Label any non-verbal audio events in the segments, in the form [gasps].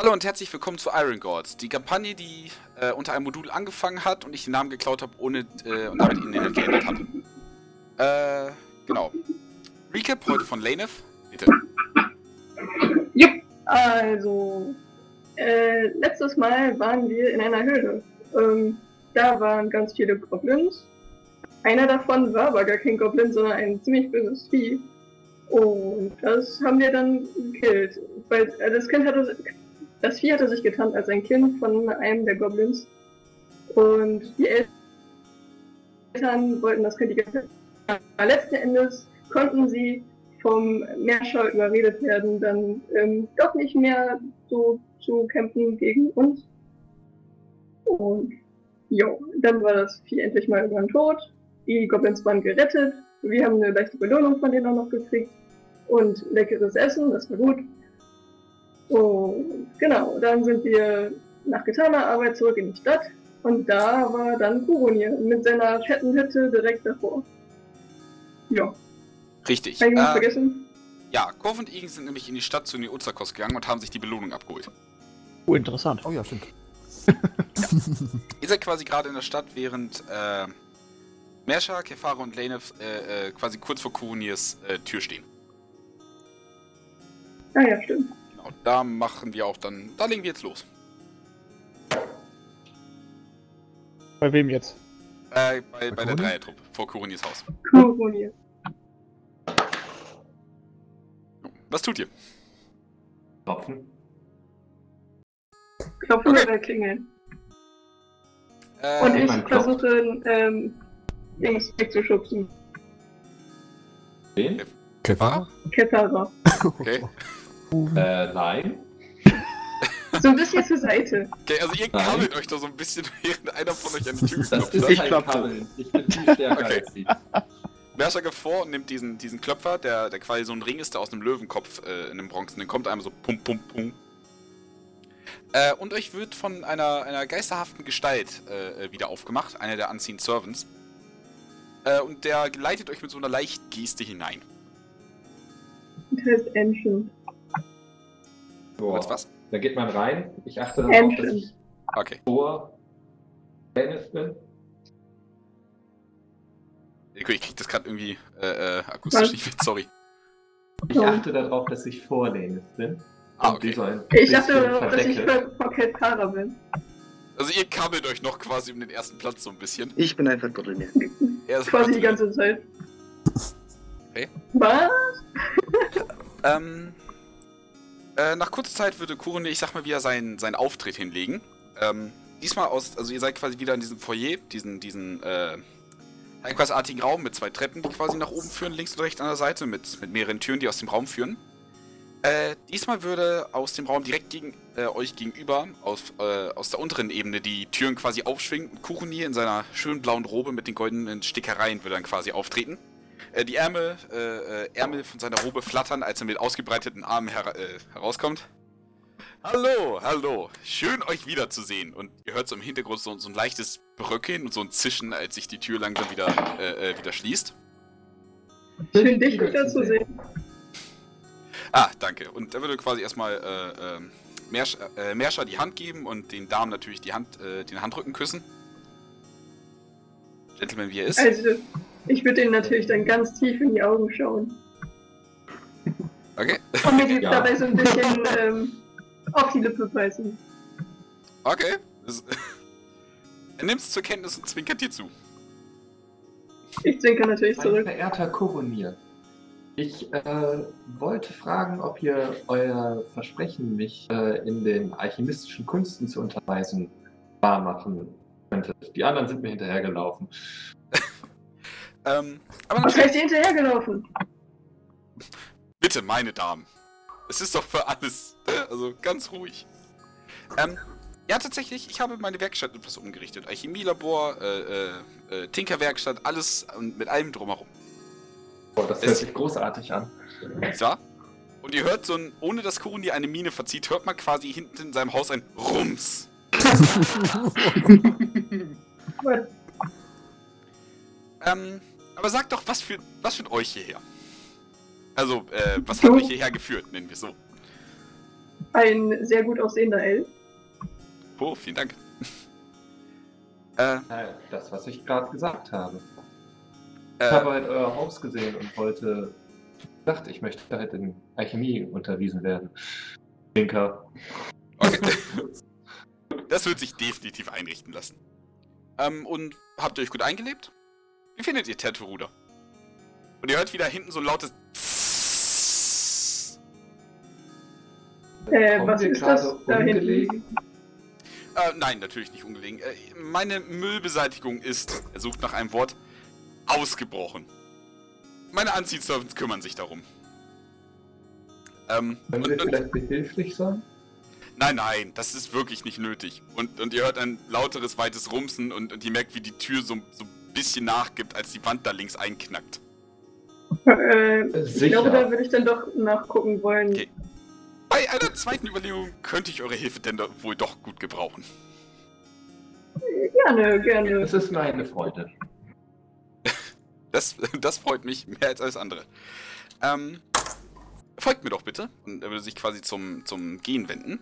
Hallo und herzlich willkommen zu Iron Gods, die Kampagne, die äh, unter einem Modul angefangen hat und ich den Namen geklaut habe, ohne äh, und damit ihn nicht geändert habe. Äh, genau. Recap heute von Lanef. Bitte. Jupp, also äh, letztes Mal waren wir in einer Höhle. Ähm, da waren ganz viele Goblins. Einer davon war aber gar kein Goblin, sondern ein ziemlich böses Vieh. Und das haben wir dann gekillt. Weil äh, das Kind hatte, das Vieh hatte sich getarnt als ein Kind von einem der Goblins. Und die Eltern wollten das Kind die ganze Zeit. Letzten Endes konnten sie vom Meerschau überredet werden, dann ähm, doch nicht mehr so zu kämpfen gegen uns. Und jo, dann war das Vieh endlich mal irgendwann tot. Die Goblins waren gerettet. Wir haben eine leichte Belohnung von denen auch noch gekriegt. Und leckeres Essen, das war gut. Und genau, dann sind wir nach getaner Arbeit zurück in die Stadt. Und da war dann Kurunir mit seiner fetten Hütte direkt davor. Ja. Richtig. Habe ich was vergessen? Ja, Korf und Igen sind nämlich in die Stadt zu den Uzakos gegangen und haben sich die Belohnung abgeholt. Oh, interessant. Oh ja, stimmt. Ihr seid quasi gerade in der Stadt, während äh, Mersha, Kefara und Lanef äh, äh, quasi kurz vor Kurunirs äh, Tür stehen. Ah ja, stimmt. Genau, da machen wir auch dann, da legen wir jetzt los. Bei wem jetzt? Äh, bei, bei der Kuruni? Dreiertruppe, vor Kurunirs Haus. Kurunir. Was tut ihr? Tropfen. Klopfen Okay. oder klingeln. Äh, Und ich versuche, ähm, Dings wegzuschubsen. Wen? Kefara? Ketara. Okay. [laughs] Äh, nein. So ein bisschen zur Seite. okay, also ihr Nein. kabelt euch da so ein bisschen, [laughs] während einer von euch die Tür Das geklopft ist hat. Ich. Kabeln. Ich bin viel stärker Okay. als sie. Mersha geht vor und nimmt diesen, diesen Klöpfer, der, der quasi so ein Ring ist, der aus einem Löwenkopf äh, in einem bronzenen kommt, einmal so pum pum pum. Äh, und euch wird von einer, einer geisterhaften Gestalt äh, äh, wieder aufgemacht, einer der Unseen Servants. Äh, und der leitet euch mit so einer leichten Geste hinein. Das heißt Ancient. So, Als was? Da geht man rein. Ich achte darauf, dass ich Okay. vor Dennis bin. Ich krieg das gerade irgendwie äh, äh, akustisch nicht mit, sorry. Ich So. achte darauf, dass ich vor Dennis bin. Ah, okay. Ich dachte, bisschen dass ich vor vor Ketara bin. Also ihr kabelt euch noch quasi um den ersten Platz so ein bisschen. Ich bin einfach drin. Er ist Quasi die ganze Zeit. Okay. Was? Ähm, äh, nach kurzer Zeit würde Kurune, ich sag mal, wieder seinen, seinen Auftritt hinlegen. Ähm, diesmal aus, also ihr seid quasi wieder in diesem Foyer, diesen, diesen, äh, Heimquartartigen Raum mit zwei Treppen, die quasi nach oben führen, links und rechts an der Seite, mit, mit mehreren Türen, die aus dem Raum führen. Äh, diesmal würde aus dem Raum direkt gegen äh, euch gegenüber, aus, äh, aus der unteren Ebene, die Türen quasi aufschwingen und Kuruni in seiner schönen blauen Robe mit den goldenen Stickereien würde dann quasi auftreten. Äh, die Ärmel, äh, äh, Ärmel von seiner Robe flattern, als er mit ausgebreiteten Armen her äh, herauskommt. Hallo, hallo. Schön euch wiederzusehen. Und ihr hört so im Hintergrund so, so ein leichtes Bröckeln und so ein Zischen, als sich die Tür langsam wieder, äh, äh, wieder schließt. Schön, dich wiederzusehen. Ah, danke. Und er würde quasi erstmal äh, ähm, Mersch, äh, Merscha die Hand geben und den Damen natürlich die Hand, äh, den Handrücken küssen. Gentleman, wie er ist. Also, ich würde denen natürlich dann ganz tief in die Augen schauen. Okay. [laughs] Und mir die Ja. dabei so ein bisschen ähm, auf die Lippe beißen. Okay. [laughs] Er nimmt es zur Kenntnis und zwinkert dir zu. Ich zwinker natürlich Mein zurück. verehrter Koronier, ich äh, wollte fragen, ob ihr euer Versprechen, mich äh, in den alchemistischen Künsten zu unterweisen, wahrmachen könntet. Die anderen sind mir hinterhergelaufen. Ähm, aber natürlich, ihr hinterhergelaufen? bitte, meine Damen. Es ist doch für alles. ne? Also ganz ruhig. Ähm, ja, tatsächlich, ich habe meine Werkstatt etwas umgerichtet. Alchemielabor, äh, äh, äh, Tinkerwerkstatt, alles und mit allem drumherum. Oh, das hört sich großartig an. Wahr? Und ihr hört so ein, ohne dass Kuruni eine Miene verzieht, hört man quasi hinten in seinem Haus ein Rums. [laughs] Ähm, aber sagt doch, was für, was führt euch hierher? Also, äh, was hat euch hierher geführt, nennen wir es so. ein sehr gut aussehender Elf. Oh, vielen Dank. [laughs] äh, Äh, das, was ich gerade gesagt habe. Ich äh, habe halt euer Haus gesehen und wollte. dachte, ich möchte halt in Alchemie unterwiesen werden. Winker. okay. [laughs] das wird sich definitiv einrichten lassen. Ähm, und habt ihr euch gut eingelebt? Wie findet ihr Tattoo-Ruder? Und ihr hört wieder hinten so ein lautes. Äh, was ist das da hinten? ungelegen? Äh, nein, natürlich nicht ungelegen. Äh, meine Müllbeseitigung ist, er sucht nach einem Wort, ausgebrochen. Meine Anziehservants kümmern sich darum. Ähm, Können und, wir und, vielleicht behilflich sein? nein, nein, das ist wirklich nicht nötig. Und, und ihr hört ein lauteres, weites Rumsen und, und ihr merkt, wie die Tür so, so bisschen nachgibt, als die Wand da links einknackt. Äh, ich glaube, da würde ich dann doch nachgucken wollen. Okay. Bei einer zweiten Überlegung könnte ich eure Hilfe denn doch wohl doch gut gebrauchen. Gerne, gerne. Es ist mir eine Freude. [laughs] Das, das freut mich mehr als alles andere. Ähm, folgt mir doch bitte. Und er würde sich quasi zum, zum Gehen wenden.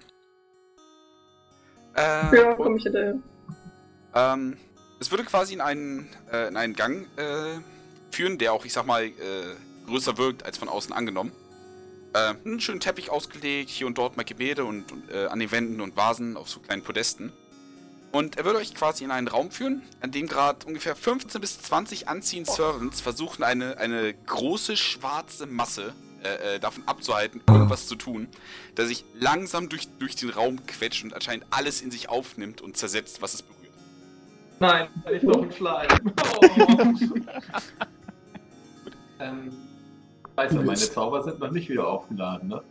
Äh, Ja, komm ich hinterher. ähm, es würde quasi in einen, äh, in einen Gang äh, führen, der auch, ich sag mal, äh, größer wirkt als von außen angenommen. Äh, einen schönen Teppich ausgelegt, hier und dort mal Gebete und, und äh, an den Wänden und Vasen auf so kleinen Podesten. Und er würde euch quasi in einen Raum führen, an dem gerade ungefähr 15 bis 20 Anziehen Servants versuchen, eine, eine große schwarze Masse äh, äh, davon abzuhalten, irgendwas zu tun, der sich langsam durch, durch den Raum quetscht und anscheinend alles in sich aufnimmt und zersetzt, was es berührt. Nein, ich noch ein Schleim. [laughs] Oh. ähm, weißt du, meine Zauber sind noch nicht wieder aufgeladen, ne?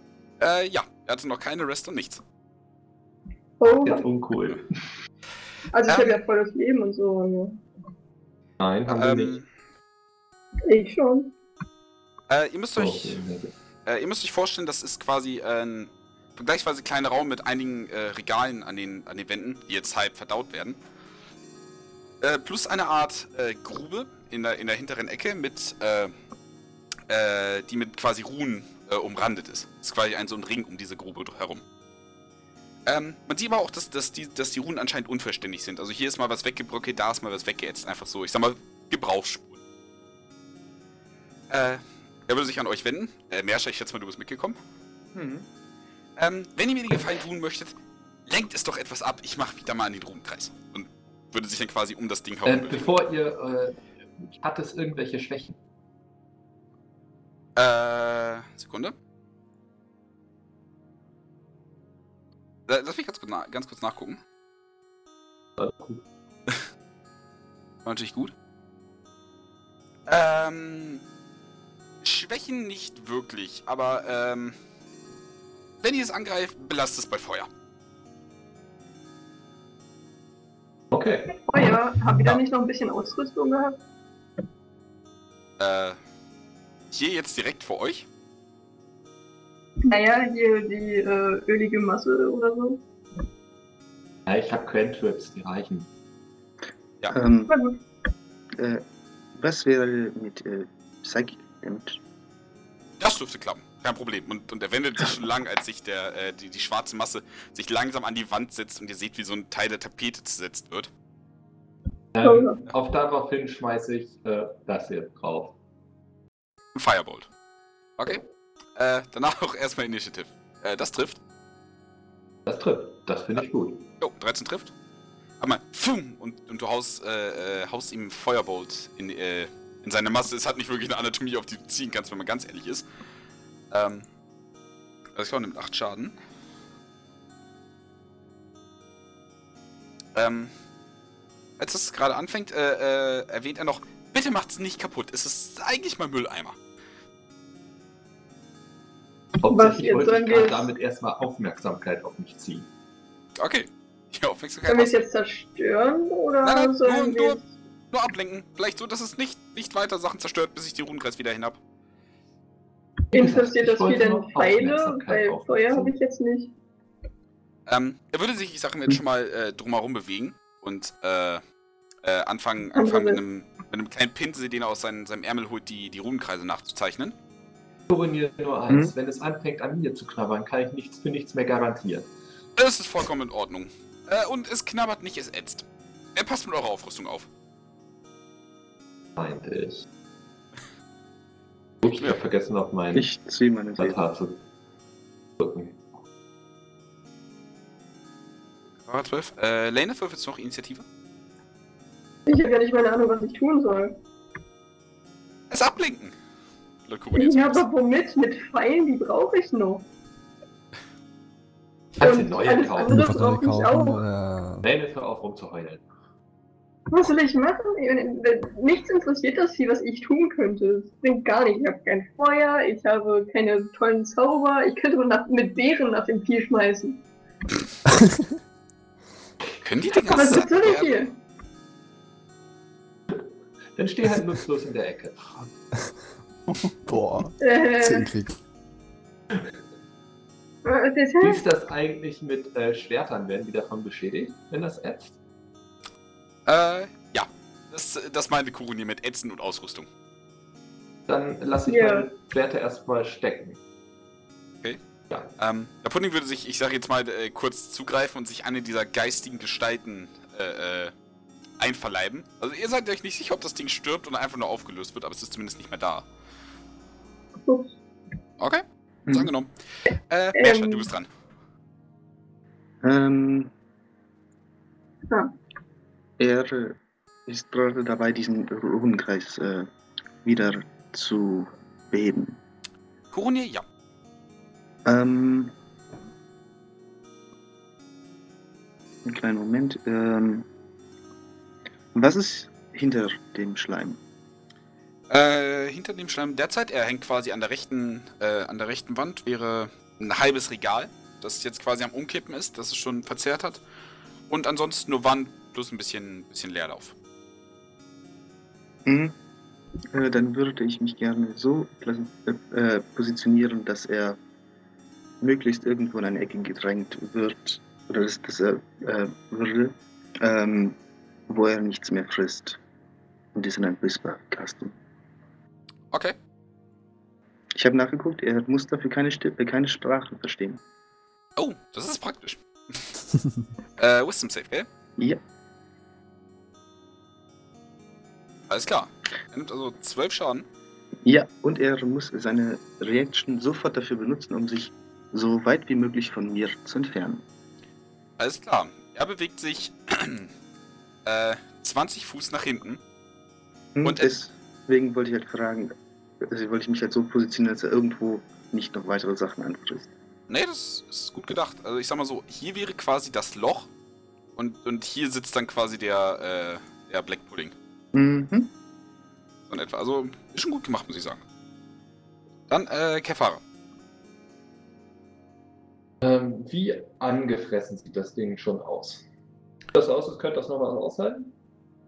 Äh, ja, er hatte noch keine Rest und nichts. Oh, Jetzt uncool. also ich Ähm. habe ja voll das Leben und so. und Nein, haben wir nicht. Ähm, Ich schon. äh, ihr müsst Oh, euch Äh, ihr müsst euch vorstellen, das ist quasi äh, ein vergleichsweise kleiner Raum mit einigen äh, Regalen an den, an den Wänden, die jetzt halb verdaut werden. Äh, plus eine Art äh, Grube in der, in der hinteren Ecke, mit, äh, äh, die mit quasi Runen äh, umrandet ist. ist quasi ein so ein Ring um diese Grube herum. Ähm, man sieht aber auch, dass, dass, die, dass die Runen anscheinend unvollständig sind. Also hier ist mal was weggebröckelt, da ist mal was weggeätzt. Einfach so, ich sag mal, Gebrauchsspuren. Äh, er würde sich an euch wenden. Äh, Merscher, ich schätze mal, du bist mitgekommen. Mhm. Ähm, wenn ihr mir den Gefallen tun möchtet, lenkt es doch etwas ab. Ich mache wieder mal an den Ruhenkreis. Und würde sich dann quasi um das Ding herum Äh, bevor ihr, äh, hat es irgendwelche Schwächen? Äh, Sekunde. Äh, Lass mich ganz kurz, na ganz kurz nachgucken. [laughs] War natürlich gut. Ähm, Schwächen nicht wirklich, aber ähm, wenn ihr es angreift, belasst es bei Feuer. Oh ja, wir Ja. da nicht noch ein bisschen Ausrüstung gehabt? Äh, hier jetzt direkt vor euch? Naja, hier die äh, ölige Masse oder so. Ja, ich habe Cantrips, die reichen. Ähm, Na gut. äh, was wäre mit äh, Psychic Damage? Das dürfte klappen, kein Problem. Und, und er wendet sich schon lang, als sich der, äh, die, die schwarze Masse sich langsam an die Wand setzt und ihr seht, wie so ein Teil der Tapete zersetzt wird. Ähm, auf daraufhin schmeiße ich äh, das hier drauf. Ein Firebolt. Okay. Äh, danach auch erstmal Initiative. Äh, das trifft. Das trifft. Das finde ich gut. Jo, 13 trifft. Aber Fum! Und, und du haust, äh, äh, haust ihm Firebolt in, äh, in seine Masse. Es hat nicht wirklich eine Anatomie, auf die du ziehen kannst, wenn man ganz ehrlich ist. Ähm. Also ich glaube, nimmt 8 Schaden. Ähm. Als das gerade anfängt, äh, äh, erwähnt er noch, bitte macht's nicht kaputt. Es ist eigentlich mal Mülleimer. Hauptsächlich jetzt wollte ich wir gerade damit erstmal Aufmerksamkeit auf mich ziehen. Okay. [laughs] Die Aufmerksamkeit Sollen wir es jetzt zerstören oder Nein, nein, sollen nur- nur- Nur ablenken. Vielleicht so, dass es nicht, nicht weiter Sachen zerstört, bis ich die Runenkreis wieder hinab. Interessiert ich das viel denn Pfeile? Weil Feuer habe ich jetzt nicht. Ähm, er würde sich, ich sag mir jetzt schon mal, äh, drumherum bewegen und äh, äh, anfangen, anfangen mit, einem, mit einem kleinen Pinsel, den er aus seinem, seinem Ärmel holt, die, die Runenkreise nachzuzeichnen. Koronier nur eins. Wenn es anfängt an mir zu knabbern, kann ich nichts für nichts mehr garantieren. Es ist vollkommen in Ordnung. Äh, und es knabbert nicht, es ätzt. Äh, passt mit eurer Aufrüstung auf. Meinte ich. Ich habe vergessen, auf meinen Ich ziehe meine. Altar zu drücken. War 12. Äh, Lane, würfelst du noch Initiative? Ich habe ja nicht mal eine Ahnung, was ich tun soll. Es ablenken. Ja, zumindest. aber womit? Mit Pfeilen, die brauche ich noch. Kannst du Und neue alles kaufen? andere- Muss brauch ich kaufen, auch. Lane, hör auf rumzuheulen. Was soll ich machen? Nichts interessiert das Vieh, was ich tun könnte. Es bringt gar nichts. Ich habe kein Feuer, ich habe keine tollen Zauber. Ich könnte nur nach, mit Beeren nach dem Vieh schmeißen. [laughs] Können die Dinger Was satt soll ich hier? Dann steh halt nutzlos in der Ecke. [laughs] Boah, Äh, Zehnkrieg. äh, das Wie ist das eigentlich mit äh, Schwertern? Werden die davon beschädigt, wenn das ätzt? Äh, ja. Das, das meinte Koronier mit Ätzen und Ausrüstung. Dann lasse ich Ja. meine Schwerter erstmal stecken. Ähm, der Pudding würde sich, ich sage jetzt mal, äh, kurz zugreifen und sich eine dieser geistigen Gestalten äh, äh, einverleiben. Also ihr seid euch nicht sicher, ob das Ding stirbt oder einfach nur aufgelöst wird, aber es ist zumindest nicht mehr da. Ups. Okay, ist Mhm. angenommen. Äh, Mersha, Ähm. du bist dran. Ähm, Ja. Er ist gerade dabei, diesen Ruhenkreis äh, wieder zu beheben. Koronier, ja. Ähm, einen kleinen Moment. Ähm, was ist hinter dem Schleim? Äh, hinter dem Schleim derzeit, er hängt quasi an der rechten, äh, an der rechten Wand, wäre ein halbes Regal, das jetzt quasi am Umkippen ist, das es schon verzerrt hat. Und ansonsten nur Wand plus ein bisschen, bisschen Leerlauf. Mhm. Äh, dann würde ich mich gerne so äh, positionieren, dass er möglichst irgendwo in eine Ecke gedrängt wird, oder dass, dass er äh, würde, ähm, wo er nichts mehr frisst. Und ist in einem Whisper-Kasten. Okay. Ich habe nachgeguckt, er muss dafür keine, Sti äh, keine Sprache verstehen. Oh, das ist praktisch. [laughs] äh, Wisdom Save, gell? Ja, Alles klar. Er nimmt also 12 Schaden. ja, und er muss seine Reaction sofort dafür benutzen, um sich so weit wie möglich von mir zu entfernen. Alles klar. Er bewegt sich [clears throat] äh, 20 Fuß nach hinten. Und Und- deswegen wollte ich halt fragen, also wollte ich mich halt so positionieren, dass er irgendwo nicht noch weitere Sachen anfrisst. Nee, das ist gut gedacht. Also ich sag mal so, hier wäre quasi das Loch und, und hier sitzt dann quasi der, äh, der Black Pudding. Mhm. So in etwa. Also ist schon gut gemacht, muss ich sagen. Dann, äh, Kefara. Ähm, wie angefressen sieht das Ding schon aus? Sieht das aus, als könnte das noch was aushalten?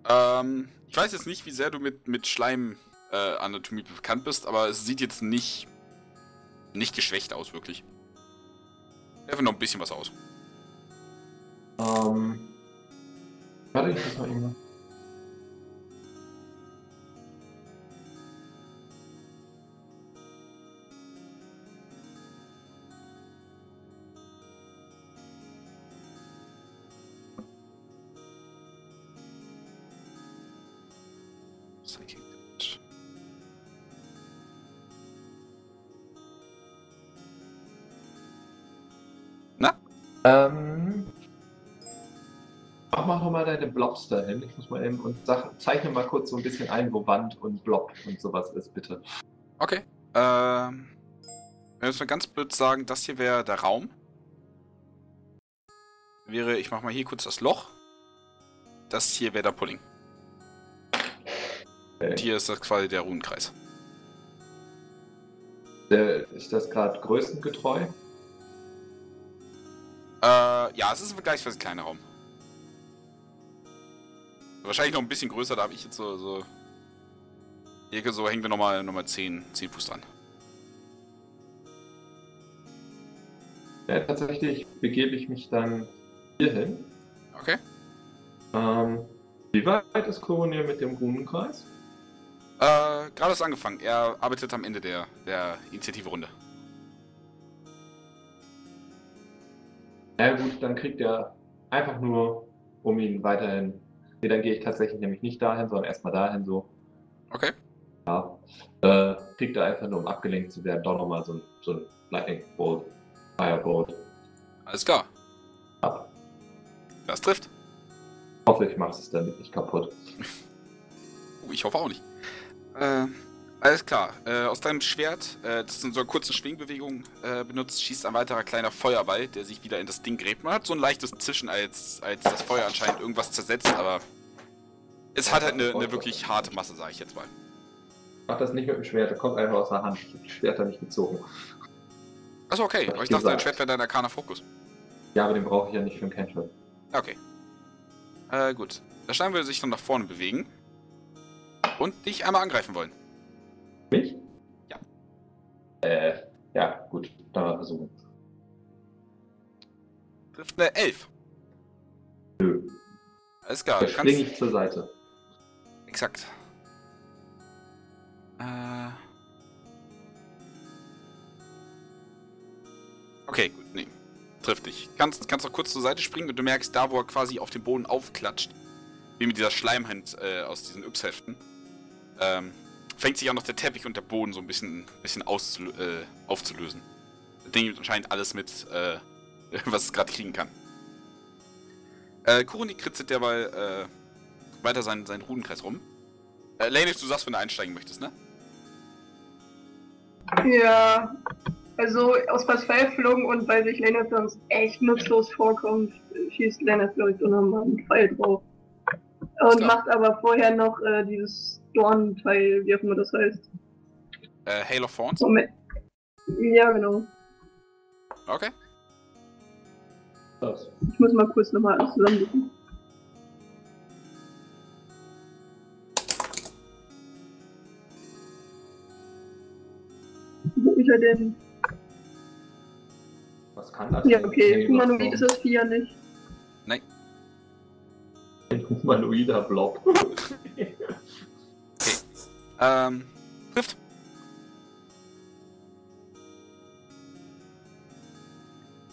Ähm, ich weiß jetzt nicht, wie sehr du mit, mit Schleim-Anatomie bekannt bist, aber es sieht jetzt nicht, nicht geschwächt aus, wirklich. Einfach noch ein bisschen was aus. Ähm, warte, ich muss mal eben. Ähm, mach mal doch mal deine Blobs dahin. Ich muss mal eben und sag, zeichne mal kurz so ein bisschen ein, wo Wand und Blob und sowas ist, bitte. Okay. Ähm, wenn wir mal ganz blöd sagen, das hier wäre der Raum. Wäre, ich mach mal hier kurz das Loch. Das hier wäre der Pudding. Okay. Und hier ist das quasi der Runenkreis. Der, ist das gerade größengetreu? Äh, ja, es ist ein vergleichsweise kleiner Raum. Wahrscheinlich noch ein bisschen größer, da habe ich jetzt so, so. Hier so hängt er nochmal noch mal 10, 10 Fuß dran. Ja, tatsächlich begebe ich mich dann hier hin. Okay. Ähm, wie weit ist Koronier mit dem Runenkreis? Äh, gerade ist angefangen. Er arbeitet am Ende der, der Initiative-Runde. Ja gut, dann kriegt er einfach nur, um ihn weiterhin. Nee, dann gehe ich tatsächlich nämlich nicht dahin, sondern erstmal dahin so. Okay. Ja. Äh, kriegt er einfach nur, um abgelenkt zu werden, doch nochmal so ein, so ein Lightning Bolt, Firebolt Alles klar. ab. Das trifft. Hoffe, ich mache es damit nicht kaputt. [laughs] Uh, ich hoffe auch nicht. Äh, alles klar. Äh, aus deinem Schwert, äh, das in so einer kurzen Schwingbewegung äh, benutzt, schießt ein weiterer kleiner Feuerball, der sich wieder in das Ding gräbt. Man hat so ein leichtes Zischen, als, als das Feuer anscheinend irgendwas zersetzt, aber es hat halt eine, eine wirklich harte Masse, sage ich jetzt mal. Mach das nicht mit dem Schwert, der kommt einfach aus der Hand. Ich hab das Schwert da nicht gezogen. Achso, okay. Hab Aber ich ich dachte, dein. Schwert wäre dein Arcana Fokus. Ja, aber den brauche ich ja nicht für einen Cantrip. Okay. Äh, gut. Der Stein würde sich dann nach vorne bewegen und dich einmal angreifen wollen. Mich? Ja. Äh, ja, gut. Mal versuchen. Trifft eine 11. Nö. Alles klar, Da springe kannst... ich zur Seite. Exakt. Äh... Okay, gut, nee. Trifft dich. Kannst, kannst noch kurz zur Seite springen und du merkst, da wo er quasi auf dem Boden aufklatscht, wie mit dieser Schleimhand äh, aus diesen Yps-Heften, ähm, fängt sich auch noch der Teppich und der Boden so ein bisschen, bisschen äh, aufzulösen. Das Ding nimmt anscheinend alles mit, äh, [laughs] was es gerade kriegen kann. Äh, Kuruni kritzelt derweil äh, weiter seinen, seinen Rudenkreis rum. Äh, Lanesh, du sagst, wenn du einsteigen möchtest, ne? Ja, also aus Verzweiflung und weil sich Lennart sonst echt nutzlos vorkommt, schießt Lennart, glaube ich, so nochmal einen Pfeil drauf. Und macht aber vorher noch äh, dieses Dornteil, wie auch immer das heißt. Äh, Hail of Thorns. Moment. Ja, genau. Okay. Das. Ich muss mal kurz nochmal alles zusammensuchen. Wo ist er denn? Was kann das? Ja, okay. Humanoid ist das Vieh ja nicht. Ein humanoider Blob. [laughs] Ähm, trifft.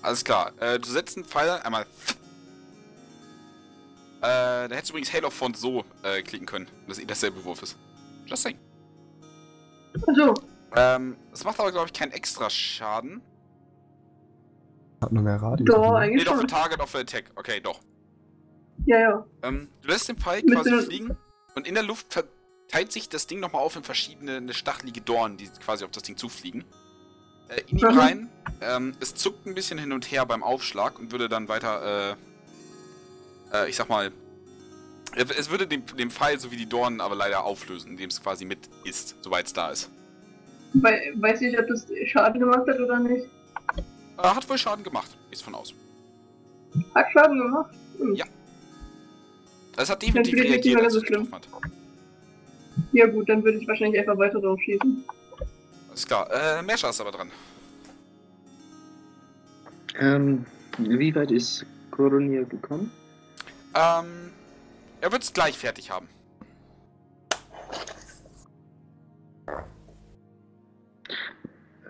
Alles klar. Äh, du setzt einen Pfeil einmal. Äh, da hättest du übrigens Hail of Thorns so äh, klicken können, dass eh derselbe Wurf ist. Just saying. Achso, Ähm, das macht aber, glaube ich, keinen extra Schaden. Hat nur mehr Radius. doch, eigentlich Nee, doch, für. Target of Attack. Okay, doch. Ja, ja. Ähm, du lässt den Pfeil Mit quasi fliegen und in der Luft verteilt sich das Ding nochmal auf in verschiedene stachelige Dornen, die quasi auf das Ding zufliegen. Äh, in ihm Mhm. rein. Ähm, es zuckt ein bisschen hin und her beim Aufschlag und würde dann weiter, äh, äh, ich sag mal, es würde den, den Pfeil sowie die Dornen aber leider auflösen, indem es quasi mit ist, soweit es da ist. Wei- weiß nicht, ob das Schaden gemacht hat oder nicht. Äh, hat wohl Schaden gemacht, ist von aus. Hat Schaden gemacht? Hm. Ja. Es hat definitiv reagiert, als so es getroffen hat. Ja gut, dann würde ich wahrscheinlich einfach weiter drauf schießen. Alles klar. Äh, Mersha ist aber dran. Ähm, wie weit ist Koronia gekommen? Ähm, er wird es gleich fertig haben.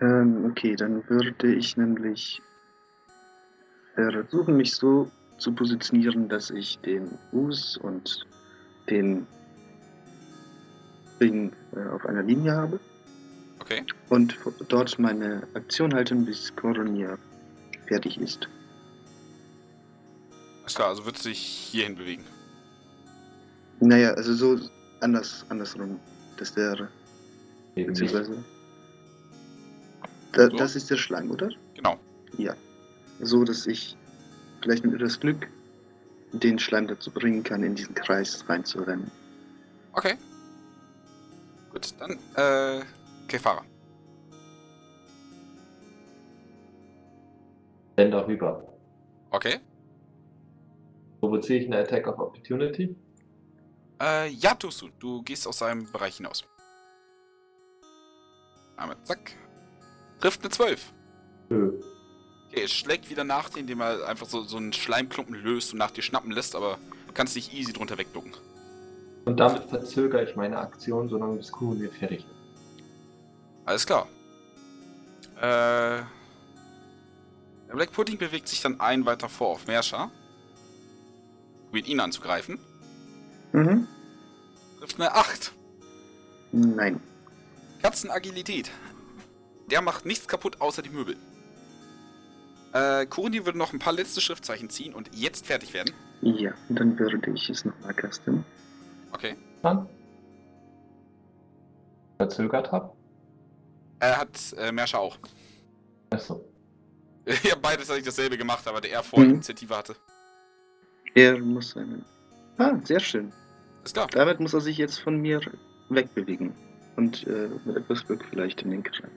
Ähm, okay, dann würde ich nämlich versuchen, mich so zu positionieren, dass ich den Fuß und den Ring äh, auf einer Linie habe Okay. und dort meine Aktion halten, bis Koronia fertig ist. Alles klar, also wird sich hierhin bewegen. Naja, also so anders, andersrum. Das wäre, Eben beziehungsweise. Da, So? das ist der Schleim, oder? Genau. Ja. So, dass ich vielleicht mit etwas Glück den Schleim dazu bringen kann, in diesen Kreis reinzurennen. Okay. Gut, dann, äh, Kefara. Renn darüber. Okay. Provoziere ich eine Attack of Opportunity? Äh, ja, tust du. Du gehst aus seinem Bereich hinaus. Einmal, zack. Trifft eine 12. Nö. Okay, es schlägt wieder nach dir, indem er einfach so, so einen Schleimklumpen löst und nach dir schnappen lässt, aber du kannst dich easy drunter wegducken. Und damit verzögere ich meine Aktion, solange bis Kuhn fertig ist. Alles klar. Äh, der Black Pudding bewegt sich dann ein weiter vor auf Mersha. Probiert ihn anzugreifen. Mhm. Trifft eine 8. Nein. Katzenagilität. Der macht nichts kaputt außer die Möbel. Äh, Kurni würde noch ein paar letzte Schriftzeichen ziehen und jetzt fertig werden. Ja, dann würde ich es nochmal casten. Okay. Dann verzögert habe. Er hat äh, Mersha auch. Achso. [laughs] ja, beides hat ich dasselbe gemacht, aber der er vorher Mhm. Initiative hatte. Er muss einen. Ah, sehr schön. Ist klar. Damit muss er sich jetzt von mir wegbewegen. Und äh, mit etwas Glück vielleicht in den Kreis.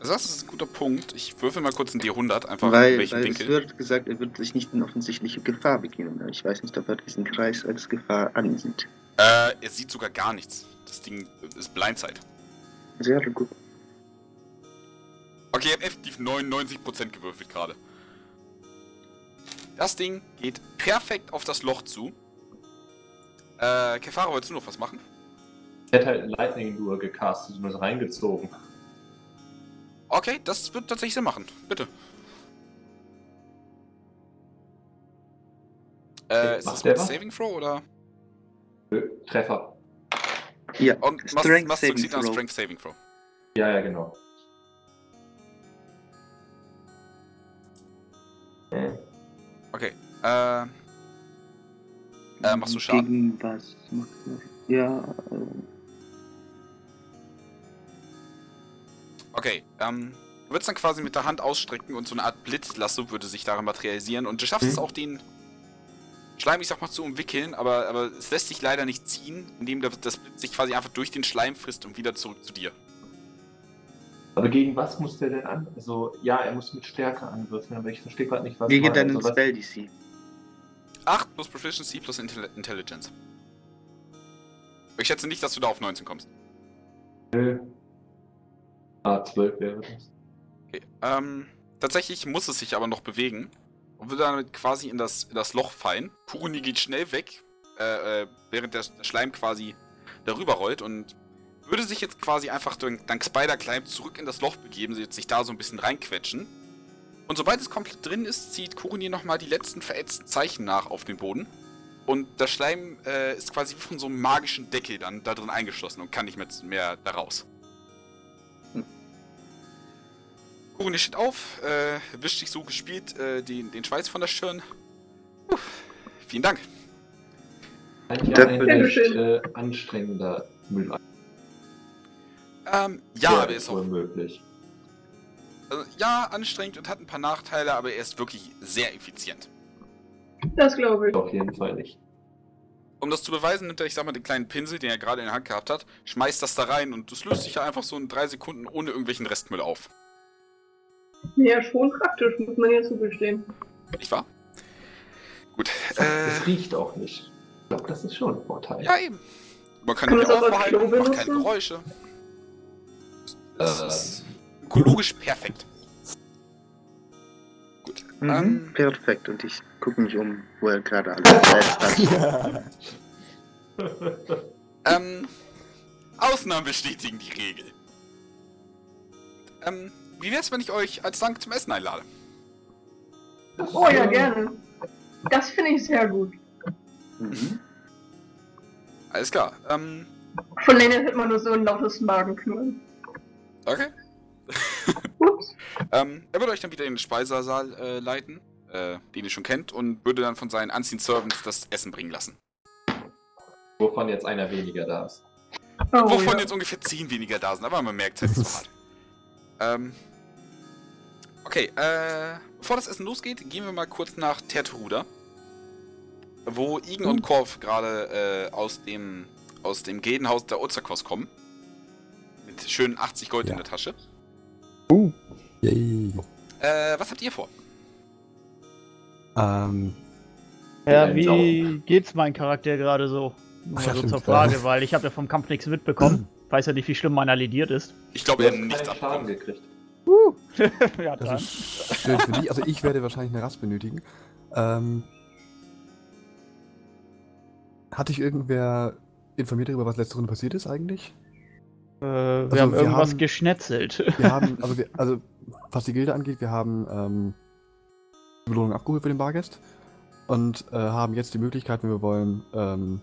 Also das ist ein guter Punkt. Ich würfel mal kurz ein D100, einfach in Weil, welchem weil es Winkel. wird gesagt, er wird sich nicht in offensichtliche Gefahr begeben. Ich weiß nicht, ob er diesen Kreis als Gefahr ansieht. Äh, er sieht sogar gar nichts. Das Ding ist Blindside. Sehr gut. Okay, ich habe effektiv 99% gewürfelt gerade. Das Ding geht perfekt auf das Loch zu. Äh, Kefaro, wolltest du noch was machen? Ich hätte halt Lightning Lure gecastet und das reingezogen. Okay, das wird tatsächlich Sinn machen. Bitte. Äh, ist Macht das der mit? Saving Throw oder? Nö, Treffer. Ja, Und Strength was Saving Throw. Strength Saving Throw? Ja, ja, genau. Äh, Okay. Äh, äh, machst du Schaden? Gegen was macht? Ja, äh, Okay, ähm, du würdest dann quasi mit der Hand ausstrecken und so eine Art Blitzlasso würde sich darin materialisieren und du schaffst Mhm. es auch den Schleim, ich sag mal, zu umwickeln, aber, aber es lässt sich leider nicht ziehen, indem das, das Blitz sich quasi einfach durch den Schleim frisst und wieder zurück zu dir. Aber gegen was muss der denn an? Also, ja, er muss mit Stärke anwürfeln, aber ich verstehe gerade nicht, was gegen deinen also, Spell DC. 8 plus Proficiency plus Intelli Intelligence. Ich schätze nicht, dass du da auf 19 kommst. Nö. 12 wäre das. Okay, ähm, tatsächlich muss es sich aber noch bewegen und würde damit quasi in das, in das Loch fallen. Kuruni geht schnell weg, äh, äh, während der, Schleim quasi darüber rollt und würde sich jetzt quasi einfach dank, dank Spider-Climb zurück in das Loch begeben, sich sich da so ein bisschen reinquetschen. Und sobald es komplett drin ist, zieht Kuruni nochmal die letzten verätzten Zeichen nach auf den Boden. Und der Schleim äh, ist quasi wie von so einem magischen Deckel dann da drin eingeschlossen und kann nicht mehr, mehr da raus. Kuruni steht auf, äh, wischt sich so gespielt äh, den, den Schweiß von der Stirn. Puh, vielen Dank. Ein Das- ein recht äh, anstrengender Mülleimer. Ähm, ja, aber er ist auch möglich. also, ja, anstrengend und hat ein paar Nachteile, aber er ist wirklich sehr effizient. Das glaube ich. Auf jeden Fall nicht. Um das zu beweisen, nimmt er, ich sag mal, den kleinen Pinsel, den er gerade in der Hand gehabt hat, schmeißt das da rein und das löst sich ja einfach so in drei Sekunden ohne irgendwelchen Restmüll auf. Ja, schon praktisch, muss man ja zugestehen. Nicht wahr? Gut. Es Äh, riecht auch nicht. Ich glaube, das ist schon ein Vorteil. ja, eben. Man kann Kann ihn es aufbehalten, macht keine? Geräusche. Das Äh. ist ökologisch perfekt. Gut. Mhm. Ähm, Perfekt. Und ich gucke mich um, wo er gerade alles [laughs] hat. Ja. [laughs] Ähm, Ausnahmen bestätigen die Regel. Ähm, wie wär's, wenn ich euch als Dank zum Essen einlade? Oh ja, gerne. Das finde ich sehr gut. Mhm. Alles klar. Ähm, Von Lennart hört man nur so ein lautes Magenknurren. okay. [laughs] Ups. Ähm, er würde euch dann wieder in den Speisesaal äh, leiten, äh, den ihr schon kennt, und würde dann von seinen Unseen Servants das Essen bringen lassen. Wovon jetzt einer weniger da ist. Oh, Wovon ja. jetzt ungefähr 10 weniger da sind, aber man merkt es halt nicht so hart. [laughs] Ähm, okay, äh, bevor das Essen losgeht, gehen wir mal kurz nach Tertruda, wo Igen und Korf gerade äh, aus dem aus dem Gildenhaus der Ozakos kommen. Mit schönen 80 Gold Ja. in der Tasche. Yay. Äh, was habt ihr vor? Ähm, Ja, wie geht's mein Charakter gerade so? Nur Ach so stimmt, zur Frage, ja. weil ich habe ja vom Kampf nichts mitbekommen. [clears throat] Weiß ja nicht, wie schlimm meiner lediert ist. Ich glaube, hast habt nichts keinen Schaden abbekommen. gekriegt. [laughs] ja, das dann. ist schön für dich. Also ich werde wahrscheinlich eine Rast benötigen. Ähm, Hat dich irgendwer informiert darüber, was letzte Runde passiert ist eigentlich? Äh, wir Also, haben wir irgendwas haben- geschnetzelt. Wir haben, [laughs] also, wir, also was die Gilde angeht, wir haben ähm, die Belohnung abgeholt für den Bargast und äh, haben jetzt die Möglichkeit, wenn wir wollen, ähm,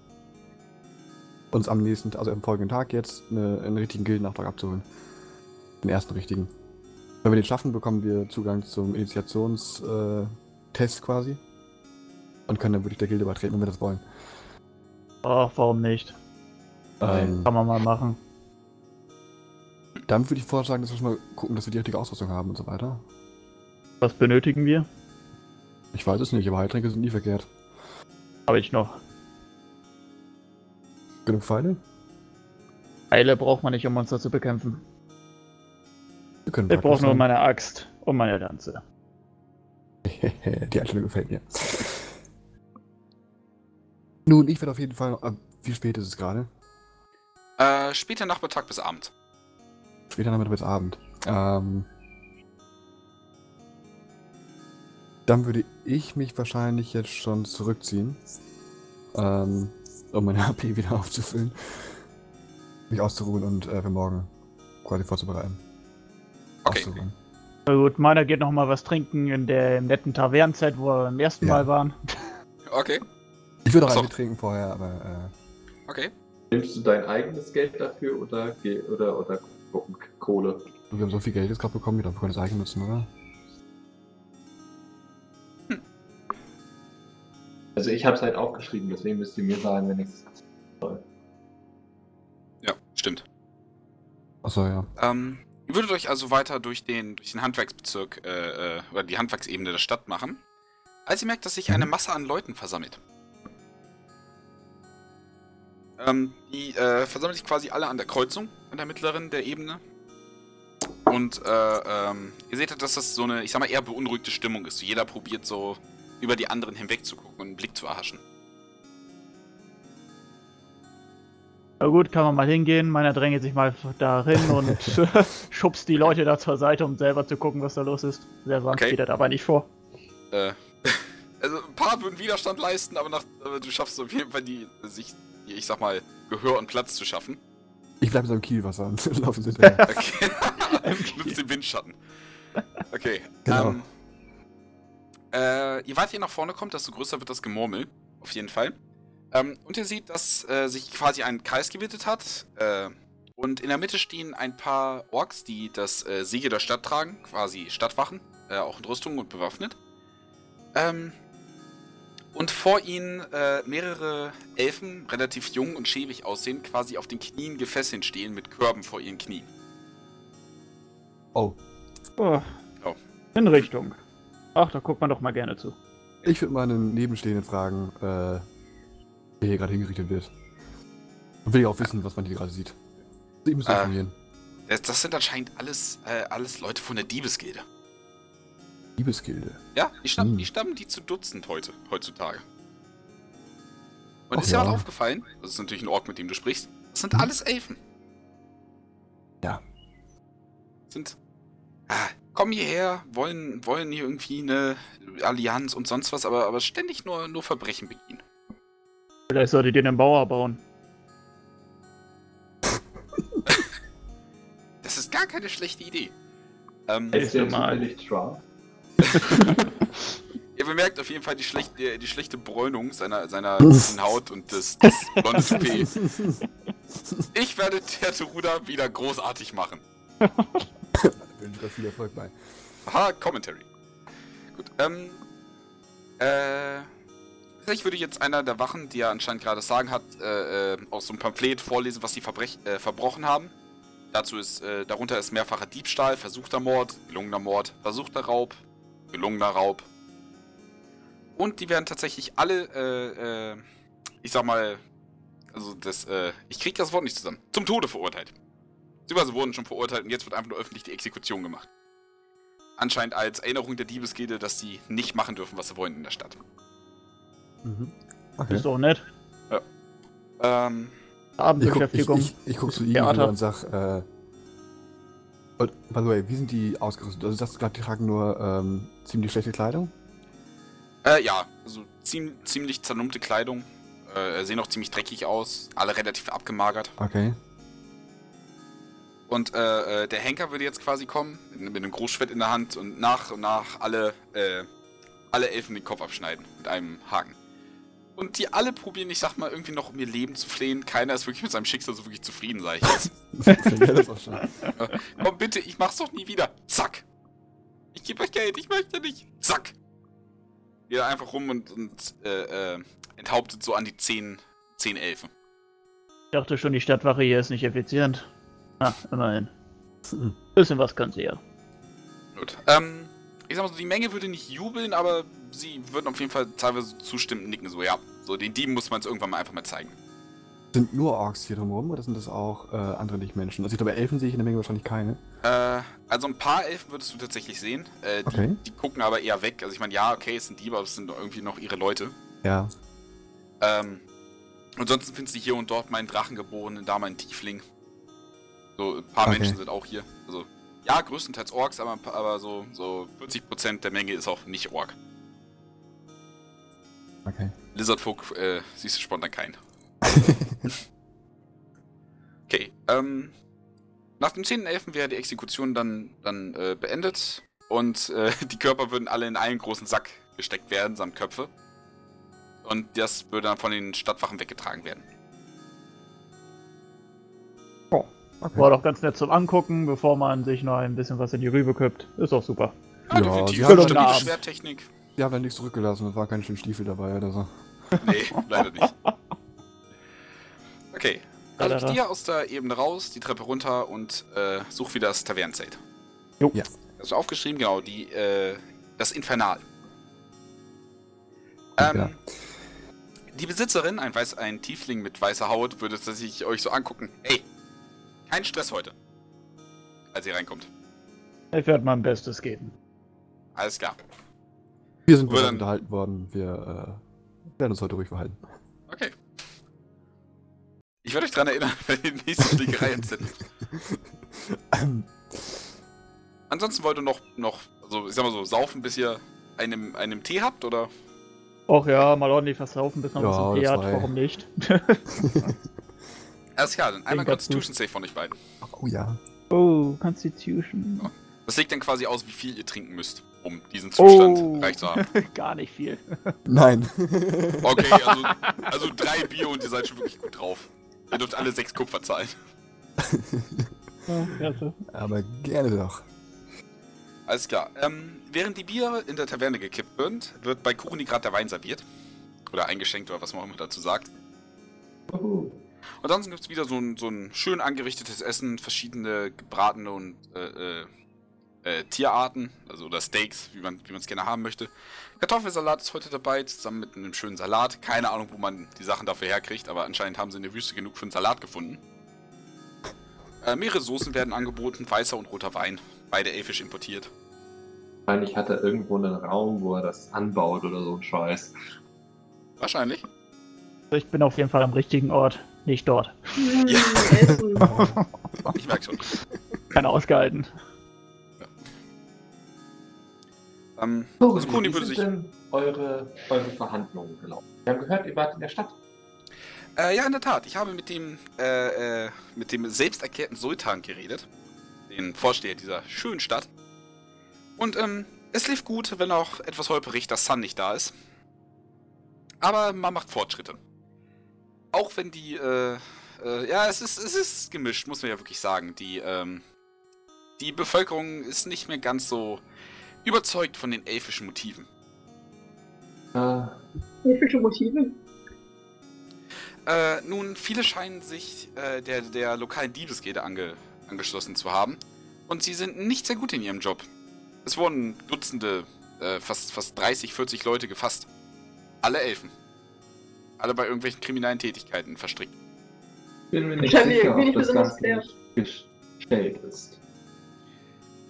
uns am nächsten, also am folgenden Tag jetzt eine, einen richtigen Gildenauftrag abzuholen. Den ersten richtigen. Wenn wir den schaffen, bekommen wir Zugang zum Initiationstest äh, quasi und können dann wirklich der Gilde beitreten, wenn wir das wollen. Ach, warum nicht? Ähm, Kann man mal machen. dann würde ich vorschlagen, dass wir schon mal gucken, dass wir die richtige Ausrüstung haben und so weiter. Was benötigen wir? Ich weiß es nicht, aber Heiltränke sind nie verkehrt. Habe ich noch. Genug Pfeile? Eile braucht man nicht, um Monster zu bekämpfen. Wir können Ich brauche nur meine Axt und meine Lanze. [laughs] Die Einstellung gefällt mir. Nun, ich werde auf jeden Fall. noch- ah, Wie spät ist es gerade? Äh, später Nachmittag bis Abend. Später Nachmittag bis Abend. Ähm, dann würde ich mich wahrscheinlich jetzt schon zurückziehen. Ähm, um meine [laughs] HP wieder aufzufüllen. Mich auszuruhen und äh, für morgen quasi vorzubereiten. Okay. Na gut, meiner geht noch mal was trinken in der netten Tavernenzeit, wo wir beim ersten Ja. Mal waren. Okay, Ich würde auch Ach so. einen trinken vorher, aber äh, okay. Nimmst du dein eigenes Geld dafür oder, ge- oder, oder Kohle? wir haben so viel Geld jetzt gerade bekommen, wir können das eigen nutzen, oder? Also ich habe es halt aufgeschrieben, deswegen müsst ihr mir sagen, wenn ich es Ja, stimmt. Achso, ja. Ähm, ihr würdet euch also weiter durch den, durch den Handwerksbezirk äh, äh, oder die Handwerksebene der Stadt machen, als ihr merkt, dass sich eine Mhm. Masse an Leuten versammelt. Ähm, die äh, versammeln sich quasi alle an der Kreuzung, an der mittleren der Ebene. Und äh, ähm, ihr seht, dass das so eine, ich sag mal, eher beunruhigte Stimmung ist. Jeder probiert so über die anderen hinweg zu gucken und einen Blick zu erhaschen. Na gut, kann man mal hingehen. Meiner drängelt sich mal dahin und [laughs] schubst die Leute da zur Seite, um selber zu gucken, was da los ist. Sehr sanft Okay. geht das aber nicht vor. Äh, [laughs] also ein paar würden Widerstand leisten, aber, nach, du schaffst auf jeden Fall die, sich, ich sag mal, Gehör und Platz zu schaffen. Ich bleibe so im Kielwasser und [laughs] laufen sie hinterher. Okay. Nutzt den Windschatten. Okay. Genau. Ähm, äh, je weiter ihr nach vorne kommt, desto größer wird das Gemurmel. Auf jeden Fall. Ähm, und ihr seht, dass äh, sich quasi ein Kreis gebildet hat. Äh, und in der Mitte stehen ein paar Orks, die das äh, Siege der Stadt tragen. Quasi Stadtwachen. Äh, auch in Rüstung und bewaffnet. Ähm, und vor ihnen äh, mehrere Elfen, relativ jung und schäbig aussehen, quasi auf den Knien gefesselt stehen mit Körben vor ihren Knien. Oh, Oh. Oh. In Richtung. Ach, da guckt man doch mal gerne zu. ich würde mal einen Nebenstehenden fragen, äh, wer hier gerade hingerichtet wird. Und will ja auch wissen, was man hier gerade sieht. Ich muss Äh. informieren. Das, das sind anscheinend alles, äh, alles Leute von der Diebesgilde. Liebesgilde. Ja, die stammen, Hm. die stammen die zu Dutzend heute, heutzutage. Und Ach ist ja. aufgefallen, das ist natürlich ein Ork, mit dem du sprichst, das sind Hm. alles Elfen. Ja. Sind, ah, kommen hierher, wollen, wollen hier irgendwie eine Allianz und sonst was, aber, aber ständig nur, nur Verbrechen begehen. Vielleicht solltet ihr einen Bauer bauen. Das ist gar keine schlechte Idee. Ähm. Ist der normal. zufällig Trump? [laughs] Ihr bemerkt auf jeden Fall die schlechte, die schlechte Bräunung seiner, seiner [laughs] Haut und das, das blonde Toupet. [laughs] Ich werde Terteruda wieder großartig machen. Wünsche dir viel Erfolg bei. Aha, Commentary. Gut, ähm. Äh. Ich würde jetzt einer der Wachen, die ja anscheinend gerade Sagen hat, äh, äh, aus so einem Pamphlet vorlesen, was sie äh, verbrochen haben. Dazu ist, äh, darunter ist mehrfacher Diebstahl, versuchter Mord, gelungener Mord, versuchter Raub, gelungener Raub. Und die werden tatsächlich alle, äh, äh, ich sag mal, also das, ich krieg das Wort nicht zusammen, zum Tode verurteilt. Beziehungsweise wurden schon verurteilt und jetzt wird einfach nur öffentlich die Exekution gemacht. Anscheinend als Erinnerung der Diebesgilde, dass sie nicht machen dürfen, was sie wollen in der Stadt. Mhm. Okay. Ist doch nett. Ähm, Ich guck, ich, Abendbeschäftigung. ich, ich guck zu ihm und sag, äh. Und, by the way, wie sind die ausgerüstet? Also, du sagst gerade, die tragen nur ähm, ziemlich schlechte Kleidung? äh, ja, also ziem ziemlich zernummte Kleidung. Äh, sehen auch ziemlich dreckig aus, alle relativ abgemagert. Okay. Und äh, äh, der Henker würde jetzt quasi kommen, mit, mit einem Großschwert in der Hand und nach und nach alle, äh, alle Elfen den Kopf abschneiden mit einem Haken. Und die alle probieren, ich sag mal, irgendwie noch um ihr Leben zu flehen. Keiner ist wirklich mit seinem Schicksal so wirklich zufrieden, sag ich jetzt. [laughs] ja, das auch schon. Komm bitte, ich mach's doch nie wieder. Zack. Ich gebe euch Geld, ich möchte nicht. Zack. Geht einfach rum und, und äh, äh, enthauptet so an die 10, 10 Elfen. Ich dachte schon, die Stadtwache hier ist nicht effizient. Ah, immerhin. Mhm. [laughs] Bisschen was kann sie ja. Gut. Ähm, ich sag mal so, die Menge würde nicht jubeln, aber sie würden auf jeden Fall teilweise zustimmen, nicken so, ja. So, den Dieben muss man es irgendwann mal einfach mal zeigen. Sind nur Orks hier drumherum oder sind das auch äh, andere Nicht-Menschen? Also ich glaube, Elfen sehe ich in der Menge wahrscheinlich keine. Äh, also ein paar Elfen würdest du tatsächlich sehen. Äh, die, Okay. die gucken aber eher weg. Also ich meine, ja, okay, es sind Diebe, aber es sind irgendwie noch ihre Leute. Ja. Ähm, ansonsten findest du hier und dort meinen Drachengeborenen, da meinen Tiefling. So, ein paar Okay. Menschen sind auch hier. Also, ja, größtenteils Orks, aber, aber so, so 40% der Menge ist auch nicht Ork. Okay. Lizardfolk äh, siehst du spontan keinen. [laughs] Okay, ähm, nach dem 10.11. wäre die Exekution dann, dann äh, beendet und äh, [laughs] die Körper würden alle in einen großen Sack gesteckt werden, samt Köpfe. Und das würde dann von den Stadtwachen weggetragen werden. okay. War doch ganz nett zum Angucken, bevor man sich noch ein bisschen was in die Rübe kippt. Ist doch super. Ja, Ja, definitiv. die haben Stabile Abend. Schwerttechnik. Die haben dann nichts zurückgelassen, es war kein schöner Stiefel dabei oder so. [laughs] Nee, leider nicht. Okay. Also ich gehe aus der Ebene raus, die Treppe runter und äh, such wieder das Tavernenzelt. Jo. Ja. Also aufgeschrieben, genau, die, äh, das Infernal. Ähm, Ja. Die Besitzerin, ein, weiß, ein Tiefling mit weißer Haut, würde sich euch so angucken. Ey, kein Stress heute. Als ihr reinkommt. Ich werde mein Bestes geben. Alles klar. Wir sind dann- unterhalten worden, wir äh, werden uns heute ruhig verhalten. Okay. Ich werde euch daran erinnern, [laughs] wenn die nächste Schlägerei [laughs] entsendet. Ansonsten wollt ihr noch, noch, also ich sag mal so, saufen, bis ihr einem, einem Tee habt, oder? Och ja, mal ordentlich versaufen, bis man Ja, was Tee hat. war- Warum nicht? [laughs] Alles klar, dann einmal Constitution Save von euch beiden. oh ja. oh, Constitution. Das legt dann quasi aus, wie viel ihr trinken müsst, um diesen Zustand erreicht zu haben. [laughs] Gar nicht viel. Nein. Okay, [laughs] also, also drei Bier und ihr seid schon wirklich gut drauf. Ihr dürft alle sechs Kupfer zahlen. Aber gerne doch. Alles klar. Ähm, während die Biere in der Taverne gekippt wird, wird bei Kuruni gerade der Wein serviert. Oder eingeschenkt oder was man auch immer dazu sagt. Und ansonsten gibt es wieder so ein, so ein schön angerichtetes Essen, verschiedene gebratene und äh, äh, äh, Tierarten, also oder Steaks, wie man wie es gerne haben möchte. Kartoffelsalat ist heute dabei, zusammen mit einem schönen Salat. Keine Ahnung, wo man die Sachen dafür herkriegt, aber anscheinend haben sie in der Wüste genug für einen Salat gefunden. Äh, mehrere Soßen werden angeboten, weißer und roter Wein. Beide elfisch importiert. Wahrscheinlich hat er irgendwo einen Raum, wo er das anbaut oder so ein Scheiß. Wahrscheinlich. Ich bin auf jeden Fall am richtigen Ort, nicht dort. Hm, Ja. Essen. Ich merke schon. Keiner ausgehalten. Ähm, So, also wie würde sind sich. denn eure, eure Verhandlungen gelaufen? Wir haben gehört, ihr wart in der Stadt. Äh, ja, in der Tat. Ich habe mit dem, äh, äh, mit dem selbsterklärten Sultan geredet. Den Vorsteher dieser schönen Stadt. Und, ähm, es lief gut, wenn auch etwas holperig, dass Sun nicht da ist. Aber man macht Fortschritte. Auch wenn die, äh, äh, ja, es ist, es ist gemischt, muss man ja wirklich sagen. Die, ähm, die Bevölkerung ist nicht mehr ganz so überzeugt von den elfischen Motiven. Äh, Elfische Motive. Äh, nun, viele scheinen sich äh, der, der lokalen Diebesgilde ange, angeschlossen zu haben. Und sie sind nicht sehr gut in ihrem Job. Es wurden Dutzende, äh, fast, fast 30, 40 Leute gefasst. Alle Elfen. Alle bei irgendwelchen kriminellen Tätigkeiten verstrickt. bin mir nicht sicher, ob das besonders Ganze gestellt ist.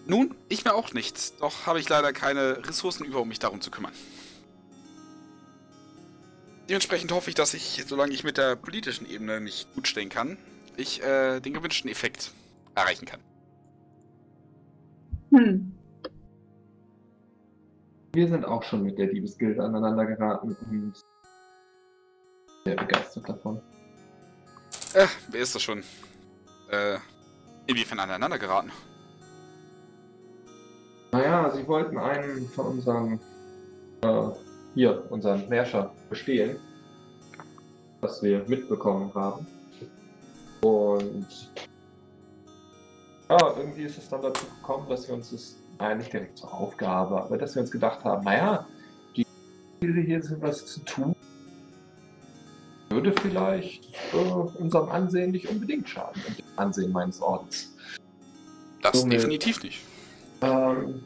Nun, ich mir auch nicht. Doch habe ich leider keine Ressourcen über, um mich darum zu kümmern. Dementsprechend hoffe ich, dass ich, solange ich mit der politischen Ebene mich gut stellen kann, ich äh, den gewünschten Effekt erreichen kann. Hm. Wir sind auch schon mit der Diebesgilde aneinander geraten und sehr begeistert davon. Äh, wer ist das schon? Äh, inwiefern aneinander geraten? Naja, sie wollten einen von unseren, äh, hier, unseren Herrscher bestehlen, was wir mitbekommen haben. Und ja, irgendwie ist es dann dazu gekommen, dass wir uns das, naja, nicht direkt zur Aufgabe, aber dass wir uns gedacht haben, naja, die hier sind was zu tun, würde vielleicht äh, unserem Ansehen nicht unbedingt schaden, und dem Ansehen meines Ordens. Das Junge. definitiv nicht. Ähm,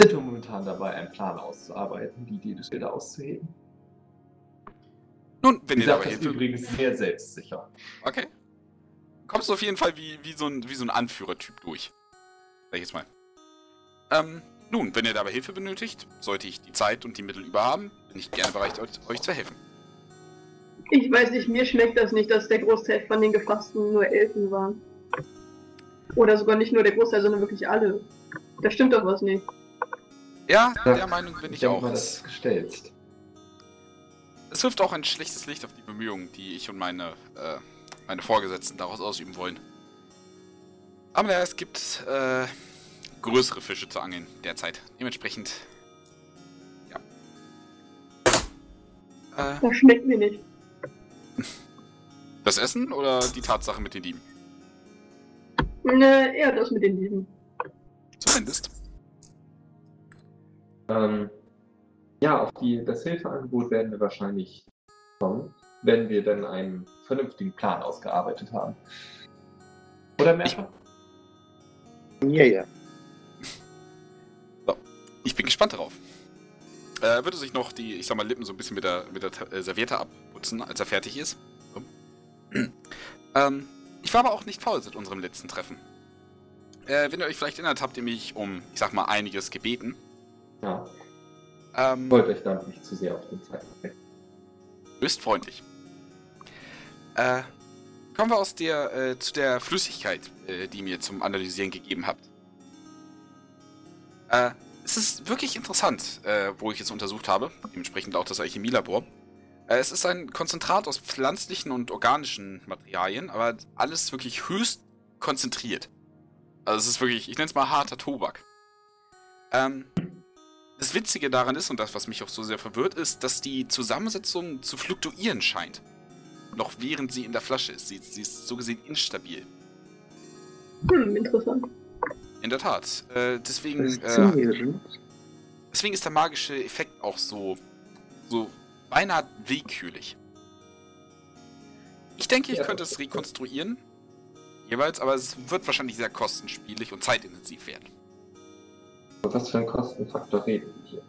sind wir momentan dabei, einen Plan auszuarbeiten, die Idee des Bilder auszuheben. Nun, wenn ihr dabei Hilfe... übrigens sehr selbstsicher. Okay. Kommst du auf jeden Fall wie, wie, so, ein, wie so ein Anführertyp durch. Sag ich jetzt mal. Ähm, nun, wenn ihr dabei Hilfe benötigt, sollte ich die Zeit und die Mittel über haben, bin ich gerne bereit, euch, euch zu helfen. Ich weiß nicht, mir schmeckt das nicht, dass der Großteil von den Gefassten nur Elfen waren. Oder sogar nicht nur der Großteil, sondern wirklich alle. Da stimmt doch was nicht. Ja, Ja, der Meinung bin ich auch. mal, Es, das gestellt. es wirft auch ein schlechtes Licht auf die Bemühungen, die ich und meine, äh, meine Vorgesetzten daraus ausüben wollen. Aber naja, es gibt äh, größere Fische zu angeln derzeit. Dementsprechend. Ja. Äh, Das schmeckt mir nicht. das Essen oder die Tatsache mit den Dieben? Ne, eher das mit den Dieben. Zumindest. Ähm, ja, auf die, das Hilfeangebot werden wir wahrscheinlich kommen, wenn wir dann einen vernünftigen Plan ausgearbeitet haben. Oder mehr? Ja, ja. Ich bin gespannt darauf. Äh, würde sich noch die, ich sag mal, Lippen so ein bisschen mit der, mit der äh, Serviette abputzen, als er fertig ist. So. [clears throat] ähm, ich war aber auch nicht faul seit unserem letzten Treffen. Äh, wenn ihr euch vielleicht erinnert, habt ihr mich um, ich sag mal, einiges gebeten. Ja, Ähm, wollt euch damit nicht zu sehr auf den Zeitpunkt. Höchst freundlich. Äh, kommen wir aus der, äh, zu der Flüssigkeit, äh, die ihr mir zum Analysieren gegeben habt. Äh, es ist wirklich interessant, äh, wo ich es untersucht habe, dementsprechend auch das Alchemielabor. Es ist ein Konzentrat aus pflanzlichen und organischen Materialien, aber alles wirklich höchst konzentriert. Also es ist wirklich, ich nenne es mal harter Tobak. Ähm, das Witzige daran ist, und das, was mich auch so sehr verwirrt, ist, dass die Zusammensetzung zu fluktuieren scheint. Noch während sie in der Flasche ist. Sie, sie ist so gesehen instabil. Hm, interessant. In der Tat. Äh, deswegen, äh, Faszinierend. deswegen ist der magische Effekt auch so, so beinahe willkürlich. Ich denke, ich Ja, könnte es rekonstruieren. Jeweils, aber es wird wahrscheinlich sehr kostenspielig und zeitintensiv werden. Was für einen Kostenfaktor reden wir hier?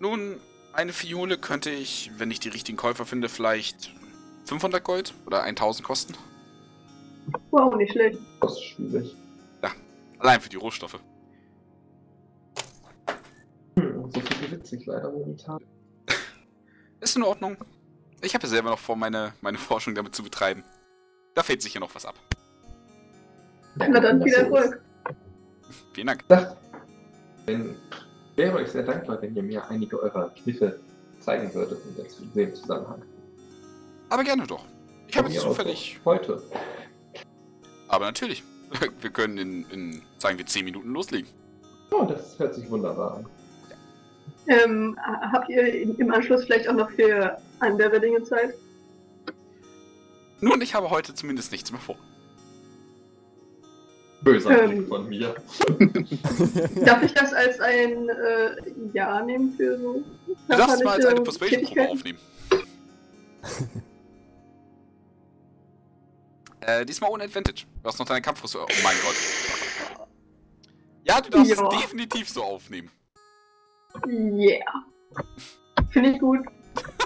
Nun, eine Fiole könnte ich, wenn ich die richtigen Käufer finde, vielleicht 500 Gold oder 1000 kosten. Wow, nicht schlecht. Das ist schwierig. Allein für die Rohstoffe. Hm, so viel ich leider momentan. Ist in Ordnung. Ich habe ja selber noch vor, meine, meine Forschung damit zu betreiben. Da fehlt sicher noch was ab. Na dann viel Erfolg. Vielen Dank. Das, wenn, wäre euch sehr dankbar, wenn ihr mir einige eurer Kniffe zeigen würdet in dem Zusammenhang. Aber gerne doch. Ich habe jetzt zufällig. Heute. Aber natürlich. [laughs] Wir können in, in, sagen wir, 10 Minuten loslegen. Oh, das hört sich wunderbar an. Ähm, habt ihr im Anschluss vielleicht auch noch für andere Dinge Zeit? Nun, ich habe heute zumindest nichts mehr vor. Böser Ähm. Blick von mir. [laughs] [laughs] Darf ich das als ein äh, Ja nehmen für so Du darfst mal als eine Persuasion-Probe aufnehmen. [laughs] äh, diesmal ohne Advantage. Du hast noch deine Kampfrüstung. Oh mein Gott. Ja, du darfst Ja. es definitiv so aufnehmen. Yeah. Finde ich gut.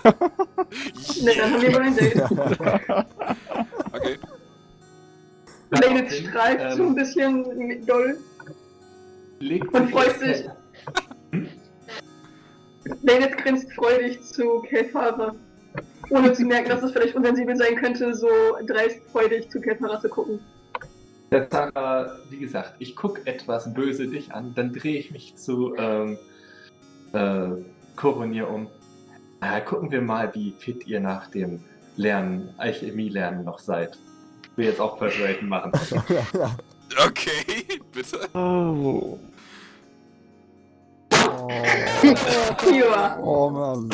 [laughs] Na, dann haben wir wohl ein Date. [laughs] Okay. Daraufhin, streift so ein ähm, bisschen doll. legt und freut sich. Fell. Lane grinst freudig zu Kelfara. Ohne zu merken, dass es vielleicht unsensibel sein könnte, so dreist freudig zu Kelfara zu gucken. Der Zara, wie gesagt, ich gucke etwas böse dich an, dann drehe ich mich zu ähm, äh, Koronier um. Äh, gucken wir mal, wie fit ihr nach dem Lernen, Alchemie-Lernen noch seid. Ich will jetzt auch Persuasion machen. [laughs] Okay, bitte. Oh. oh, Ja. oh Mann.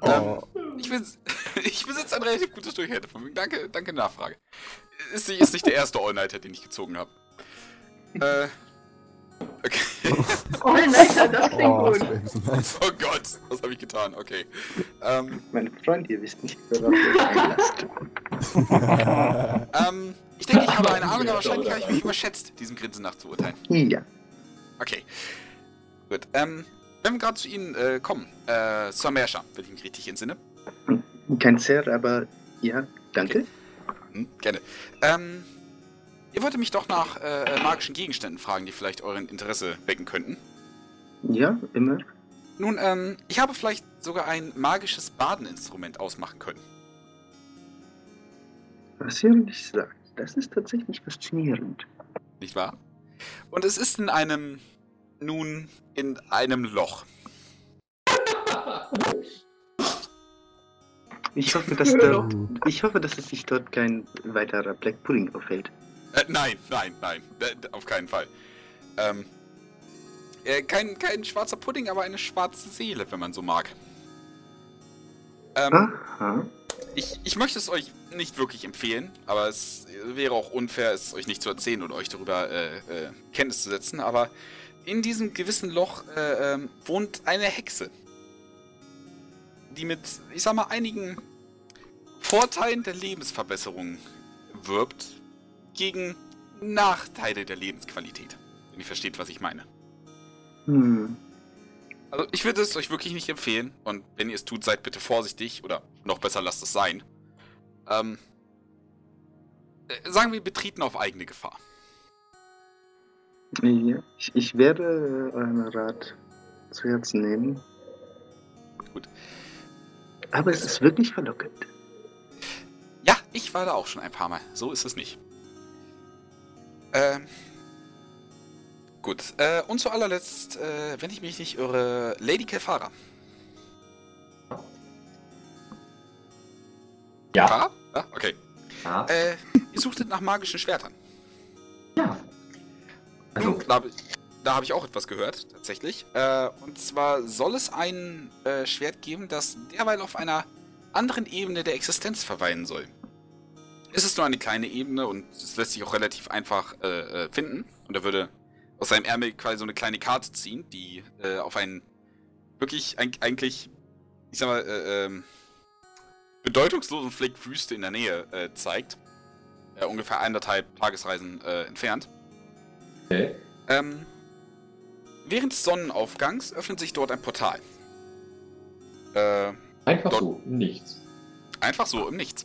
Oh. Ich, bes [laughs] ich besitze ein relativ gutes Durchhaltevermögen. Danke, danke Nachfrage. Ist, nicht- ist nicht der erste All-Nighter, den ich gezogen habe. Äh. Okay. [laughs] Oh nein, das klingt Oh, gut. das. Oh Gott, was habe ich getan? Okay. Ähm, Mein Freund, ihr wisst nicht, euch einlasst. [laughs] [laughs] ähm, ich denke, ich habe eine Ahnung, aber wahrscheinlich habe ich mich überschätzt, diesem Grinsen nach zu urteilen. Ja. Okay. Gut. Ähm, wenn wir gerade zu Ihnen äh, kommen, äh, Sir Mersha, wenn ich mich richtig entsinne. Kein Sir, aber ja, danke. Hm, gerne. Ähm, ihr wolltet mich doch nach äh, magischen Gegenständen fragen, die vielleicht euren Interesse wecken könnten. Ja, immer. Nun, ähm, ich habe vielleicht sogar ein magisches Badeninstrument ausmachen können. Was ihr nicht sagt, das ist tatsächlich faszinierend. Nicht wahr? Und es ist in einem, nun, in einem Loch. Ich hoffe, dass dort, ich hoffe, dass es sich dort kein weiterer Black Pudding aufhält. Äh, nein, nein, nein, äh, auf keinen Fall. Ähm, äh, kein, kein schwarzer Pudding, aber eine schwarze Seele, wenn man so mag. Ähm, ich, ich möchte es euch nicht wirklich empfehlen, aber es wäre auch unfair, es euch nicht zu erzählen und euch darüber äh, äh, Kenntnis zu setzen. Aber in diesem gewissen Loch äh, ähm, wohnt eine Hexe, die mit, ich sag mal, einigen Vorteilen der Lebensverbesserung wirbt gegen Nachteile der Lebensqualität. Wenn ihr versteht, was ich meine. Hm. Also ich würde es euch wirklich nicht empfehlen und wenn ihr es tut, seid bitte vorsichtig oder noch besser lasst es sein. Ähm, äh, sagen wir, betreten auf eigene Gefahr. Ja, ich, ich werde euren Rat zu Herzen nehmen. Gut. Aber es ist wirklich verlockend. Ja, ich war da auch schon ein paar Mal. So ist es nicht. Ähm. Gut. Äh, und zu allerletzt, äh, wenn ich mich nicht irre, Lady Kelfara. Ja. Kelfara? Ja, okay. Ja. Äh, ihr suchtet nach magischen Schwertern. ja. Also, da habe da hab ich auch etwas gehört, tatsächlich. Äh, und zwar soll es ein äh, Schwert geben, das derweil auf einer anderen Ebene der Existenz verweilen soll. Es ist nur eine kleine Ebene und es lässt sich auch relativ einfach äh, äh, finden. Und er würde aus seinem Ärmel quasi so eine kleine Karte ziehen, die äh, auf einen wirklich eig- eigentlich, ich sag mal, äh, ähm, bedeutungslosen Fleck Wüste in der Nähe äh, zeigt. Äh, ungefähr anderthalb Tagesreisen entfernt. okay. Ähm, während des Sonnenaufgangs öffnet sich dort ein Portal. Äh, Einfach Dort- so, nichts. einfach so im Nichts.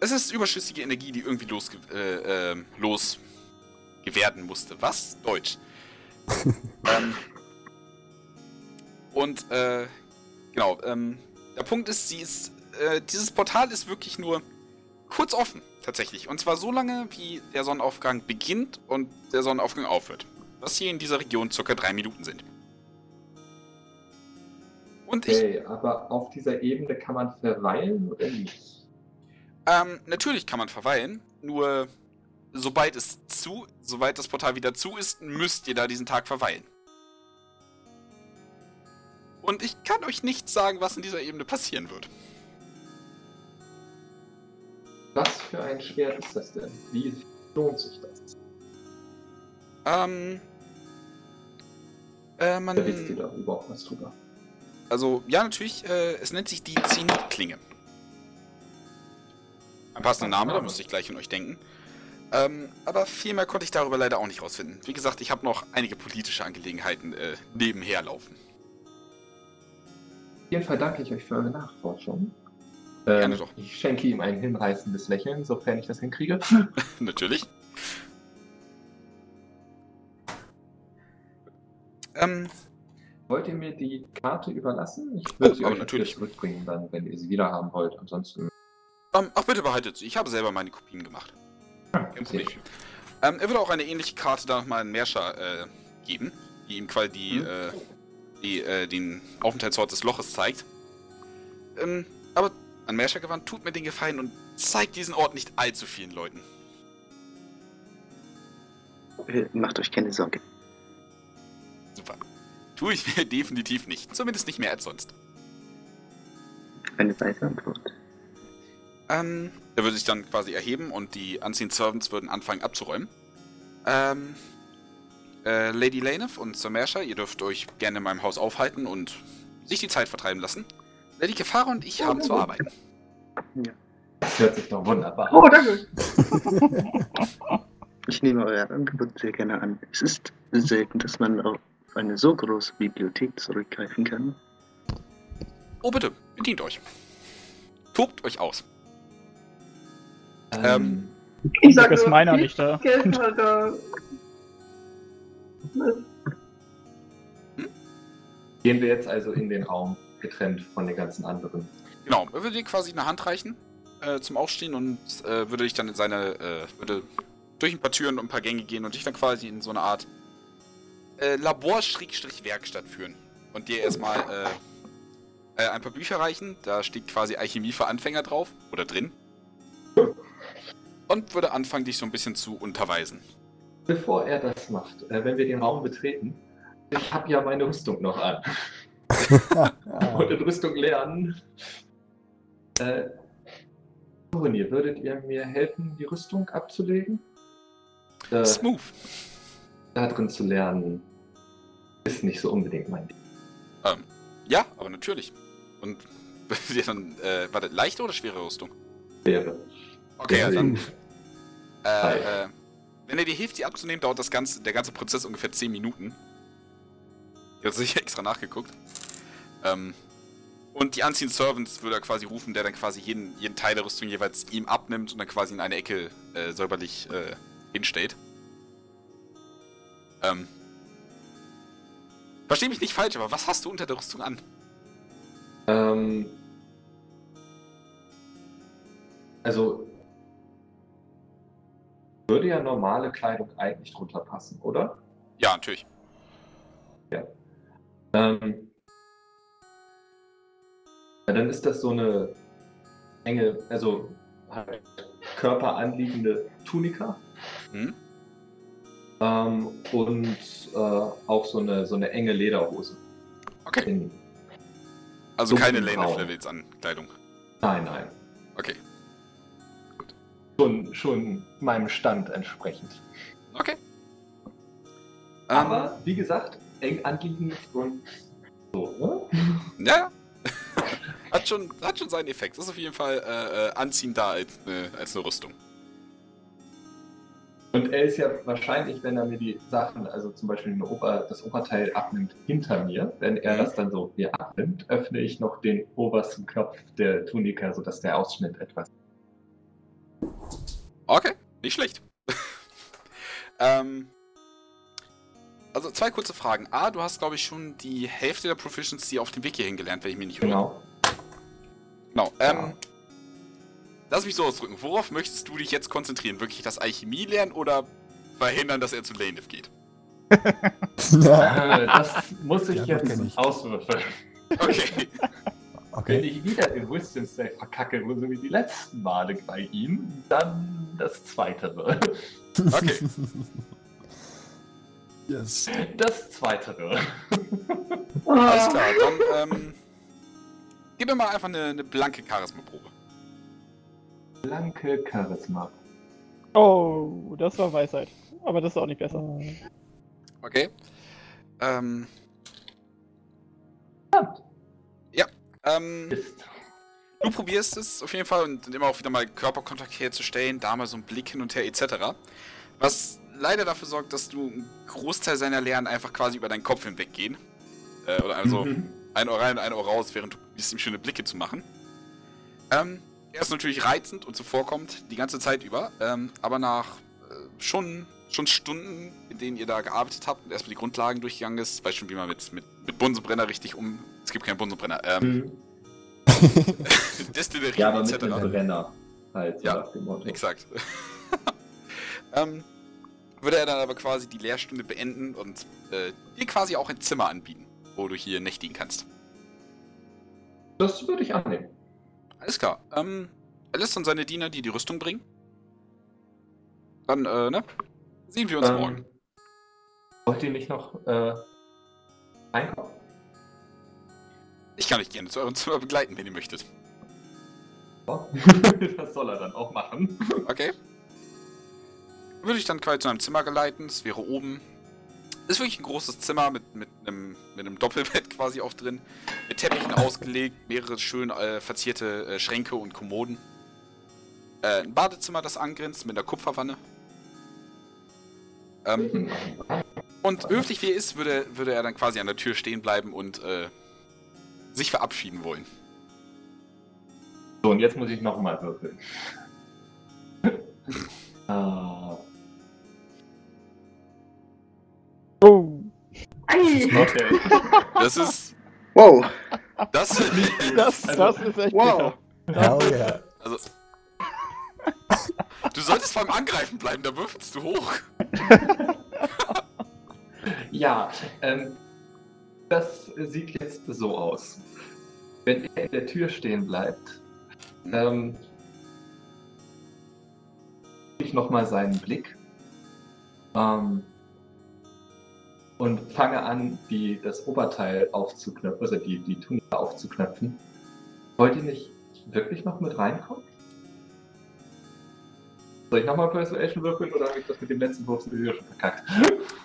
Es ist überschüssige Energie, die irgendwie losge äh, ähm, losgewerden musste. Was? Deutsch. [laughs] ähm, und, äh, genau, ähm, der Punkt ist, sie ist, äh, dieses Portal ist wirklich nur kurz offen, tatsächlich. Und zwar so lange, wie der Sonnenaufgang beginnt und der Sonnenaufgang aufhört. Was hier in dieser Region circa drei Minuten sind. Und ich Okay, aber auf dieser Ebene kann man verweilen oder nicht? Ähm, natürlich kann man verweilen, nur sobald es zu, sobald das Portal wieder zu ist, müsst ihr da diesen Tag verweilen. Und ich kann euch nicht sagen, was in dieser Ebene passieren wird. Was für ein Schwert ist das denn? Wie lohnt sich das? Ähm. Äh, man. Wisst ihr da überhaupt was drüber? Also, ja, natürlich, äh, es nennt sich die Zenit-Klinge. Ein passender Name, da müsste ich gleich an euch denken. Ähm, aber viel mehr konnte ich darüber leider auch nicht rausfinden. Wie gesagt, ich habe noch einige politische Angelegenheiten äh, nebenher laufen. Auf jeden Fall danke ich euch für eure Nachforschung. Ähm, Gerne doch. Ich schenke ihm ein hinreißendes Lächeln, sofern ich das hinkriege. [laughs] [laughs] Natürlich. Ähm, Wollt ihr mir die Karte überlassen? Ich würde Oh, sie euch natürlich. natürlich zurückbringen, dann, wenn ihr sie wieder haben wollt. Ansonsten. Ähm, ach, bitte behaltet sie. Ich habe selber meine Kopien gemacht. Kein sehr Problem. Ähm, er würde auch eine ähnliche Karte dann nochmal an Merscher äh, geben, die ihm quasi die, Mhm. äh, die, äh, den Aufenthaltsort des Loches zeigt. Ähm, aber an Merscher gewandt, tut mir den Gefallen und zeigt diesen Ort nicht allzu vielen Leuten. Äh, Macht euch keine Sorge. Super. Tue ich mir [laughs] definitiv nicht. Zumindest nicht mehr als sonst. Eine weise Antwort. Ähm, er würde sich dann quasi erheben und die Unseen Servants würden anfangen abzuräumen. Ähm, äh, Lady Laneth und Sir Mersha, ihr dürft euch gerne in meinem Haus aufhalten und sich die Zeit vertreiben lassen. Lady Kefara und ich haben zu arbeiten. Das hört sich doch wunderbar Oh, an. danke. [laughs] Ich nehme euer Angebot sehr gerne an. Es ist selten, dass man auf eine so große Bibliothek zurückgreifen kann. Oh bitte, bedient euch. Tobt euch aus. Ähm, Ich Glück sag ist meiner ich nicht da. Geld er. gehen wir jetzt also in den Raum, getrennt von den ganzen anderen. Genau, er würde dir quasi eine Hand reichen äh, zum Aufstehen und äh, würde dich dann in seine, äh, würde durch ein paar Türen und ein paar Gänge gehen und dich dann quasi in so eine Art äh, Labor-Werkstatt führen. Und dir erstmal äh, äh, ein paar Bücher reichen. Da steht quasi Alchemie für Anfänger drauf oder drin. Und würde anfangen, dich so ein bisschen zu unterweisen. Bevor er das macht, äh, wenn wir den Raum betreten, ich habe ja meine Rüstung noch an. [laughs] Und in Rüstung lernen. Äh, Souvenir, würdet ihr mir helfen, die Rüstung abzulegen? Äh, Smooth. da drin zu lernen, ist nicht so unbedingt mein Ding. Ja, aber natürlich. Und [laughs] dann, äh, warte, leichte oder schwere Rüstung? Wäre. Okay, ja, dann. [laughs] Äh, äh, wenn er dir hilft, die abzunehmen, dauert das ganze, der ganze Prozess ungefähr 10 Minuten. Ich habe sicher extra nachgeguckt. Ähm, und die Unseen Servants würde er quasi rufen, der dann quasi jeden, jeden Teil der Rüstung jeweils ihm abnimmt und dann quasi in eine Ecke äh, säuberlich äh, hinstellt. Ähm. Versteh mich nicht falsch, aber was hast du unter der Rüstung an? Ähm, also würde ja normale Kleidung eigentlich drunter passen, oder? Ja, natürlich. Ähm, ja, dann ist das so eine enge, also halt körperanliegende Tunika. Hm? Ähm, und äh, auch so eine, so eine enge Lederhose. Okay. In, Also keine Braun. Lane-Levels an Kleidung. nein, nein. Okay. Schon, schon meinem Stand entsprechend. Okay. Aber wie gesagt, eng anliegend und so. Ne? Ähm, ja. [laughs] hat, schon, hat schon seinen Effekt. Das ist auf jeden Fall äh, äh, anziehender als eine, als eine Rüstung. Und er ist ja wahrscheinlich, wenn er mir die Sachen, also zum Beispiel Ober, das Oberteil abnimmt hinter mir, wenn er Mhm. das dann so mir abnimmt, öffne ich noch den obersten Knopf der Tunika, sodass der Ausschnitt etwas. Okay, nicht schlecht. [laughs] ähm, also zwei kurze Fragen. A, du hast, glaube ich, schon die Hälfte der Proficiency auf dem Weg hierhin gelernt, wenn ich mich nicht irre. Genau. Genau. Ähm, Ja. Lass mich so ausdrücken. Worauf möchtest du dich jetzt konzentrieren? Wirklich das Alchemie lernen oder verhindern, dass er zu Laneth geht? [laughs] Äh, das muss ich kenn jetzt auswürfeln. Okay. [laughs] Wenn Okay. ich wieder in Wisdom Save verkacke, so wie die letzten Male bei ihm, dann das zweite. Okay. [laughs] yes. Das zweite. [laughs] Alles klar, dann ähm, gib mir mal einfach eine, eine blanke Charisma-Probe. Blanke Charisma. Oh, das war Weisheit. Aber das ist auch nicht besser. Okay. Ähm, ähm. Du probierst es auf jeden Fall und immer auch wieder mal Körperkontakt herzustellen, da mal so einen Blick hin und her etc. Was leider dafür sorgt, dass du einen Großteil seiner Lernen einfach quasi über deinen Kopf hinweggehen. Äh, oder also Mhm. ein Ohr rein und ein Ohr raus, während du probierst, ihm schöne Blicke zu machen. Ähm, er ist natürlich reizend und zuvorkommt die ganze Zeit über, ähm, aber nach äh, schon, schon Stunden, in denen ihr da gearbeitet habt und erstmal die Grundlagen durchgegangen ist, weißt schon, wie man mit, mit, mit Bunsenbrenner richtig um. Es gibt keinen Bunsenbrenner, ähm, Mhm. [laughs] [laughs] Destillerie Ja, aber etc. mit einem Brenner. Halt, so Ja, nach dem Motto. Exakt. [laughs] ähm, würde er dann aber quasi die Lehrstunde beenden und äh, dir quasi auch ein Zimmer anbieten. wo du hier nächtigen kannst. Das würde ich annehmen. Alles klar. Ähm, er lässt dann seine Diener, die die Rüstung bringen. Dann, äh, ne? Sehen wir uns Ähm, morgen. Wollt ihr nicht noch äh, einkaufen? Ich kann euch gerne zu eurem Zimmer begleiten, wenn ihr möchtet. [laughs] das soll er dann auch machen. Okay. Würde ich dann quasi zu einem Zimmer geleiten. Es wäre oben. Ist wirklich ein großes Zimmer mit, mit, einem, mit einem Doppelbett [laughs] quasi auch drin. Mit Teppichen [laughs] ausgelegt, mehrere schön äh, verzierte äh, Schränke und Kommoden. Äh, ein Badezimmer, das angrenzt, mit einer Kupferwanne. Ähm, und höflich wie er ist, würde, würde er dann quasi an der Tür stehen bleiben und äh, sich verabschieden wollen. So, und jetzt muss ich nochmal würfeln. [laughs] ah, Oh. Okay. Das ist. Wow! Das, Das, das ist echt Wow! Hell yeah. Also. Du solltest beim Angreifen bleiben, da würfelst du hoch. Ja, ähm, das sieht jetzt so aus. Wenn er in der Tür stehen bleibt, ähm, ich nochmal seinen Blick ähm, und fange an, die, das Oberteil aufzuknöpfen, also die, die Tunika aufzuknöpfen. Wollt ihr nicht wirklich noch mit reinkommen? Soll ich nochmal Persuasion würfeln oder habe ich das mit dem letzten Wurf schon verkackt?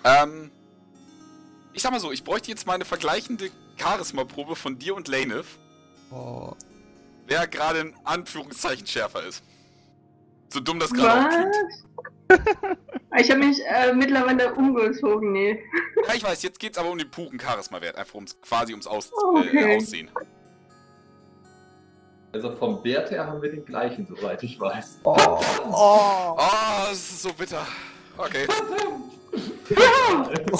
Ähm. Ich sag mal so, ich bräuchte jetzt mal eine vergleichende Charisma-Probe von dir und Laneth, Oh. wer gerade in Anführungszeichen schärfer ist. So dumm das gerade auch klingt. Was? Ich habe mich äh, mittlerweile umgezogen, nee. Ja, ich weiß, jetzt geht's aber um den puren Charisma-Wert, einfach ums quasi ums Aus Okay. äh, Aussehen. Also vom Wert her haben wir den gleichen, soweit ich weiß. Oh. Oh. Oh, das ist so bitter. Okay. ähm, [laughs]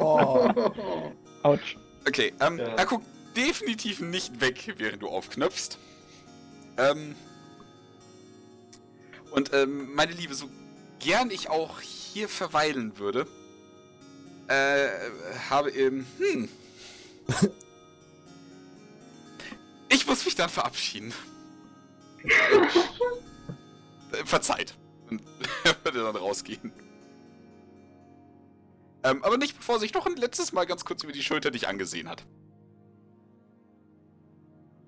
oh. Autsch. okay, ähm, Ja. er guckt definitiv nicht weg, während du aufknöpfst. Ähm. Und, ähm, meine Liebe, so gern ich auch hier verweilen würde, äh, habe im, hm. Ich muss mich dann verabschieden. [laughs] Äh, Verzeiht. Und [laughs] er würde dann rausgehen. Ähm, aber nicht bevor er sich noch ein letztes Mal ganz kurz über die Schulter dich angesehen hat.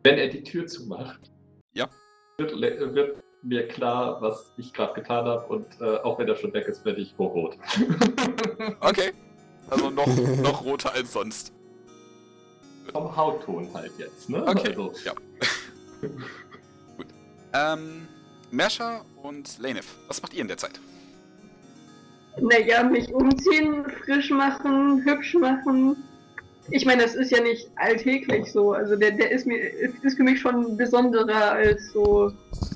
Wenn er die Tür zumacht, Ja. wird, wird mir klar, was ich gerade getan habe und äh, auch wenn er schon weg ist, werde ich hochrot. [laughs] Okay. Also noch, [laughs] noch roter als sonst. Vom Hautton halt jetzt, ne? Okay. Also, Ja. Gut. Ähm, Mersha und Lanef, was macht ihr in der Zeit? Naja, mich umziehen, frisch machen, hübsch machen. Ich meine, das ist ja nicht alltäglich so. Also der, der ist mir ist für mich schon besonderer als so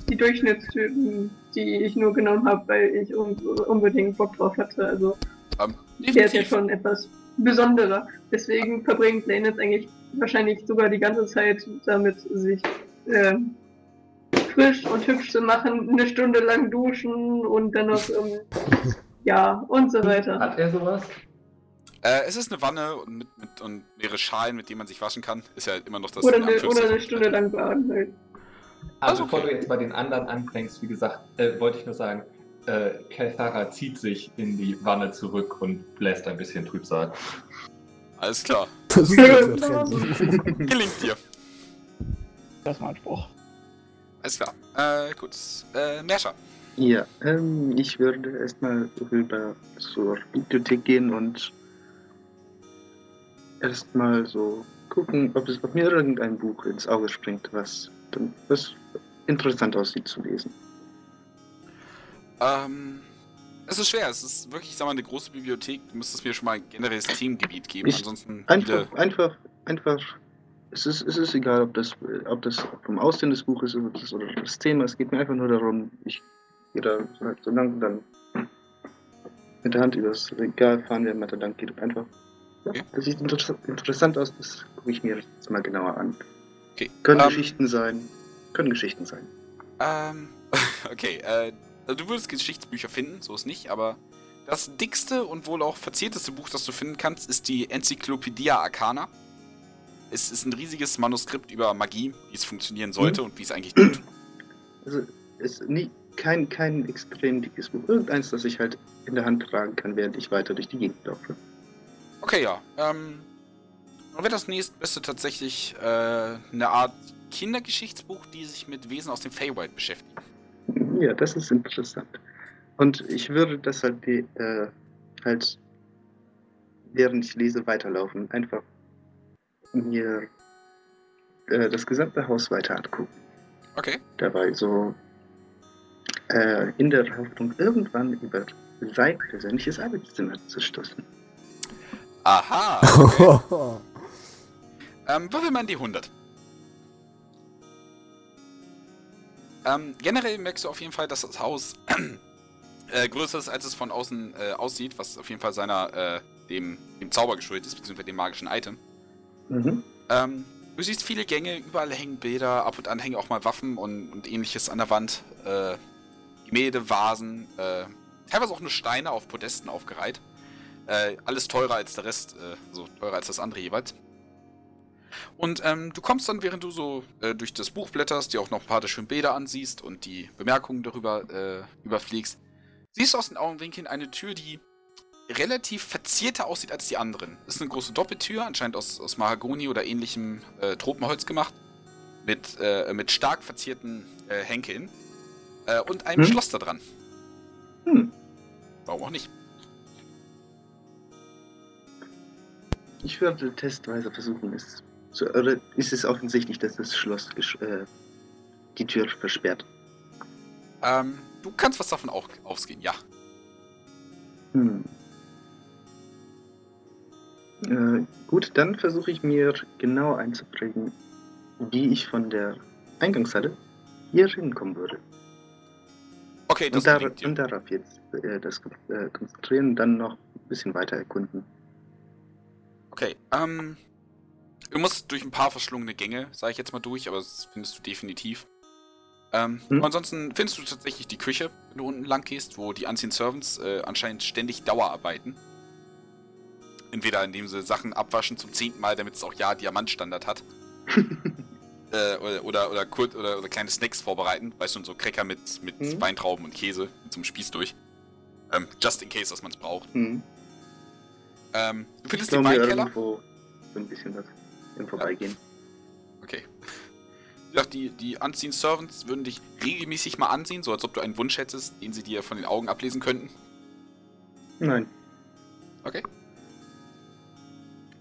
die Durchschnittstypen, die ich nur genommen habe, weil ich un unbedingt Bock drauf hatte. Also Ähm, der ist ja schon etwas besonderer. Deswegen verbringt Lane jetzt eigentlich wahrscheinlich sogar die ganze Zeit damit, sich äh, frisch und hübsch zu machen, eine Stunde lang duschen und dann noch ähm, [laughs] ja und so weiter. Hat er sowas? Äh, es ist eine Wanne und, mit, mit, und mehrere Schalen, mit denen man sich waschen kann. Ist ja immer noch das. Oder in eine, oder eine Stunde lang baden halt. Also, okay. bevor du jetzt bei den anderen anfängst, wie gesagt, äh, wollte ich nur sagen, äh, Kelthara zieht sich in die Wanne zurück und bläst ein bisschen Trübsal. Alles klar. Das ist. [laughs] Gelingt dir. Das war ein Spruch. Alles klar. Äh, gut. Äh, Mersha. Ja, ähm, ich würde erstmal rüber zur Bibliothek gehen und erstmal so gucken, ob, es, ob mir irgendein Buch ins Auge springt, was, was interessant aussieht zu lesen. Ähm, es ist schwer. Es ist wirklich, ich sag mal, eine große Bibliothek. Du müsstest mir schon mal ein generelles Themengebiet geben. Ich- Ansonsten Einfach, viele. einfach, einfach. Es ist, es ist egal, ob das, ob das vom Aussehen des Buches ist oder das, oder das Thema. Es geht mir einfach nur darum, ich gehe da so lang dann mit der Hand übers Regal fahren, während man da lang geht und einfach. Ja, das sieht inter interessant aus, das gucke ich mir jetzt mal genauer an. Okay. Können ähm, Geschichten sein. Können Geschichten sein. Ähm, [laughs] okay, äh, also du würdest Geschichtsbücher finden, so ist nicht, aber das dickste und wohl auch verzierteste Buch, das du finden kannst, ist die Enzyklopädia Arcana. Es ist ein riesiges Manuskript über Magie, wie es funktionieren sollte und wie es eigentlich tut. Also, es ist nie, kein, kein extrem dickes Buch. Irgendeins, das ich halt in der Hand tragen kann, während ich weiter durch die Gegend laufe. Okay, ja. Ähm, dann wäre das nächstbeste tatsächlich äh, eine Art Kindergeschichtsbuch, die sich mit Wesen aus dem Feywild beschäftigt. Ja, das ist interessant. Und ich würde das halt, äh, halt während ich lese, weiterlaufen. Einfach mir äh, das gesamte Haus weiter angucken. Okay. Dabei so äh, in der Hoffnung, irgendwann über sein persönliches Arbeitszimmer zu stoßen. Aha. Okay. [laughs] ähm, würfel mal in die 100. Ähm, generell merkst du auf jeden Fall, dass das Haus [clears throat] äh, größer ist, als es von außen äh, aussieht, was auf jeden Fall seiner, äh, dem, dem Zauber geschuldet ist, beziehungsweise dem magischen Item. Mhm. Ähm, du siehst viele Gänge, überall hängen Bilder, ab und an hängen auch mal Waffen und, und ähnliches an der Wand. Äh, Gemälde, Vasen, äh, teilweise auch nur Steine auf Podesten aufgereiht. Äh, alles teurer als der Rest, äh, so teurer als das andere jeweils. Und ähm, du kommst dann, während du so äh, durch das Buch blätterst, dir auch noch ein paar der schönen Bilder ansiehst und die Bemerkungen darüber äh, überfliegst, siehst du aus den Augenwinkeln eine Tür, die relativ verzierter aussieht als die anderen. Das ist eine große Doppeltür, anscheinend aus, aus Mahagoni oder ähnlichem äh, Tropenholz gemacht. Mit, äh, mit stark verzierten äh, Henkeln. Äh, und einem Hm. Schloss da dran. Hm. Warum auch nicht? Ich würde testweise versuchen, es zu. Oder ist es offensichtlich, dass das Schloss gesch- äh, die Tür versperrt? Ähm, du kannst was davon auch ausgehen, ja. Hm. Äh, gut, dann versuche ich mir genau einzuprägen, wie ich von der Eingangshalle hier hinkommen würde. Okay, das Und, gelingt dir. und darauf jetzt äh, das äh, konzentrieren und dann noch ein bisschen weiter erkunden. Okay, ähm. Du musst durch ein paar verschlungene Gänge, sage ich jetzt mal durch, aber das findest du definitiv. Ähm, Hm. Ansonsten findest du tatsächlich die Küche, wenn du unten lang gehst, wo die Unseen Servants äh, anscheinend ständig Dauerarbeiten. Entweder indem sie Sachen abwaschen zum zehnten Mal, damit es auch ja Diamantstandard hat. [laughs] äh, oder, oder, oder, kur- oder, oder kleine Snacks vorbereiten. Weißt du, so Cracker mit, mit Mhm. Weintrauben und Käse einem Spieß durch. Ähm, just in case, dass man es braucht. Hm. Ähm, du Ich findest den glaube mir Weinkeller. irgendwo so ein bisschen was im Vorbeigehen. Okay. Ja, die, die Unseen Servants würden dich regelmäßig mal ansehen, so als ob du einen Wunsch hättest, den sie dir von den Augen ablesen könnten. Nein. Okay.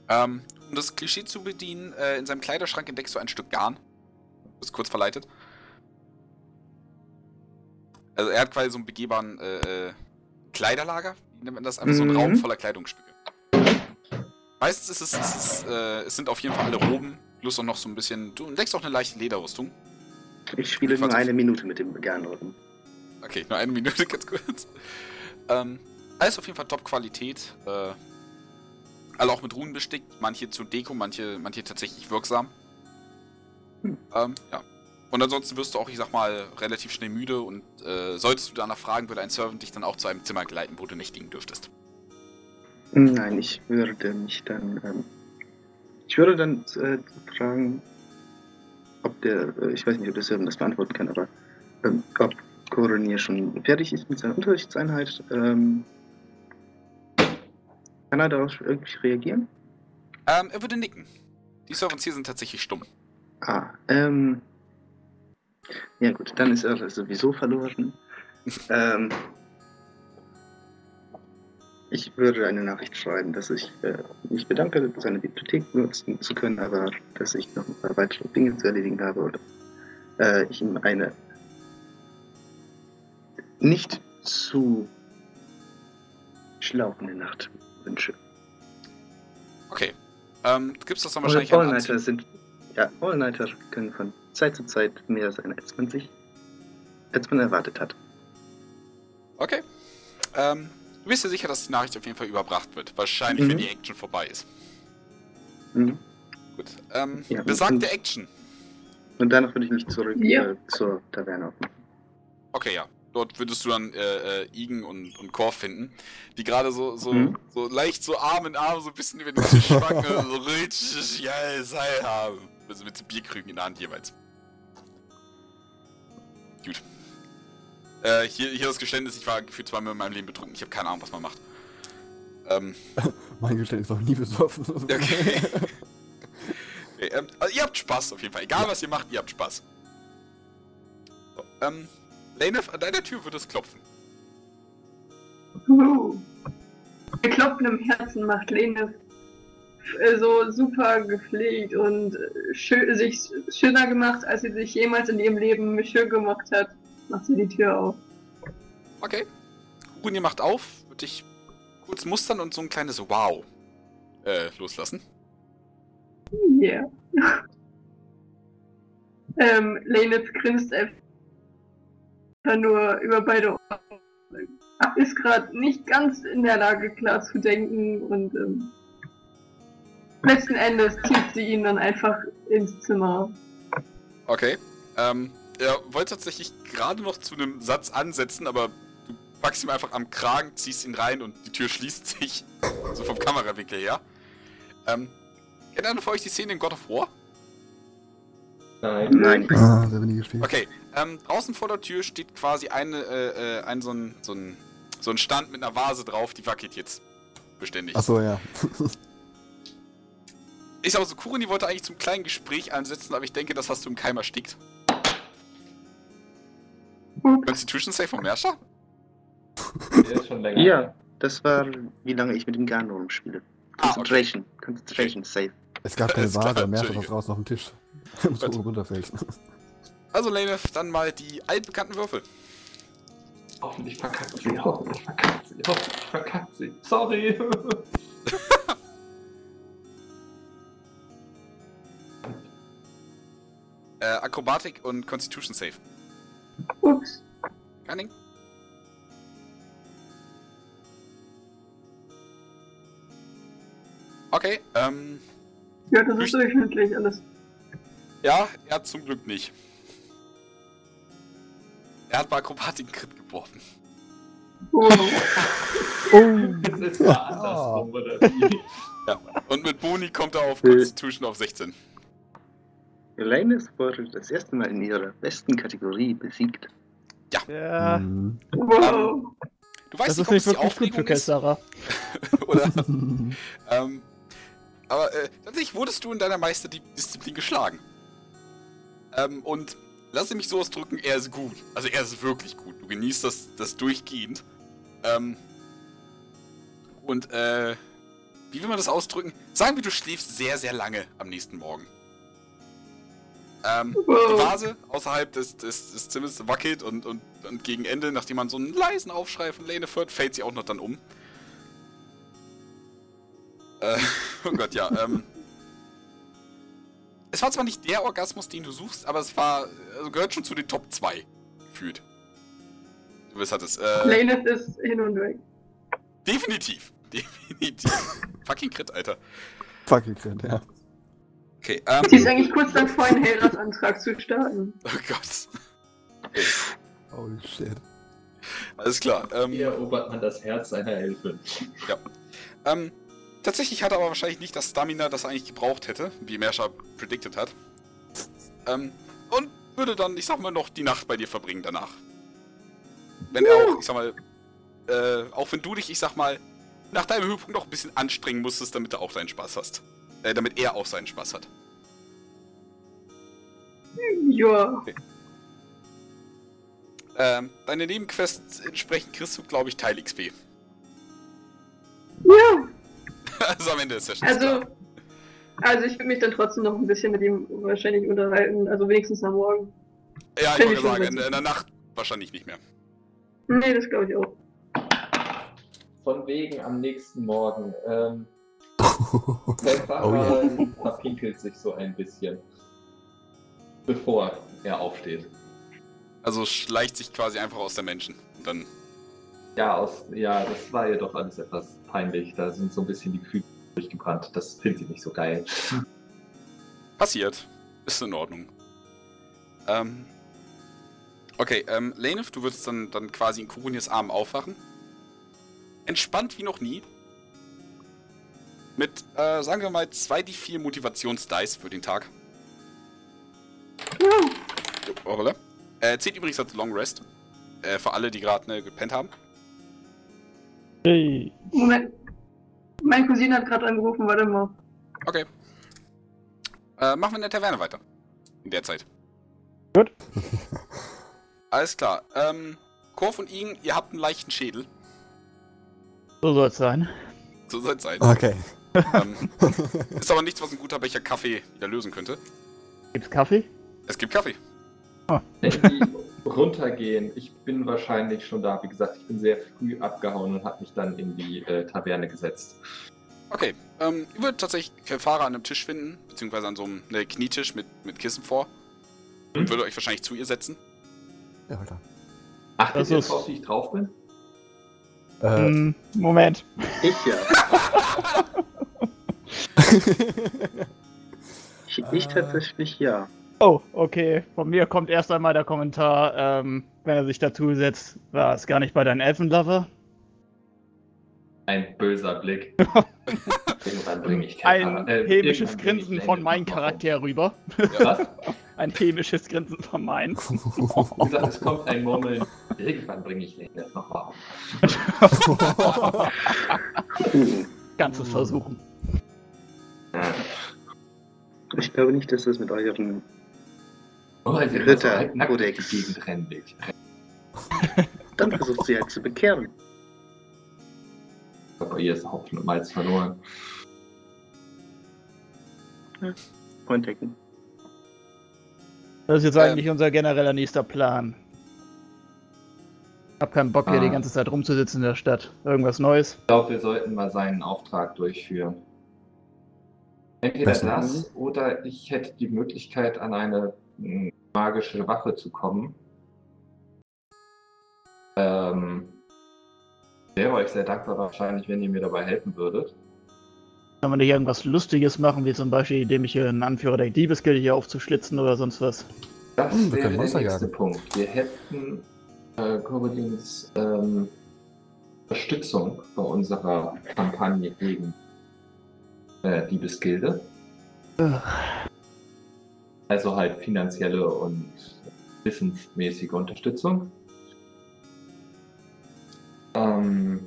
Ähm, um das Klischee zu bedienen, äh, in seinem Kleiderschrank entdeckst du ein Stück Garn. Du bist kurz verleitet. Also er hat quasi so einen begehbaren äh, äh, Kleiderlager. Wie nennt man das? Einfach so ein Mhm. Raum voller Kleidungsstücke. Meistens ist es, ist es, äh, es sind auf jeden Fall alle Roben, plus auch noch so ein bisschen. Du entdeckst auch eine leichte Lederrüstung. Ich spiele nur eine Minute mit dem Garnorden. Okay, nur eine Minute, [laughs] ganz kurz. Ähm, alles auf jeden Fall Top-Qualität. Äh, alle auch mit Runen bestickt. Manche zur Deko, manche, manche tatsächlich wirksam. Hm. Ähm, ja. Und ansonsten wirst du auch, ich sag mal, relativ schnell müde und äh, solltest du danach fragen, würde ein Servant dich dann auch zu einem Zimmer geleiten, wo du nächtigen dürftest. Nein, ich würde mich dann. Ähm, ich würde dann äh, fragen, ob der. Äh, ich weiß nicht, ob der Servant das beantworten kann, aber ähm, ob Koronier schon fertig ist mit seiner Unterrichtseinheit. Ähm, kann er darauf irgendwie reagieren? Ähm, er würde nicken. Die Servants hier sind tatsächlich stumm. Ah, ähm. Ja, gut, dann ist er sowieso verloren. [laughs] ähm, ich würde eine Nachricht schreiben, dass ich äh, mich bedanke, seine Bibliothek benutzen zu können, aber dass ich noch ein paar weitere Dinge zu erledigen habe oder äh, ich ihm eine nicht zu schlauchende Nacht wünsche. Okay. Ähm, du gibst das dann wahrscheinlich All-Nighter sind. Ja, All-Nighter können von Zeit zu Zeit mehr sein, als man sich. als man erwartet hat. Okay. Ähm, du bist dir sicher, dass die Nachricht auf jeden Fall überbracht wird. Wahrscheinlich, wenn Mhm. die Action vorbei ist. Mhm. Gut. Ähm, Ja, besagte und- Action. Und danach würde ich mich zurück Ja. äh, zur Taverne aufmachen. Okay, ja. Dort würdest du dann äh, äh, Igen und, und Korf finden, die gerade so, so, Mhm. so leicht so Arm in Arm so ein bisschen über den Tisch schwanken, so richtig geil Seil haben. Also mit so Bierkrügen in der Hand jeweils. Gut. Äh, hier, hier das Geständnis, ich war gefühlt zweimal in meinem Leben betrunken. Ich habe keine Ahnung, was man macht. Ähm, [laughs] Mein Geständnis ist noch nie besoffen. [laughs] okay. okay ähm, also ihr habt Spaß auf jeden Fall. Egal was ihr macht, ihr habt Spaß. So, ähm, Lane, an deiner Tür wird es klopfen. Uh. Mit klopfendem Herzen macht Lene äh, so super gepflegt und äh, schö sich schöner gemacht, als sie sich jemals in ihrem Leben schön gemacht hat. Macht sie die Tür auf. Okay. Ihr macht auf, wird dich kurz mustern und so ein kleines Wow äh, loslassen. Yeah. [laughs] ähm, Lenitz grinst einfach nur über beide Ohren. Ist gerade nicht ganz in der Lage, klar zu denken und ähm, letzten Endes zieht sie ihn dann einfach ins Zimmer. Okay. Ähm, er wollte tatsächlich gerade noch zu einem Satz ansetzen, aber du packst ihm einfach am Kragen, ziehst ihn rein und die Tür schließt sich. so vom Kamerawinkel her. Ähm, kennt einer von euch die Szene in God of War? Nein. Nein. ah, sehr wenig gespielt. Okay, ähm, draußen vor der Tür steht quasi eine, äh, äh, ein so ein, so ein, so ein Stand mit einer Vase drauf, die wackelt jetzt. Beständig. Achso, ja. Ich sag mal so, Kuruni wollte eigentlich zum kleinen Gespräch ansetzen, aber ich denke, das hast du im Keim erstickt. Constitution Save vom Merscher? Der ist schon länger. Ja, das war, wie lange ich mit dem Garn rumspiele. Ah, okay. Concentration. Concentration Save. Es gab keine [laughs] Vase, stand Entschuldige. draußen auf dem Tisch. [laughs] Oben runterfällt. Also, Lane, dann mal die altbekannten Würfel. Hoffentlich verkackt sie, hoffentlich verkackt sie, hoffentlich verkackt sie. Sorry. [laughs] Äh, Akrobatik und Constitution Save. Ups. Cunning? Okay, ähm, Ja, das ist durchschnittlich alles. Ja, er hat zum Glück nicht. Er hat bei Akrobatik einen Crit geworfen. [laughs] Wow. Es ist mal andersrum, oder [laughs] wie? Ja, und mit Boni kommt er auf. Constitution auf 16. Elaine wurde das erste Mal in ihrer besten Kategorie besiegt. Ja, Mhm. wow. Du weißt das nicht, ist ob es nicht die Aufregung ist, Kessara. [laughs] oder, ähm, aber äh, tatsächlich wurdest du in deiner Meisterdisziplin geschlagen. Ähm, und lass mich so ausdrücken, er ist gut. Also er ist wirklich gut. Du genießt das, das durchgehend. Ähm, und, äh, wie will man das ausdrücken? Sagen wir, du schläfst sehr, sehr lange am nächsten Morgen. Ähm, die Wow. Vase außerhalb des, des, des Zimmers wackelt und, und, und gegen Ende, nachdem man so einen leisen Aufschrei von Lane hört, fällt sie auch noch dann um. Äh, [laughs] oh Gott, ja. Ähm, es war zwar nicht der Orgasmus, den du suchst, aber es war, also gehört schon zu den Top 2 gefühlt. Du wirst hattest, äh, Laneth ist hin und weg. definitiv. [laughs] Definitiv. Fucking Crit, Alter. Fucking Crit, ja. Okay, ähm, Sie ist eigentlich kurz davor, einen Heiratsantrag zu starten. [laughs] oh Gott. Holy shit. Alles klar. Ähm, Wie erobert man das Herz seiner Elfe? Ähm, tatsächlich hat er aber wahrscheinlich nicht das Stamina, das er eigentlich gebraucht hätte, wie Mersha predicted hat. Ähm, und würde dann, ich sag mal, noch die Nacht bei dir verbringen danach. Wenn er auch, ich sag mal, äh, auch wenn du dich, ich sag mal, nach deinem Höhepunkt auch ein bisschen anstrengen musstest, damit du auch deinen Spaß hast. Äh, damit er auch seinen Spaß hat. Ja. Ähm, deine Nebenquests entsprechend kriegst du, glaube ich, Teil XP. Ja. [laughs] also am Ende ist der Session. Also, also ich würde mich dann trotzdem noch ein bisschen mit ihm wahrscheinlich unterhalten. Also wenigstens am Morgen. Ja, ich wollte schon sagen, in, in der Nacht wahrscheinlich nicht mehr. Nee, das glaube ich auch. Von wegen am nächsten Morgen. Ähm, [laughs] der Oh ja. Fahrer verpinkelt sich so ein bisschen. Bevor er aufsteht. Also schleicht sich quasi einfach aus der Menschen. Und dann Ja, aus, ja, das war ihr doch alles etwas peinlich. Da sind so ein bisschen die Gefühle durchgebrannt. Das findet sie nicht so geil. Passiert. Ist in Ordnung. Ähm. Okay, ähm, Lanef, du würdest dann, dann quasi in Kurunias Arm aufwachen. Entspannt wie noch nie. Mit, äh, sagen wir mal, 2d4 Motivationsdice für den Tag. Oh, holla. Äh, zählt übrigens als Long Rest. Äh, für alle, die gerade ne, gepennt haben. Hey. Moment. Mein Cousin hat gerade angerufen, warte mal. Okay. Äh, machen wir in der Taverne weiter. In der Zeit. Gut. [laughs] Alles klar. Ähm, Korf und Igen, ihr habt einen leichten Schädel. So soll es sein. So soll es sein. Okay. ähm, [laughs] ist aber nichts, was ein guter Becher Kaffee wieder lösen könnte. Gibt's Kaffee? Es gibt Kaffee. Die runtergehen, ich bin wahrscheinlich schon da. Wie gesagt, ich bin sehr früh abgehauen und habe mich dann in die äh, Taverne gesetzt. Okay. Ähm, ihr würdet tatsächlich Fahrer an einem Tisch finden, beziehungsweise an so einem ne, Knietisch mit, mit Kissen vor. Und Hm? würde euch wahrscheinlich zu ihr setzen. Ja, klar. Achtet Das ihr ist- drauf, wie ich drauf bin? Äh, Hm, Moment. Ich ja. Ich, [laughs] ich tatsächlich ja. Oh, okay. Von mir kommt erst einmal der Kommentar, ähm, wenn er sich dazu setzt, war es gar nicht bei deinem Elfenlover? Ein böser Blick. [laughs] Irgendwann bringe ich Ein Kefara- äh, hämisches Grinsen von meinem Charakter rüber. um. Was? [laughs] Ein hämisches Grinsen von meinem. [laughs] Wie gesagt, es kommt ein Murmeln. Irgendwann bringe ich Lenny nochmal um. Ganzes Versuchen. Ich glaube nicht, dass das mit euren. Oh, Ritter, halbnackt durch Kodex. die Gegend rennen. will. [laughs] Dann versucht sie halt zu bekehren. Aber ihr ist Hopfen und Malz verloren. Point taken. Das ist jetzt Ähm. eigentlich unser genereller nächster Plan. Hab keinen Bock hier Ah. die ganze Zeit rumzusitzen in der Stadt. Irgendwas Neues. Ich glaube, wir sollten mal seinen Auftrag durchführen. Entweder das oder ich hätte die Möglichkeit, an eine magische Waffe zu kommen. Ähm, wäre euch sehr dankbar wahrscheinlich, wenn ihr mir dabei helfen würdet. Kann man nicht irgendwas Lustiges machen, wie zum Beispiel, indem ich hier einen Anführer der Diebesgilde hier aufzuschlitzen oder sonst was? Das Hm, wir wäre der nächste jagen. Punkt. Wir hätten äh, Corolins ähm, Unterstützung bei unserer Kampagne gegen äh, Diebesgilde. Also halt finanzielle und wissensmäßige Unterstützung. Ähm,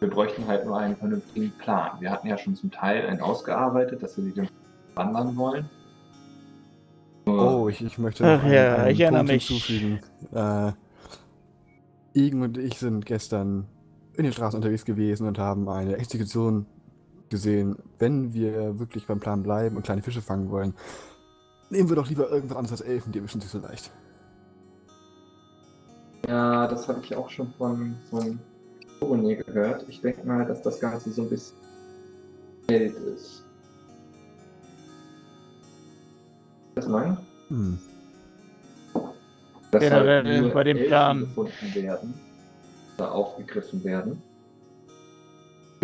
wir bräuchten halt nur einen vernünftigen Plan. Wir hatten ja schon zum Teil einen ausgearbeitet, dass wir den wandern wollen. Nur- Oh, ich, ich möchte Ach noch ja, ich erinnere Punkt mich. hinzufügen. Äh, Igen und ich sind gestern in den Straßen unterwegs gewesen und haben eine Exekution gesehen. Wenn wir wirklich beim Plan bleiben und kleine Fische fangen wollen, nehmen wir doch lieber irgendwas anderes als Elfen, die erwischen sich so leicht. Ja, das habe ich auch schon von, von Corone gehört. Ich denke mal, dass das Ganze so ein bisschen Geld ist. Was meinen? Hm. Dass Generell halt nur bei dem Elfen Plan. gefunden werden oder aufgegriffen werden.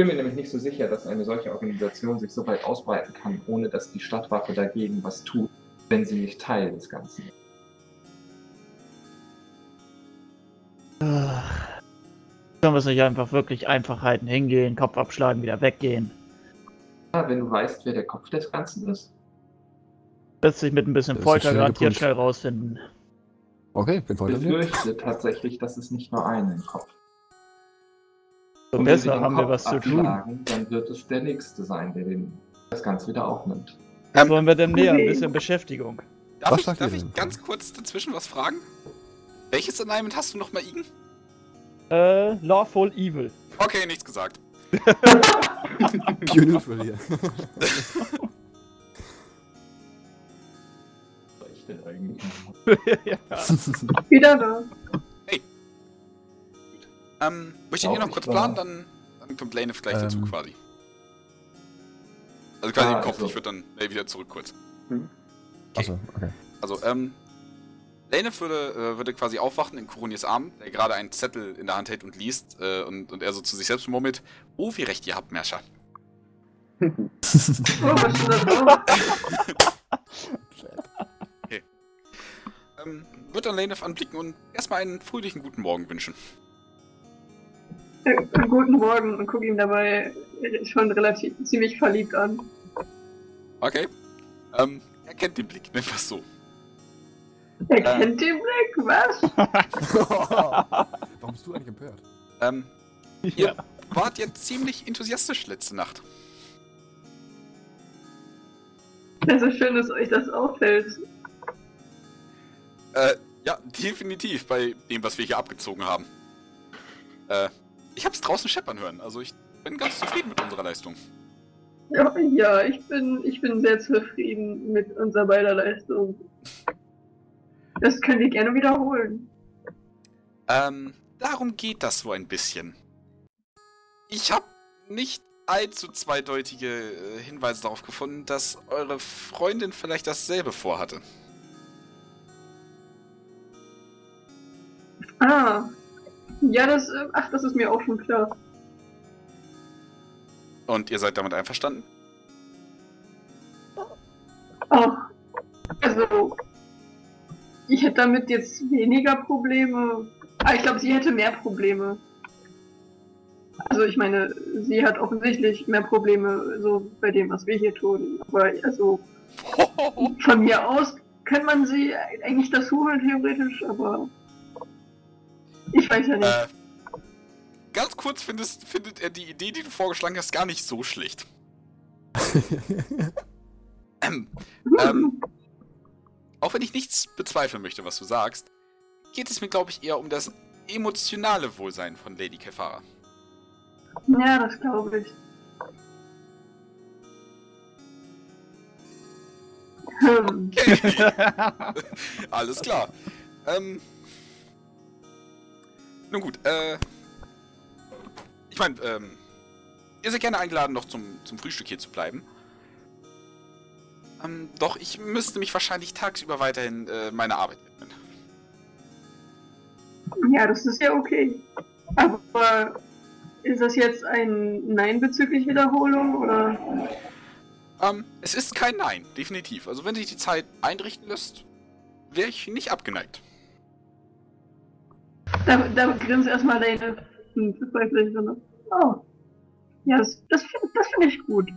Ich bin mir nämlich nicht so sicher, dass eine solche Organisation sich so weit ausbreiten kann, ohne dass die Stadtwaffe dagegen was tut, wenn sie nicht Teil des Ganzen ist. Können wir es nicht einfach wirklich einfach halten, hingehen, Kopf abschlagen, wieder weggehen? Ja, wenn du weißt, wer der Kopf des Ganzen ist, Lässt sich mit ein bisschen Das Folter garantiert schnell rausfinden. Okay, wen wollt ihr? befürchte tatsächlich, dass es nicht nur einen Kopf. So Und wenn sie besser haben wir was zu tun. Dann wird es der nächste sein, der den, das Ganze wieder aufnimmt. Was Ähm, wollen wir denn näher? Ein bisschen Beschäftigung. Darf, ich, darf ich ganz kurz dazwischen was fragen? Welches Alignment hast du nochmal, Igen? Äh, Lawful Evil. Okay, nichts gesagt. [laughs] Neutral hier. Was soll ich denn eigentlich? [laughs] ja. [laughs] Wieder da. Ähm, möchtet Auch ihr noch kurz planen? Dann, dann kommt Lanef gleich dazu Ähm. quasi. Also quasi Ah, im Kopf, also. ich würde dann äh, wieder zurück kurz. Achso, okay. Also, ähm, Lanef würde, äh, würde quasi aufwachen in Kuroniers Arm, der gerade einen Zettel in der Hand hält und liest äh, und, und er so zu sich selbst murmelt, oh, wie recht ihr habt, das? [laughs] [laughs] Oh, Ähm, würde dann Laneth anblicken und erstmal einen fröhlichen guten Morgen wünschen. Guten Morgen und gucke ihm dabei schon relativ ziemlich verliebt an. Okay. Ähm, er kennt den Blick, nennen wir es so. Er Äh. kennt den Blick, was? [laughs] [laughs] Warum bist du eigentlich empört? Ähm, Ja. wart jetzt ziemlich enthusiastisch letzte Nacht. Das ist schön, dass euch das auffällt. Äh, ja, definitiv bei dem, was wir hier abgezogen haben. Äh, ich hab's draußen scheppern hören, also ich bin ganz zufrieden mit unserer Leistung. Ja, ja ich, bin, ich bin sehr zufrieden mit unserer beider Leistung. Das könnt ihr gerne wiederholen. Ähm, darum geht das so ein bisschen. Ich habe nicht allzu zweideutige äh, Hinweise darauf gefunden, dass eure Freundin vielleicht dasselbe vorhatte. Ah. Ja, das, äh, ach, das ist mir auch schon klar. Und ihr seid damit einverstanden? Oh. Also, ich hätte damit jetzt weniger Probleme. Aber ich glaube, sie hätte mehr Probleme. Also, ich meine, sie hat offensichtlich mehr Probleme, so bei dem, was wir hier tun. Aber, also, [laughs] von mir aus kann man sie eigentlich das holen, theoretisch, aber. Ich weiß ja nicht. Äh, ganz kurz findest, findet er die Idee, die du vorgeschlagen hast, gar nicht so schlecht. [laughs] Ähm, ähm, auch wenn ich nichts bezweifeln möchte, was du sagst, geht es mir, glaube ich, eher um das emotionale Wohlsein von Lady Kefara. ja, das glaube ich. Okay, [laughs] [laughs] alles klar. Ähm, nun gut, äh, ich meine, ähm, ihr seid gerne eingeladen, noch zum, zum Frühstück hier zu bleiben. Ähm, doch ich müsste mich wahrscheinlich tagsüber weiterhin äh, meiner Arbeit widmen. Ja, das ist ja okay. Aber ist das jetzt ein Nein bezüglich Wiederholung oder? Ähm, es ist kein Nein, definitiv. Also wenn sich die Zeit einrichten lässt, wäre ich nicht abgeneigt. Da, da grinst erstmal deine hm, bezweiflich so. Oh. Ja, das, das, find- das finde ich gut.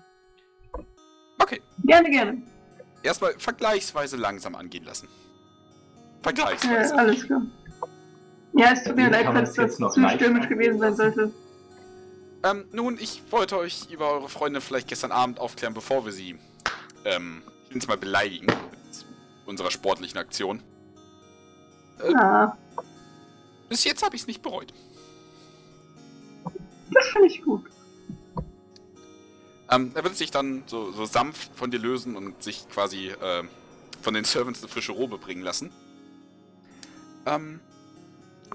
Okay, Gerne, gerne. erstmal vergleichsweise langsam angehen lassen. Äh, Vergleichsweise. alles klar. Ja, es tut mir leid, es das zu stürmisch gewesen sein sollte. Ähm, nun, ich wollte euch über eure Freunde vielleicht gestern Abend aufklären, bevor wir sie, ähm, ich will mal beleidigen mit unserer sportlichen Aktion. Äh, Ah, bis jetzt habe ich es nicht bereut. das finde ich gut. Ähm, er wird sich dann so, so sanft von dir lösen und sich quasi äh, von den Servants eine frische Robe bringen lassen. Ähm,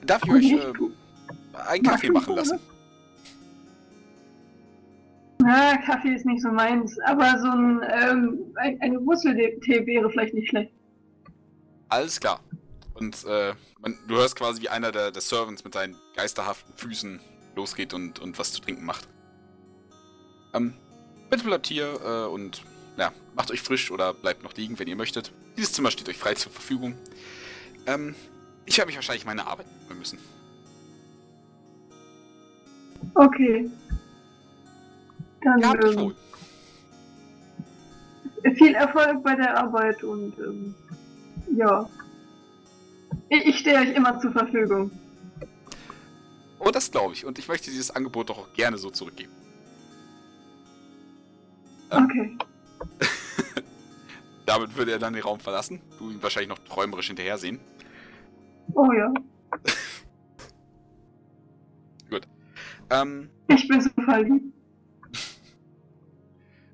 darf ich euch äh, einen Kaffee machen lassen? Ah, Kaffee ist nicht so meins, aber so ein, ähm, ein, ein Wurzeltee wäre vielleicht nicht schlecht. Alles klar. Und äh, man, du hörst quasi, wie einer der, der Servants mit seinen geisterhaften Füßen losgeht und, und was zu trinken macht. Ähm, bitte bleibt hier äh, und ja, macht euch frisch oder bleibt noch liegen, wenn ihr möchtet. Dieses Zimmer steht euch frei zur Verfügung. Ähm, ich werde mich wahrscheinlich meine Arbeit widmen müssen. Okay. Dann euch ähm, wohl. viel Erfolg bei der Arbeit und ähm, ja. Ich, stehe euch immer zur Verfügung. Oh, das glaube ich. Und ich möchte dieses Angebot doch auch gerne so zurückgeben. Okay. [laughs] Damit würde er dann den Raum verlassen. Du ihn wahrscheinlich noch träumerisch hinterher sehen. Oh ja. [laughs] Ähm, Ich bin so verliebt. [laughs]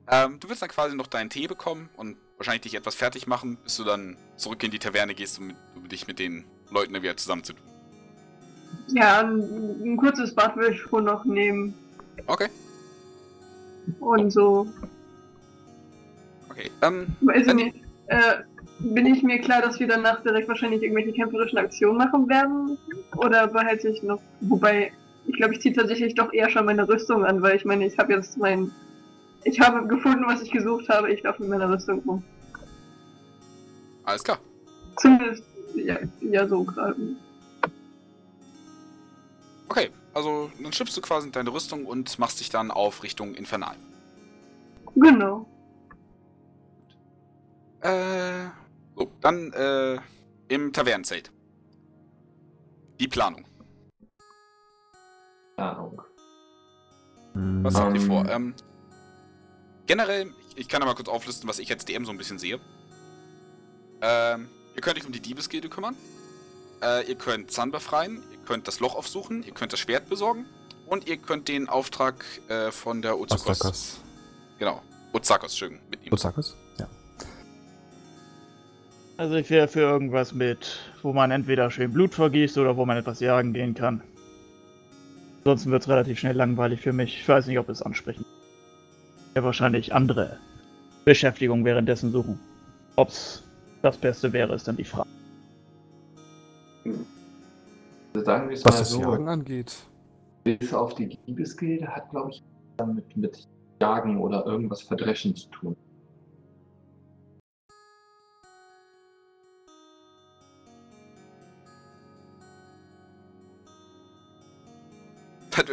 Ähm, du wirst dann quasi noch deinen Tee bekommen und wahrscheinlich dich etwas fertig machen, bis du dann zurück in die Taverne gehst, um, um dich mit den Leuten wieder zusammenzutun. Ja, ein, ein kurzes Bad würde ich schon noch nehmen. Okay. Und so. Okay. Ähm, ich Dann- nicht. Äh, bin ich mir klar, dass wir danach direkt wahrscheinlich irgendwelche kämpferischen Aktionen machen werden? Oder behalte ich noch. Wobei, ich glaube, ich ziehe tatsächlich doch eher schon meine Rüstung an, weil ich meine, ich habe jetzt mein. Ich habe gefunden, was ich gesucht habe. Ich laufe mit meiner Rüstung rum. alles klar. Zumindest ja, ja so gerade. Okay, also dann schlüpfst du quasi in deine Rüstung und machst dich dann auf Richtung Infernal. Genau. Äh, so, dann äh, im Tavernenzelt. Die Planung. Ahnung. Was habt ihr Ähm. vor? Ähm, generell, ich, kann ja mal kurz auflisten, was ich als DM so ein bisschen sehe. Ähm, ihr könnt euch um die Diebesgilde kümmern. Äh, ihr könnt Zahn befreien. Ihr könnt das Loch aufsuchen. Ihr könnt das Schwert besorgen. Und ihr könnt den Auftrag äh, von der Ozakos. Ostakos. Genau. Ozakos, Entschuldigung, mitnehmen. Ostakos? Ja. Also ich wäre für irgendwas mit, wo man entweder schön Blut vergießt oder wo man etwas jagen gehen kann. Ansonsten wird es relativ schnell langweilig für mich. Ich weiß nicht, ob es ansprechen. Ja, wahrscheinlich andere Beschäftigung währenddessen suchen. Ob's das Beste wäre, ist dann die Frage. Sagen wir es Was mal das so. Jagen angeht. Bis auf die Diebesgilde hat, glaube ich, damit mit Jagen oder irgendwas Verdreschen zu tun.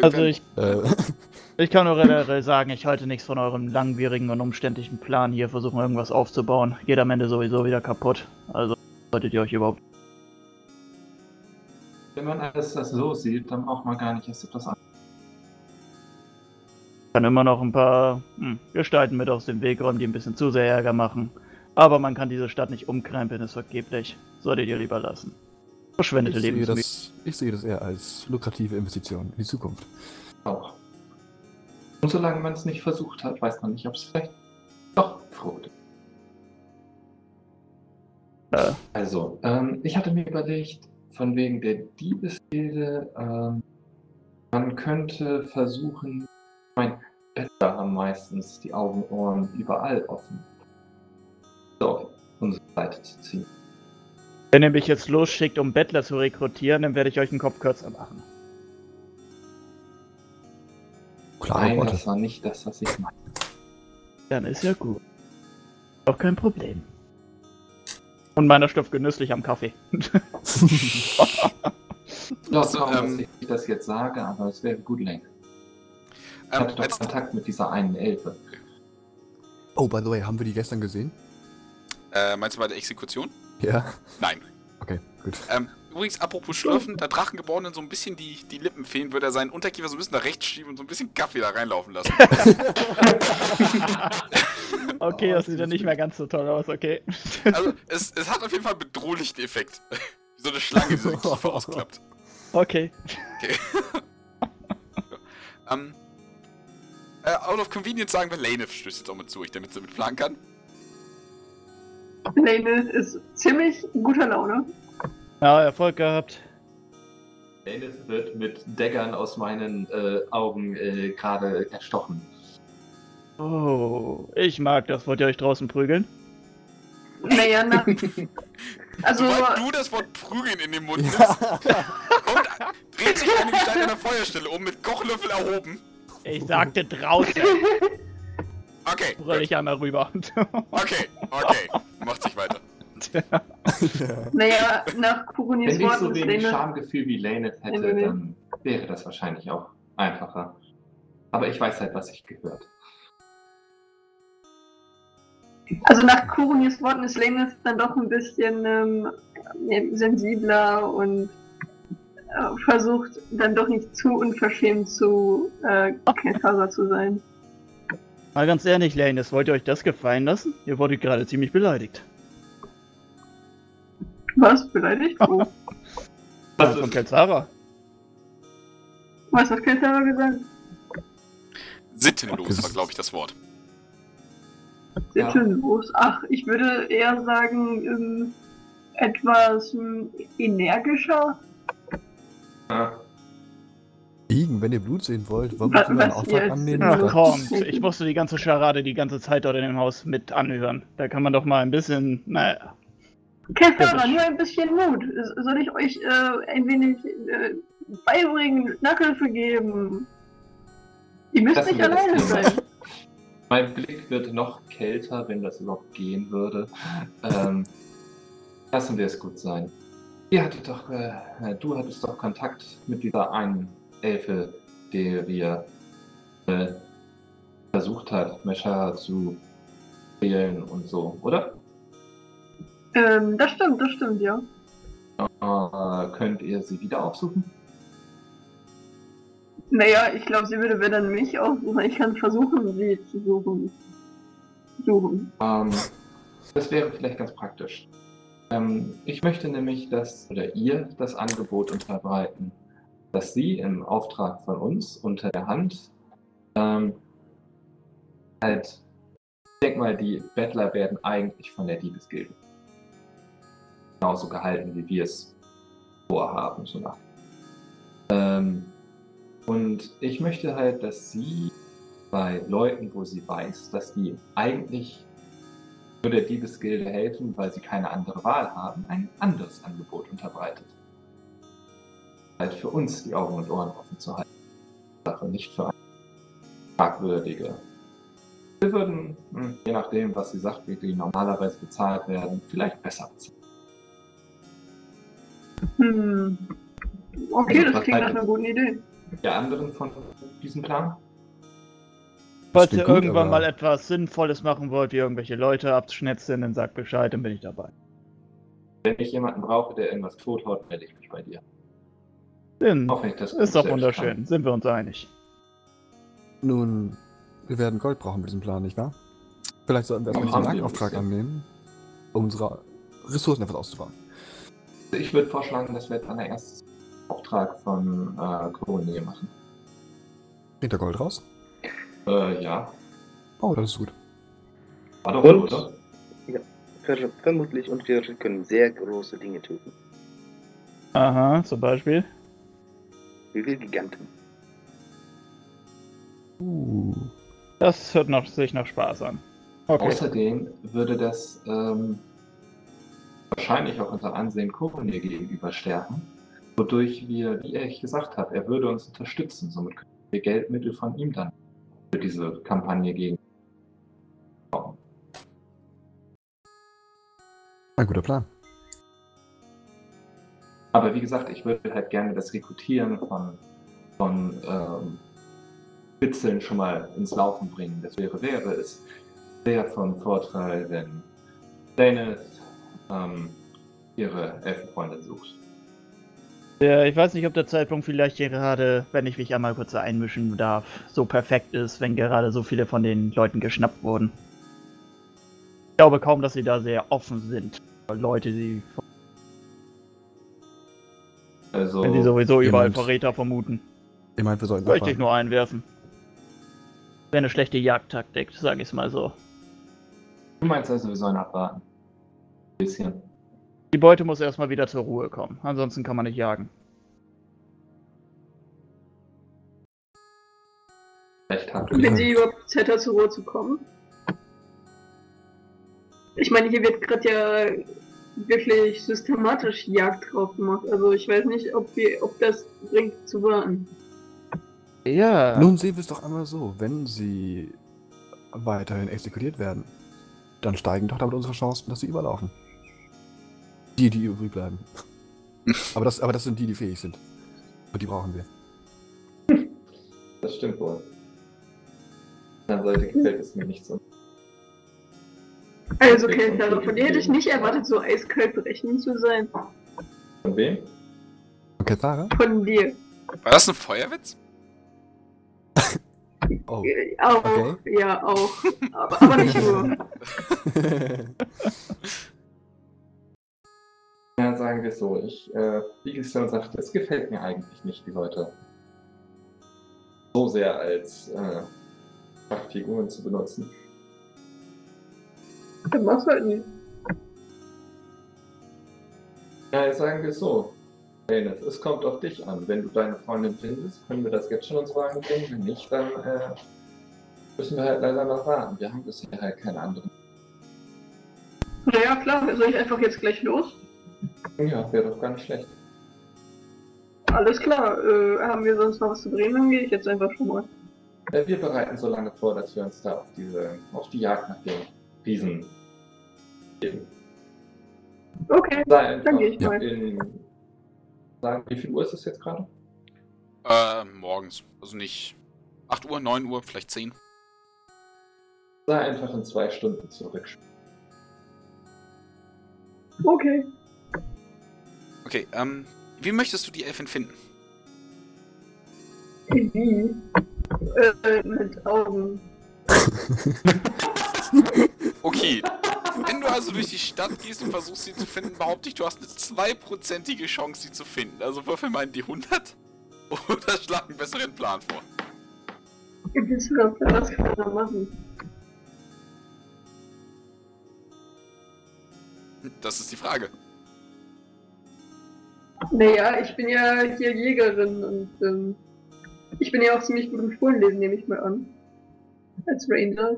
Also ich, Äh, [laughs] ich kann nur generell sagen, ich halte nichts von eurem langwierigen und umständlichen Plan hier, versuchen irgendwas aufzubauen. Geht am Ende sowieso wieder kaputt. Also solltet ihr euch überhaupt. Wenn man alles das so sieht, dann braucht man gar nicht erst etwas an. kann immer noch ein paar hm, Gestalten mit aus dem Weg räumen, die ein bisschen zu sehr Ärger machen. Aber man kann diese Stadt nicht umkrempeln, ist vergeblich. Solltet ihr lieber lassen. Verschwendete Lebensmittel. ich sehe das eher als lukrative Investition in die Zukunft. Auch. Und solange man es nicht versucht hat, weiß man nicht, ob es vielleicht doch fruchtet. Äh. Also, ähm, ich hatte mir überlegt, von wegen der Diebesgilde, ähm, man könnte versuchen, meine, Bettler haben meistens die Augen, Ohren überall offen. So, unsere Seite zu ziehen. Wenn ihr mich jetzt losschickt, um Bettler zu rekrutieren, dann werde ich euch den Kopf kürzer machen. Klare Nein, Worte. das war nicht das, was ich meinte. Dann ist ja gut. Doch kein Problem. Und meiner stopft genüsslich am Kaffee. [laughs] Ich glaube So, ähm, dass ich das jetzt sage, aber es wäre gut länger. Ich ähm, hatte doch Kontakt mit dieser einen Elfe. Oh, by the way, haben wir die gestern gesehen? äh, meinst du bei der Exekution? Ja. Nein. Okay, gut. Ähm, übrigens, apropos Schlürfen, da Drachengeborenen so ein bisschen die, die Lippen fehlen, würde er seinen Unterkiefer so ein bisschen nach rechts schieben und so ein bisschen Kaffee da reinlaufen lassen. [laughs] okay, Oh, das sieht ja nicht mehr ganz so toll aus, okay. Also, es, es hat auf jeden Fall einen bedrohlichen Effekt. [laughs] Wie so eine Schlange, die so Kiefer [laughs] ausklappt. Okay. Ähm, äh, out of convenience sagen wir, Lane stößt jetzt auch mit zu, ich damit sie mit planen kann. Lane ist ziemlich guter Laune. Ja, Erfolg gehabt. Dennis wird mit Daggern aus meinen äh, Augen äh, gerade erstochen. Oh, ich mag das. Wollt ihr euch draußen prügeln? Naja, na, [laughs] also Sobald du das Wort prügeln in den Mund [laughs] nimmst, Ja. kommt, dreht sich eine Gestalt an der Feuerstelle um, mit Kochlöffel erhoben. Ich sagte draußen. Okay, Brüll ich einmal rüber. okay, okay. Macht sich weiter. [laughs] naja, nach Kurunis Wenn ich so wenig Lane Schamgefühl wie Lane hätte, dann wäre das wahrscheinlich auch einfacher. Aber ich weiß halt, was ich gehört. Also nach Kurunis Worten ist Lane dann doch ein bisschen ähm, sensibler und äh, versucht dann doch nicht zu unverschämt zu äh, Kessara zu sein. Mal ganz ehrlich, Lanes, wollt ihr euch das gefallen lassen? Ihr wurdet gerade ziemlich beleidigt. Was? Beleidigt? [laughs] Oh. Was von Kelsara? Was hat Kessara gesagt? Sittenlos war, glaube ich, das Wort. Ja. Sittenlos. Ach, ich würde eher sagen, ähm, etwas ähm, energischer. Ja. Igen, wenn ihr Blut sehen wollt, wollen Was- wir einen Auftrag annehmen? Ach Ja. kommt, ich musste die ganze Scharade die ganze Zeit dort in dem Haus mit anhören. Da kann man doch mal ein bisschen, naja. Ja, nur ein bisschen Mut. Soll ich euch äh, ein wenig äh, beibringen, Nachhilfe geben? Ihr müsst Lassen nicht das alleine sein. [laughs] Mein Blick wird noch kälter, wenn das überhaupt gehen würde. Ähm, lassen wir es gut sein. Ihr hattet doch, äh, du hattest doch Kontakt mit dieser einen Elfe, die wir äh, versucht hat, Mesha zu wählen und so, oder? Ähm, das stimmt, das stimmt, ja. Äh, könnt ihr sie wieder aufsuchen? Naja, ich glaube, sie würde wenn dann mich aufsuchen. Ich kann versuchen, sie zu suchen. Suchen. Ähm, das wäre vielleicht ganz praktisch. Ähm, ich möchte nämlich, dass, oder ihr das Angebot unterbreiten, dass sie im Auftrag von uns unter der Hand ähm, halt, ich denke mal, die Bettler werden eigentlich von der Diebesgilde genauso gehalten, wie wir es vorhaben, so nach. Ähm, und ich möchte halt, dass sie bei Leuten, wo sie weiß, dass die eigentlich nur der Diebesgilde helfen, weil sie keine andere Wahl haben, ein anderes Angebot unterbreitet. Halt für uns die Augen und Ohren offen zu halten. Sache nicht für eine fragwürdige. Wir würden, hm, je nachdem, was sie sagt, wie die normalerweise bezahlt werden, vielleicht besser bezahlen. Hm. Okay, Also, das klingt nach einer guten Idee. Der anderen von diesem Plan? Falls ihr gut, irgendwann aber- mal etwas Sinnvolles machen wollt, wie irgendwelche Leute abschnetzeln, dann sagt Bescheid, dann bin ich dabei. Wenn ich jemanden brauche, der irgendwas tothaut, melde ich mich bei dir. Denn Auch wenn ich das ist doch wunderschön, sind wir uns einig. Nun, wir werden Gold brauchen mit diesem Plan, nicht wahr? Vielleicht sollten wir erstmal diesen Auftrag annehmen, um unsere Ressourcen etwas auszubauen. Ich würde vorschlagen, dass wir jetzt einen ersten Auftrag von äh, Koronie machen. Bringt der Gold raus? Äh, ja. Oh, das ist gut. War doch Und? oder? Ver vermutlich und wir können sehr große Dinge töten. Aha, zum Beispiel. Wie viel Giganten. Uh. Das hört noch, sich nach Spaß an. Okay. Außerdem würde das ähm, wahrscheinlich auch unser Ansehen Koronie gegenüber stärken, wodurch wir, wie er gesagt hat, er würde uns unterstützen. Somit können wir Geldmittel von ihm dann für diese Kampagne gegen. Ein guter Plan. Aber wie gesagt, ich würde halt gerne das Rekrutieren von, von ähm, Spitzeln schon mal ins Laufen bringen. Das wäre, wäre es sehr von Vorteil, wenn Dennis ähm, ihre Elfenfreundin sucht. Ja, ich weiß nicht, ob der Zeitpunkt vielleicht gerade, wenn ich mich einmal kurz einmischen darf, so perfekt ist, wenn gerade so viele von den Leuten geschnappt wurden. Ich glaube kaum, dass sie da sehr offen sind. weil Leute, die, Also, wenn sie sowieso überall jemand- Verräter vermuten. Ihr meint, wir sollten Möchte ich nur einwerfen. Wäre eine schlechte Jagdtaktik, sage ich es mal so. du meinst also, wir sollen abwarten? Bisschen. Die Beute muss erstmal wieder zur Ruhe kommen. Ansonsten kann man nicht jagen. Recht habt Wenn ihr. sie überhaupt Zeit hat, zur Ruhe zu kommen. Ich meine, hier wird gerade ja wirklich systematisch Jagd drauf gemacht. Also ich weiß nicht, ob, wir, ob das bringt zu warten. Ja. Nun sehen wir es doch einmal so, wenn sie weiterhin exekutiert werden, dann steigen doch damit unsere Chancen, dass sie überlaufen. Die, die übrig bleiben. [laughs] aber, das, aber das sind die, die fähig sind. Und die brauchen wir. [laughs] Das stimmt wohl. Auf der anderen Seite gefällt es mir nicht so. Also Keltaro, von dir hätte ich nicht erwartet, so eiskalt berechnend zu sein. Von wem? Und Ketara? Von dir. War das ein Feuerwitz? [laughs] Oh. Äh, Auch, Okay. ja, auch. Aber, aber nicht nur. Ja, sagen wir es so. Ich, äh, wie Christian sagte, es gefällt mir eigentlich nicht, die Leute so sehr als äh, Figuren zu benutzen. Dann mach's halt nicht. Ja, sagen wir es so. Dennis, es kommt auf dich an. Wenn du deine Freundin findest, können wir das jetzt schon uns Wagen bringen. Wenn nicht, dann äh, müssen wir halt leider noch warten. Wir haben bisher halt keine anderen. Naja, klar, soll ich einfach jetzt gleich los? Ja, wäre doch gar nicht schlecht. Alles klar, äh, haben wir sonst noch was zu drehen, dann gehe ich jetzt einfach schon mal. Äh, wir bereiten so lange vor, dass wir uns da auf diese, auf die Jagd nach den Riesen geben. Okay, Sei einfach Dann geh ich mal. in sagen, wie viel Uhr ist es jetzt gerade? Äh, morgens. Also nicht 8 Uhr, 9 Uhr, vielleicht 10. Sei einfach in zwei Stunden zurück. Okay. Okay, ähm, wie möchtest du die Elfin finden? Wie? Äh, mit Augen. [laughs] Okay. Wenn du also durch die Stadt gehst und versuchst sie zu finden, behaupte ich, du hast eine zweiprozentige Chance, sie zu finden. Also würfel mal in die 100 oder schlag einen besseren Plan vor. Du das was kann man machen? Das ist die Frage. Naja, ich bin ja hier Jägerin und ähm, ich bin ja auch ziemlich gut im Spurenlesen, nehme ich mal an. Als Ranger.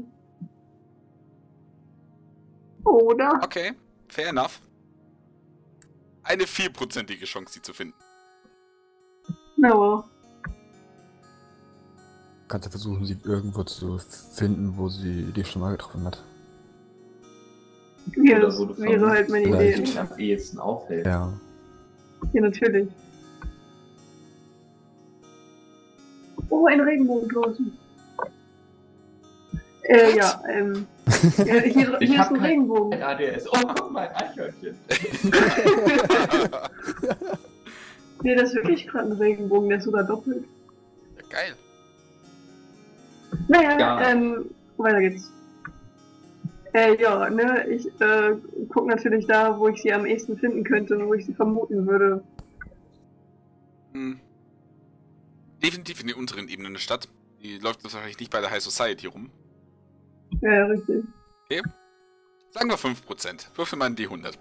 Oder? Okay, fair enough. Eine vierprozentige Chance, sie zu finden. Ja. Kannst du versuchen, sie irgendwo zu finden, wo sie dich schon mal getroffen hat. Ja, das wäre halt meine. Idee. am ehesten aufhält. Ja. Ja, natürlich. Oh, ein Regenbogen draußen. Äh, ja, ähm. ja, [laughs] hier Ich hier ist hab ein Regenbogen. ADS. Oh, guck mal, ein Eichhörnchen. [laughs] Nee, das ist wirklich gerade ein Regenbogen, der ist sogar doppelt. Geil. Naja, Ja. ähm, weiter geht's. Äh, ja, ne, ich äh, guck natürlich da, wo ich sie am ehesten finden könnte und wo ich sie vermuten würde. Hm. Definitiv in den unteren Ebenen der Stadt. Die läuft wahrscheinlich nicht bei der High Society rum. Ja, richtig. Sagen wir 5%. Würfel mal in die 100.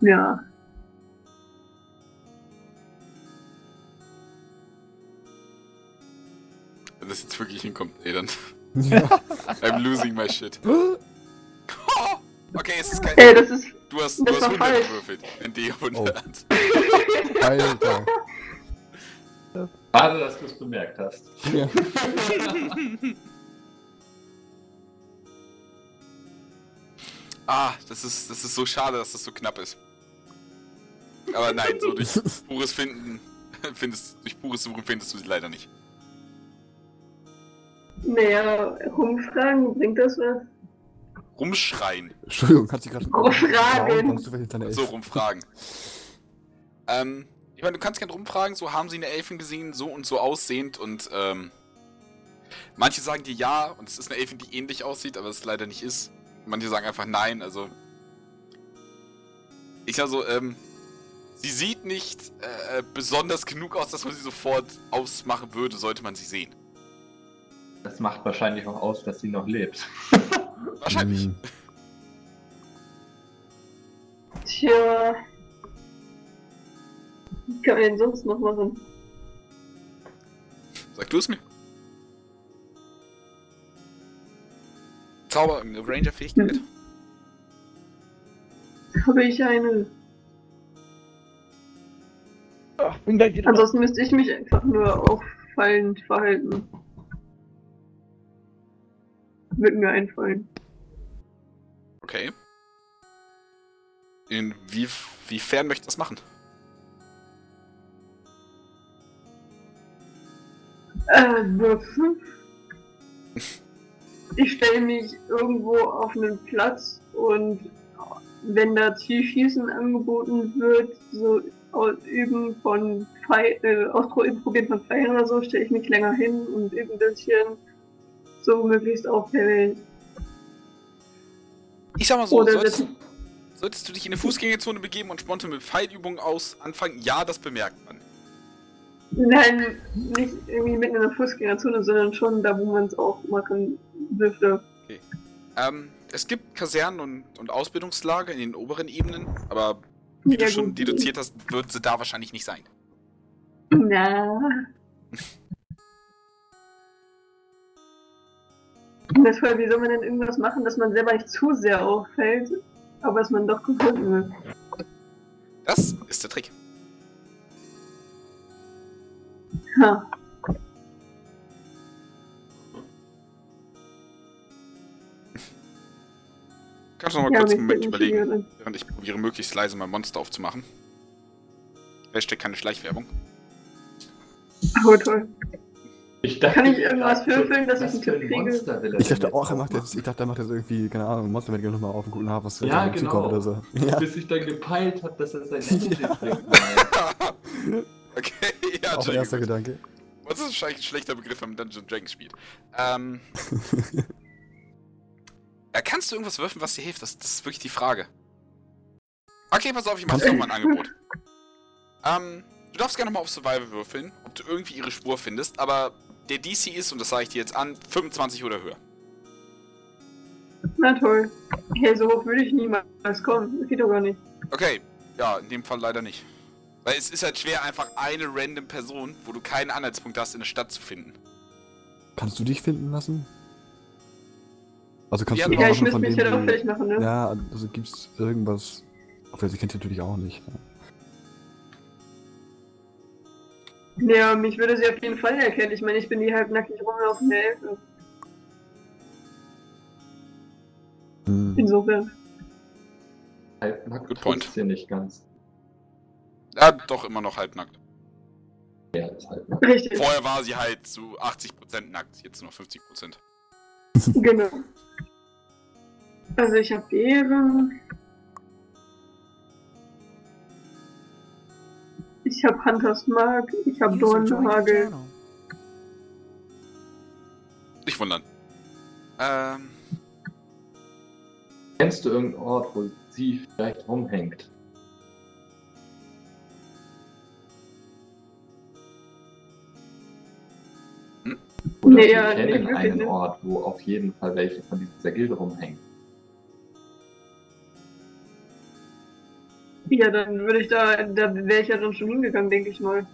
Ja. Wenn das jetzt wirklich hinkommt, ey, dann. ja. [laughs] I'm losing my shit. [laughs] [laughs] Okay, es ist kein. Äh, das ist. Du hast, du das hast war 100 falsch. gewürfelt. In die 100. Alter. Schade, dass du es bemerkt hast. Ja. [laughs] ah, das ist, das ist so schade, dass das so knapp ist. Aber nein, so durch [laughs] pures Finden. Findest, durch pures Suchen findest du sie leider nicht. Naja, rumfragen, bringt das was? Rumschreien. Entschuldigung, hat sie gerade Fragen. Warum du hinter einer So rumfragen. ähm, ich meine, du kannst gerne rumfragen, so haben sie eine Elfin gesehen, so und so aussehend und ähm, manche sagen dir ja und es ist eine Elfin, die ähnlich aussieht, aber es leider nicht ist. Manche sagen einfach nein, also ich sag so, ähm, sie sieht nicht äh, besonders genug aus, dass man sie sofort ausmachen würde, sollte man sie sehen. Das macht wahrscheinlich auch aus, dass sie noch lebt. [laughs] Wahrscheinlich. Hm, Tja. Was kann man denn sonst noch machen? Sag du es mir. Zauber, irgendeine Ranger-Fähigkeit. Hm. Habe ich eine. Ach, bin gleich wieder. Ansonsten müsste ich mich einfach nur auffallend verhalten. Würde mir einfallen. Okay. Inwiefern möchtest du das machen? Äh. [laughs] Ich stelle mich irgendwo auf einen Platz und wenn da Zielschießen angeboten wird, so Ausüben von Pfeil, äh, Ausprobieren von Pfeilen oder so, stelle ich mich länger hin und übe ein bisschen so möglichst auffällig. Ich sag mal so, solltest, solltest du dich in eine Fußgängerzone begeben und spontan mit Pfeilübungen aus anfangen, ja, das bemerkt man. Nein, nicht irgendwie mitten in der Fußgängerzone, sondern schon da, wo man es auch machen dürfte. Ähm, es gibt Kasernen und, und Ausbildungslager in den oberen Ebenen, aber wie Ja, du schon gut. deduziert hast, wird sie da wahrscheinlich nicht sein. Na. [laughs] War, wie soll man denn irgendwas machen, dass man selber nicht zu sehr auffällt, aber dass man doch gefunden wird? Das ist der Trick. Ha. Kannst du noch mal Ja, kurz einen Moment überlegen, während ich probiere, möglichst leise mein Monster aufzumachen. Hashtag keine Schleichwerbung. Oh, toll. Ich dachte, Kann ich irgendwas würfeln, dass ich einen Tipp ein kriege? Ich dachte auch, er macht jetzt, ich dachte, er macht jetzt irgendwie, keine Ahnung, Monster Medical nochmal auf und gucken nach, was Ja, genau. zukommt oder so. Ja. Bis ich dann gepeilt habe, dass er sein [laughs] trinkt. Nein. okay, [laughs] ja, Auch erster. Gedanke. Was ist wahrscheinlich ein schlechter Begriff, wenn man Dungeons Dragons spielt? Ähm. [laughs] ja, kannst du irgendwas würfeln, was dir hilft? Das, das ist wirklich die Frage. Okay, pass auf, ich mache dir nochmal ein Angebot. Ähm, du darfst gerne nochmal auf Survival würfeln, ob du irgendwie ihre Spur findest, aber der DC ist, und das sage ich dir jetzt an, 25 oder höher. Na toll. Hey, so hoch würde ich niemals kommen. Das geht doch gar nicht. Okay, ja, in dem Fall leider nicht. Weil es ist halt schwer, einfach eine random Person, wo du keinen Anhaltspunkt hast, in der Stadt zu finden. Kannst du dich finden lassen? Also kannst Ja, du Ja, ich müsste mich ja doch fertig machen, ne? Ja, also gibt's irgendwas. Obwohl, sie kennt sie natürlich auch nicht. Ja, mich würde sie auf jeden Fall erkennen. Ich meine, ich bin die halbnackig rumlaufende Elfe. Hm. Insofern. Halbnackt point. trifft's hier nicht ganz. Ja, doch immer noch halbnackt. Ja, ist halbnackt. Richtig, Vorher war sie halt zu 80% nackt, jetzt nur 50%. genau. Also ich habe Beeren. Ich habe Hunters Mark, ich habe Dornhagel. Nicht wundern. Ähm, Kennst du irgendeinen Ort, wo sie vielleicht rumhängt? Hm? Oder Nee, wir ja, kennen einen ne? Ort, wo auf jeden Fall welche von dieser Gilde rumhängen. Ja, dann würde ich da, da wäre ich ja dann schon hingegangen, denke ich mal.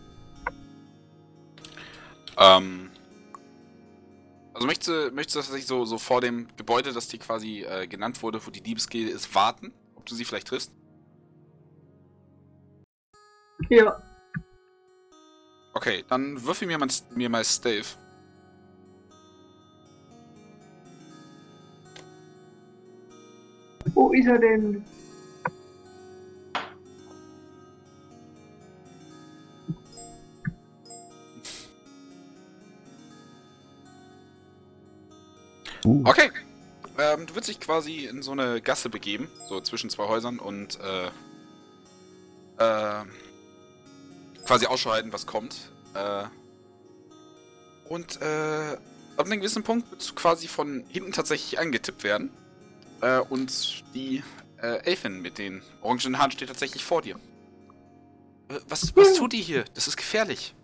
ähm. Also möchtest du, möchtest du tatsächlich so, so vor dem Gebäude, das dir quasi äh, genannt wurde, wo die Diebesgilde ist, warten? Ob du sie vielleicht triffst? Ja, Okay, dann würfel mir mal, mir mal Stave. wo ist er denn? Uh. Okay. Ähm, du würdest dich quasi in so eine Gasse begeben, so zwischen zwei Häusern und äh, äh, quasi Ausschau halten, was kommt. Äh, und äh, ab einem gewissen Punkt würdest du quasi von hinten tatsächlich angetippt werden. Äh, und die äh, Elfin mit den orangenen Haaren steht tatsächlich vor dir. Äh, was, was tut ihr hier? Das ist gefährlich.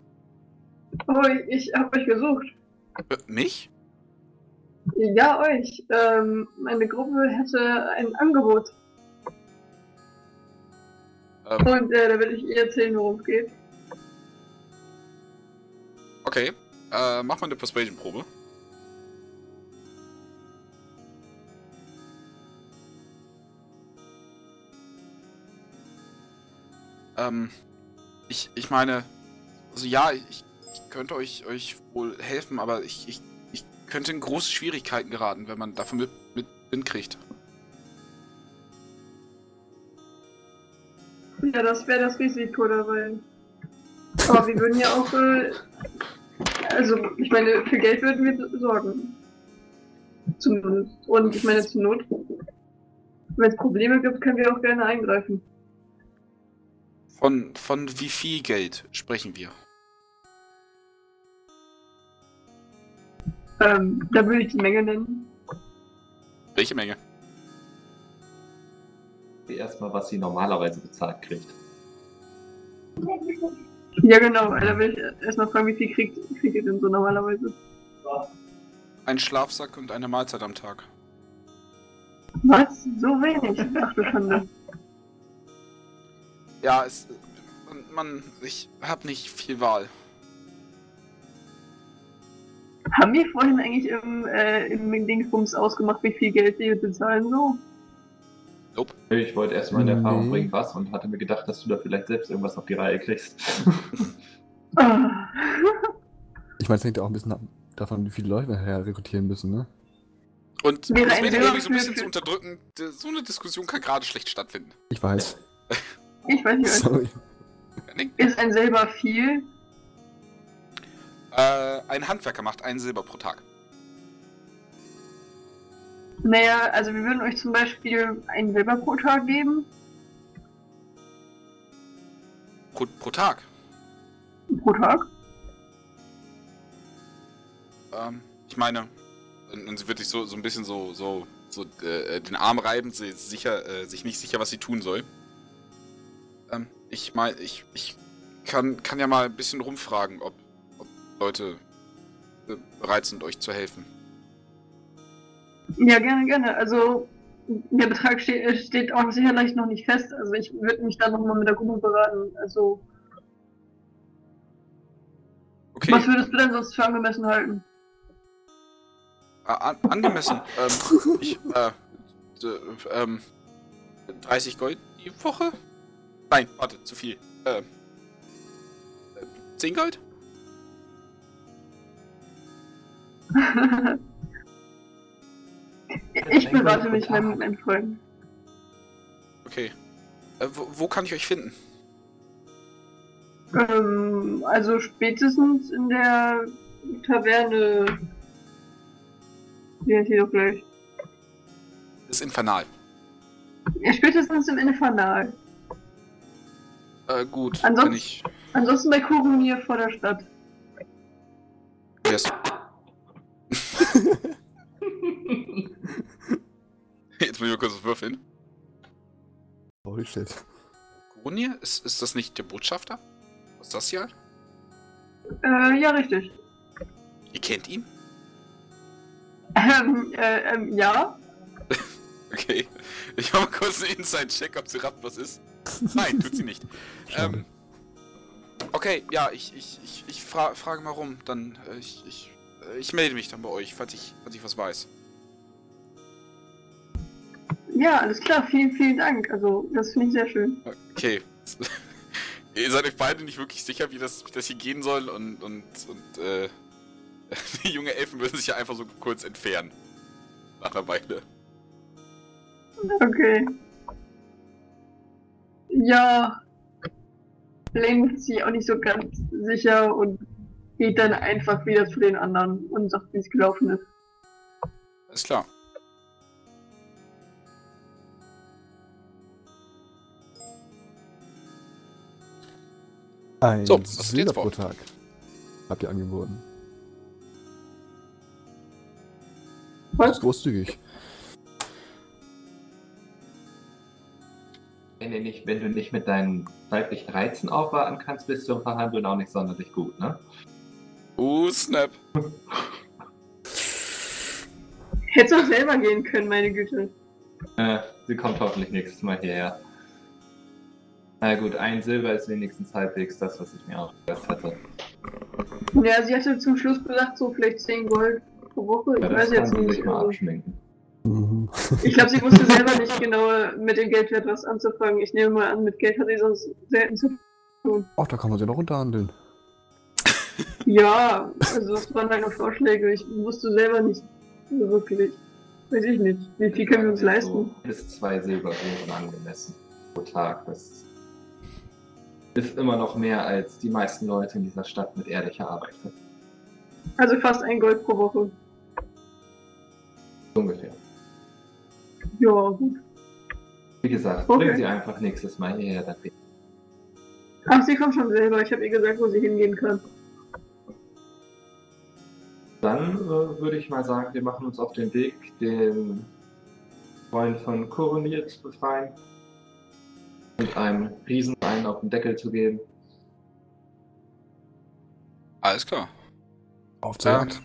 Oh, ich habe euch gesucht. Äh, mich? Ja, euch. Ähm, meine Gruppe hätte ein Angebot. Ähm, Und äh, da will ich ihr erzählen, worum es geht. okay. Äh, mach mal eine Persuasion-Probe. Ähm, ich, ich meine, also ja, ich, ich könnte euch, euch wohl helfen, aber ich, ich, ich könnte in große Schwierigkeiten geraten, wenn man davon mit, mit Wind kriegt. Ja, das wäre das Risiko dabei. Aber wir würden ja auch, äh, also ich meine, für Geld würden wir sorgen. Zumindest. Und ich meine, zur Not, wenn es Probleme gibt, können wir auch gerne eingreifen. Von, von wie viel Geld sprechen wir? Ähm, da würde ich die Menge nennen. Welche Menge? Erstmal, was sie normalerweise bezahlt kriegt. Ja, genau. Da will ich erstmal fragen, wie viel kriegt, kriegt ihr denn so normalerweise? Ein Schlafsack und eine Mahlzeit am Tag. Was? So wenig? Ach du Schande. Ja, es. Man, man ich hab nicht viel Wahl. Haben wir vorhin eigentlich im, äh, im Dingsbums ausgemacht, wie viel Geld wir bezahlen so? Ich wollte erstmal in Erfahrung Nee. bringen, was und hatte mir gedacht, dass du da vielleicht selbst irgendwas auf die Reihe kriegst. Ah. Ich meine, es hängt ja auch ein bisschen ab davon, wie viele Leute wir her rekrutieren müssen, ne? Und um Wäre das irgendwie so ein bisschen zu unterdrücken, so eine Diskussion kann gerade schlecht stattfinden. Ich weiß. Ich weiß nicht, [laughs] was. Sorry. Ist ein Silber viel? Äh, ein Handwerker macht einen Silber pro Tag. Naja, also wir würden euch zum Beispiel ein Silber pro Tag geben. Pro, pro Tag. Pro Tag? Ähm, ich meine, und, sie wird sich so, so ein bisschen so, so, so äh, den Arm reiben, sie ist sicher, äh, sich nicht sicher, was sie tun soll. Ähm, ich meine, ich, ich kann, kann ja mal ein bisschen rumfragen, ob Leute äh, bereit sind, euch zu helfen. Ja, gerne, gerne. Also der Betrag steht, steht auch sicherlich noch nicht fest. Also ich würde mich da nochmal mit der Gruppe beraten. Also Okay, was würdest du denn sonst für angemessen halten? äh, an, angemessen. [laughs] ähm, ich, äh, ähm, 30 Gold die Woche? Nein, warte, zu viel. Ähm, äh, 10 Gold? Ich berate mich mit meinen Freunden. Okay. Äh, wo, wo kann ich euch finden? Ähm, also spätestens in der Taverne. Wie heißt die doch gleich? Das Infernal. Ja, spätestens im Infernal. Äh, gut. Ansonsten- ich. Ansonsten bei Kurumir vor der Stadt. Yes. Jetzt muss ich mal kurz was würfeln. Holy shit. Koronier? Ist, ist das nicht der Botschafter? Was ist das hier? Äh, ja, richtig. Ihr kennt ihn? Ähm, äh, ähm, ja. [laughs] Okay. Ich mach mal kurz einen Inside-Check, ob sie rappt, was ist. Nein, tut sie nicht. [laughs] Ähm, okay, ja, ich, ich, ich, ich fra frage mal rum. Dann, äh, ich, ich, äh, ich melde mich dann bei euch, falls ich, falls ich was weiß. Ja, alles klar. Vielen, vielen Dank. Also, das finde ich sehr schön. Okay. [laughs] Ihr seid euch beide nicht wirklich sicher, wie das, wie das hier gehen soll und, und, und, äh, [laughs] die junge Elfen würden sich ja einfach so kurz entfernen. Nach einer Weile. Okay. Ja. Blaine ist sich auch nicht so ganz sicher und geht dann einfach wieder zu den anderen und sagt, wie es gelaufen ist. Alles klar. Ein So, was ist Silber pro vor? Tag. Habt ihr angeboten. Das Was? ist großzügig. Wenn, du nicht, wenn du nicht mit deinen weiblichen Reizen aufwarten kannst, bist du im Verhandeln auch nicht sonderlich gut, ne? Uh, Snap. Hättest auch selber gehen können, meine Güte. Äh, sie kommt hoffentlich nächstes Mal hierher. Na gut, ein Silber ist wenigstens halbwegs das, was ich mir auch gedacht hatte. Ja, sie hatte zum Schluss gesagt, so vielleicht 10 Gold pro Woche. Ich Ja, weiß jetzt nicht. Also, abschminken. Mhm. ich glaube, sie wusste selber nicht genau mit dem Geldwert was anzufangen. Ich nehme mal an, mit Geld hat sie sonst selten zu Ach, da kann man sie noch runterhandeln. Ja, also das waren meine Vorschläge. Ich wusste selber nicht so wirklich. Weiß ich nicht. Wie viel können wir uns leisten? So bis zwei Silber wären angemessen pro Tag. Das ist immer noch mehr, als die meisten Leute in dieser Stadt mit ehrlicher Arbeit verdienen. Also fast ein Gold pro Woche. So Ungefähr. Ja, gut. Wie gesagt, Okay. bringen Sie einfach nächstes Mal hierher, dann reden Ach, sie kommt schon selber. Ich habe ihr gesagt, wo sie hingehen kann. Dann äh, würde ich mal sagen, wir machen uns auf den Weg, den Freund von Koronier zu befreien. Und einem Riesen einen auf den Deckel zu geben. Alles klar. Auf zur Ähm, Jagd.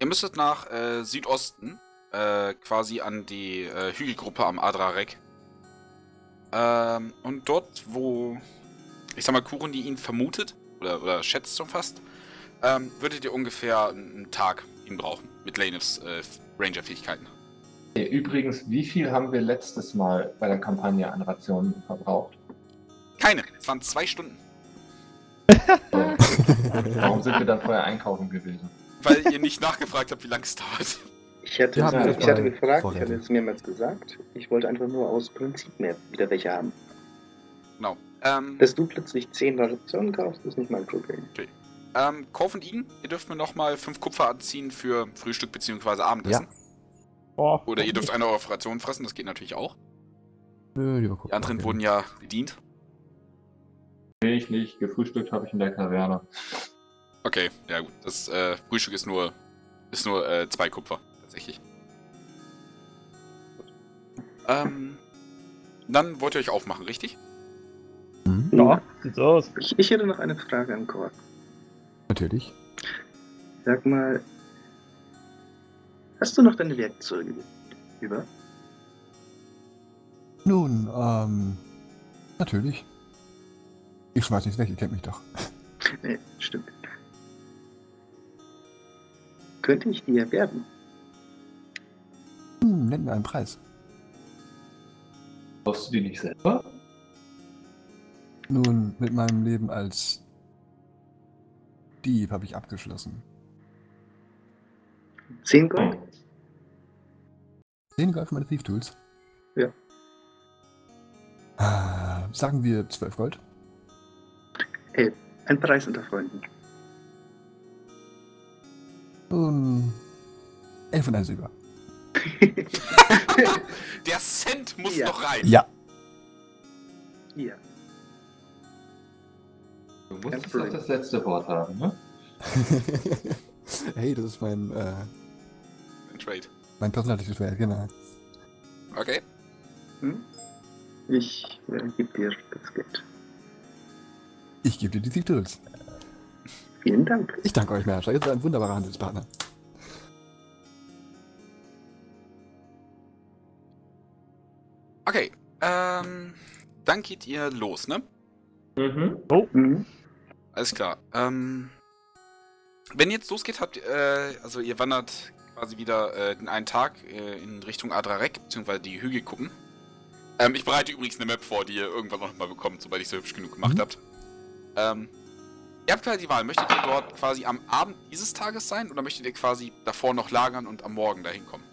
ihr müsstet nach äh, Südosten, äh, quasi an die äh, Hügelgruppe am Adrarek. Ähm, und dort, wo, ich sag mal, Kuruni ihn vermutet, oder, oder schätzt schon fast, ähm, würdet ihr ungefähr einen Tag ihn brauchen, mit Lanevs äh, Ranger-Fähigkeiten. Okay, Übrigens, wie viel haben wir letztes Mal bei der Kampagne an Rationen verbraucht? Keine, es waren zwei Stunden. [laughs] Warum sind wir dann vorher einkaufen gewesen? Weil ihr nicht nachgefragt habt, wie lange es dauert. Ich hatte, Wir haben ich hatte gefragt, ich vorrätig. hatte es mehrmals gesagt. Ich wollte einfach nur aus Prinzip mehr wieder welche haben. Ähm, Dass du plötzlich 10 Rationen kaufst, ist nicht mein Problem. ähm, Kauf und Igen, ihr dürft mir nochmal 5 Kupfer anziehen für Frühstück bzw. Abendessen. Boah, Oder ihr dürft eine eurer Rationen fressen, das geht natürlich auch. Nö, lieber gucken. Die anderen wurden ja bedient. Nee, ich nicht. Gefrühstückt habe ich in der Taverne. Okay, ja gut. Das äh, Frühstück ist nur ist nur äh, zwei Kupfer, tatsächlich. Ähm, dann wollt ihr euch aufmachen, richtig? Mhm. Ja, sieht so aus. Ich, ich hätte noch eine Frage an Core. Natürlich. Sag mal, hast du noch deine Werkzeuge über? Nun, ähm, natürlich. Ich schmeiß nichts weg, ihr kennt mich doch. [laughs] Nee, stimmt. Könnte ich dir werden? Hm, nenn mir einen Preis. Brauchst du die nicht selber? Nun, mit meinem Leben als Dieb habe ich abgeschlossen. 10 Gold? Gold für meine Thief Tools? Ja. Ah, Sagen wir 12 Gold? Ein Preis unter Freunden. Und 11 und ein Silber. [laughs] Der Cent muss Ja. noch rein. Ja. Hier. Du Problem. doch das letzte Wort haben, ne? [laughs] hey, das ist mein, äh, Ein Trade. Mein personalisches Wert, genau. Okay. Hm? Ich äh, gebe dir das Geld. Ich gebe dir die Tools. Vielen Dank. Ich danke euch, Mercher. Ihr seid ein wunderbarer Handelspartner. Okay. Ähm, dann geht ihr los, ne? Mhm. Mhm. Alles klar. Ähm, wenn jetzt losgeht, habt ihr, äh, also ihr wandert quasi wieder äh, den einen Tag äh, in Richtung Adrarek, beziehungsweise die Hügel gucken. Ähm, ich bereite übrigens eine Map vor, die ihr irgendwann noch mal bekommt, sobald ich so hübsch genug gemacht Mhm. habt. Ähm, ihr habt quasi die Wahl, möchtet ihr dort quasi am Abend dieses Tages sein oder möchtet ihr quasi davor noch lagern und am Morgen dahin kommen?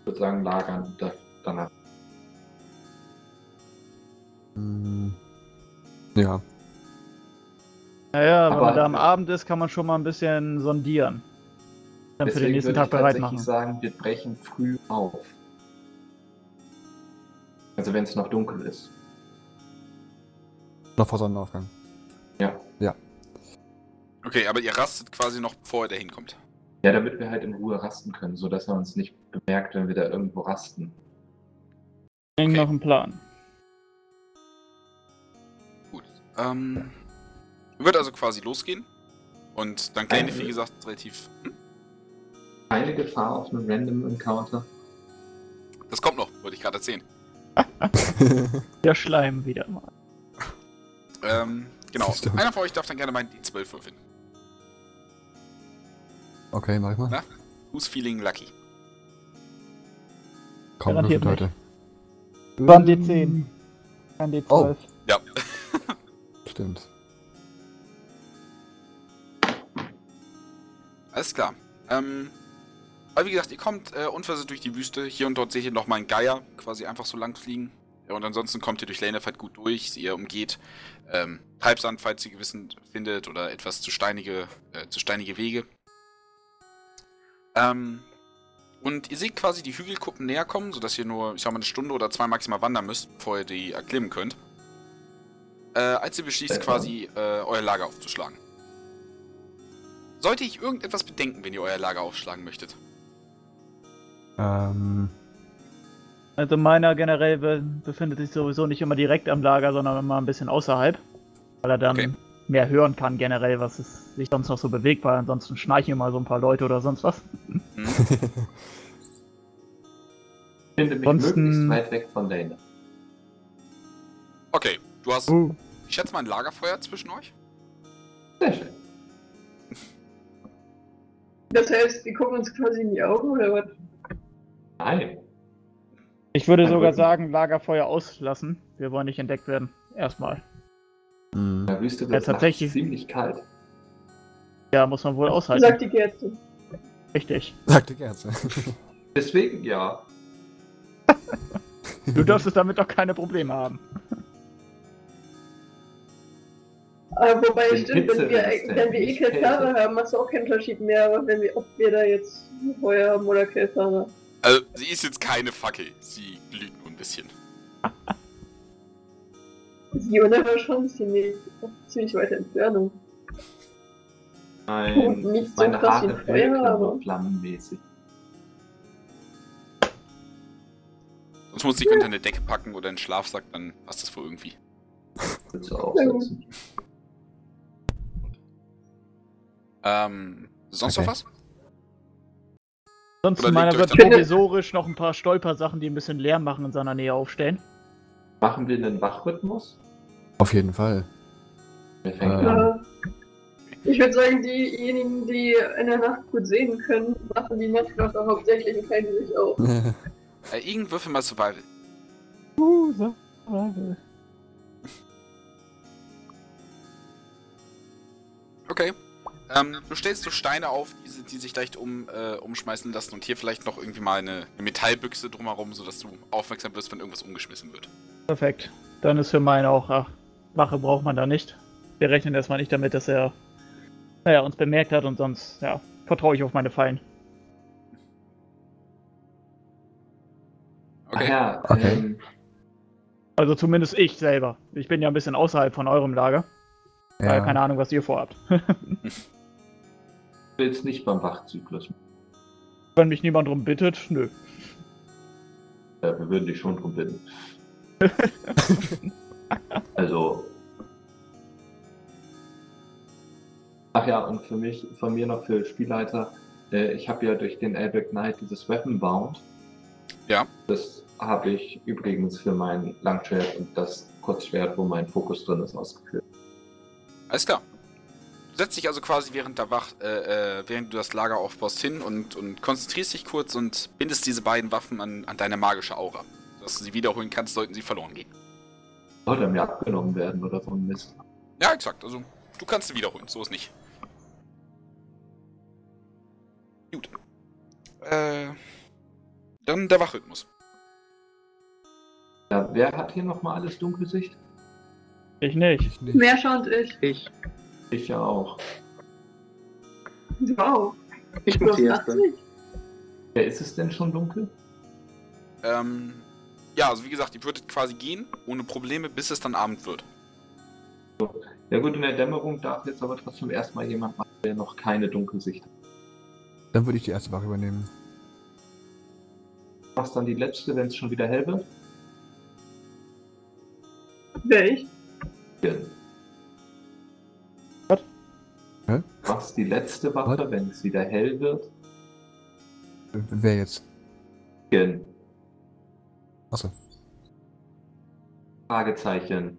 Ich würde sagen, lagern da, danach. Hm. Ja. Naja, wenn Aber- man da am Abend ist, kann man schon mal ein bisschen sondieren. Dann für den Deswegen nächsten würde Tag ich bereit tatsächlich machen. sagen, wir brechen früh auf. Also wenn es noch dunkel ist. Noch vor Sonnenaufgang. Ja. Okay, aber ihr rastet quasi noch, bevor ihr dahin kommt. Ja, damit wir halt in Ruhe rasten können, sodass er uns nicht bemerkt, wenn wir da irgendwo rasten. Okay. noch ein Plan. Gut. Ähm, wird also quasi losgehen. Und dann kenne ich, wie gesagt, relativ. Hm? Keine Gefahr auf einen Random Encounter. Das kommt noch, wollte ich gerade erzählen. [laughs] Der Schleim wieder mal. Ähm, genau. Einer von euch darf dann gerne meinen D12 würfeln. okay, mach ich mal. Na? Who's feeling lucky? Kaum Garantiert würfelt heute. Waren D10. Kein D12. Oh. Ja. [laughs] Stimmt. Alles klar. Ähm, aber wie gesagt, ihr kommt äh, unversehrt durch die Wüste. Hier und dort seht ihr nochmal einen Geier quasi einfach so lang fliegen. Ja, und ansonsten kommt ihr durch Lanefeld gut durch. Ihr umgeht ähm, Treibsand, falls ihr gewissen findet, oder etwas zu steinige, äh, zu steinige Wege. Ähm, und ihr seht quasi die Hügelkuppen näher kommen, sodass ihr nur, ich sag mal, eine Stunde oder zwei maximal wandern müsst, bevor ihr die erklimmen könnt. Äh, als ihr beschließt, quasi äh, euer Lager aufzuschlagen. Sollte ich irgendetwas bedenken, wenn ihr euer Lager aufschlagen möchtet? Ähm, Also meiner generell be befindet sich sowieso nicht immer direkt am Lager, sondern immer ein bisschen außerhalb. Weil er dann Okay. mehr hören kann generell, was es sich sonst noch so bewegt, weil ansonsten schnarchen immer so ein paar Leute oder sonst was. Ich [laughs] finde mich Ansonsten- möglichst weit weg von Lane. Okay, du hast, Uh. ich schätze mal, ein Lagerfeuer zwischen euch? Sehr schön. [laughs] Das heißt, die gucken uns quasi in die Augen oder was? Nein. Ich würde Ein sogar sagen, Lagerfeuer auslassen. Wir wollen nicht entdeckt werden. Erstmal. hm. In der Wüste Ja, wird es tatsächlich. ziemlich kalt. Ja, muss man wohl aushalten. Sagt die Kerze. Richtig. Sagte Gerze. [laughs] Deswegen ja. [laughs] Du dürftest damit doch keine Probleme haben. Äh, wobei, Sind stimmt, wenn wir, wenn wir eh Kälte. haben, macht es auch keinen Unterschied mehr, aber wenn wir, ob wir da jetzt Feuer haben oder Keltare. Also, sie ist jetzt keine Fackel. Sie glüht nur ein bisschen. Siona war schon ziemlich, ziemlich weite Entfernung. Nein, Nicht so meine krass wie Haare Feuer, welken aber- flammenmäßig. Sonst muss ich unter eine Decke packen oder einen Schlafsack, dann passt das wohl irgendwie. Du aufsetzen? Ähm, sonst Okay. noch was? Sonst Oder meiner wird provisorisch noch ein paar Stolpersachen, die ein bisschen Lärm machen, in seiner Nähe aufstellen. Machen wir einen Wachrhythmus? Auf jeden Fall. Wer fängt Ähm. an? Äh, ich würde sagen, diejenigen, die in der Nacht gut sehen können, machen die Nachtwache hauptsächlich und teilen die sich auf. [laughs] Äh, irgend würfel mal Survival. Uh, so. Okay. Ähm, du stellst so Steine auf, die, die sich leicht um, äh, umschmeißen lassen und hier vielleicht noch irgendwie mal eine, eine Metallbüchse drumherum, sodass du aufmerksam wirst, wenn irgendwas umgeschmissen wird. Perfekt. Dann ist für meinen auch, ach, Wache braucht man da nicht. Wir rechnen erstmal nicht damit, dass er naja, uns bemerkt hat und sonst, ja, vertraue ich auf meine Fallen. Okay. ja, Okay. ähm, Also zumindest ich selber. Ich bin ja ein bisschen außerhalb von eurem Lager. Daher keine Ahnung, was ihr vorhabt. [laughs] [laughs] ich will jetzt nicht beim Wachzyklus. Wenn mich niemand drum bittet, nö. Ja, wir würden dich schon drum bitten. [laughs] also. Ach ja, und für mich, von mir noch für Spielleiter, äh, ich habe ja durch den Elbeck Knight dieses Weapon Bound. Ja. Das habe ich übrigens für mein Langschwert und das Kurzschwert, wo mein Fokus drin ist, ausgeführt. Alles klar. Du setzt dich also quasi während der Wach, äh, äh, während du das Lager aufbaust hin und, und konzentrierst dich kurz und bindest diese beiden Waffen an, an deine magische Aura. Dass du sie wiederholen kannst, sollten sie verloren gehen. Sollte mir abgenommen werden oder so ein Mist. Ja, exakt. Also, du kannst sie wiederholen, so ist nicht. Gut. Äh. Dann der Wachrhythmus. Ja, wer hat hier nochmal alles Dunkelsicht? Ich nicht. Ich nicht. Merscher und ich. Ich, Ich ja auch. Wow. ich bin die Erste. 80? Wer ist es denn schon dunkel? Ähm. Ja, also wie gesagt, ihr würdet quasi gehen, ohne Probleme, bis es dann Abend wird. Ja gut, in der Dämmerung darf jetzt aber trotzdem erstmal jemand machen, der noch keine Dunkelsicht hat. Dann würde ich die erste Wache übernehmen. Du machst dann die letzte, wenn es schon wieder hell wird? Wer ich? Ja. Du machst die letzte Wache, Was? wenn es wieder hell wird. Wer jetzt? Gen. Achso. Fragezeichen.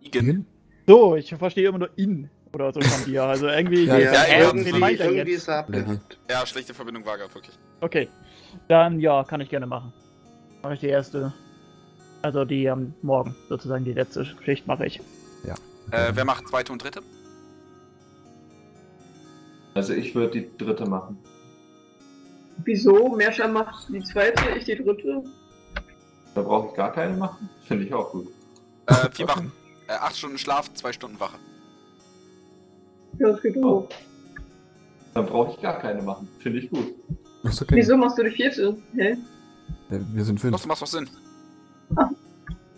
Igen. Igen? So, ich verstehe immer nur in oder so von dir. Also irgendwie. Ja, [laughs] Ja, ja, irgendwie- was irgendwie ist er abgehakt. Ja, schlechte Verbindung war gerade wirklich. Okay. Dann ja, kann ich gerne machen. Mache ich die erste. Also die am Morgen, sozusagen die letzte Schicht mache ich. Äh, wer macht zweite und dritte? Also ich würde die dritte machen. Wieso? Merscher macht die zweite, ich die dritte. Da brauche ich gar keine machen. Finde ich auch gut. Äh, [laughs] vier Wachen. Äh, acht Stunden Schlaf, zwei Stunden Wache. Ja, das geht auch. Dann brauche ich gar keine machen. Finde ich gut. Ist okay. Wieso machst du die vierte? Hä? Äh, Wir sind fünf. das macht doch Sinn. Ah.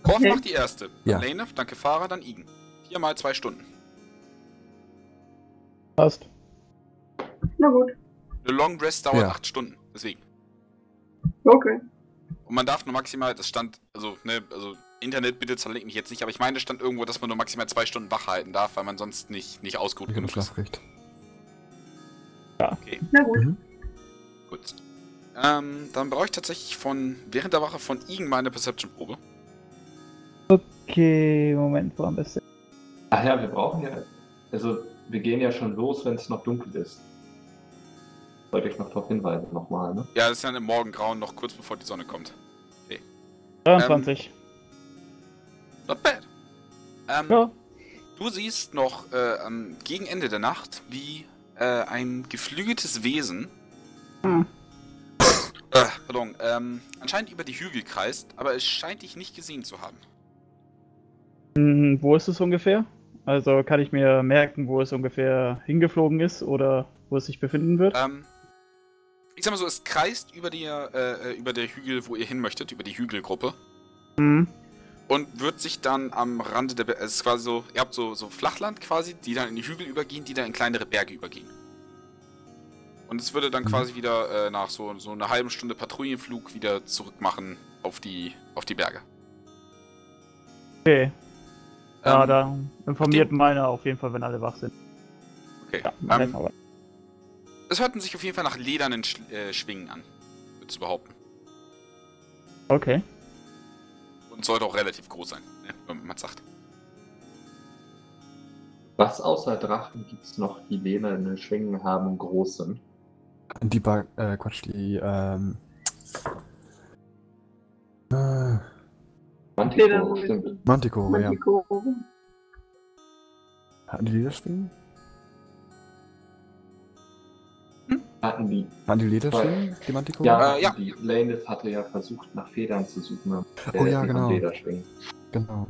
Korf Okay. macht die erste. Ja. Dann Lane, danke Fahrer, dann Igen. Viermal zwei Stunden. Passt. Na gut. Eine Long Rest dauert Ja. acht Stunden. Deswegen. Okay. Und man darf nur maximal, das stand, also, ne, also Internet bitte zerlegt mich jetzt nicht, aber ich meine, es stand irgendwo, dass man nur maximal zwei Stunden wach halten darf, weil man sonst nicht, nicht ausgeruht genug ist. Schlafrecht. Na gut. Mhm. Gut. Ähm, dann brauche ich tatsächlich von, während der Wache von Igen mal eine Perception-Probe. Okay, Moment, wo am besten. Ach ja, wir brauchen ja. Also wir gehen ja schon los, wenn es noch dunkel ist. Sollte ich noch darauf hinweisen nochmal, ne? Ja, das ist dann im Morgengrauen noch kurz bevor die Sonne kommt. 23. Not bad. Ähm, ja. Du siehst noch äh, am gegen Ende der Nacht, wie äh, ein geflügeltes Wesen, Hm. [coughs] äh, pardon, ähm, anscheinend über die Hügel kreist, aber es scheint dich nicht gesehen zu haben. Hm, wo ist es ungefähr? Also kann ich mir merken, wo es ungefähr hingeflogen ist oder wo es sich befinden wird? Ähm, ich sag mal so, es kreist über, die, äh, über der Hügel, wo ihr hin möchtet, über die Hügelgruppe. Hm. Und wird sich dann am Rande der Berge, es ist quasi so, ihr habt so, so Flachland quasi, die dann in die Hügel übergehen, die dann in kleinere Berge übergehen. Und es würde dann Mhm. quasi wieder äh, nach so, so einer halben Stunde Patrouillenflug wieder zurück machen auf die, auf die Berge. Okay. Ja, Ähm, da informiert meiner auf jeden Fall, wenn alle wach sind. Okay. Ja, ähm, ähm, aber. Es hörten sich auf jeden Fall nach ledernen Sch äh, Schwingen an, würde ich behaupten. Okay. Und sollte auch relativ groß sein, ne, wenn man sagt. Was außer Drachen gibt es noch, die lehmerne Schwingen haben und groß sind? Die Bar, äh, Quatsch, die, ähm. Äh, Manticore, stimmt. Manticore, ja. Manticore. Hatten die Lederschwingen? Hatten die. Hatten die Lederschwingen, die Manticore? Ja, Äh, ja. die Laneth hatte ja versucht, nach Federn zu suchen. aber Oh ja, die genau. Lederschwingen. Genau.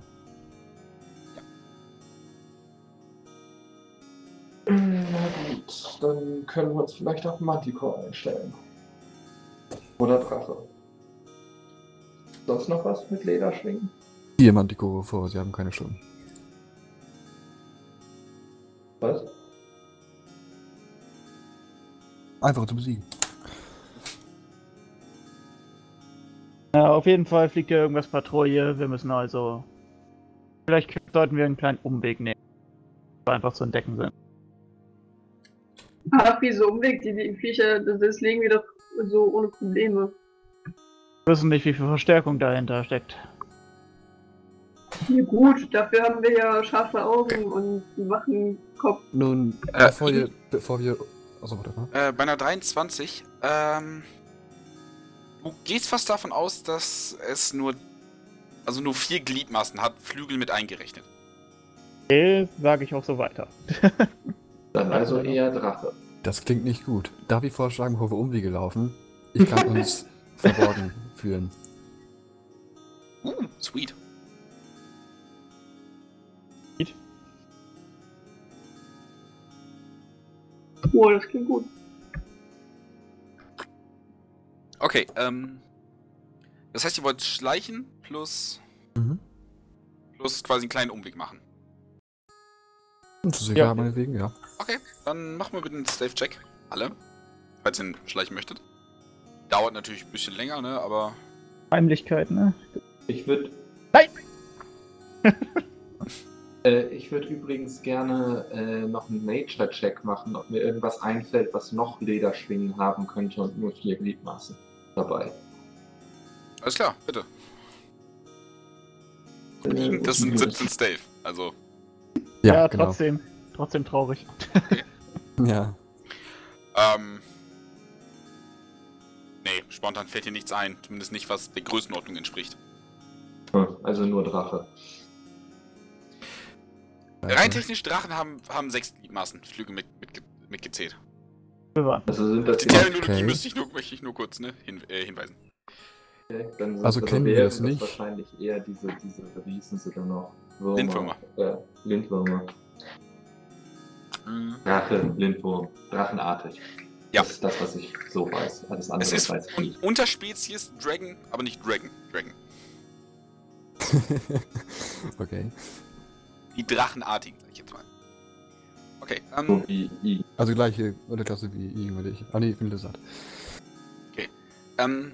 Na gut, dann können wir uns vielleicht auf Manticore einstellen. Oder Drache. Sonst noch was mit Lederschwingen? Vier Manticore vor, sie haben keine Schwingen. Was? Einfach zu besiegen. Ja, auf jeden Fall fliegt ja irgendwas Patrouille. Wir müssen also. Vielleicht sollten wir einen kleinen Umweg nehmen. weil Einfach zu entdecken sind. Ach, wie so Umweg, die, die Viecher, das, legen wir doch so ohne Probleme. Wir wissen nicht, wie viel Verstärkung dahinter steckt. Ja, gut, dafür haben wir ja scharfe Augen und einen wachen Kopf. Nun, Äh, bevor, wir, bevor wir. Achso, warte mal. Äh, bei einer 23, ähm. Du gehst fast davon aus, dass es nur. Also nur vier Gliedmaßen hat, Flügel mit eingerechnet. Okay, sage ich auch so weiter. [laughs] Dann also eher Drache. Das klingt nicht gut. Darf ich vorschlagen, bevor wir Umwege laufen? Ich kann uns [laughs] verborgen fühlen. Uh, sweet. Oh, das klingt gut. Okay, ähm. Das heißt, ihr wollt schleichen plus. Mhm. plus quasi einen kleinen Umweg machen. Und zu Ja. sicher, meinetwegen, ja. Okay, dann machen wir bitte einen Stave-Check. Alle. Falls ihr ihn schleichen möchtet. Dauert natürlich ein bisschen länger, ne? Aber. Heimlichkeit, ne? Ich würde. Nein! [laughs] äh, ich würde übrigens gerne äh, noch einen Nature-Check machen, ob mir irgendwas einfällt, was noch Lederschwingen haben könnte und nur vier Gliedmaßen dabei. Alles klar, bitte. Äh, Das sind 17 Stave. Also. Ja, genau. trotzdem. Trotzdem traurig. [laughs] Ja. Ähm. Nee, spontan fällt hier nichts ein. Zumindest nicht, was der Größenordnung entspricht. Hm, Also nur Drache. Rein technisch, Drachen haben, haben sechs Gliedmaßen, Flüge mit, mit, mitgezählt. Also sind das Die Terminologie Okay. müsste ich nur, möchte ich nur kurz ne, hin, äh, hinweisen. Okay, dann sind Also kennen wir das nicht. wahrscheinlich eher diese, diese, wie hießen sie denn noch? Würmer. Lindwürmer. Äh, Lindwürmer. Mhm. Drache, Lindwurm. Drachenartig. Ja. Das ist das, was ich so weiß. Alles andere Es ist weiß ich nicht. Unterspezies Dragon, aber nicht Dragon. Dragon. [laughs] okay. Die Drachenartigen, sag ich jetzt mal. Okay, ähm, So wie I. Also gleiche Unterklasse wie I, würde ich. Ah, nee, ich bin Lizard. ähm,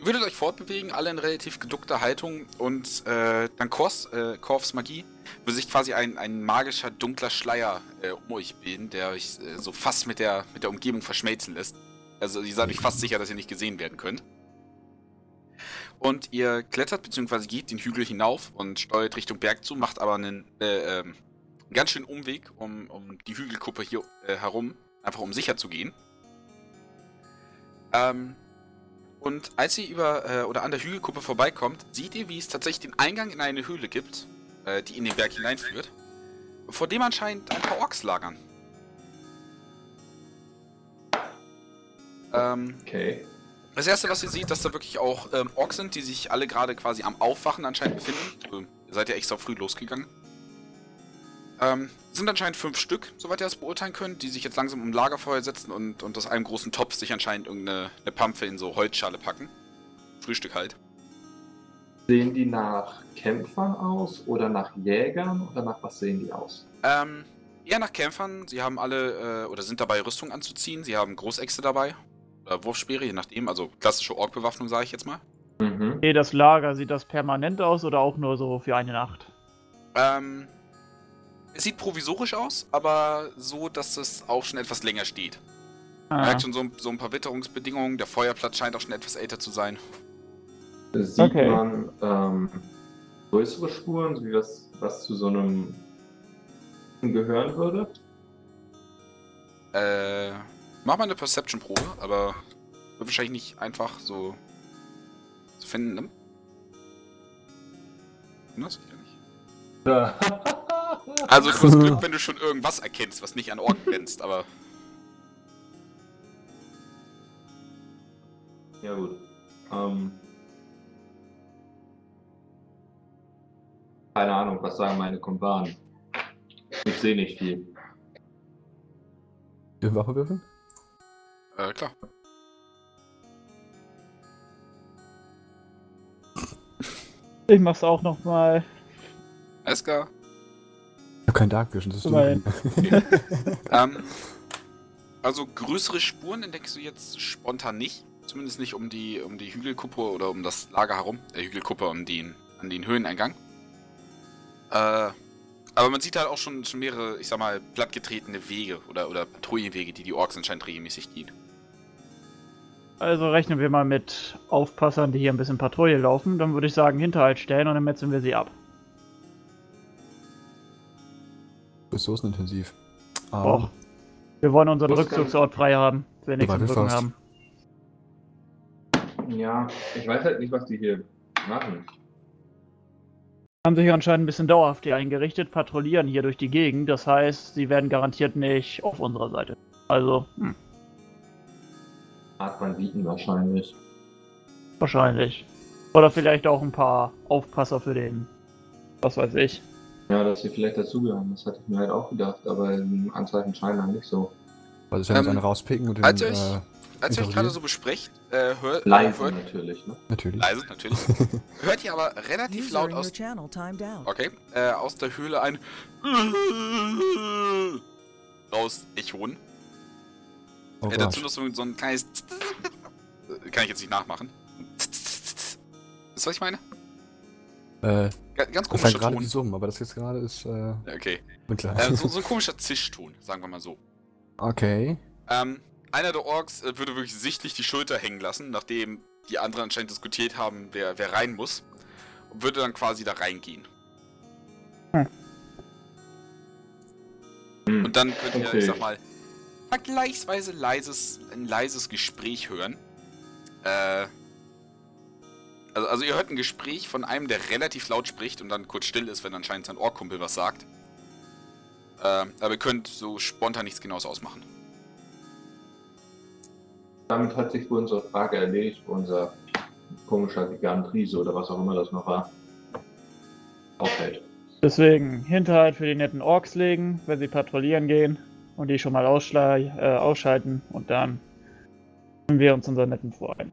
würdet euch fortbewegen, alle in relativ geduckter Haltung und äh, dann Kors, äh, Korfs Magie würde sich quasi ein, ein magischer, dunkler Schleier äh, um euch bilden, der euch äh, so fast mit der, mit der Umgebung verschmelzen lässt. Also ihr seid euch fast sicher, dass ihr nicht gesehen werden könnt. Und ihr klettert bzw. geht den Hügel hinauf und steuert Richtung Berg zu, macht aber einen, äh, ähm, einen ganz schönen Umweg um, um die Hügelkuppe hier äh, herum, einfach um sicher zu gehen. Ähm, und als ihr über äh, oder an der Hügelkuppe vorbeikommt, seht ihr, wie es tatsächlich den Eingang in eine Höhle gibt, äh, die in den Berg hineinführt, vor dem anscheinend ein paar Orks lagern. Ähm, Okay. Das erste, was ihr seht, dass da wirklich auch ähm, Orks sind, die sich alle gerade quasi am Aufwachen anscheinend befinden. Also, ihr seid ja extra früh losgegangen. Ähm, sind anscheinend fünf Stück, soweit ihr das beurteilen könnt, die sich jetzt langsam um Lagerfeuer setzen und, und aus einem großen Topf sich anscheinend irgendeine eine Pampfe in so Holzschale packen. Frühstück halt. Sehen die nach Kämpfern aus oder nach Jägern oder nach was sehen die aus? Ähm, eher nach Kämpfern. Sie haben alle, äh, oder sind dabei, Rüstung anzuziehen. Sie haben Großäxte dabei. Oder Wurfspeere, je nachdem. Also klassische Orkbewaffnung, sage ich jetzt mal. Mhm. Okay, das Lager, sieht das permanent aus oder auch nur so für eine Nacht? Ähm, es sieht provisorisch aus, aber so, dass es auch schon etwas länger steht. Man Ah, merkt schon so, ein- so ein paar Witterungsbedingungen. Der Feuerplatz scheint auch schon etwas älter zu sein. Sieht Okay. man ähm, größere Spuren, so wie was, was zu so einem gehören würde? Äh, mach mal eine Perception-Probe, aber wird wahrscheinlich nicht einfach so zu finden, ne? Das geht ja nicht. Ja. Also du hast Glück, [laughs] wenn du schon irgendwas erkennst, was nicht an Ork grenzt, aber ja gut. Ähm, keine Ahnung, was sagen meine Kumpanen? Ich sehe nicht viel. Wir Waffe würfeln? Äh, klar. ich mach's auch nochmal. Eska, Ich hab kein Dark Vision, das ist Immerhin. dunkel. [laughs] [laughs] ähm, also größere Spuren entdeckst du jetzt spontan nicht. Zumindest nicht um die, um die Hügelkuppe oder um das Lager herum. Der Hügelkuppe um den, an den Höheneingang. Äh, aber man sieht halt auch schon, schon mehrere, ich sag mal, plattgetretene Wege oder, oder Patrouillenwege, die die Orks anscheinend regelmäßig gehen. Also rechnen wir mal mit Aufpassern, die hier ein bisschen Patrouille laufen. Dann würde ich sagen, Hinterhalt stellen und dann metzeln wir sie ab. Ressourcenintensiv. Och. Ähm, Wir wollen unseren Rückzugsort frei haben, wenn wir nichts im Rücken haben. Ja, ich weiß halt nicht, was die hier machen. Haben sich anscheinend ein bisschen dauerhaft hier eingerichtet, patrouillieren hier durch die Gegend. Das heißt, sie werden garantiert nicht auf unserer Seite. Also, hm, Art Banditen wahrscheinlich. wahrscheinlich. Oder vielleicht auch ein paar Aufpasser für den, was weiß ich. Ja, dass sie vielleicht dazugehören, das hatte ich mir halt auch gedacht, aber im Anzeichen scheinbar nicht so. also ich kann jetzt Ähm, einen rauspicken und den, als ihr euch- äh, Als ihr euch gerade so besprecht, äh, hört, Leise hört, natürlich, ne? natürlich. leise natürlich, [laughs] hört ihr aber relativ User laut aus, channel okay, äh, aus der Höhle ein [laughs] raus echoen. Oh äh, dazu noch so, so ein kleines kann ich jetzt nicht nachmachen. Wisst ihr, was ich meine? Äh, Ga- Ganz das komischer gerade Ton. die Summen, aber das jetzt gerade ist, äh, Okay. Äh, so, [laughs] so ein komischer Zischton, sagen wir mal so. okay. Ähm, einer der Orks äh, würde wirklich sichtlich die Schulter hängen lassen, nachdem die anderen anscheinend diskutiert haben, wer, wer rein muss. Und würde dann quasi da reingehen. Hm. Und dann könnt ihr, Okay. ich sag mal, vergleichsweise leises, ein leises Gespräch hören. Äh. Also, also ihr hört ein Gespräch von einem, der relativ laut spricht und dann kurz still ist, wenn anscheinend sein Orkkumpel was sagt. Äh, aber ihr könnt so spontan nichts genaues ausmachen. Damit hat sich wohl unsere Frage erledigt, unser komischer Gigant Riese oder was auch immer das noch war, aufhält. Deswegen Hinterhalt für die netten Orks legen, wenn sie patrouillieren gehen und die schon mal äh, ausschalten und dann nehmen wir uns unseren netten Freund.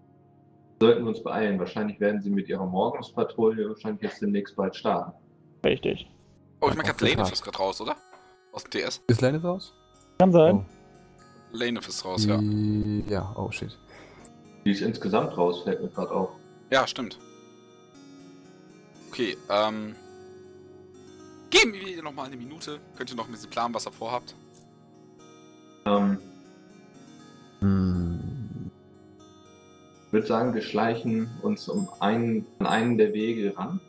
Sollten wir uns beeilen. Wahrscheinlich werden sie mit ihrer Morgenspatrouille wahrscheinlich jetzt demnächst bald starten. Richtig. Oh, ich meine gerade. Lane ist gerade raus, oder? Aus dem TS. Ist Lane raus? Kann sein. Oh. Lane ist raus, ja. Die- ja, oh shit. Die ist insgesamt raus, fällt mir gerade auf. Ja, stimmt. Okay, ähm. Geben wir ihr nochmal eine Minute. Könnt ihr noch ein bisschen planen, was ihr vorhabt? Ähm, Hm. Ich würde sagen, wir schleichen uns um einen, an einen der Wege ran.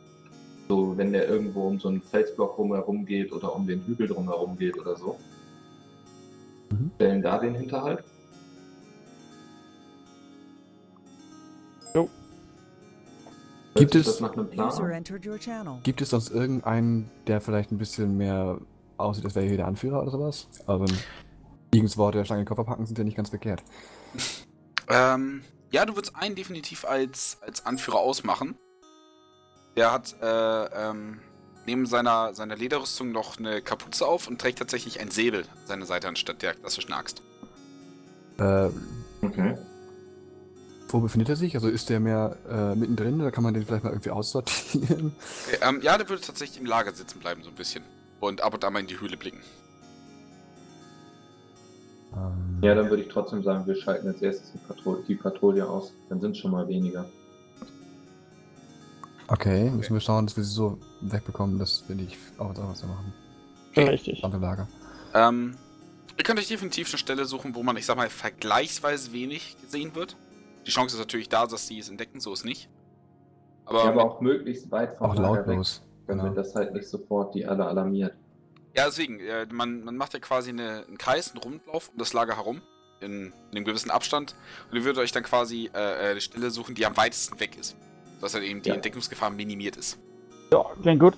So, wenn der irgendwo um so einen Felsblock rumherum geht oder um den Hügel drumherum geht oder so. Mhm. Stellen da den Hinterhalt. Jo. Gibt es-. Gibt es sonst irgendeinen, der vielleicht ein bisschen mehr aussieht, als wäre hier der Anführer oder sowas? Also Igans Worte der Schlange in den Koffer packen sind ja nicht ganz verkehrt. Ähm, ja, du würdest einen definitiv als, als Anführer ausmachen. Der hat, äh, ähm, neben seiner, seiner Lederrüstung noch eine Kapuze auf und trägt tatsächlich ein Säbel an seiner Seite anstatt der klassischen Axt. Äh, Okay. wo befindet er sich? Also ist der mehr äh, mittendrin oder kann man den vielleicht mal irgendwie aussortieren? Okay, ähm, ja, der würde tatsächlich im Lager sitzen bleiben, so ein bisschen. Und ab und an mal in die Höhle blicken. Ähm, Ja, dann würde ich trotzdem sagen, wir schalten als erstes die, Patro die Patrouille aus. Dann sind es schon mal weniger. Okay, müssen wir schauen, dass wir sie so wegbekommen, dass wir nicht auch was machen. Richtig. Lager. Ähm, ihr könnt euch definitiv eine Stelle suchen, wo man, ich sag mal, vergleichsweise wenig gesehen wird. Die Chance ist natürlich da, dass sie es entdecken, so ist nicht. Aber, Ja, aber auch möglichst weit vom Auch Lager weg, lautlos. damit Genau. das halt nicht sofort die alle alarmiert. Ja, deswegen, äh, man, man macht ja quasi eine, einen Kreis, einen Rundlauf um das Lager herum, in, in einem gewissen Abstand. Und ihr würdet euch dann quasi äh, äh, eine Stelle suchen, die am weitesten weg ist. Dass dann eben die Ja. Entdeckungsgefahr minimiert ist. Ja, klingt gut.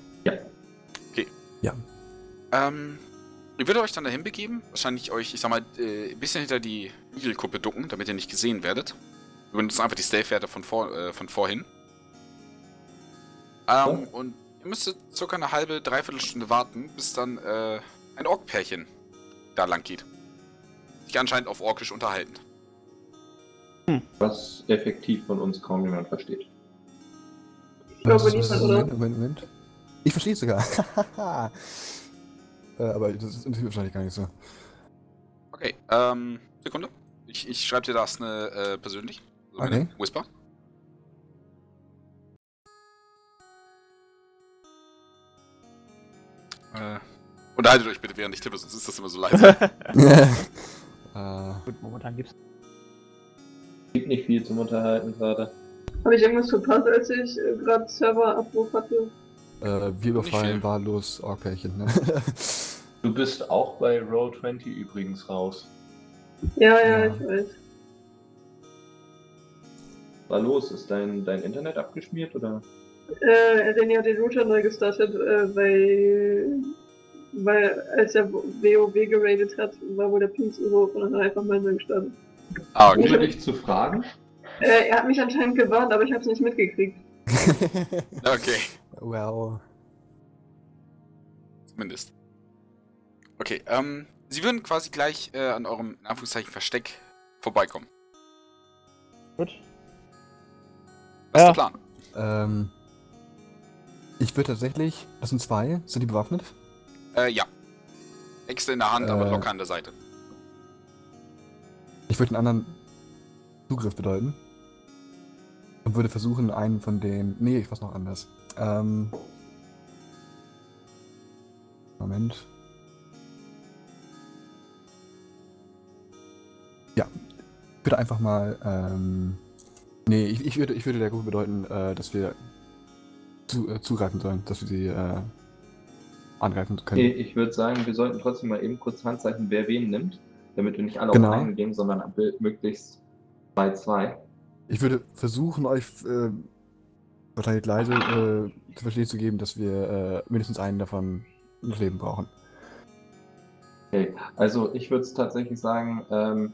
Ähm, ihr würdet euch dann dahin begeben, wahrscheinlich euch, ich sag mal, äh, ein bisschen hinter die Igelkuppe ducken, damit ihr nicht gesehen werdet. Wir benutzen einfach die Stealth-Werte von, vor, äh, von vorhin. Ähm, und ihr müsstet circa eine halbe, dreiviertel Stunde warten, bis dann äh, ein Ork-Pärchen da lang geht. Sich anscheinend auf Orkisch unterhalten. Was effektiv von uns kaum jemand versteht. Ich glaube niemand, oder? Moment, Moment, Moment. Ich verstehe es sogar. [laughs] äh, aber das ist interessiert wahrscheinlich gar nicht so. Okay, ähm, Sekunde. Ich, ich schreibe dir das eine, äh, persönlich. Also Okay. eine Whisper. Äh, unterhaltet euch bitte, während ich tippe, sonst ist das immer so leise. [laughs] äh, Gut, momentan gibt's. Gibt nicht viel zum Unterhalten gerade. Habe ich irgendwas verpasst, als ich äh, gerade Serverabruf hatte? äh, wir überfallen wahllos Ork-Pärchen, ne? [laughs] Du bist auch bei Roll20 übrigens raus. Ja, ja, Ja. ich weiß. Was los? Ist dein, dein Internet abgeschmiert oder? Äh, René hat den Router neu gestartet, äh, weil, weil als er WoW geradet hat, war wohl der Ping zu hoch und dann hat er einfach mal neu gestartet. ah, Ohne okay. dich zu fragen? Äh, er hat mich anscheinend gewarnt, aber ich habe es nicht mitgekriegt. [laughs] Okay, well. zumindest. Okay, ähm, sie würden quasi gleich äh, an eurem, in Anführungszeichen, Versteck vorbeikommen. Gut. Was Ja. ist der Plan? Ähm, ich würde tatsächlich, das sind zwei, sind die bewaffnet? Äh, ja. Äxte in der Hand, aber Äh. locker an der Seite. Ich würde einen anderen Zugriff bedeuten. Und würde versuchen, einen von den. Nee, ich weiß noch anders. Ähm. Moment. Ja. Ich würde einfach mal. Ähm, nee, ich, ich, würde, ich würde der Gruppe bedeuten, äh, dass wir zu, äh, zugreifen sollen, dass wir sie äh, angreifen können. Okay, ich würde sagen, wir sollten trotzdem mal eben kurz Handzeichen, wer wen nimmt, damit wir nicht alle Genau. auf einen gehen, sondern möglichst bei zwei. Ich würde versuchen, euch äh, wahrscheinlich leise äh, zu verstehen zu geben, dass wir äh, mindestens einen davon ins Leben brauchen. Okay, also ich würde es tatsächlich sagen, ähm,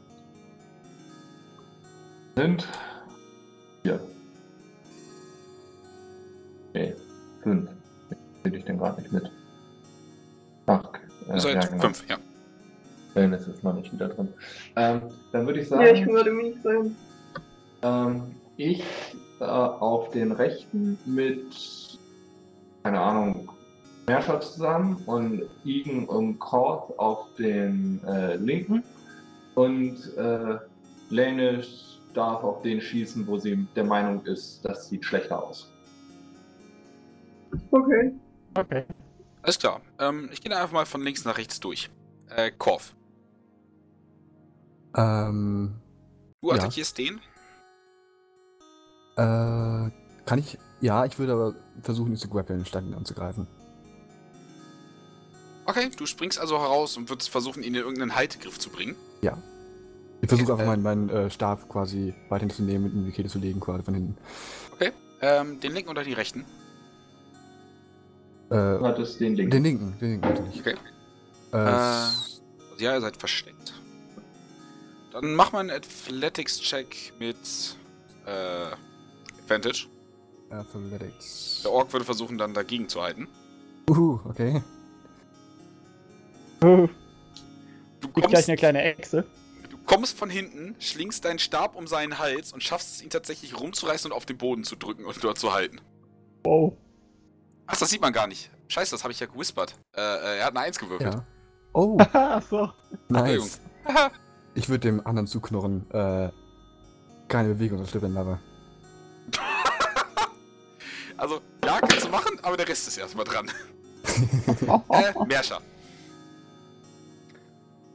sind vier. Okay, fünf. Sehe ich denn gerade nicht mit. Ach, äh, seid ja, genau. fünf, ja. Wellness ist noch nicht wieder drin. Ähm, dann würde ich sagen, Ja, ich bin gerade Minis rein. ähm, ich äh, auf den rechten mit, keine Ahnung, Meerschott zusammen und Igen und Korth auf den äh, linken und äh, Lanish darf auf den schießen, wo sie der Meinung ist, das sieht schlechter aus. Okay. Okay. Alles klar. Ähm, ich gehe einfach mal von links nach rechts durch. Äh, Korf. Ähm, Du Ja. attackierst den. äh, kann ich. Ja, ich würde aber versuchen, ihn zu grappeln, statt ihn anzugreifen. Okay, du springst also heraus und würdest versuchen, ihn in irgendeinen Haltegriff zu bringen. Ich versuche Okay, einfach äh, meinen, meinen äh, Stab quasi weiterhin zu nehmen und in die Kehle zu legen, quasi von hinten. Ähm, den linken oder die rechten? Du Äh, hattest den Link. den linken, den linken natürlich. Okay. Äh, Äh, ja, ihr seid versteckt. Dann mach mal einen Athletics-Check mit äh, Advantage. Athletics. Der Ork würde versuchen, dann dagegen zu halten. Uh, okay. Du gibt kommst, gleich eine kleine Echse. du kommst von hinten, schlingst deinen Stab um seinen Hals und schaffst es, ihn tatsächlich rumzureißen und auf den Boden zu drücken und dort zu halten. Wow. Ach, das sieht man gar nicht. Scheiße, das habe ich ja gewispert. Äh, äh, er hat eine Eins gewürfelt. Ja. Oh, [laughs] Ach so. nice. [laughs] Ich würde dem anderen zuknurren, äh, keine Bewegung, das Slippin Lover. [laughs] also, ja, kannst du machen, aber der Rest ist erstmal dran. äh, Merscher.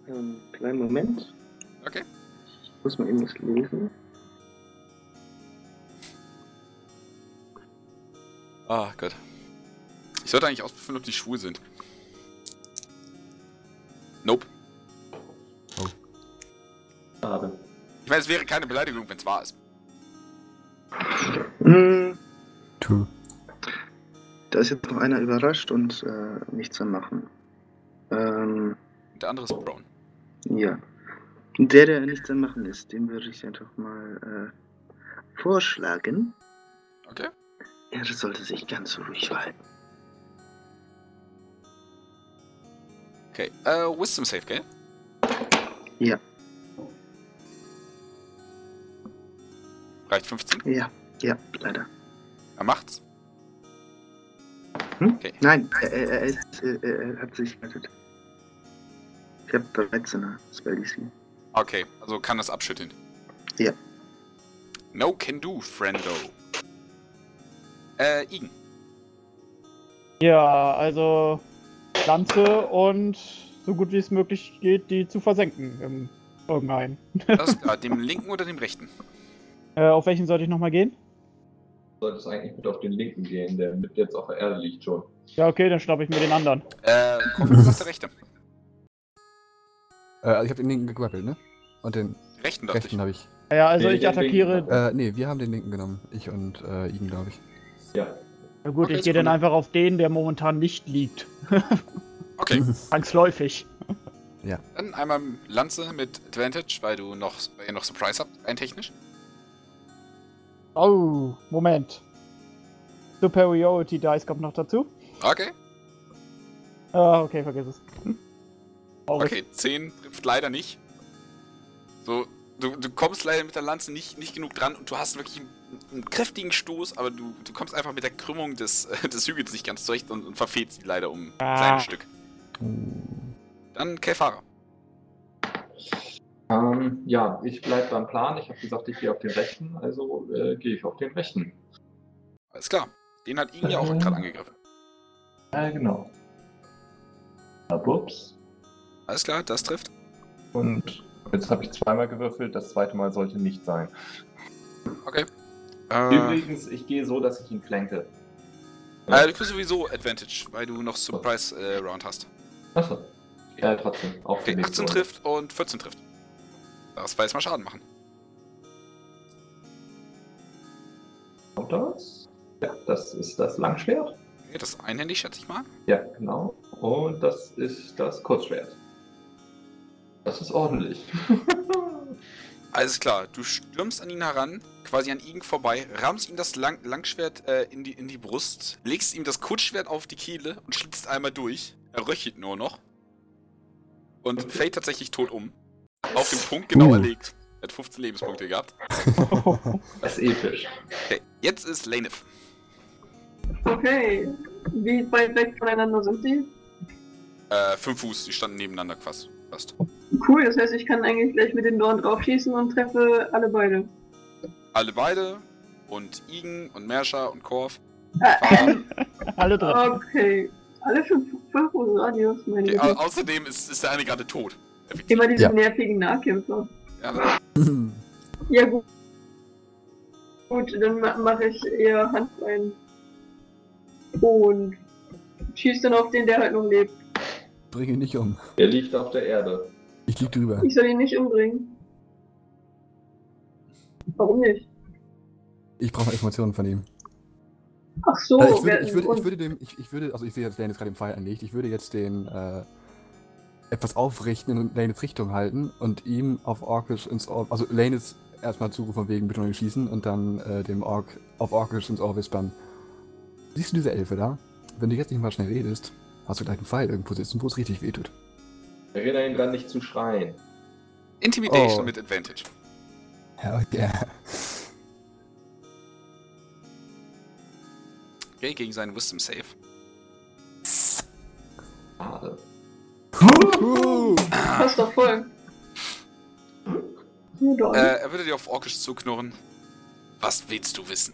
Ähm, kleinen Moment. Okay. Ich muss mal eben was lesen. Ah, Gott. Ich sollte eigentlich ausprüfen, ob die schwul sind. Nope. Schade. Ich meine, es wäre keine Beleidigung, wenn es wahr ist. Hm, True. da ist jetzt noch einer überrascht und äh, nichts am Machen. Ähm, der andere ist Brown. ja. Der, der nichts am Machen ist, dem würde ich einfach mal äh, vorschlagen. Okay. Er sollte sich ganz ruhig verhalten. Okay. Äh, Wisdom Save, gell? Ja. Reicht 15? Ja, ja, leider. Er macht's. Hm? Okay. Nein, er, er, er, ist, er, er hat sich gerettet. Ich habe 13er Spell DC. Okay, also kann das abschütteln. Ja. No can do, friendo. Äh, Igen. Ja, also Lanze und so gut wie es möglich geht, die zu versenken im irgendeinen. Das ist klar. Dem linken oder dem rechten? [laughs] Äh, auf welchen sollte ich nochmal gehen? Sollte es eigentlich mit auf den linken gehen, der mit jetzt auf der Erde liegt schon. Ja, okay, dann schnappe ich mir den anderen. Äh, Komm, was der rechte? Äh, also ich habe den linken gegrappelt, ne? Und den Rechten rechten habe ich. Ja, also Nee, ich attackiere. linken. Äh, nee, wir haben den linken genommen. Ich und äh, Igen, glaube ich. Ja. Na gut, Okay, ich gehe dann einfach auf den, der momentan nicht liegt. Okay. [laughs] Zwangsläufig. Dann einmal Lanze mit Advantage, weil du noch, weil ihr noch Surprise habt, rein technisch. Oh, Moment. Superiority Dice kommt noch dazu. Okay. Ah, okay, vergiss es. Hm. Okay, 10 trifft leider nicht. So, du, du kommst leider mit der Lanze nicht, nicht genug dran und du hast wirklich einen, einen kräftigen Stoß, aber du, du kommst einfach mit der Krümmung des, äh, des Hügels nicht ganz zurecht und, und verfehlst sie leider um ein Ah. kleines Stück. Dann Kelfara. Ähm, ja, ich bleibe beim Plan. Ich habe gesagt, ich gehe auf den rechten, also äh, gehe ich auf den rechten. Alles klar. Den hat ihn ja auch Ähm. gerade angegriffen. Ja, genau. Ja, ups. Alles klar, das trifft. Und jetzt habe ich zweimal gewürfelt, das zweite Mal sollte nicht sein. Okay. Äh, Übrigens, ich gehe so, dass ich ihn flanke. äh, du kriegst sowieso Advantage, weil du noch Surprise äh, Round hast. Achso. Ja, trotzdem. Auch Okay, für mich 18 so. trifft und 14 trifft. Das war jetzt mal Schaden machen. Kommt das? Ja, das ist das Langschwert. Okay, das ist einhändig, schätze ich mal. Ja, genau. Und das ist das Kurzschwert. Das ist ordentlich. [laughs] Alles klar, du stürmst an ihn heran, quasi an ihn vorbei, rammst ihm das Lang Langschwert äh, in, die, in die Brust, legst ihm das Kurzschwert auf die Kehle und schlitzt einmal durch. Er röchelt nur noch. Und Okay. fällt tatsächlich tot um. Auf den Punkt genau Uh. erlegt. Er hat 15 Lebenspunkte gehabt. [laughs] Das ist episch. Okay, jetzt ist Lanef. Okay. Wie weit weg voneinander sind die? Äh, 5 Fuß, die standen nebeneinander quasi. Fast. Cool, das heißt, ich kann eigentlich gleich mit den Dorn draufschießen und treffe alle beide. Alle beide und Igen und Merscher und Korf. [laughs] Äh, Alle drin. okay. Alle fünf, fünf Radius, meine Okay, au außerdem ist, ist der eine gerade tot. Effektiv. Immer diese Ja. nervigen Nahkämpfer. Ja, Ja, gut. Gut, dann ma mache ich eher Hand rein. Und schieß dann auf den, der halt noch lebt. Bring ihn nicht um. Er liegt auf der Erde. Ich lieg drüber. Ich soll ihn nicht umbringen. Warum nicht? Ich brauche Informationen von ihm. Ach so, Äh, ich, würde, ich, würde, ich würde dem, ich, ich würde, also ich sehe jetzt Lane jetzt gerade im Pfeil anlegt, ich würde jetzt den äh, etwas aufrichten und Lanes Richtung halten und ihm auf Orkish ins Ohr, also Lanes erstmal zurufen von wegen bitte noch nicht schießen und dann äh, dem Ork auf Orkish ins Ohr wispern. Siehst du diese Elfe da? wenn du jetzt nicht mal schnell redest, hast du gleich einen Pfeil irgendwo sitzen, wo es richtig wehtut. Erinnere ihn dran, nicht zu schreien. Intimidation Oh. mit Advantage. Hell yeah. Okay, gegen seinen Wisdom Save. Schade. Uh, Passt doch voll. Äh, er würde dir auf Orkisch zuknurren. Was willst du wissen?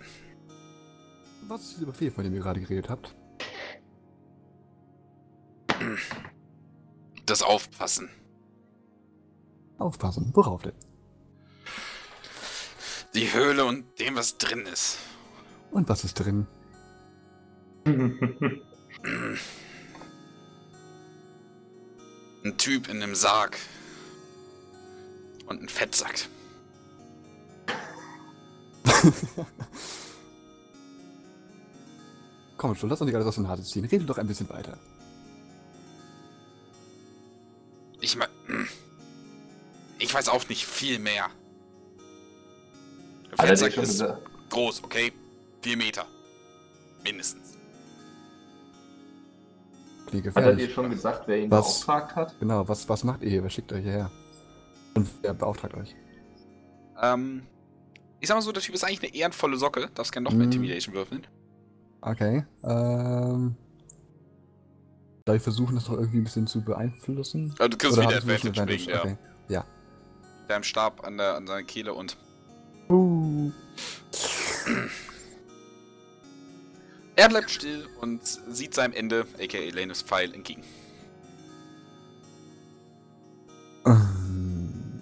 was ist dieser Befehl, von dem ihr gerade geredet habt? Das Aufpassen. Aufpassen. Worauf denn? Die Höhle und dem, was drin ist. Und was ist drin? Ein Typ in einem Sarg. Und ein Fettsack. [laughs] Komm schon, lass uns nicht alles aus dem Harte ziehen. Rede doch ein bisschen weiter. Ich mein. Ich weiß auch nicht viel mehr. Der er Fettsack schon ist groß, okay? Vier Meter. Mindestens. Hat er dir schon gesagt, wer ihn Was? beauftragt hat? Genau, was, was macht ihr hier? Wer schickt euch hierher? Und wer beauftragt euch? Ähm. Ich sag mal so, der Typ ist eigentlich eine ehrenvolle Socke. Darfst gerne noch mal Mm. Intimidation würfeln. Okay. Ähm. Darf ich versuchen, das noch irgendwie ein bisschen zu beeinflussen? Also, du kriegst Oder wieder schon Advantage wegen der, Okay. Ja. deinem Stab an, der, an seiner Kehle und. Er bleibt still und sieht seinem Ende, aka Elenes Pfeil, entgegen. Ähm.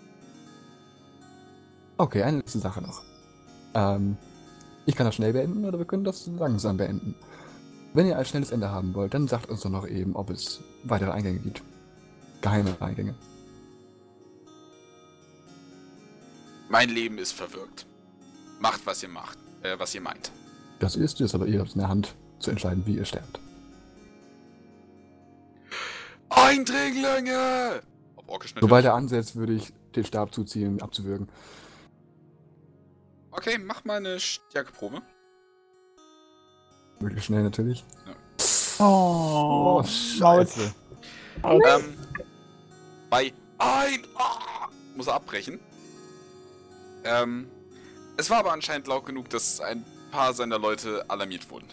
Okay, eine letzte Sache noch. Ähm, ich kann das schnell beenden oder wir können das langsam beenden. Wenn ihr ein schnelles Ende haben wollt, dann sagt uns doch noch eben, ob es weitere Eingänge gibt. Geheime Eingänge. Mein Leben ist verwirkt. Macht, was ihr macht, äh, was ihr meint. Das ist es, aber ihr habt es in der Hand zu entscheiden, wie ihr sterbt. Eindringlinge! Sobald er ansetzt, würde ich den Stab zuziehen, abzuwürgen. Okay, mach mal eine Stärkeprobe. Möglichst schnell natürlich. Oh, Scheiße. Ähm, bei ein ah, muss er abbrechen. Ähm, es war aber anscheinend laut genug, dass ein paar seiner Leute alarmiert wurden.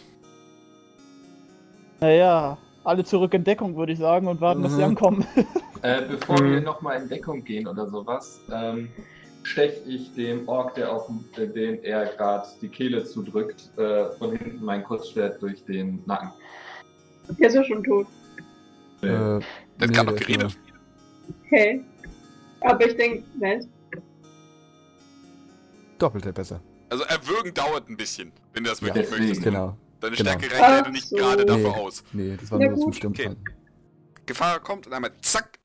Naja, alle zurück in Deckung, würde ich sagen, und warten, bis sie Mhm. ankommen. [laughs] Äh, bevor Mhm. wir nochmal in Deckung gehen oder sowas, ähm, steche ich dem Ork, der auf dem- äh, den er gerade die Kehle zudrückt, äh, von hinten mein Kurzschwert durch den Nacken. Der ist ja schon tot. Äh, Der hat nee, gerade noch geredet. Okay. Aber ich denke, nein. Nur Doppelt der besser. Also erwürgen dauert ein bisschen, wenn du das Ja, wirklich deswegen. möchtest. Genau. Deine Genau. Stärke reicht leider Ach nicht so. gerade dafür Nee. aus. Nee, das war Na nur zum. Stimmen. Okay. Gefahr kommt und einmal zack,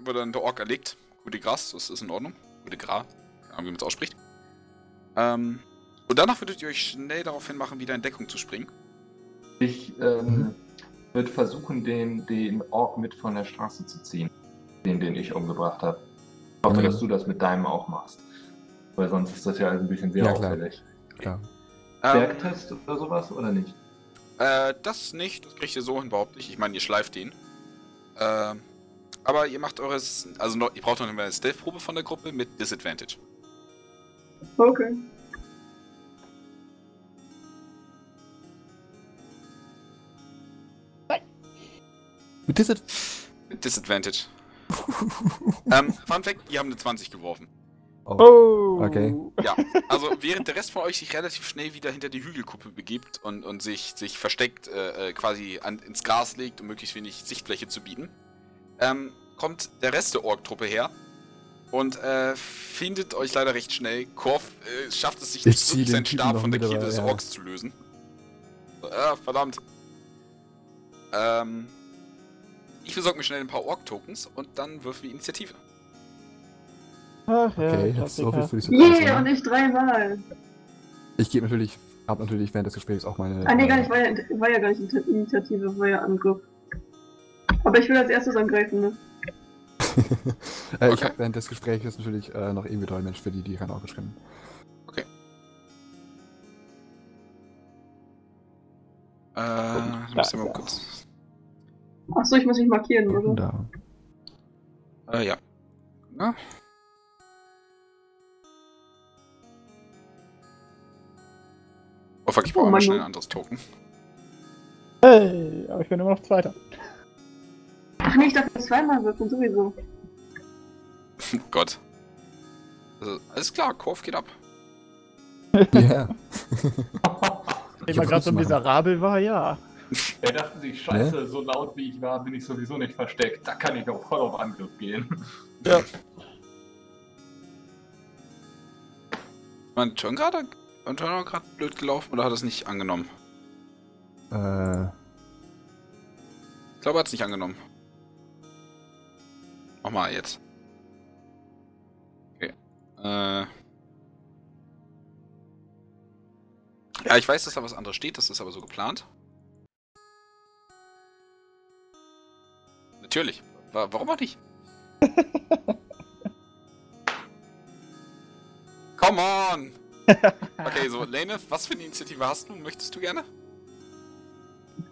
wird dann der Ork erlegt. Gute Gras, das ist in Ordnung. Gute Gra, keine Ahnung, wie man es ausspricht. Ähm, und danach würdet ihr euch schnell darauf hinmachen, wieder in Deckung zu springen. Ich ähm, Mhm. würde versuchen, den, den Ork mit von der Straße zu ziehen. Den, den ich umgebracht habe. Ich hoffe, Mhm. dass du das mit deinem auch machst. Weil sonst ist das ja ein bisschen sehr Ja, klar. auffällig. Klar. Ähm, Bergtest oder sowas oder nicht? äh, das nicht, das kriegt ihr so hin überhaupt nicht. Ich meine, ihr schleift den. Ähm, aber ihr macht eures, also noch, ihr braucht noch eine Stealth-Probe von der Gruppe mit Disadvantage. Okay. Mit dieser. Mit Disadvantage. [laughs] ähm, Fun Fact, die haben eine 20 geworfen. Oh. Oh. Okay. Ja, also während der Rest von euch sich relativ schnell wieder hinter die Hügelkuppe begibt und, und sich, sich versteckt äh, äh, quasi an, ins Gras legt, um möglichst wenig Sichtfläche zu bieten, ähm, kommt der Rest der Ork-Truppe her und äh, findet euch leider recht schnell. Korf äh, schafft es sich Ich nicht wirklich, den seinen Stab von der Kehle des ja. Orks zu lösen. Ah, verdammt. Ähm, ich besorge mir schnell ein paar Ork-Tokens und dann würfeln wir Initiative. Ach, ja, Okay, jetzt so viel für die Surprise. Yeah, und ich dreimal. Ich gebe natürlich, habe natürlich während des Gesprächs auch meine. Ah, nee, gar nicht, war ja, war ja gar nicht Initiative, war ja Angriff. Aber ich will als erstes angreifen, ne? [laughs] äh, Ich Okay. habe während des Gesprächs natürlich äh, noch irgendwie Dolmetsch für die, die kein Orkisch kennen. Äh, da müssen wir ist mal kurz. Achso, ich muss mich markieren, oder? Da. Äh, ja. Na? Oh fuck, ich Oh, brauche mal Mann, schnell du. ein anderes Token. Hey, aber ich bin immer noch Zweiter. Ach nee, ich darf jetzt zweimal würfeln, sowieso. Oh [laughs] Gott. Also, alles klar, Korf geht ab. Ja. Wenn hab man gerade so miserabel war, ja. Er dachte sich, scheiße, so laut wie ich war, bin ich sowieso nicht versteckt. Da kann ich auch voll auf Angriff gehen. War John gerade und John gerade blöd gelaufen oder hat er es nicht angenommen? Äh, Ich glaube, er hat es nicht angenommen. Nochmal jetzt. Okay. Äh. Ja, ich weiß, dass da was anderes steht, das ist aber so geplant. Natürlich. Wa warum auch nicht? [laughs] Come on! Okay, so, Lane, was für eine Initiative hast du? Möchtest du gerne?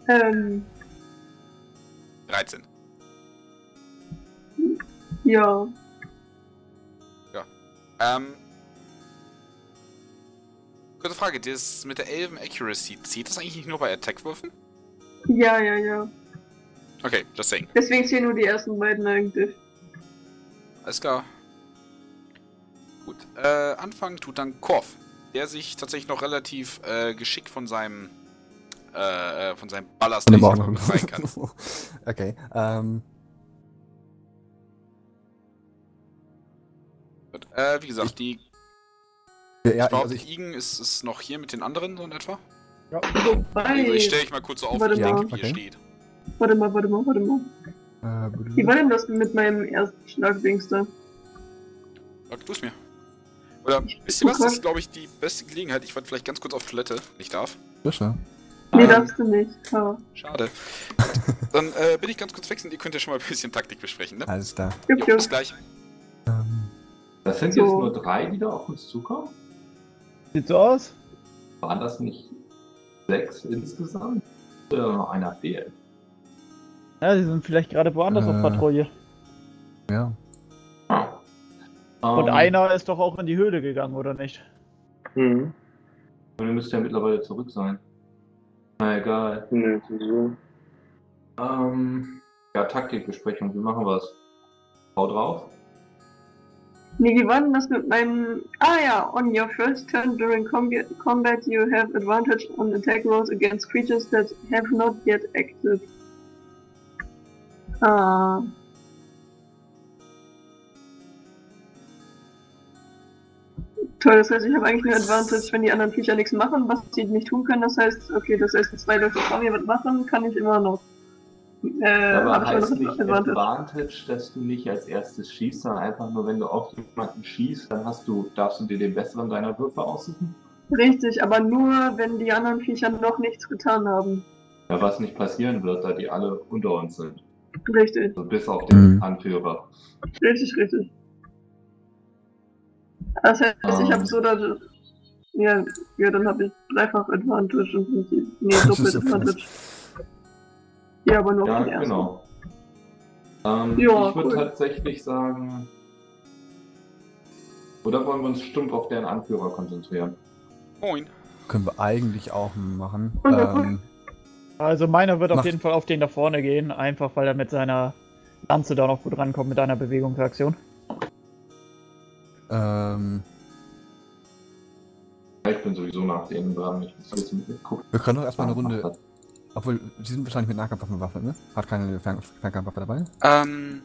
Ähm, 13. ja. Ähm. Kurze Frage, das mit der Elven Accuracy, zieht das eigentlich nicht nur bei Attack-Würfen? Ja, ja, ja. Okay, just saying. Deswegen zählen nur die ersten beiden eigentlich. Alles klar. Gut. Äh, anfangen tut dann Korf, der sich tatsächlich noch relativ äh, geschickt von seinem äh, äh, von seinem Ballast befreien kann. [laughs] okay. Ähm, Gut. Äh, wie gesagt, die ja, ich ja, glaube, also ich, Igen ist, ist noch hier mit den anderen so in etwa. Wobei. Also ich stelle ich mal kurz so auf, Warte wie ich mal. denke, wie hier Okay. steht. Warte mal, warte mal, warte mal. äh, Wie war denn das mit meinem ersten Schlagdings da? Sag du es mir. Oder wisst ihr was? Das ist, glaube ich, die beste Gelegenheit. Ich wollte vielleicht ganz kurz auf Toilette, wenn ich darf. Fischer. Nee, darfst du nicht. Ja. Schade. [laughs] Dann äh, bin ich ganz kurz wechseln. Ihr könnt ja schon mal ein bisschen Taktik besprechen, ne? Alles klar. Jo, jupp. bis gleich. Ähm, Das sind So. jetzt nur drei, die da auf uns zukommen? Sieht so aus? Waren das nicht sechs insgesamt? Oder noch einer fehlt? Ja, sie sind vielleicht gerade woanders auf Äh. Patrouille. ja. Ah. Und Ähm, einer ist doch auch in die Höhle gegangen, oder nicht? Mhm. Und ihr müsst ja mittlerweile zurück sein. Na egal. Nö, so. Ähm, ja, Taktikbesprechung, wie machen wir es? Hau drauf. Nee, wie war denn das mit meinem. Ah ja, on your first turn during combat, combat you have advantage on attack rolls against creatures that have not yet acted. Ah. Toll, das heißt, ich habe eigentlich nur Advantage, wenn die anderen Viecher nichts machen, was sie nicht tun können. Das heißt, okay, das heißt, zwei Leute vor mir was machen, kann ich immer noch. Äh, Aber heißt nicht Advantage. Advantage, dass du nicht als erstes schießt, sondern einfach nur, wenn du auf jemanden schießt, dann hast du, darfst du dir den besseren deiner Würfe aussuchen? Richtig, aber nur, wenn die anderen Viecher noch nichts getan haben. Ja, was nicht passieren wird, da die alle unter uns sind. Richtig, Also bis auf den Mhm. Anführer. richtig, richtig. Das heißt, ich Ähm. habe so da. Ja, ja, dann habe ich dreifach Advantage und nicht. Nee, doppelt Advantage. Ja, aber nur auf Ja, den ersten. genau. Ähm, Ja, ich würde cool. tatsächlich sagen. Oder wollen wir uns stumpf auf deren Anführer konzentrieren? Moin. Können wir eigentlich auch machen. Ähm, Also meiner wird auf jeden Fall auf den da vorne gehen, einfach weil er mit seiner Lanze da noch gut rankommt mit einer Bewegungsaktion. Ähm, Ich bin sowieso nach denen dran. Ich muss wissen, guck. wir können doch erstmal eine Runde. Obwohl, sie sind wahrscheinlich mit Nahkampfwaffen bewaffnet, ne? Hat keine Fern Fernkampfwaffe dabei? Ähm,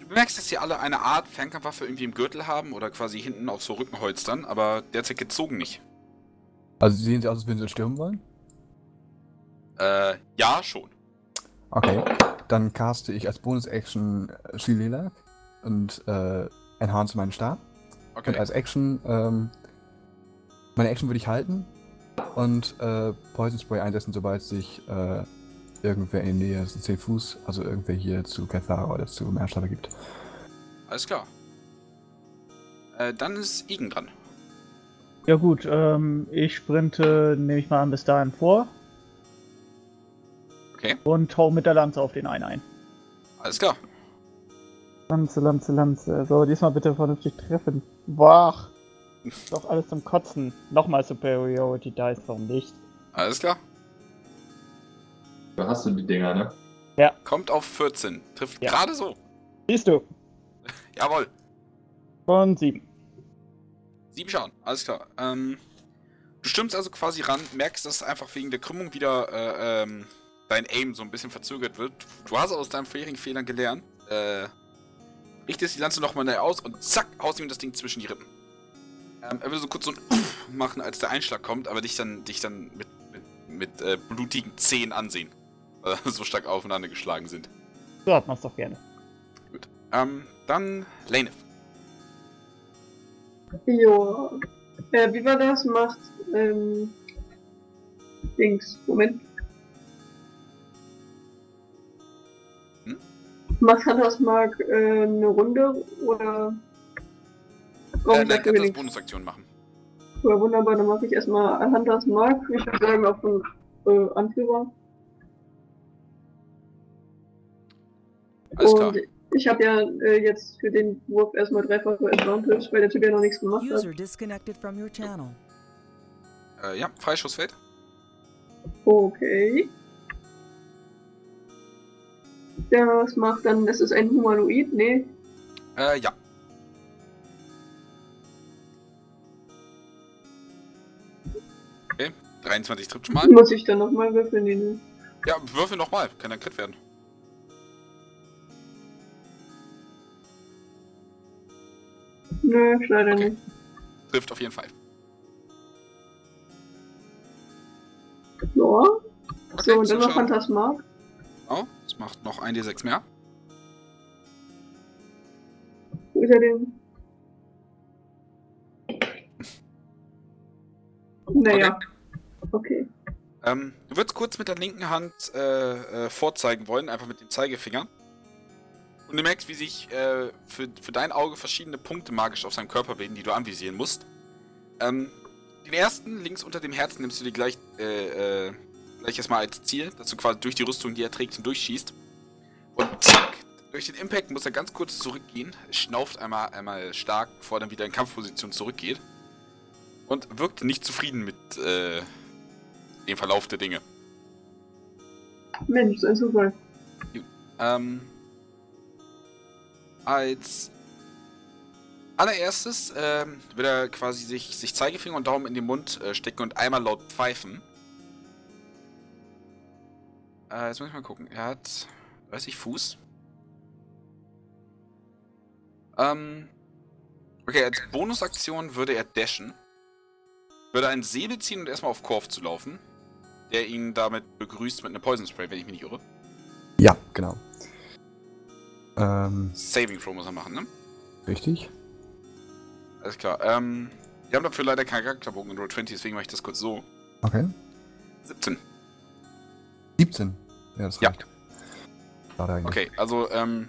du bemerkst, dass sie alle eine Art Fernkampfwaffe irgendwie im Gürtel haben oder quasi hinten auf so Rückenholstern, aber derzeit gezogen nicht. Also sehen sie aus, als würden sie stürmen wollen? Äh, ja, schon. Okay. Dann caste ich als Bonus-Action äh, Shilelak und äh, enhance meinen Stab. Und Okay. als Action, ähm, meine Action würde ich halten und äh, Poison Spray einsetzen, sobald sich äh, irgendwer in der Nähe, das sind 10 Fuß, also irgendwer hier zu Cathara oder zu Meerstatter gibt. Alles klar. Äh, dann ist Igen dran. Ja gut, ähm, ich sprinte, nehme ich mal an, bis dahin vor. Okay. Und hau mit der Lanze auf den einen ein. Alles klar. Lanze, Lanze, Lanze. So, diesmal bitte vernünftig treffen. Boah. Ist doch alles zum Kotzen. Nochmal Superiority Dice, warum nicht? Alles klar. Da hast du die Dinger, ne? Kommt auf 14. Trifft Ja. gerade so. Siehst du. [laughs] Jawohl. Und sieben. Sieben Schaden. Alles klar. Ähm, du stimmst also quasi ran, merkst, dass einfach wegen der Krümmung wieder äh, ähm, dein Aim so ein bisschen verzögert wird. Du hast aus deinen vorherigen Fehlern gelernt. Äh, richtest die Lanze nochmal neu aus und zack, haust ihm das Ding zwischen die Rippen. Ähm, er würde so kurz so ein Uff machen, als der Einschlag kommt, aber dich dann, dich dann mit, mit, mit äh, blutigen Zehen ansehen. Weil [laughs] so stark aufeinander geschlagen sind. So hat man's doch gerne. Ähm, dann Lane. Jo. Äh, wie war das? Macht, ähm, Dings. Moment. Hunters Mark äh, eine Runde oder? Äh, Warum dann sagt er kannst du? Bonusaktion machen. Ja, wunderbar, dann mache ich erstmal Hunters Mark. Ich würde sagen auf den äh, Anführer. Alles klar. Und ich habe ja äh, jetzt für den Wurf erstmal dreifache Advantage, weil der Typ ja noch nichts gemacht hat. User disconnected from your channel. Äh, ja, Freischussfeld. Okay. Das macht dann, das ist ein Humanoid, nee. Äh, ja. Okay, 23 trifft schon mal. Muss ich dann nochmal würfeln, nee, nee. Ja, würfel nochmal. Kann dann Crit werden. Nö, leider Okay. nicht. Trifft auf jeden Fall. Ja. Okay, so, und dann noch. Phantasmark. Oh, macht noch ein D6 mehr. Wo ist er denn? Naja. Okay. Ähm, du würdest kurz mit der linken Hand äh, äh, vorzeigen wollen, einfach mit dem Zeigefinger. Und du merkst, wie sich äh, für, für dein Auge verschiedene Punkte magisch auf seinem Körper bilden, die du anvisieren musst. Ähm, den ersten, links unter dem Herzen, nimmst du dir gleich, äh, äh, gleich erstmal als Ziel, dass du quasi durch die Rüstung, die er trägt, hindurchschießt. Und zack, durch den Impact muss er ganz kurz zurückgehen, schnauft einmal, einmal stark, bevor er dann wieder in Kampfposition zurückgeht. Und wirkt nicht zufrieden mit äh, dem Verlauf der Dinge. Mensch, ein Zufall. Ähm, als allererstes ähm, wird er quasi sich, sich Zeigefinger und Daumen in den Mund äh, stecken und einmal laut pfeifen. Äh, jetzt muss ich mal gucken. Er hat 30 Fuß. Ähm, okay, als Bonusaktion würde er dashen. Würde einen Säbel ziehen und erstmal auf Korf zu laufen. Der ihn damit begrüßt mit einem Poison Spray, wenn ich mich nicht irre. Ja, genau. Ähm, Saving Throw muss er machen, ne? richtig. Alles klar. Ähm, wir haben dafür leider keinen Charakterbogen in Roll 20, deswegen mache ich das kurz so. Okay. 17. 17. Ja, das Ja. reicht. Eigentlich. Okay, also, ähm,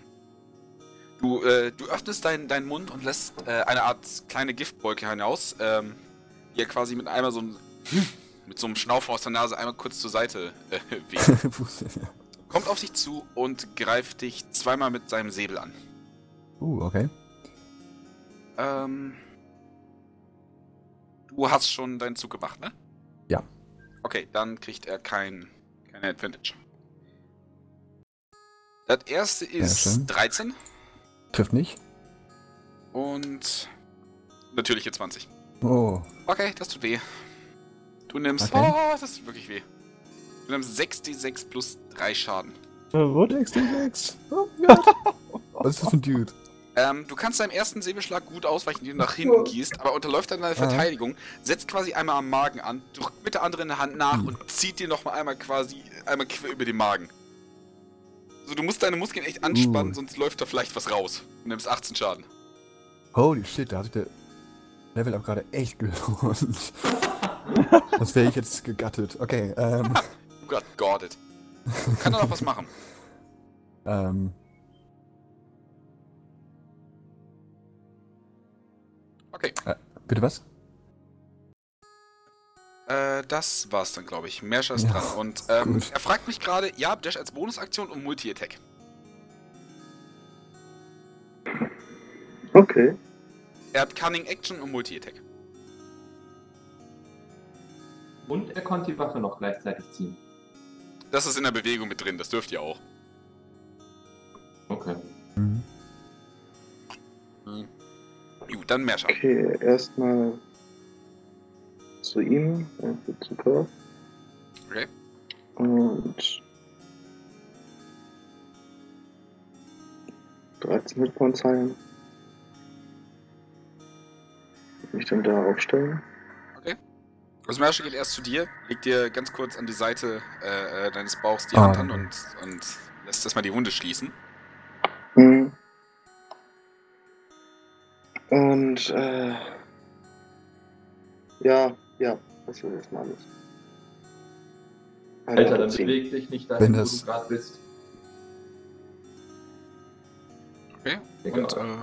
du, äh, du öffnest deinen deinen Mund und lässt äh, eine Art kleine Giftwolke hinaus, ähm, die er quasi mit einmal so ein, mit so einem Schnaufen aus der Nase einmal kurz zur Seite äh, [laughs] weht. Ja. Kommt auf dich zu und greift dich zweimal mit seinem Säbel an. uh, okay. Ähm, du hast schon deinen Zug gemacht, ne? Ja. Okay, dann kriegt er kein, keine Advantage. Das erste ist schön. 13 Trifft nicht. und natürliche 20. Oh, Okay, das tut weh. Du nimmst. Okay. Oh, das tut wirklich weh. Du nimmst 6d6 plus 3 Schaden. Äh, what? XD6. Oh Gott. [laughs] Was ist das für ein Dude? Ähm, du kannst deinem ersten Säbelschlag gut ausweichen, den du nach hinten gießt, aber unterläuft dann deine Verteidigung, setzt quasi einmal am Magen an, drückt mit der anderen Hand nach Hm. und zieht dir nochmal einmal quasi einmal quer über den Magen. Also du musst deine Muskeln echt anspannen, Uh. sonst läuft da vielleicht was raus. Du nimmst 18 Schaden. Holy shit, da hat sich der Level up gerade echt gelohnt. [laughs] das wäre ich jetzt gegattet. Okay, ähm. Oh Gott, got it. Kann er noch was machen? [laughs] ähm. Okay. Bitte was? Äh, das war's dann, glaube ich. Merscher ist Ja, dran. Und ähm, er fragt mich gerade, ja, Dash als Bonusaktion und Multi-Attack. Okay. Er hat Cunning Action und Multi-Attack. Und er konnte die Waffe noch gleichzeitig ziehen. Das ist in der Bewegung mit drin, das dürft ihr auch. Okay. Mhm. Gut, dann Merscher. Okay, erstmal zu ihm, also zu Korf. Okay. Und 13 Hitpoints heilen. Mich dann da aufstellen. Also Merscher geht erst zu dir, legt dir ganz kurz an die Seite äh, äh, deines Bauchs die Ah. Hand an und, und lässt erstmal die Wunde schließen. Mhm. Und äh, ja, ja, das ist erstmal alles. Eine Alter, dann beweg dich nicht Wenn dahin, wo das- du gerade bist. Okay. Egal. Und äh,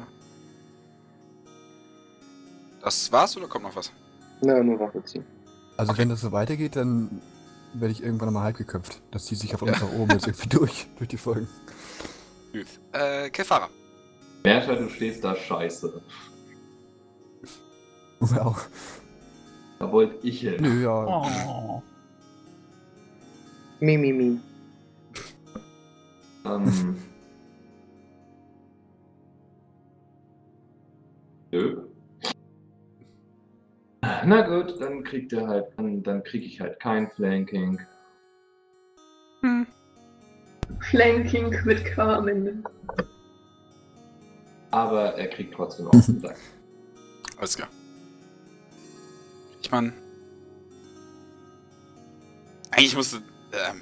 das war's oder kommt noch was? Na, nur Waffe ziehen. Also Okay. wenn das so weitergeht, dann werde ich irgendwann nochmal halb geköpft. Das zieht sich auf uns nach oben jetzt irgendwie [laughs] durch, durch die Folgen. Gut. Äh, Kefara. Merscher, du stehst da scheiße. Wow. Da wollte ich hin. Nö, ja. Oh. Mi, mi, mi. Ähm. [laughs] Nö. Na gut, dann kriegt er halt, dann, dann krieg ich halt kein Flanking. Flanking mit K am Ende. Aber er kriegt trotzdem auch einen Dank. Alles klar. Ich meine. Eigentlich musste. Ähm,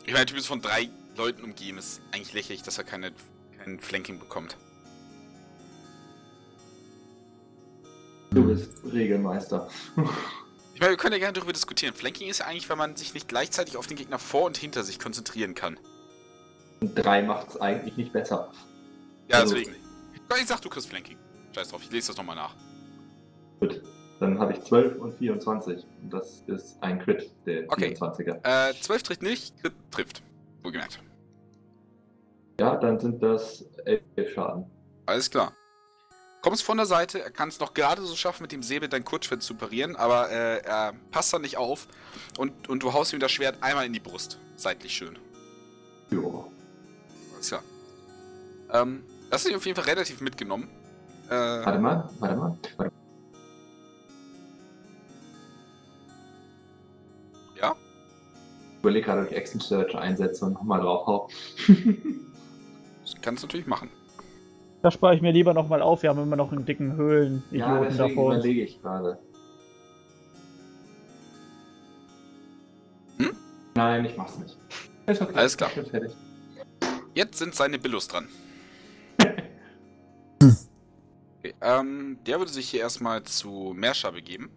ich meine, der Typ ist von drei Leuten umgeben. Ist eigentlich lächerlich, dass er keine, kein Flanking bekommt. Du bist Regelmeister. [laughs] Ich meine, wir können ja gerne darüber diskutieren. Flanking ist ja eigentlich, wenn man sich nicht gleichzeitig auf den Gegner vor und hinter sich konzentrieren kann. Und drei macht's eigentlich nicht besser. Ja, Also- deswegen. Ich sag, du kriegst Flanking. Scheiß drauf, ich lese das nochmal nach. Gut. Dann habe ich 12 und 24. Und das ist ein Crit, der Okay. 24er. Äh, 12 trifft nicht, Crit trifft. Wohlgemerkt. Ja, dann sind das 11 Schaden. Alles klar. Kommst von der Seite, er kann es noch gerade so schaffen, mit dem Säbel dein Kurzschwert zu parieren, aber äh, er passt da nicht auf und, und du haust ihm das Schwert einmal in die Brust. Seitlich schön. Jo. Alles klar. Ähm, das ist auf jeden Fall relativ mitgenommen. Äh, Warte mal, warte mal. Warte. Ja? Überlege gerade, ob ich Action Search einsetze und nochmal drauf hau. das kannst du natürlich machen. Da spare ich mir lieber nochmal auf. Wir haben immer noch einen dicken Höhlen. ja, Idioten deswegen davor. überlege ich gerade. Hm? Nein, ich mach's nicht. Ist okay. Alles klar. Ich bin fertig. Jetzt sind seine Billos dran. [laughs] Okay, ähm, der würde sich hier erstmal zu Mersha begeben.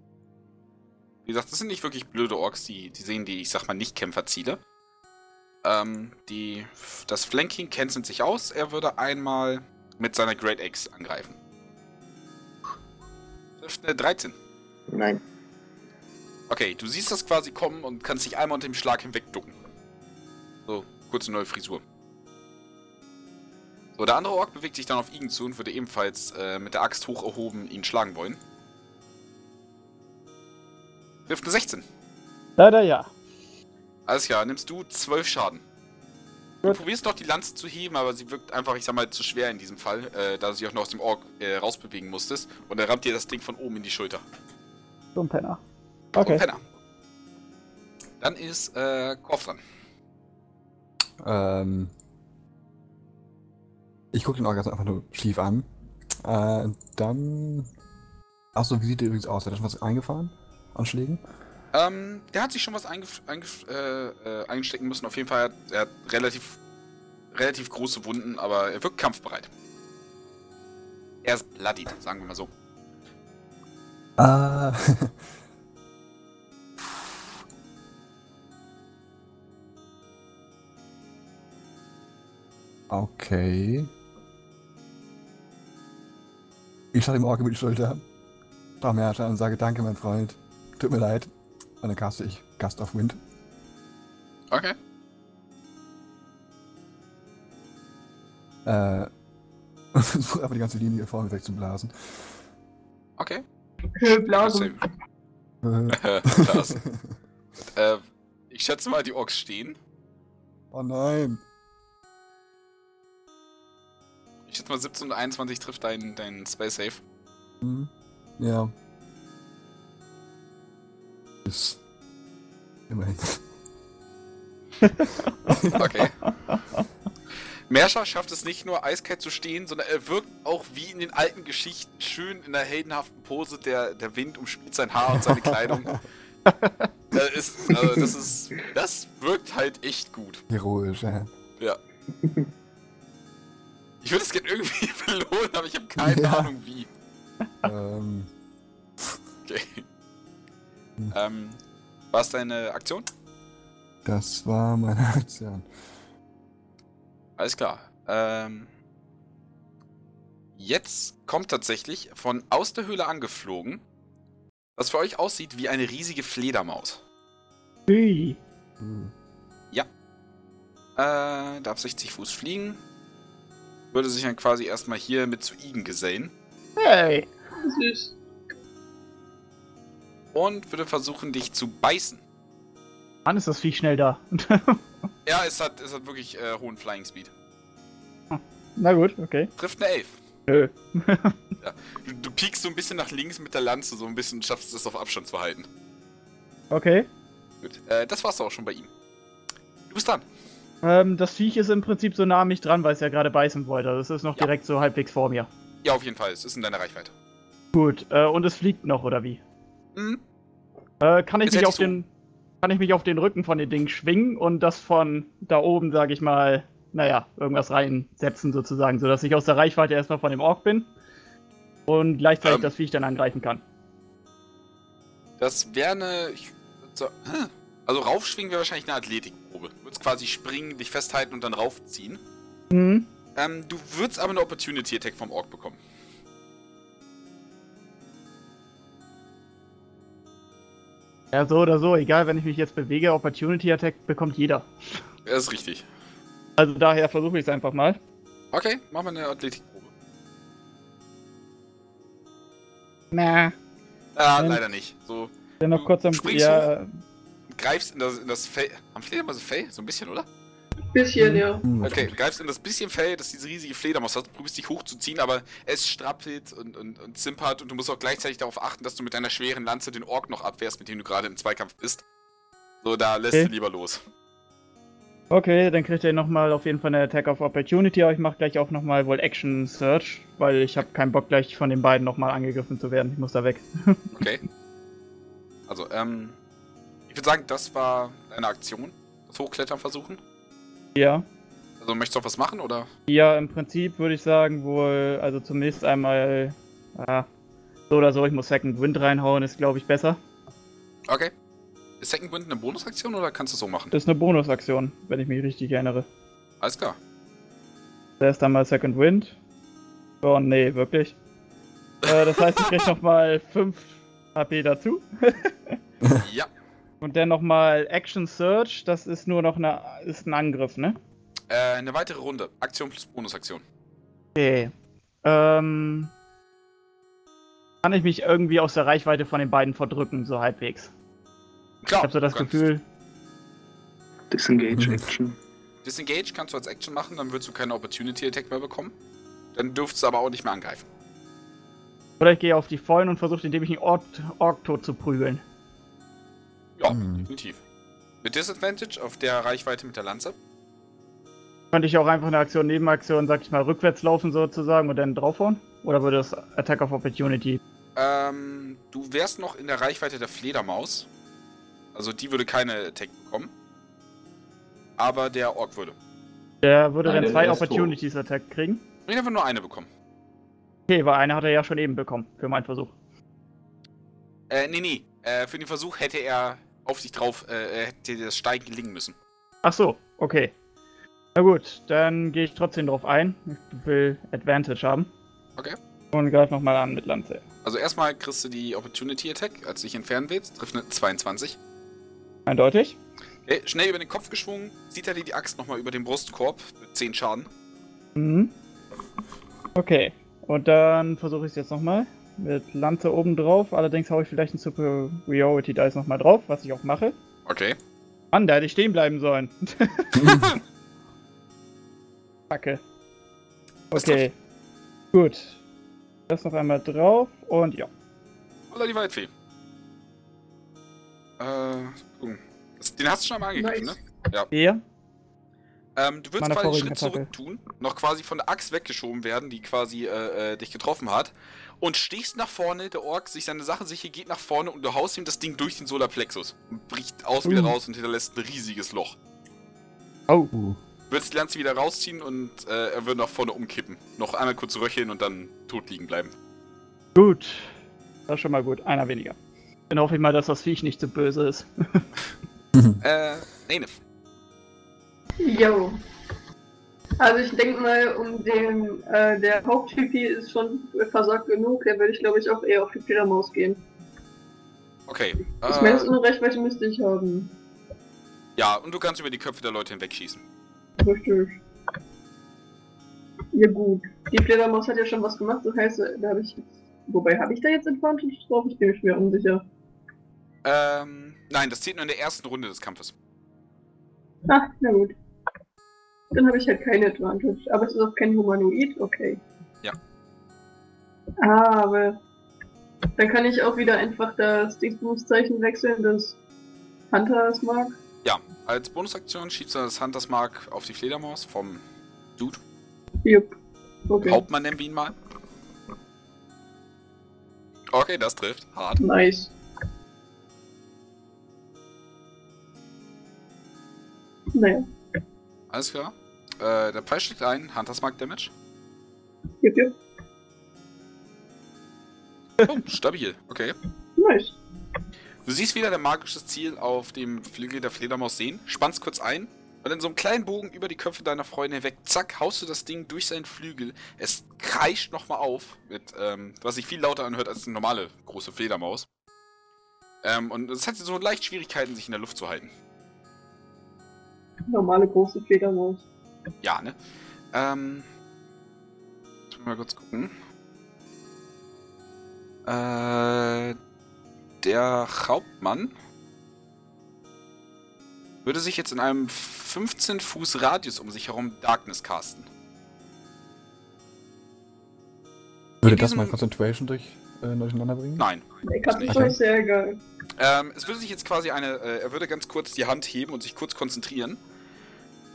Wie gesagt, das sind nicht wirklich blöde Orks, die, die sehen die, ich sag mal, Nicht-Kämpferziele. Ähm, die, das Flanking cancelt sich aus. Er würde einmal mit seiner Great Axe angreifen. Trifft eine 13. Nein. Okay, du siehst das quasi kommen und kannst dich einmal unter dem Schlag hinwegducken. So, kurze neue Frisur. So, der andere Ork bewegt sich dann auf Igen zu und würde ebenfalls äh, mit der Axt hoch erhoben ihn schlagen wollen. Trifft eine 16. Leider ja. Alles klar, nimmst du 12 Schaden. Du Gut. probierst noch die Lanze zu heben, aber sie wirkt einfach, ich sag mal, zu schwer in diesem Fall, äh, da du sie auch noch aus dem Ork äh, rausbewegen musstest. Und er rammt dir das Ding von oben in die Schulter. So ein Penner. So, Okay. Penner. Dann ist äh, Korf dran. Ähm, ich gucke den ganz einfach nur schief an. Äh, dann. Achso, wie sieht der übrigens aus? Hat er schon was eingefahren? An Schlägen? Ähm, der hat sich schon was eingef eingef äh, äh, einstecken müssen. Auf jeden Fall hat er hat relativ, relativ große Wunden, aber er wirkt kampfbereit. Er ist bloodied, sagen wir mal so. Ah. [laughs] okay. Ich schaue dem Ork über die Schulter. Frau Merter und sage Danke, mein Freund. Tut mir leid. Und dann caste ich Gust of Wind. Okay. Äh, und [laughs] versuche einfach die ganze Linie vor mir wegzublasen. Okay. [laughs] Blasen. Äh, [laughs] Klasse. äh, ich schätze mal, die Orks stehen. oh nein. Ich schätze mal, 17 und 21 trifft dein, dein Spell Save. Hm. Ja. Ist. Immerhin. [laughs] Okay. Merscha schafft es nicht nur eiskalt zu stehen, sondern er wirkt auch wie in den alten Geschichten schön in der heldenhaften Pose. Der, der Wind umspielt sein Haar und seine Kleidung. das, [laughs] ist, also das ist. Das wirkt halt echt gut. Heroisch, ja. Ja. Ich würde es gerne irgendwie [laughs] belohnen, aber ich habe keine Ja. Ahnung wie. ähm, Okay. Hm. Ähm, war es deine Aktion? das war meine [laughs] Aktion. Alles klar. Ähm, jetzt kommt tatsächlich von aus der Höhle angeflogen, was für euch aussieht wie eine riesige Fledermaus. Hui. Hm. Äh, darf 60 Fuß fliegen. Würde sich dann quasi erstmal hier mit zu Igen gesellen. Hey. Süß. Und würde versuchen, dich zu beißen. Mann, ist das Viech schnell da. [laughs] Ja, es hat, es hat wirklich äh, hohen Flying Speed. Na gut, okay. Trifft eine 11. Nö. Du, du piekst so ein bisschen nach links mit der Lanze, so ein bisschen schaffst es auf Abstand zu halten. Okay. Gut. Äh, das war's auch schon bei ihm. Du bist dran. Ähm, das Viech ist im Prinzip so nah an mich dran, weil es ja gerade beißen wollte. Das ist noch Ja. direkt so halbwegs vor mir. Ja, auf jeden Fall. Es ist in deiner Reichweite. Gut, äh, und es fliegt noch, oder wie? Mhm. Äh, kann ich mich auf so. den. Kann ich mich auf den Rücken von den Dingen schwingen und das von da oben, sag ich mal, naja, irgendwas reinsetzen sozusagen, sodass ich aus der Reichweite erstmal von dem Ork bin und gleichzeitig Ähm. das Viech dann angreifen kann. Das wäre eine. [clears throat] Also raufschwingen wäre wahrscheinlich eine Athletikprobe. Du würdest quasi springen, dich festhalten und dann raufziehen. Mhm. Ähm, du würdest aber eine Opportunity Attack vom Ork bekommen. Ja, so oder so, egal, wenn ich mich jetzt bewege, Opportunity Attack bekommt jeder. Das ist richtig. Also daher versuche ich es einfach mal. Okay, machen wir eine Athletikprobe. Na, Ah, Ähm. leider nicht. So, dann noch kurz am. springst Ja, greifst in das, in das Fell. Am Fledermaus Fell? So ein bisschen, oder? Bisschen, ja. Hm, Okay, du greifst in das bisschen Fell, das diese riesige Fledermaus hat, probierst dich hochzuziehen, aber es strappelt und, und, und zimpert und du musst auch gleichzeitig darauf achten, dass du mit deiner schweren Lanze den Ork noch abwehrst, mit dem du gerade im Zweikampf bist. So, da lässt Okay. du lieber los. Okay, dann kriegt ihr nochmal auf jeden Fall eine Attack of Opportunity, aber ich mache gleich auch nochmal wohl Action Search, weil ich habe keinen Bock gleich von den beiden nochmal angegriffen zu werden. Ich muss da weg. [laughs] Okay. Also, ähm. Ich würde sagen, das war deine Aktion. Das Hochklettern versuchen. Ja. Also, möchtest du auch was machen oder? Ja, im Prinzip würde ich sagen wohl, also zumindest einmal, ah, so oder so, ich muss Second Wind reinhauen, ist glaube ich besser. Okay. Ist Second Wind eine Bonusaktion oder kannst du es so machen? Das ist eine Bonusaktion, wenn ich mich richtig erinnere. Alles klar. Erst einmal Second Wind. Oh nee, wirklich. Äh, das heißt, ich krieg nochmal 5 HP dazu. [laughs] ja. Und dann nochmal Action Search, das ist nur noch eine, ist ein Angriff, ne? Äh, eine weitere Runde. Aktion plus Bonusaktion. Okay. Ähm. Kann ich mich irgendwie aus der Reichweite von den beiden verdrücken, so halbwegs? Klar. Ich habe so das Gefühl. Disengage. Action. Disengage kannst du als Action machen, dann würdest du keine Opportunity Attack mehr bekommen. Dann dürftest du aber auch nicht mehr angreifen. Oder ich gehe auf die Vollen und versuche, indem ich einen Ork, Ork tot zu prügeln. Ja, Hm. definitiv. Mit Disadvantage auf der Reichweite mit der Lanze. Könnte ich auch einfach eine Aktion, Nebenaktion, sag ich mal, rückwärts laufen sozusagen und dann draufhauen? Oder würde das Attack of Opportunity? Ähm, du wärst noch in der Reichweite der Fledermaus. Also die würde keine Attack bekommen. Aber der Ork würde. Der würde Nein, dann der zwei tot. Opportunities Attack kriegen. Ich einfach nur eine bekommen. Okay, weil eine hat er ja schon eben bekommen, für meinen Versuch. Äh, nee, nee. Äh, für den Versuch hätte er auf sich drauf, äh, er hätte das Steigen gelingen müssen. Ach so, okay. Na gut, dann gehe ich trotzdem drauf ein. Ich will Advantage haben. Okay. Und greife nochmal an mit Lanze. Also erstmal kriegst du die Opportunity Attack, als du dich entfernen willst. Trifft eine 22. Eindeutig. Okay, schnell über den Kopf geschwungen, zieht er dir die Axt nochmal über den Brustkorb mit 10 Schaden. Mhm. Okay. Und dann versuche ich es jetzt nochmal. Mit Lanze oben drauf. Allerdings haue ich vielleicht einen Superiority Dice nochmal drauf, was ich auch mache. Okay. Mann, da hätte ich stehen bleiben sollen. [laughs] Kacke. Okay. Gut. Das noch einmal drauf und ja. Holla die Waldfee. Äh, Den hast du schon einmal angegriffen, Nice. ne? Hier. Ähm, du würdest Meine quasi einen Schritt zurück tun, noch quasi von der Axt weggeschoben werden, die quasi äh, äh, dich getroffen hat, und stehst nach vorne, der Ork sich seine Sache sicher, geht nach vorne und du haust ihm das Ding durch den Solarplexus und bricht aus wieder Uh. raus und hinterlässt ein riesiges Loch. Oh. Uh. Würdest die Lanze wieder rausziehen und äh, er würde nach vorne umkippen. Noch einmal kurz röcheln und dann tot liegen bleiben. Gut. Das ist schon mal gut. Einer weniger. Dann hoffe ich mal, dass das Viech nicht so böse ist. [laughs] Äh, Nenef. Jo. Also ich denke mal, um den, äh, der Haupt-GP ist schon versagt genug, der würde ich glaube ich auch eher auf die Fledermaus gehen. Okay. Ich meine, das Äh, Unrecht müsste ich haben. ja, und du kannst über die Köpfe der Leute hinwegschießen. Richtig. Ja gut. Die Fledermaus hat ja schon was gemacht, das heißt, da habe ich jetzt... Wobei, habe ich da jetzt Advantage drauf? Ich bin mir schwer unsicher. Ähm, nein, das zählt nur in der ersten Runde des Kampfes. Ah, na gut. Dann habe ich halt keine Advantage. Aber es ist auch kein Humanoid, okay. Ja. Ah, aber dann kann ich auch wieder einfach das Dingsbumszeichen wechseln, das Hunter es mag. Ja, als Bonusaktion schiebst du das Hunters Mark auf die Fledermaus vom Dude. Jupp. Okay. Hauptmann nennen wir ihn mal. Okay, das trifft. Hart. Nice. Naja. Alles klar. Äh, der Pfeil schlägt ein. Hunters Mark Damage. Jupp, jupp. Oh, stabil. Okay. Nice. Du siehst wieder dein magisches Ziel auf dem Flügel der Fledermaus sehen, spannst kurz ein und in so einem kleinen Bogen über die Köpfe deiner Freunde hinweg, zack, haust du das Ding durch seinen Flügel. Es kreischt nochmal auf, mit, ähm, was sich viel lauter anhört als eine normale große Fledermaus. Ähm, und es hat so leicht Schwierigkeiten, sich in der Luft zu halten. Normale große Fledermaus. Ja, ne? Ähm. Mal kurz gucken. Äh. Der Hauptmann würde sich jetzt in einem 15 Fuß Radius um sich herum Darkness casten. Würde das mal Concentration durch, äh, durcheinander bringen? Nein. Ich hab Nicht. das ist sehr geil. Ähm, es würde sich jetzt quasi eine. Äh, er würde ganz kurz die Hand heben und sich kurz konzentrieren.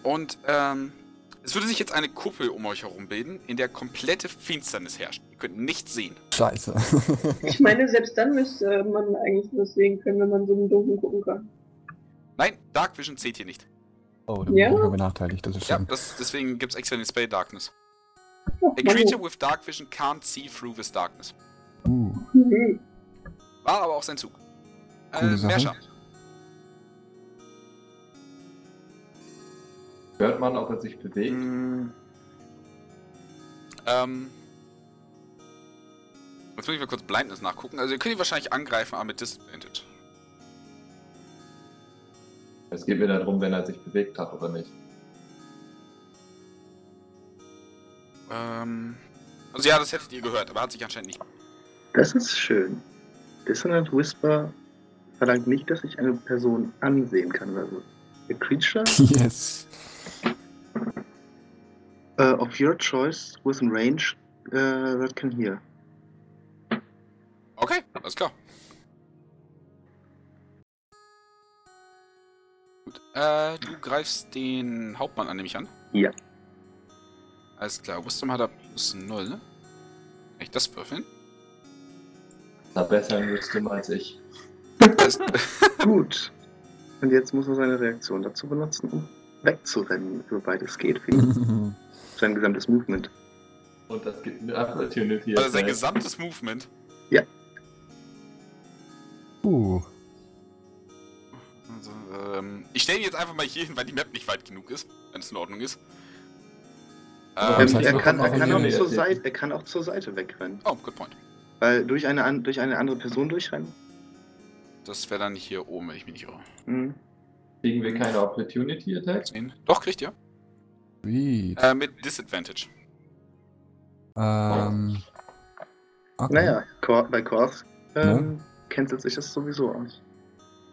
Und ähm, es würde sich jetzt eine Kuppel um euch herum bilden, in der komplette Finsternis herrscht. Ihr könnt nichts sehen. Scheiße. [laughs] Ich meine, selbst dann müsste man eigentlich was sehen können, wenn man so im Dunkeln gucken kann. Nein, Dark Vision zählt hier nicht. oh, dann Ja? bin ich benachteiligt, das ist Ja, schlimm. das, deswegen gibt es extra den Spell Darkness. A creature with dark vision can't see through this darkness. Uh, Mhm. War aber auch sein Zug. Coole Äh, Sache. Mersha. Hört man, ob er sich bewegt? Mm. Ähm. Jetzt muss ich mal kurz Blindness nachgucken. Also ihr könnt ihn wahrscheinlich angreifen, aber mit Disadvantage. Es geht mir darum, wenn er sich bewegt hat oder nicht. Ähm. Also ja, das hättet ihr gehört, aber hat sich anscheinend nicht. Das ist schön. Dissonant Whisper verlangt nicht, dass ich eine Person ansehen kann. Also, a creature [laughs] yes. Uh, of your choice within range uh, that can hear. Okay, alles klar. Gut. Äh, du greifst den Hauptmann an, nehme ich an. Ja. Alles klar, Wisdom hat er plus 0, ne? Kann ich das würfeln? Na, besser in Wisdom als ich. [laughs] [laughs] Gut. Und jetzt muss er seine Reaktion dazu benutzen, um wegzurennen, soweit es geht für ihn. [laughs] Sein gesamtes Movement. Und das gibt eine Opportunity. also sein gesamtes Movement. uh. Also, ähm, ich stelle ihn jetzt einfach mal hier hin, weil die Map nicht weit genug ist, wenn es in Ordnung ist. Ja, Ähm, er, kann, er, auch zur. Seite, er kann auch zur Seite wegrennen. oh, good point. Weil durch eine, durch eine andere Person durchrennen? Das wäre dann hier oben, wenn ich mich nicht irre. Hm. Kriegen wir keine Opportunity Attacks? Doch, kriegt ihr. Sweet. Äh, mit Disadvantage. Ähm. Okay. Naja, Kor bei Korth ähm, cancelt sich das sowieso aus.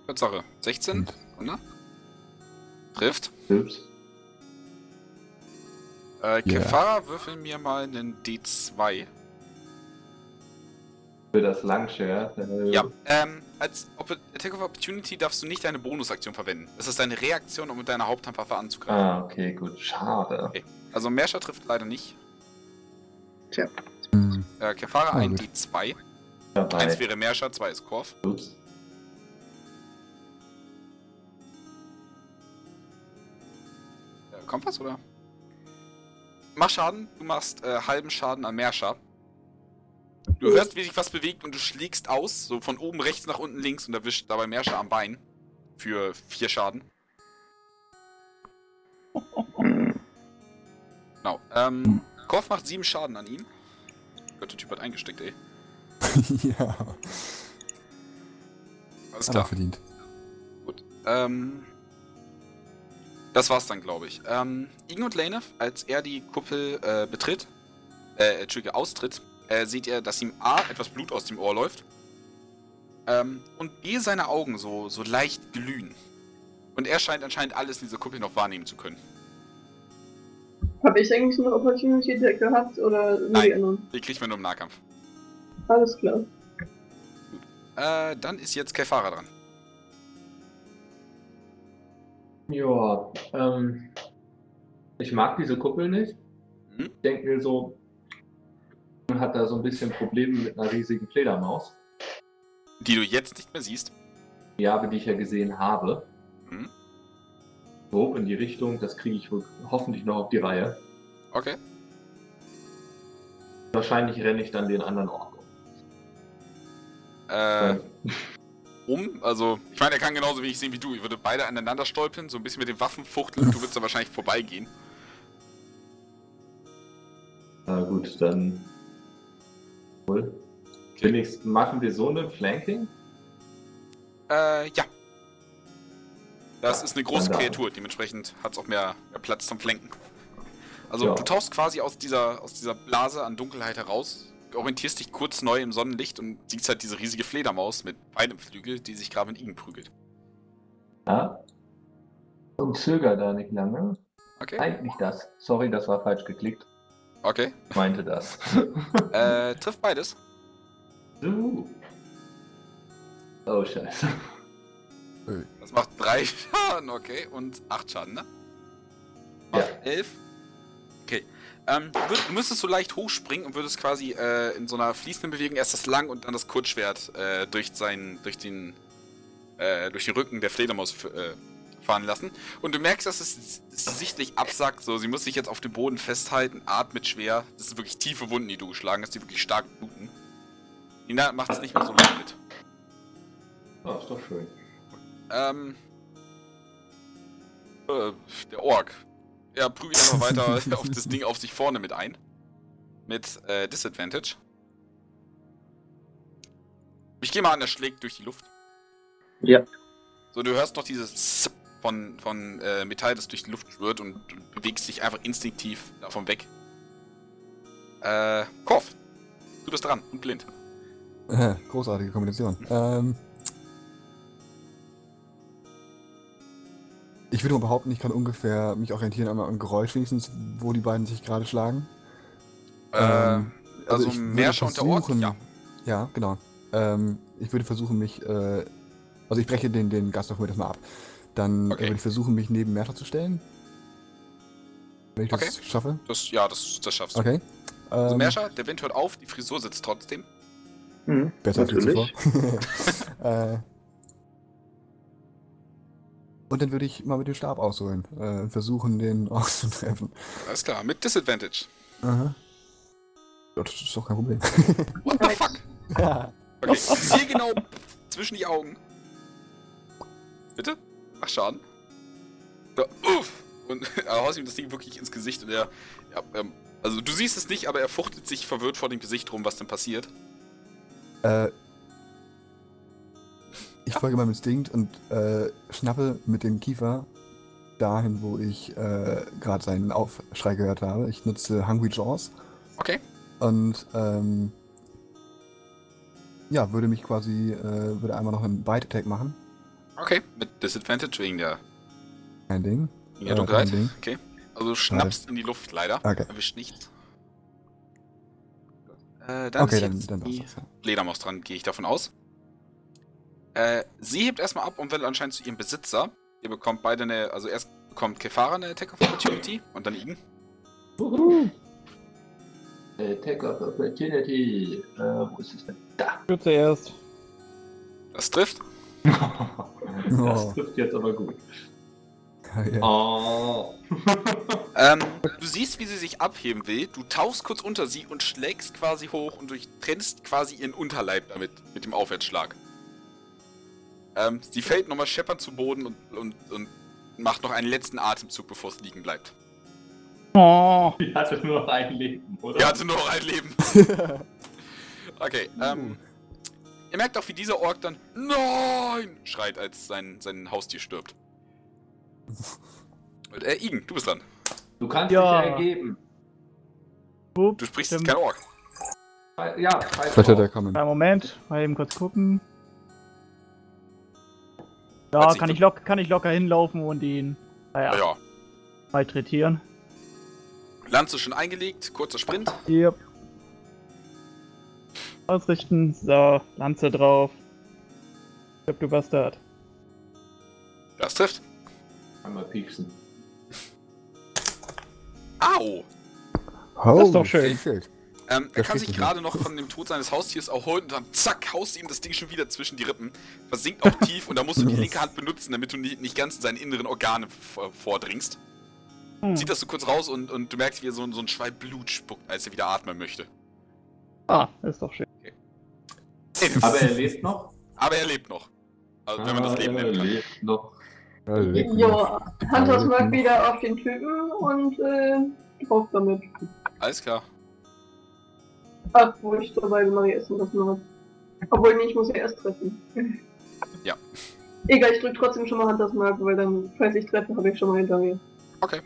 Tatsache. 16, Und oder? Trifft. Ups. Äh. Kefara, würfel mir mal einen D2. Für das Langshare. Äh, Ja, ähm, als Attack of Opportunity darfst du nicht deine Bonusaktion verwenden. Das ist deine Reaktion, um mit deiner Haupthandwaffe anzugreifen. Ah, okay, gut. Schade. Also Mersha trifft leider nicht. Tja. Hm, Äh, Kefara Ah, ein gut. D2. Dabei. 1 wäre Mersha, 2 ist Korf. Ups. Äh, kommt was, oder? Mach Schaden. Du machst äh, halben Schaden an Mersha. Du hörst, wie sich was bewegt und du schlägst aus, so von oben rechts nach unten links und erwischt dabei Mersha am Bein. Für 4 Schaden. [laughs] Genau. Ähm, Korf macht 7 Schaden an ihm. Gott, der Typ hat eingesteckt, ey. [laughs] ja. Alles klar. verdient. Gut. Ähm. Das war's dann, glaube ich. Ähm, Igen und Lane, als er die Kuppel äh, betritt, äh, Entschuldige, austritt, äh, seht ihr, dass ihm A, etwas Blut aus dem Ohr läuft. Ähm, und B, seine Augen so, so leicht glühen. Und er scheint anscheinend alles in dieser Kuppel noch wahrnehmen zu können. Habe ich eigentlich eine Opportunity Attack gehabt oder nur Nein. die anderen? Die kriegt man nur im Nahkampf. Alles klar. Äh, dann ist jetzt Kefara dran. Ja, ähm. Ich mag diese Kuppel nicht. Mhm. Ich denke mir so, man hat da so ein bisschen Probleme mit einer riesigen Fledermaus. Die du jetzt nicht mehr siehst. Die habe, die ich ja gesehen habe. Mhm. So, in die Richtung, das kriege ich wohl hoffentlich noch auf die Reihe. Okay. Wahrscheinlich renne ich dann den anderen Ork um. Äh, um. Also, ich meine, er kann genauso wenig sehen wie du. Ich würde beide aneinander stolpern, so ein bisschen mit den Waffen fuchteln. Du würdest da wahrscheinlich vorbeigehen. Na gut, dann. Cool. Wenigstens machen wir so eine Flanking? Äh, ja. Das Ja, ist eine große. Kreatur, dementsprechend hat es auch mehr, mehr Platz zum Flanken. Also Ja. du tauchst quasi aus dieser, aus dieser Blase an Dunkelheit heraus, orientierst dich kurz neu im Sonnenlicht und siehst halt diese riesige Fledermaus mit beidem Flügel, die sich gerade mit ihm prügelt. Ja. Und zöger da nicht lange. Okay. Eigentlich das. Sorry, das war falsch geklickt. Okay. Meinte das. [laughs] Äh, trifft beides. so. Oh, scheiße. Das macht drei [laughs] Schaden, okay. Und acht Schaden, ne? Ja. Macht elf. Okay. Ähm, du, würd, du müsstest so leicht hochspringen und würdest quasi äh, in so einer fließenden Bewegung erst das Lang und dann das Kurzschwert äh, durch seinen, durch den, äh, durch den Rücken der Fledermaus äh, fahren lassen. Und du merkst, dass es, sichtlich absackt. So, sie muss sich jetzt auf dem Boden festhalten, atmet schwer. Das sind wirklich tiefe Wunden, die du geschlagen hast, die wirklich stark bluten. Nina macht es nicht mehr so lange mit. Oh, ist doch schön. Ähm. Äh, der Ork. Er prügelt einfach weiter [laughs] auf das Ding auf sich vorne mit ein. Mit äh, Disadvantage. Ich gehe mal an, er schlägt durch die Luft. Ja. So, du hörst noch dieses Zip von, von äh, Metall, das durch die Luft schwirrt und du bewegst dich einfach instinktiv davon weg. Äh, Korf. Du bist dran und blind. [laughs] Großartige Kombination. Ähm, ich würde mal behaupten, ich kann ungefähr mich orientieren einmal am Geräusch wenigstens, wo die beiden sich gerade schlagen. Ähm, äh, also, ich würde Merscher und der Ork, versuchen- ja. Ja, genau. Ähm, ich würde versuchen, mich, äh, also ich breche den, den Gast auf mir das mal ab. Dann Okay. würde ich versuchen, mich neben Merta zu stellen. Wenn ich das Okay. schaffe. Das, ja, das, das schaffst du. Okay. Also Ähm, Merscher, der Wind hört auf, die Frisur sitzt trotzdem. Hm, Besser als natürlich. zuvor. [laughs] [laughs] äh, und dann würde ich mal mit dem Stab ausholen. Äh, versuchen, den [laughs] auszutreffen. Alles klar, mit Disadvantage. Aha. Ja, das ist doch kein Problem. What the fuck? ja. Okay, zieh genau zwischen die Augen. Bitte? Ach, Schaden. Ja, uff. Und [laughs] er haust ihm das Ding wirklich ins Gesicht und er. Ja, ähm, also du siehst es nicht, aber er fuchtelt sich verwirrt vor dem Gesicht rum, was denn passiert. Äh, ich folge meinem Instinkt und äh, schnappe mit dem Kiefer dahin, wo ich äh, gerade seinen Aufschrei gehört habe. Ich nutze Hungry Jaws Okay. und ähm, ja, würde mich quasi, äh, würde einmal noch einen Bite Attack machen. Okay. Mit Disadvantage wegen der, Kein Ding. wegen der Äh, Dunkelheit. Ding. Okay. Also du schnappst in die Luft leider. Okay. Erwischt nichts. Äh, dann Okay, ist dann, jetzt dann die das. Ja. Fledermaus dran, gehe ich davon aus. Äh, sie hebt erstmal ab und will anscheinend zu ihrem Besitzer. Ihr bekommt beide eine, also erst bekommt Kefara eine Attack of Opportunity und dann Igen. Attack of Opportunity. Äh, wo ist es denn? Da. Du zuerst. Das trifft. [laughs] das Oh. trifft jetzt aber gut. Ja. Oh. [laughs] Ähm, du siehst, wie sie sich abheben will. Du tauchst kurz unter sie und schlägst quasi hoch und durchtrennst quasi ihren Unterleib damit, mit dem Aufwärtsschlag. Ähm, sie fällt nochmal scheppernd zu Boden und, und, und macht noch einen letzten Atemzug, bevor es liegen bleibt. Oh. Die hatte nur noch ein Leben, oder? Er hatte nur noch ein Leben. [laughs] Okay, ähm. Ihr merkt auch, wie dieser Ork dann Nein! schreit, als sein, sein Haustier stirbt. Und, [laughs] äh, Igen, du bist dran. Du kannst Ja. dich ja ergeben. Hup, Du sprichst stimmt. kein Ork. Ja, Vielleicht hat er kommen. Einen Moment, mal eben kurz gucken. Ja, kann ich, lock, kann ich locker hinlaufen und ihn, naja, Ja. malträtieren. Lanze schon eingelegt, kurzer Sprint. Yep. Ausrichten, so, Lanze drauf. Ich glaub, du Bastard. Das trifft. Einmal pieksen. Au! Oh, Das ist doch schön. Ähm, er kann sich gerade noch von dem Tod seines Haustiers erholen und dann zack, haust ihm das Ding schon wieder zwischen die Rippen. Versinkt auch [laughs] tief und da musst du die linke Hand benutzen, damit du nicht, nicht ganz in seine inneren Organe vordringst. Hm. Zieht das so kurz raus und, und du merkst, wie er so, so ein Schwall Blut spuckt, als er wieder atmen möchte. Ah, ist doch schön. Aber er lebt noch. Aber er lebt noch. Also, wenn man das Ah, Leben er nennen kann. lebt noch. Ja, Hunters Mark wieder auf den Typen und äh, drauf damit. Alles klar. Ach, wo ich dabei ich essen das noch. Obwohl, nee, ich muss ja erst treffen. Ja. Egal, ich drück trotzdem schon mal Hunters Mark, weil dann, falls ich treffe, habe ich schon mal hinter mir. Okay.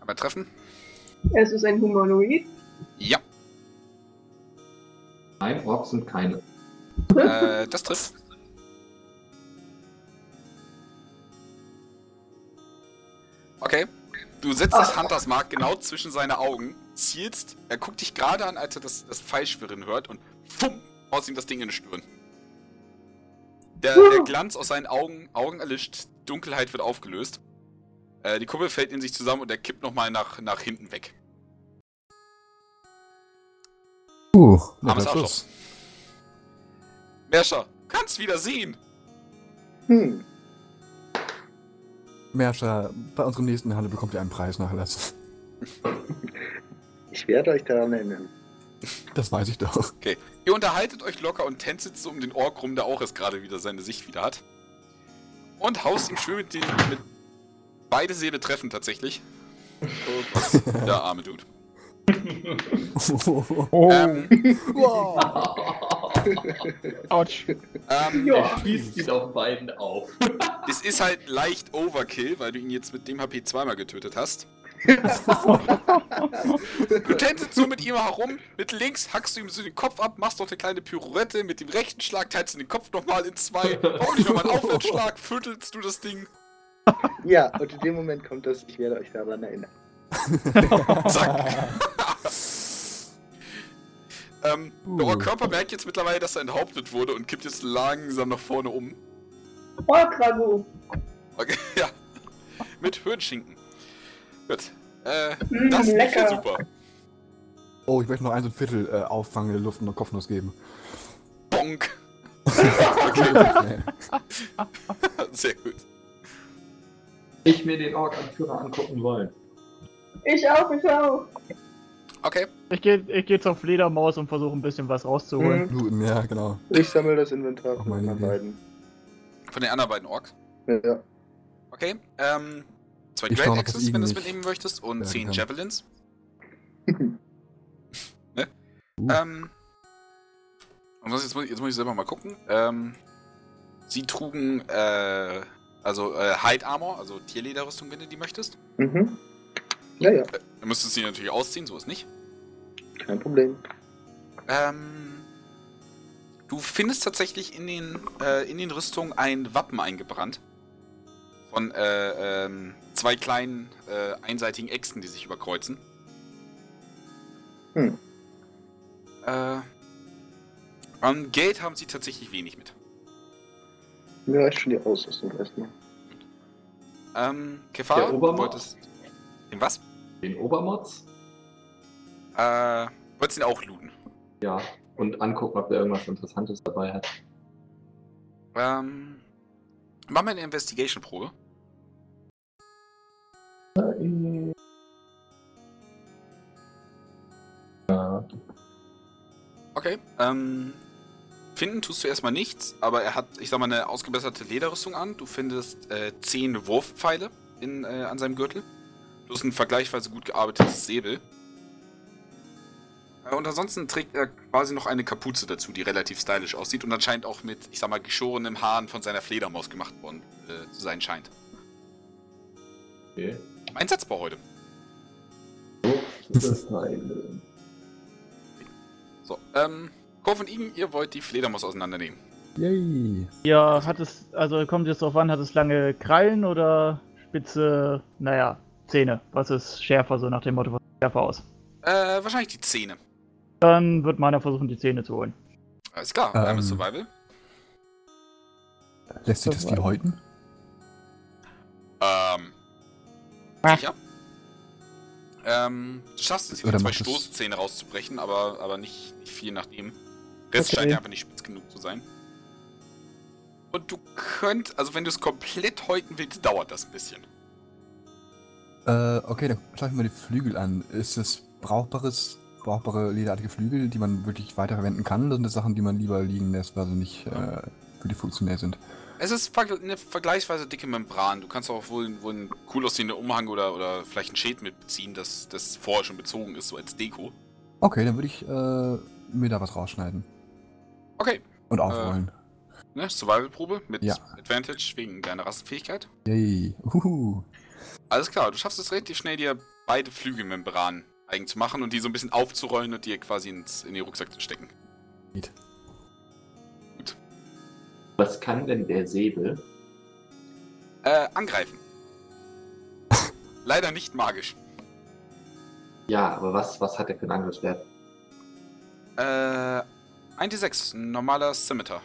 Aber treffen? Es ist ein Humanoid. Ja. Nein, Orks sind keine. Äh, [laughs] das trifft. Okay. Du setzt das Hunters Mark genau zwischen seine Augen, zielst, er guckt dich gerade an, als er das, das Pfeilschwirren hört und fumm, haust ihm das Ding in die Stirn. Der, der Glanz aus seinen Augen, Augen erlischt, Dunkelheit wird aufgelöst. Äh, die Kuppel fällt in sich zusammen und er kippt nochmal nach, nach hinten weg. Uh, Armes Arschloch. Schuss. Merscher, du kannst wieder sehen! Hm. Merscher, bei unserem nächsten Handel bekommt ihr einen Preisnachlass. [laughs] Ich werde euch daran erinnern. Das weiß ich doch. Ihr unterhaltet euch locker und tänzelt so um den Ork rum, der auch erst gerade wieder seine Sicht wieder hat. Und haust ihm schön mit den. Mit beide Seele treffen tatsächlich. Oh, was? [laughs] Der arme Dude. Oh, Ähm, [laughs] Autsch. ähm, Ja. Er schießt ihn auf beiden auf. [laughs] es ist halt leicht Overkill, weil du ihn jetzt mit dem HP zweimal getötet hast. Du tänzelst so mit ihm herum, mit links hackst du ihm so den Kopf ab, machst noch eine kleine Pirouette, mit dem rechten Schlag teilst du den Kopf nochmal in zwei, hau dich nochmal einen Aufwärtsschlag, [laughs] viertelst du das Ding, Ja, und in dem Moment kommt das, ich werde euch daran erinnern. [laughs] zack. ähm, der Uh. Ohrkörper merkt jetzt mittlerweile, dass er enthauptet wurde und kippt jetzt langsam nach vorne um. Oh, Krago. Okay, [laughs] ja. Mit Hirnschinken. Gut. Äh, Mm, das ist lecker. super. Oh, ich möchte noch ein so ein Viertel äh, auffangen in der Luft und noch Kopfnuss geben. Bonk. [laughs] Nee. Sehr gut. Ich mir den Ork-Anführer angucken wollen. Ich auch, ich auch. Okay. Ich gehe ich geh zur Fledermaus und versuche ein bisschen was rauszuholen. Looten, ja, genau. Ich sammle das Inventar Auch von meine den Idee. beiden. Von den anderen beiden Orks. Ja. Okay. Ähm, zwei Ich Great noch, Axes, wenn du es nicht mitnehmen möchtest, und werden zehn kann. Javelins. [laughs] Uh. Ähm. Und sonst, jetzt, muss ich, jetzt muss ich selber mal gucken. Ähm, sie trugen, äh, also äh, Hide Armor, also Tierlederrüstung, wenn du die möchtest. Mhm. Ja, ja, Du müsstest sie natürlich ausziehen, so ist nicht. kein Problem. Ähm, du findest tatsächlich in den, äh, in den Rüstungen ein Wappen eingebrannt. Von äh, ähm, zwei kleinen äh, einseitigen Äxten, die sich überkreuzen. Hm. Äh, an Geld haben sie tatsächlich wenig mit. Mir reicht schon die Ausrüstung erstmal. Ähm, Kefar, du wolltest. Den was? Den Obermods? Äh, wolltest ihn auch looten. Ja. Und angucken, ob der irgendwas Interessantes dabei hat. Ähm, mach mal eine Investigation-Probe. Okay. Ähm, finden tust du erstmal nichts, aber er hat, ich sag mal, eine ausgebesserte Lederrüstung an. Du findest äh, zehn Wurfpfeile in, äh, an seinem Gürtel. Du hast ein vergleichsweise gut gearbeitetes Säbel. Äh, und ansonsten trägt er quasi noch eine Kapuze dazu, die relativ stylisch aussieht und anscheinend auch mit, ich sag mal, geschorenem Haaren von seiner Fledermaus gemacht worden äh, zu sein scheint. Okay. Einsatzbar heute. So, ähm, Korf und Igen, ihr wollt die Fledermaus auseinandernehmen. Yay. Ja, hat es, also kommt jetzt drauf an, hat es lange Krallen oder spitze, naja, Zähne? Was ist schärfer, so nach dem Motto, was ist schärfer aus? Äh, wahrscheinlich die Zähne. Dann wird meiner versuchen, die Zähne zu holen. Alles klar, Ähm. einmal Survival. Lässt sich das Tier häuten? Ähm. Ah. Sicher. Ähm, du schaffst es, die Oder zwei Stoßzähne rauszubrechen, aber, aber nicht, nicht viel nach dem. Rest Okay. scheint ja einfach nicht spitz genug zu sein. Und du könnt, also wenn du es komplett häuten willst, dauert das ein bisschen. Äh, okay, dann schau ich mir die Flügel an. Ist das brauchbares, brauchbare lederartige Flügel, die man wirklich weiterverwenden kann? Oder sind das Sachen, die man lieber liegen lässt, weil sie nicht äh, für die funktionell sind? Es ist eine vergleichsweise dicke Membran. Du kannst auch wohl, wohl einen cool aussehenden Umhang oder, oder vielleicht ein Schild mitbeziehen, das, das vorher schon bezogen ist, so als Deko. Okay, dann würde ich äh, mir da was rausschneiden. Okay, Und aufrollen. ne, Survival-Probe mit Ja. Advantage wegen deiner Rassenfähigkeit. Yay. Uhu. Alles klar, du schaffst es relativ schnell, dir beide Flügelmembranen eigen zu machen und die so ein bisschen aufzurollen und dir quasi ins, in den Rucksack zu stecken. Neat. Was kann denn der Säbel? Äh, angreifen. [laughs] Leider nicht magisch. Ja, aber was, was hat er für einen Angriffswert? Äh, 1d6, ein normaler Scimitar.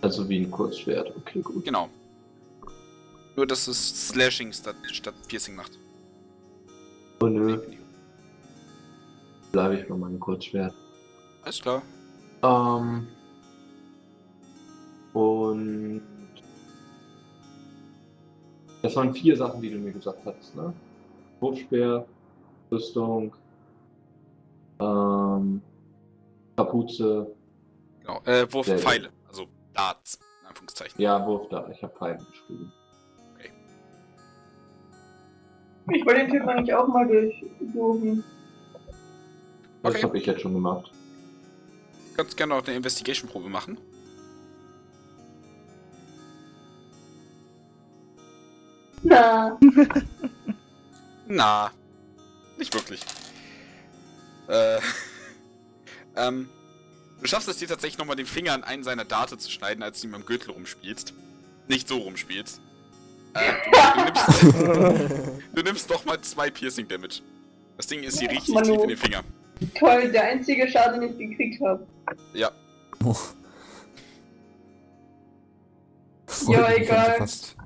Also wie ein Kurzschwert. Okay, gut. Genau. Nur, dass es Slashing statt, statt Piercing macht. Oh nö, bleibe ich bei meinem Kurzschwert. Alles klar. Ähm. Und. Das waren vier Sachen, die du mir gesagt hattest, ne? Wurfspeer, Rüstung, ähm, Kapuze, Genau. Äh, Wurf Sehr gut. Pfeile. Also Darts, in Anführungszeichen. ja, Wurf da. Ich habe Pfeile geschrieben. Ich wollte den Typ eigentlich auch mal durchsuchen. Das Okay. habe ich jetzt schon gemacht. Du kannst gerne noch eine Investigation-Probe machen. Na, [laughs] Na, nicht wirklich. Äh, [laughs] ähm, du schaffst es dir tatsächlich nochmal den Finger an einen seiner Darte zu schneiden, als du ihm am Gürtel rumspielst. Nicht so rumspielst. Äh, du, du, nimmst, [laughs] du nimmst doch mal zwei Piercing Damage. Das Ding ist hier richtig Manu. tief in den Finger. toll, der einzige Schaden, den ich gekriegt habe. Ja, Oh. Ja, egal. Fast.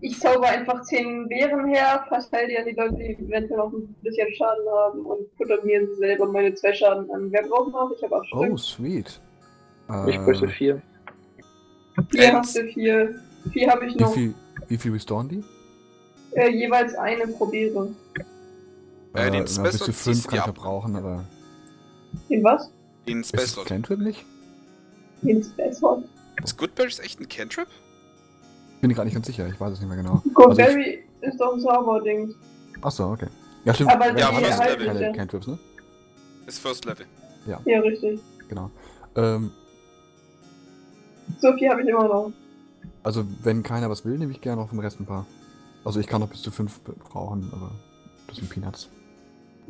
Ich zauber einfach zehn Beeren her, verteile die an die Leute, die eventuell noch ein bisschen Schaden haben und futter mir selber meine zwei Schaden an. Wer braucht noch? Ich habe auch Oh, schon. sweet. Ich bräuchte vier. Vier eins. hast du, vier. Vier habe ich Wie noch. viel, wie viel restoren die? Äh, jeweils eine pro Beere. Äh, den bis zu Slot 5 ziehst du kann ich verbrauchen, aber. Den was? den das Slot. Cantrip nicht? Den Spellslot. Ist Goodberries echt ein Cantrip? Bin ich gerade nicht ganz sicher, ich weiß es nicht mehr genau. Goldberry ist doch ein Zauberding. Achso, okay. Ja, stimmt. Aber Ja, First keine- Level. keine Cantrips, ne? Ist First Level. Ja, richtig. Genau. Ähm, So viel habe ich immer noch. Also, wenn keiner was will, nehme ich gerne noch vom Rest ein paar. Also, ich kann noch bis zu fünf brauchen, aber das sind Peanuts.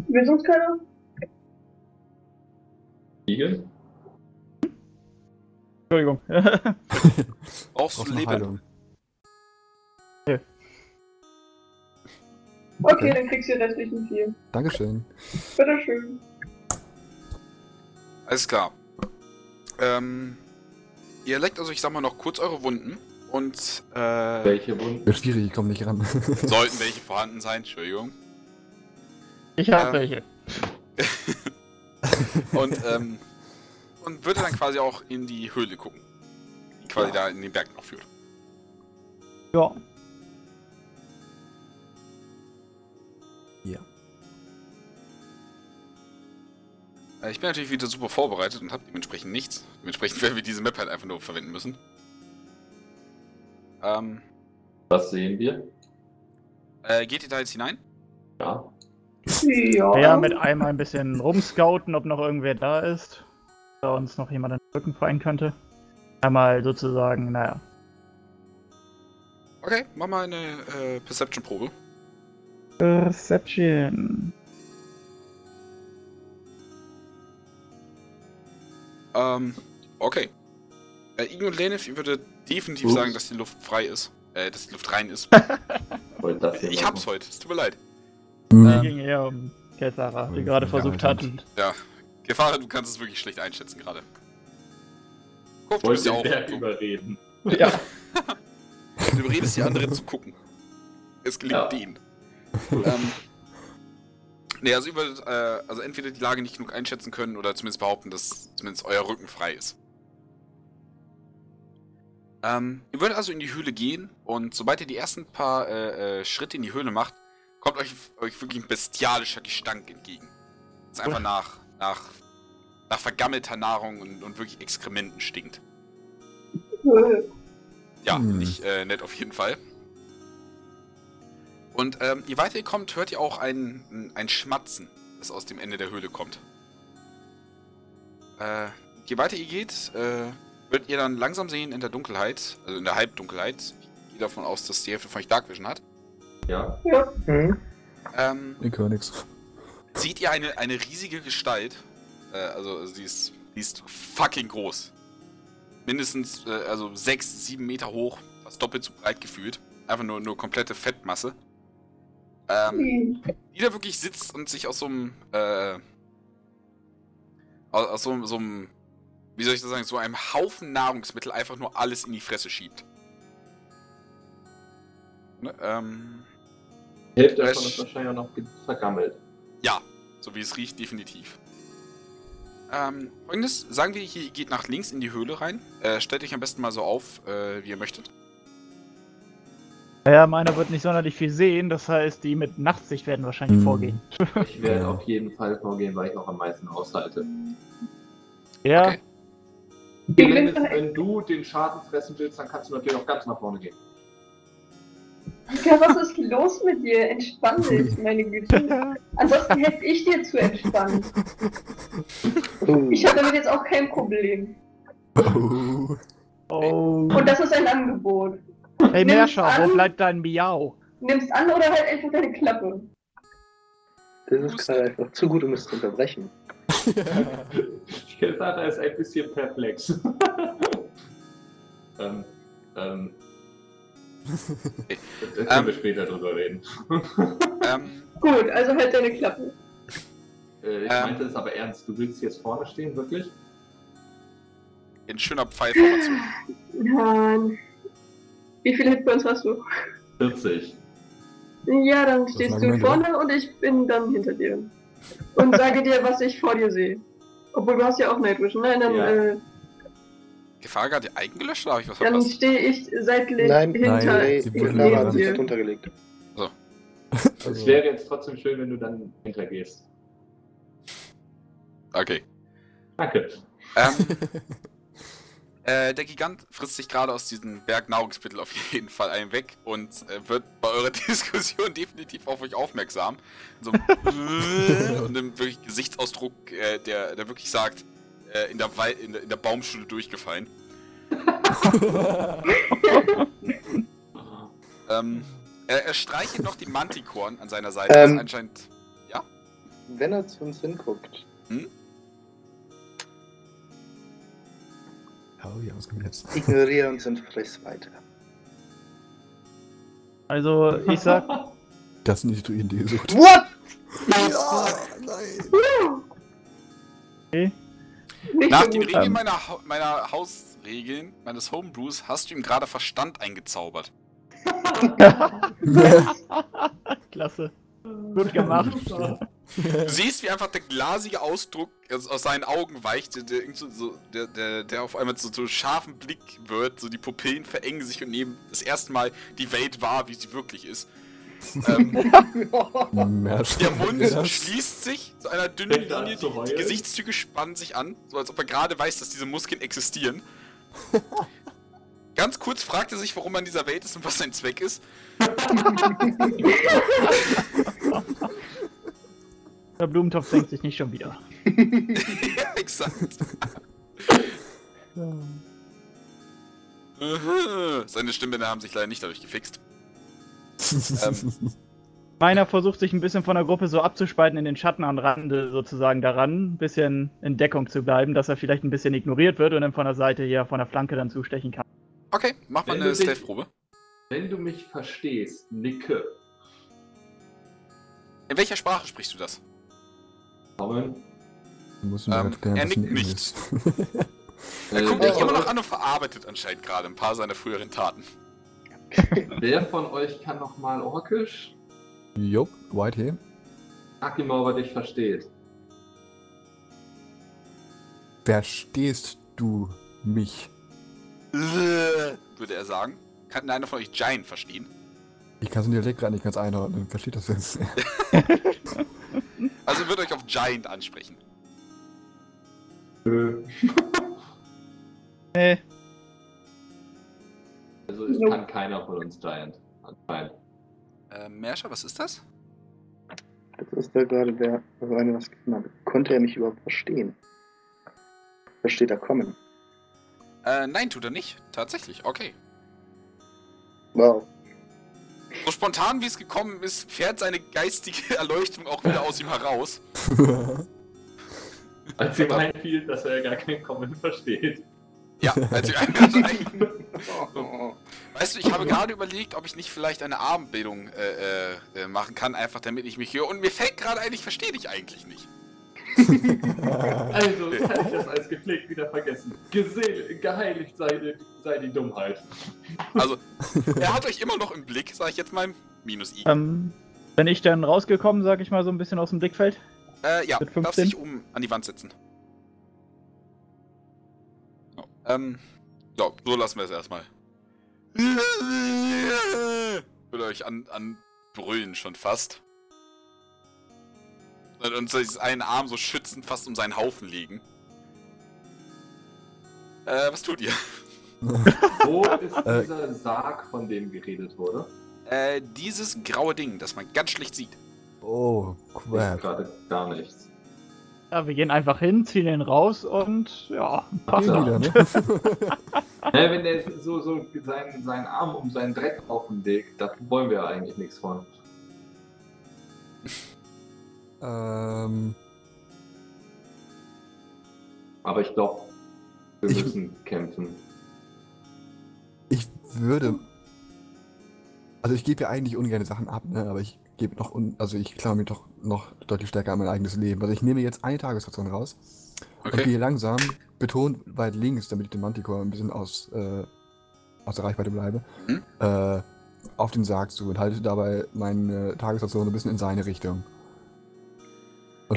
Will sonst keiner? Igel? Entschuldigung. Brauchst du Leben? Heilung. Okay, Okay. dann kriegst du die restlichen vier. Dankeschön. Bitteschön. Alles klar. Ähm, ihr leckt also, ich sag mal, noch kurz eure Wunden und äh, Welche Wunden? Schwierig, ich komme nicht ran. [laughs] sollten welche vorhanden sein, Entschuldigung. ich hab Ähm. welche. [laughs] Und, ähm, und würde dann quasi auch in die Höhle gucken. Die quasi Ja. da in den Berg noch führt. Ja. ja. Äh, ich bin natürlich wieder super vorbereitet und habe dementsprechend nichts. Dementsprechend werden wir diese Map halt einfach nur verwenden müssen. Ähm, Was sehen wir? äh, geht ihr da jetzt hinein? Ja. Ja. Ja, mit einmal ein bisschen rumscouten, ob noch irgendwer da ist. Da uns noch jemand in den Rücken fallen könnte. Einmal sozusagen, naja. Okay, mach mal eine äh, Perception-Probe. Perception. Ähm, okay. Äh, Igor und Lenif, ihr würdet definitiv Ups. sagen, dass die Luft frei ist. Äh, dass die Luft rein ist. [laughs] Ich hab's heute, es tut mir leid. Mir Ähm, ging eher um Kessara, die Ja, gerade ja, versucht ja. hat. Und Gefahr, du kannst es wirklich schlecht einschätzen gerade. Guck, du Wollte bist ja auch. Berg [laughs] [laughs] Du, überreden. ja. du überredest die anderen zu gucken. Es gelingt Ja. denen. ähm, nee, also, über, äh, also entweder die Lage nicht genug einschätzen können oder zumindest behaupten, dass zumindest euer Rücken frei ist. Ähm, ihr würdet also in die Höhle gehen und sobald ihr die ersten paar äh, äh, Schritte in die Höhle macht, kommt euch, euch wirklich ein bestialischer Gestank entgegen. Es einfach nach, nach, nach vergammelter Nahrung und, und wirklich Exkrementen stinkt. Ja, Hm. nicht äh, nett auf jeden Fall. Und ähm, je weiter ihr kommt, hört ihr auch ein, ein Schmatzen, das aus dem Ende der Höhle kommt. Äh, je weiter ihr geht, äh, werdet ihr dann langsam sehen in der Dunkelheit, also in der Halbdunkelheit. Ich gehe davon aus, dass die Hälfte von euch Dark Vision hat. Ja. Ja. Mhm. Ähm, Ich höre nix. seht ihr eine, eine riesige Gestalt. Äh, also sie ist, sie ist fucking groß. Mindestens, äh, also 6, 7 Meter hoch, fast doppelt so breit gefühlt. Einfach nur, nur komplette Fettmasse. Ähm, Hm. die da wirklich sitzt und sich aus so einem, äh, aus, aus so, so einem, wie soll ich das sagen, so einem Haufen Nahrungsmittel einfach nur alles in die Fresse schiebt. Ne, ähm, Die Hälfte davon ist sch- wahrscheinlich auch noch vergammelt. Ja, so wie es riecht, definitiv. Ähm, folgendes, sagen wir, hier geht nach links in die Höhle rein. Äh, stellt euch am besten mal so auf, äh, wie ihr möchtet. Ja, meiner wird nicht sonderlich viel sehen, das heißt, die mit Nachtsicht werden wahrscheinlich Hm. vorgehen. Ich werde [laughs] auf jeden Fall vorgehen, weil ich auch am meisten aushalte. Ja, Okay. Gegen Wenn, du den Schaden fressen willst, dann kannst du natürlich auch ganz nach vorne gehen. Ja, was ist los mit dir? Entspann [laughs] dich, meine Güte. Ansonsten hätte ich dir zu entspannen. Ich habe damit jetzt auch kein Problem. Oh. oh. Und das ist ein Angebot. Hey Merscher, wo bleibt dein Miau? Nimm's an oder halt einfach deine Klappe. Das ist gerade einfach zu gut, um es zu unterbrechen. Kelsata ist ein bisschen perplex. [laughs] ähm, ähm. Da können wir Ähm. später drüber reden. Ähm, Gut, also halt deine Klappe. Äh, ich Ähm. meinte es aber ernst. Du willst jetzt vorne stehen, wirklich? in schöner Pfeilformation. Mann. Wie viele Hitpoints hast du? 40. Ja, dann stehst ein du vorne und ich bin dann hinter dir. Und sage dir, was ich vor dir sehe. Obwohl du hast ja auch Night Vision, nein, dann, Ja. äh, Gefahr gerade die Eigen gelöscht oder habe ich was dann verpasst? stehe ich seitlich Nein, hinter nein, Nee, sie die wurde Lara hat sich drunter gelegt. [laughs] Es Also, wäre jetzt trotzdem schön, wenn du dann hintergehst. Okay. Danke. Ähm, [laughs] Äh, der Gigant frisst sich gerade aus diesem Berg Nahrungsmittel auf [laughs] jeden Fall einen weg und äh, wird bei eurer [laughs] Diskussion [laughs] definitiv auf euch aufmerksam. So und einem wirklich Gesichtsausdruck, äh, der, der wirklich sagt, äh, in, der Wei in, der, in der Baumschule durchgefallen. ähm, er, er streichelt noch die Mantikorn an seiner Seite, Ähm. anscheinend. Wenn er zu uns hinguckt, Oh was kommt jetzt? ignoriere uns und friss weiter. Also, ich sag, [laughs] Das ist nicht die Idee. So. What? Ja, nein. Nicht Nach den. Regeln Ähm. meiner, Ha- meiner Hausregeln, meines Homebrews, hast du ihm gerade Verstand eingezaubert. [laughs] [laughs] klasse. Gut gemacht. Du siehst, wie einfach der glasige Ausdruck aus, aus seinen Augen weicht, der, der, so- so, der, der, der auf einmal zu so scharfen Blick wird, so die Pupillen verengen sich und nehmen das erste Mal die Welt wahr, wie sie wirklich ist. ähm, der Mund schließt sich zu einer dünnen Linie, die, die. Gesichtszüge spannen sich an, so als ob er gerade weiß, dass diese Muskeln existieren. Ganz kurz fragt er sich, warum er in dieser Welt ist und was sein Zweck ist. [laughs] Der Blumentopf senkt sich nicht schon wieder. [laughs] ja, exakt. Seine Stimmbänder haben sich leider nicht dadurch gefixt. [laughs] Ähm, Meiner versucht sich ein bisschen von der Gruppe so abzuspalten in den Schatten am Rande sozusagen daran, ein bisschen in Deckung zu bleiben, dass er vielleicht ein bisschen ignoriert wird und dann von der Seite hier von der Flanke dann zustechen kann. okay, mach mal Wenn eine Stealth-Probe. Wenn du mich verstehst, nicke. In welcher Sprache sprichst du das? Musst mir Ähm, er nickt nicht. ist. [laughs] Er Äh, guckt wer dich von immer noch euch- an und verarbeitet anscheinend gerade ein paar seiner früheren Taten. [laughs] Wer von euch kann noch mal Orkisch? Jupp, Whitehair. Sag ihm mal, ob er dich versteht. Verstehst du mich? Würde er sagen. Kann einer von euch Giant verstehen? Ich kann so einen Dialekt gerade nicht ganz einordnen. Versteht das jetzt? [laughs] Also würde euch auf Giant ansprechen. Nee, [laughs] Also es kann keiner von uns Giant. Anscheinend. Äh, Merscher, was ist das? Das ist da gerade der, also einer was hat. Konnte er mich überhaupt verstehen? Versteht er kommen? Äh, nein, tut er nicht. Tatsächlich, okay. Wow. So spontan wie es gekommen ist, fährt seine geistige [laughs] Erleuchtung auch wieder aus ihm heraus. [laughs] Als ihm [laughs] einfiel, dass er gar kein Kommen versteht. Ja, also, also eigentlich- Weißt du, ich habe gerade überlegt, ob ich nicht vielleicht eine Armbildung äh, äh, äh, machen kann, einfach damit ich mich höre. Und mir fällt gerade ein, ich verstehe dich eigentlich nicht. [laughs] Also kann ich das als gepflegt wieder vergessen. Geseel, geheiligt sei, die- sei die Dummheit. Also, er hat euch immer noch im Blick, sage ich jetzt mal. Minus I. ähm, bin ich dann rausgekommen, sag ich mal, so ein bisschen aus dem Blickfeld? Äh, ja, 15? dich oben an die Wand setzen. So, ähm, so, so lassen wir es erstmal. Würde euch an, an brüllen schon fast. Und- Und so einen Arm so schützend fast um seinen Haufen legen. Äh, was tut ihr? [laughs] Wo ist Äh. dieser Sarg, von dem geredet wurde? Äh, dieses graue Ding, das man ganz schlecht sieht. oh, Ist crap. gerade gar nichts. Ja, wir gehen einfach hin, ziehen ihn raus und ja, passt. Ja. wieder, ne? [laughs] Naja, wenn der so, so seinen, seinen Arm um seinen Dreckhaufen legt, da wollen wir ja eigentlich nichts von. [laughs] ähm, Aber ich glaube, wir Ich- müssen kämpfen. ich würde. Also ich gebe ja eigentlich ungern Sachen ab, ne? Aber ich gebe noch un also ich klaue mir doch noch deutlich stärker an mein eigenes Leben. Also ich nehme jetzt eine Tagesration raus und Okay. gehe langsam, betont weit links, damit ich den Manticore ein bisschen aus, äh, aus der Reichweite bleibe, Mhm. äh, auf den Sarg zu und halte dabei meine Tagesration ein bisschen in seine Richtung.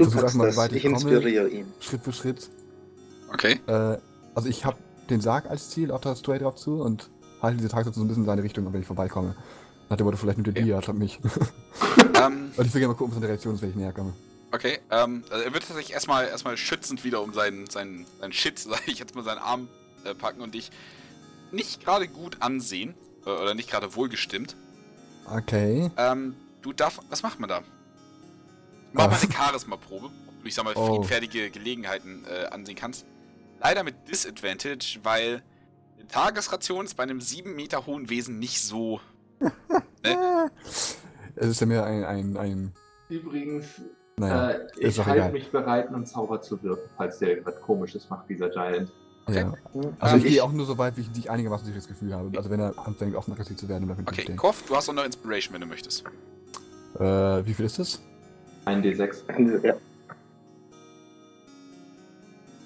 Und Du versuche das. wie weit ich, Ich komme, inspiriere ihn. Schritt für Schritt. Okay. Äh, also ich habe den Sarg als Ziel, auf das Straight drauf zu und halte diese Tagesration so ein bisschen in seine Richtung, wenn ich vorbeikomme. Nach dem Motto, vielleicht nimmt er die, anstatt mich. ähm, Und ich will gerne mal gucken, was seine Reaktion ist, wenn ich näher komme. Okay, ähm, also er wird sich erstmal erstmal schützend wieder um seinen, seinen, seinen Shit, [laughs] sag ich jetzt mal, seinen Arm äh, packen und dich nicht gerade gut ansehen. Äh, oder nicht gerade wohlgestimmt. Okay. Ähm, du darfst. Was macht man da? Mach mal eine Charisma-Probe. ob Du, ich sag mal, Oh. friedfertige Gelegenheiten äh, ansehen kannst. Leider mit Disadvantage, weil die Tagesration ist bei einem 7 Meter hohen Wesen nicht so. Ne? [laughs] Es ist ja mehr ein, ein, ein Übrigens, naja, äh, ich halte mich bereit, einen Zauber zu wirken, falls der irgendwas komisches macht, dieser Giant. ja. Also Ähm, ich ich- gehe auch nur so weit, wie ich nicht einigermaßen sicheres Gefühl habe. Also wenn er anfängt, offen aggressiv zu werden, dann Okay. Koff, du hast auch noch Inspiration, wenn du möchtest. Äh, wie viel ist das? Ein D6. Ja.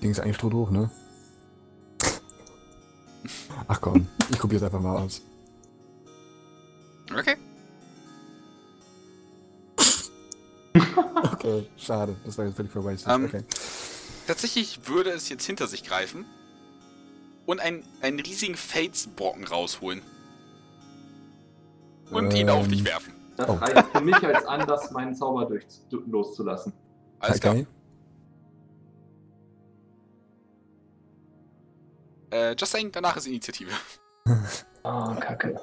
Ging es eigentlich tot hoch, ne? Ach komm, ich probiere es einfach mal aus. Okay. [laughs] Okay, schade, das war jetzt völlig vorbei. Ähm, okay. Tatsächlich würde es jetzt hinter sich greifen und einen, einen riesigen Felsbrocken rausholen. Und ihn auf Ähm, dich werfen. Das Oh. reicht für mich als Anlass, meinen Zauber durch, loszulassen. Alles klar. okay. Äh, just saying, danach ist Initiative. [laughs] Ah, kacke.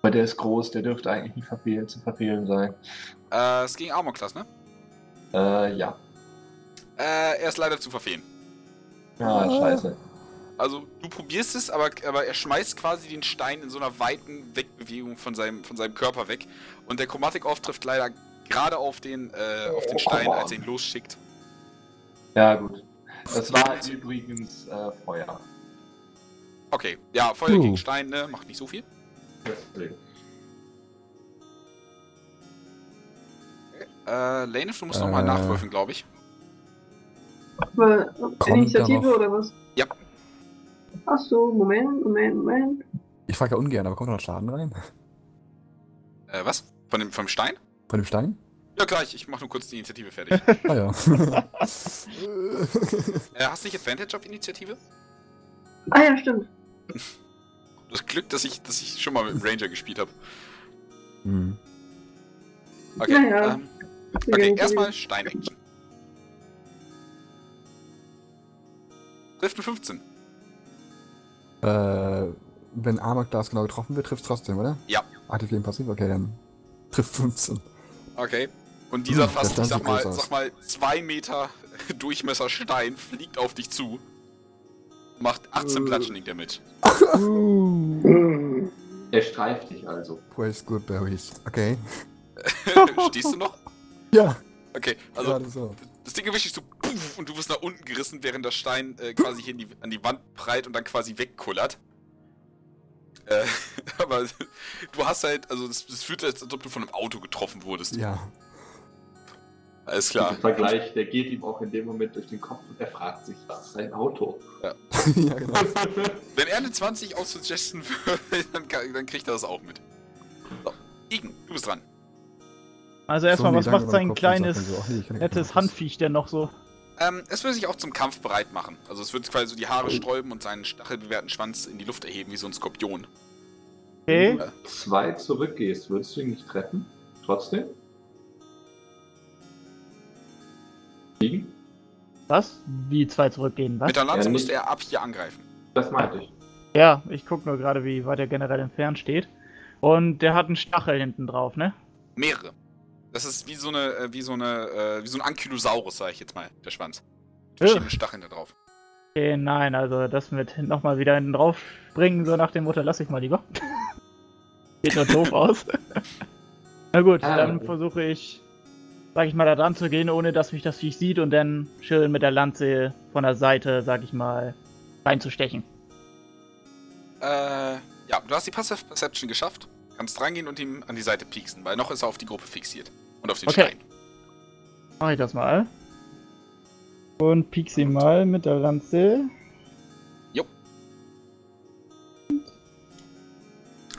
Aber der ist groß, der dürfte eigentlich nicht verfehlen, zu verfehlen sein. Äh, es ging Armor Class, ne? Äh, ja. Äh, er ist leider zu verfehlen. Ah, scheiße. Also, du probierst es, aber, aber er schmeißt quasi den Stein in so einer weiten Wegbewegung von seinem, von seinem Körper weg. Und der Chromatic Off trifft leider gerade auf den, äh, auf den Stein, als er ihn losschickt. Ja, gut. Das war übrigens äh, Feuer. Okay, ja, Feuer Uh. gegen Stein, ne? Macht nicht so viel. Deswegen. Äh, Lanef, du musst noch mal Äh. nachwürfeln, glaube ich. Aber Kommt Initiative darauf- oder was? Ja. Ach so, Moment, Moment, Moment. Ich frage ja ungern, aber kommt noch Schaden rein? Äh, was? Von dem, vom Stein? Von dem Stein? Ja, gleich. Ich mach nur kurz die Initiative fertig. [laughs] Ah ja. [laughs] äh, hast du nicht Advantage auf Initiative? Ah ja, stimmt. [laughs] Das Glück, dass ich, dass ich schon mal mit dem Ranger gespielt habe. hm. Okay, Naja. ähm, okay erstmal Stein-Action. Trifft eine 15. Äh, wenn Armor Class genau getroffen wird, trifft trotzdem, oder? Ja. Aktivieren passiv? Okay, dann trifft 15. Okay. Und dieser Hm, fast, das ich sag mal, aus. sag mal, zwei Meter [laughs] Durchmesser Stein fliegt auf dich zu. Macht 18 Äh. Bludgeoning Damage. [laughs] Mm. Er streift dich also. Praise good berries. Okay. [laughs] Stehst du noch? Ja, Okay, also gerade so. das Ding erwischt dich so puff, und du wirst nach unten gerissen, während der Stein äh, quasi hier in die, an die Wand prallt und dann quasi wegkullert. Äh, [laughs] aber du hast halt, also das, das fühlt sich, als ob du von einem Auto getroffen wurdest. Ja. Alles klar. Der Vergleich, der geht ihm auch in dem Moment durch den Kopf und er fragt sich, was ist ein Auto? ja, [laughs] genau. [laughs] Wenn er eine 20 aus Suggestion will, dann, kann- dann kriegt er das auch mit. So, Igen, du bist dran. Also erstmal, nee, was macht sein Kopf kleines, so, nettes. Handviech denn noch so? Ähm, es würde sich auch zum Kampf bereit machen. Also es wird quasi so die Haare sträuben und seinen stachelbewehrten Schwanz in die Luft erheben, wie so ein Skorpion. Okay. Zwei zurückgehst, würdest du ihn nicht treffen? Trotzdem? Liegen? Was? Wie zwei zurückgehen, was? Mit der Lanze Ja, müsste er ab hier angreifen. Das meinte ich. Ja, ich guck nur gerade, wie weit er generell entfernt steht. Und der hat einen Stachel hinten drauf, ne? Mehrere. Das ist wie so eine, äh, wie so eine, äh, wie so ein Ankylosaurus, sag ich jetzt mal, der Schwanz. Verschiedene Stacheln da drauf. Okay, nein, also das mit nochmal wieder hinten drauf springen, so nach dem Motto, lass ich mal lieber. [laughs] Sieht nur doof aus. [laughs] Na gut, Ah, dann okay. versuche ich, sag ich mal, da dran zu gehen, ohne dass mich das Viech sieht und dann schön mit der Lanze von der Seite, sag ich mal, reinzustechen. Äh, ja, du hast die Passive Perception geschafft. Kannst rangehen und ihm an die Seite pieksen, weil noch ist er auf die Gruppe fixiert. Und auf den Okay. Stein. Mach ich das mal. Und piek sie mal mit der Lanze.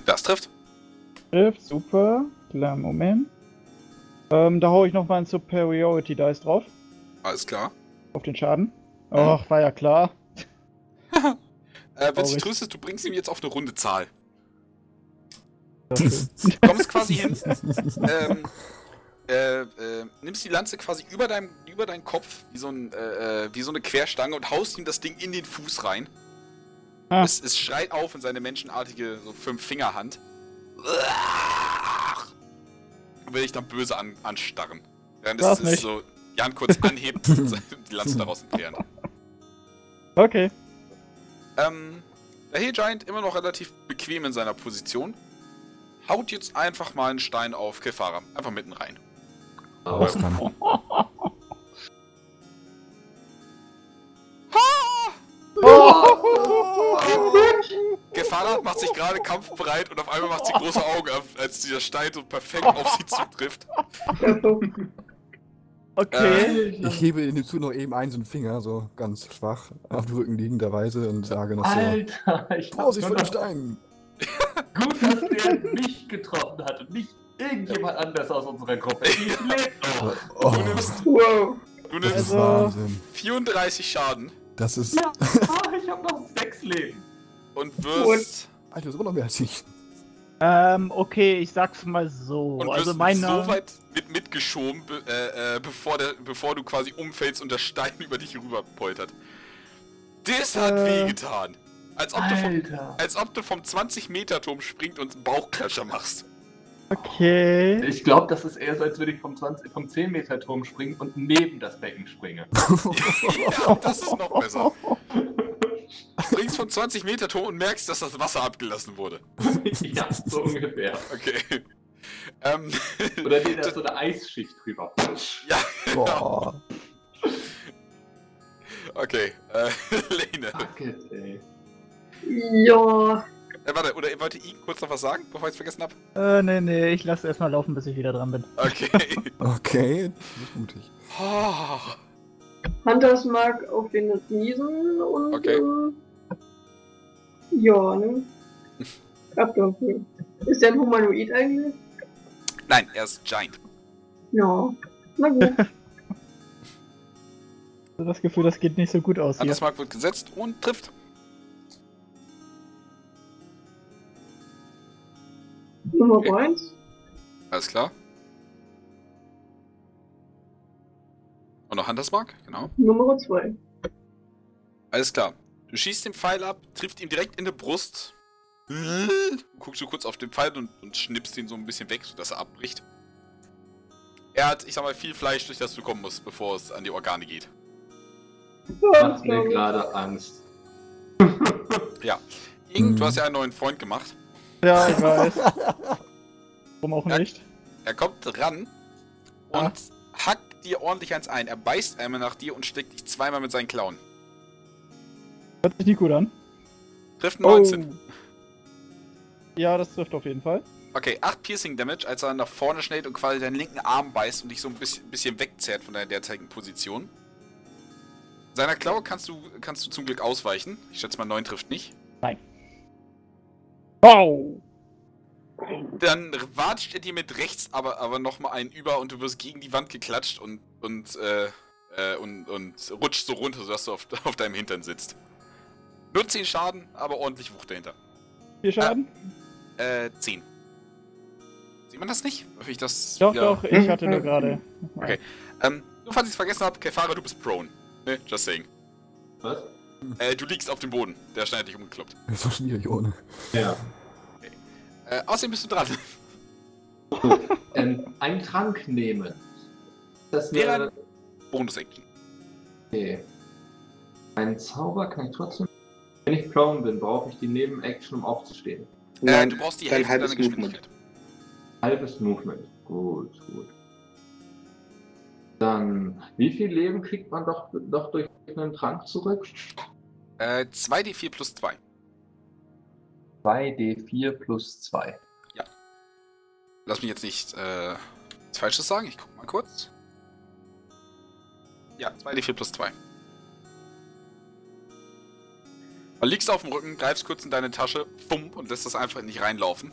Das trifft. Trifft, super. Klar, Moment. Ähm, da hau ich noch mal ein Superiority Dice drauf. Alles klar. Auf den Schaden. Och, war ja klar. [laughs] Äh, wenn sich tröstet, du bringst ihm jetzt auf eine runde Zahl. Du kommst quasi hin, [laughs] ähm, äh, äh, nimmst die Lanze quasi über deinem, über deinen Kopf, wie so, ein, äh, äh, wie so eine Querstange und haust ihm das Ding in den Fuß rein. Ah. Es, es schreit auf in seine menschenartige so Fünf-Finger-Hand. Und will dich dann böse an, anstarren. Während es, es so Jan kurz anhebt und [laughs] die Lanze daraus entfernt. Okay. Ähm, der Hill Giant immer noch relativ bequem in seiner Position. Haut jetzt einfach mal einen Stein auf Kefara. Einfach mitten rein. Das kann. Kefara macht sich gerade kampfbereit und auf einmal macht sie große Augen auf, als dieser Stein so perfekt auf sie zutrifft. [laughs] Okay. Ich hebe in dem Zug noch eben einen so einen Finger, so ganz schwach, auf dem Rücken liegenderweise und sage noch so: Alter, ich Vorsicht vor dem noch Stein! gut, dass der mich getroffen hat und nicht irgendjemand anders aus unserer Gruppe. Ich lebe noch. Oh, Du nimmst, wow. du das nimmst ist Also- Wahnsinn. 34 Schaden Das ist. Ja, oh, ich habe noch sechs Leben. und wirst, Alter, das ist immer noch mehr als ich. Ähm, okay, ich sag's mal so. und also wirst meine. so weit mit mitgeschoben, be, äh, äh, bevor, der, bevor du quasi umfällst und der Stein [laughs] über dich rüber poltert. Das hat Äh. wehgetan. Als ob, du vom, Alter. als ob du vom 20-Meter-Turm springt und einen Bauchklatscher machst. Okay. Ich glaube, das ist eher so, als würde ich vom, 20, vom 10 Meter Turm springen und neben das Becken springe. [laughs] ja, das ist noch besser. Du springst vom 20-Meter-Turm und merkst, dass das Wasser abgelassen wurde. [laughs] ja, so ungefähr. Okay. Ähm, [laughs] Oder nee, da ist so eine Eisschicht drüber. ja, Boah. okay. Äh, Lene. Fuck it, ey. Ja, Äh, warte, oder wollte ihn kurz noch was sagen, bevor ich es vergessen habe? Äh, nee, nee, ich lasse erstmal laufen, bis ich wieder dran bin. Okay. [laughs] Okay, ist mutig. Oh, Hunters mag auf den Niesen und. Okay. Ähm, ja, ne? [laughs] Irgendwie. Ist der ein Humanoid eigentlich? nein, er ist Giant. Ja. Na gut. [laughs] Also das Gefühl, das geht nicht so gut aus hier. Anders Mark wird gesetzt und trifft. Nummer Okay. 1. Alles klar. Und noch Huntersmark, genau. Nummer 2. Alles klar. Du schießt den Pfeil ab, trifft ihn direkt in die Brust. Guckst du kurz auf den Pfeil und, und schnippst ihn so ein bisschen weg, sodass er abbricht. Er hat, ich sag mal, viel Fleisch, durch das du kommen musst, bevor es an die Organe geht. Ja, Macht mir gerade Angst. Ing, Mhm. du hast ja einen neuen Freund gemacht. Ja, ich weiß. [laughs] Warum auch nicht? Er kommt ran und Ah. hackt dir ordentlich eins ein. Er beißt einmal nach dir und steckt dich zweimal mit seinen Klauen. Hört sich nicht gut an. Trifft 19. Oh. Ja, das trifft auf jeden Fall. Okay, 8 Piercing Damage, als er nach vorne schnellt und quasi deinen linken Arm beißt und dich so ein bisschen, bisschen wegzerrt von deiner derzeitigen Position. Seiner Klaue kannst du, kannst du zum Glück ausweichen. Ich schätze mal, 9 trifft nicht. Wow! Dann watscht er dir mit rechts aber, aber nochmal einen über und du wirst gegen die Wand geklatscht und, und, äh, äh, und, und rutscht so runter, sodass du auf, [laughs] auf deinem Hintern sitzt. Nur 10 Schaden, aber ordentlich Wucht dahinter. Vier Schaden? Äh, 10. Sieht man das nicht? Ich das Doch, wieder- doch, ich hatte nur gerade. Okay. Ähm, nur falls ich es vergessen habe, Kefara, du bist prone. Ne, just saying. Was? Äh, du liegst auf dem Boden. Der Stein hat dich umgekloppt. Das so schwierig ohne. Ja. Äh, außerdem bist du dran. Ähm, einen Trank nehmen. Das Wäre. Bonus-Action. Okay. Ein Zauber kann ich trotzdem. Wenn ich prone bin, brauche ich die Nebenaction, um aufzustehen. Äh, Nein, du brauchst die Hälfte deiner halbes Movement. Geschwindigkeit. Halbes Movement. Gut, gut. Dann, wie viel Leben kriegt man doch, doch durch einen Trank zurück? Äh, 2d4 plus 2. 2d4 plus 2. Lass mich jetzt nicht äh, Falsches sagen. Ich guck mal kurz. Ja, 2d4 plus 2. Du liegst auf dem Rücken, greifst kurz in deine Tasche, bumm, und lässt das einfach in dich reinlaufen.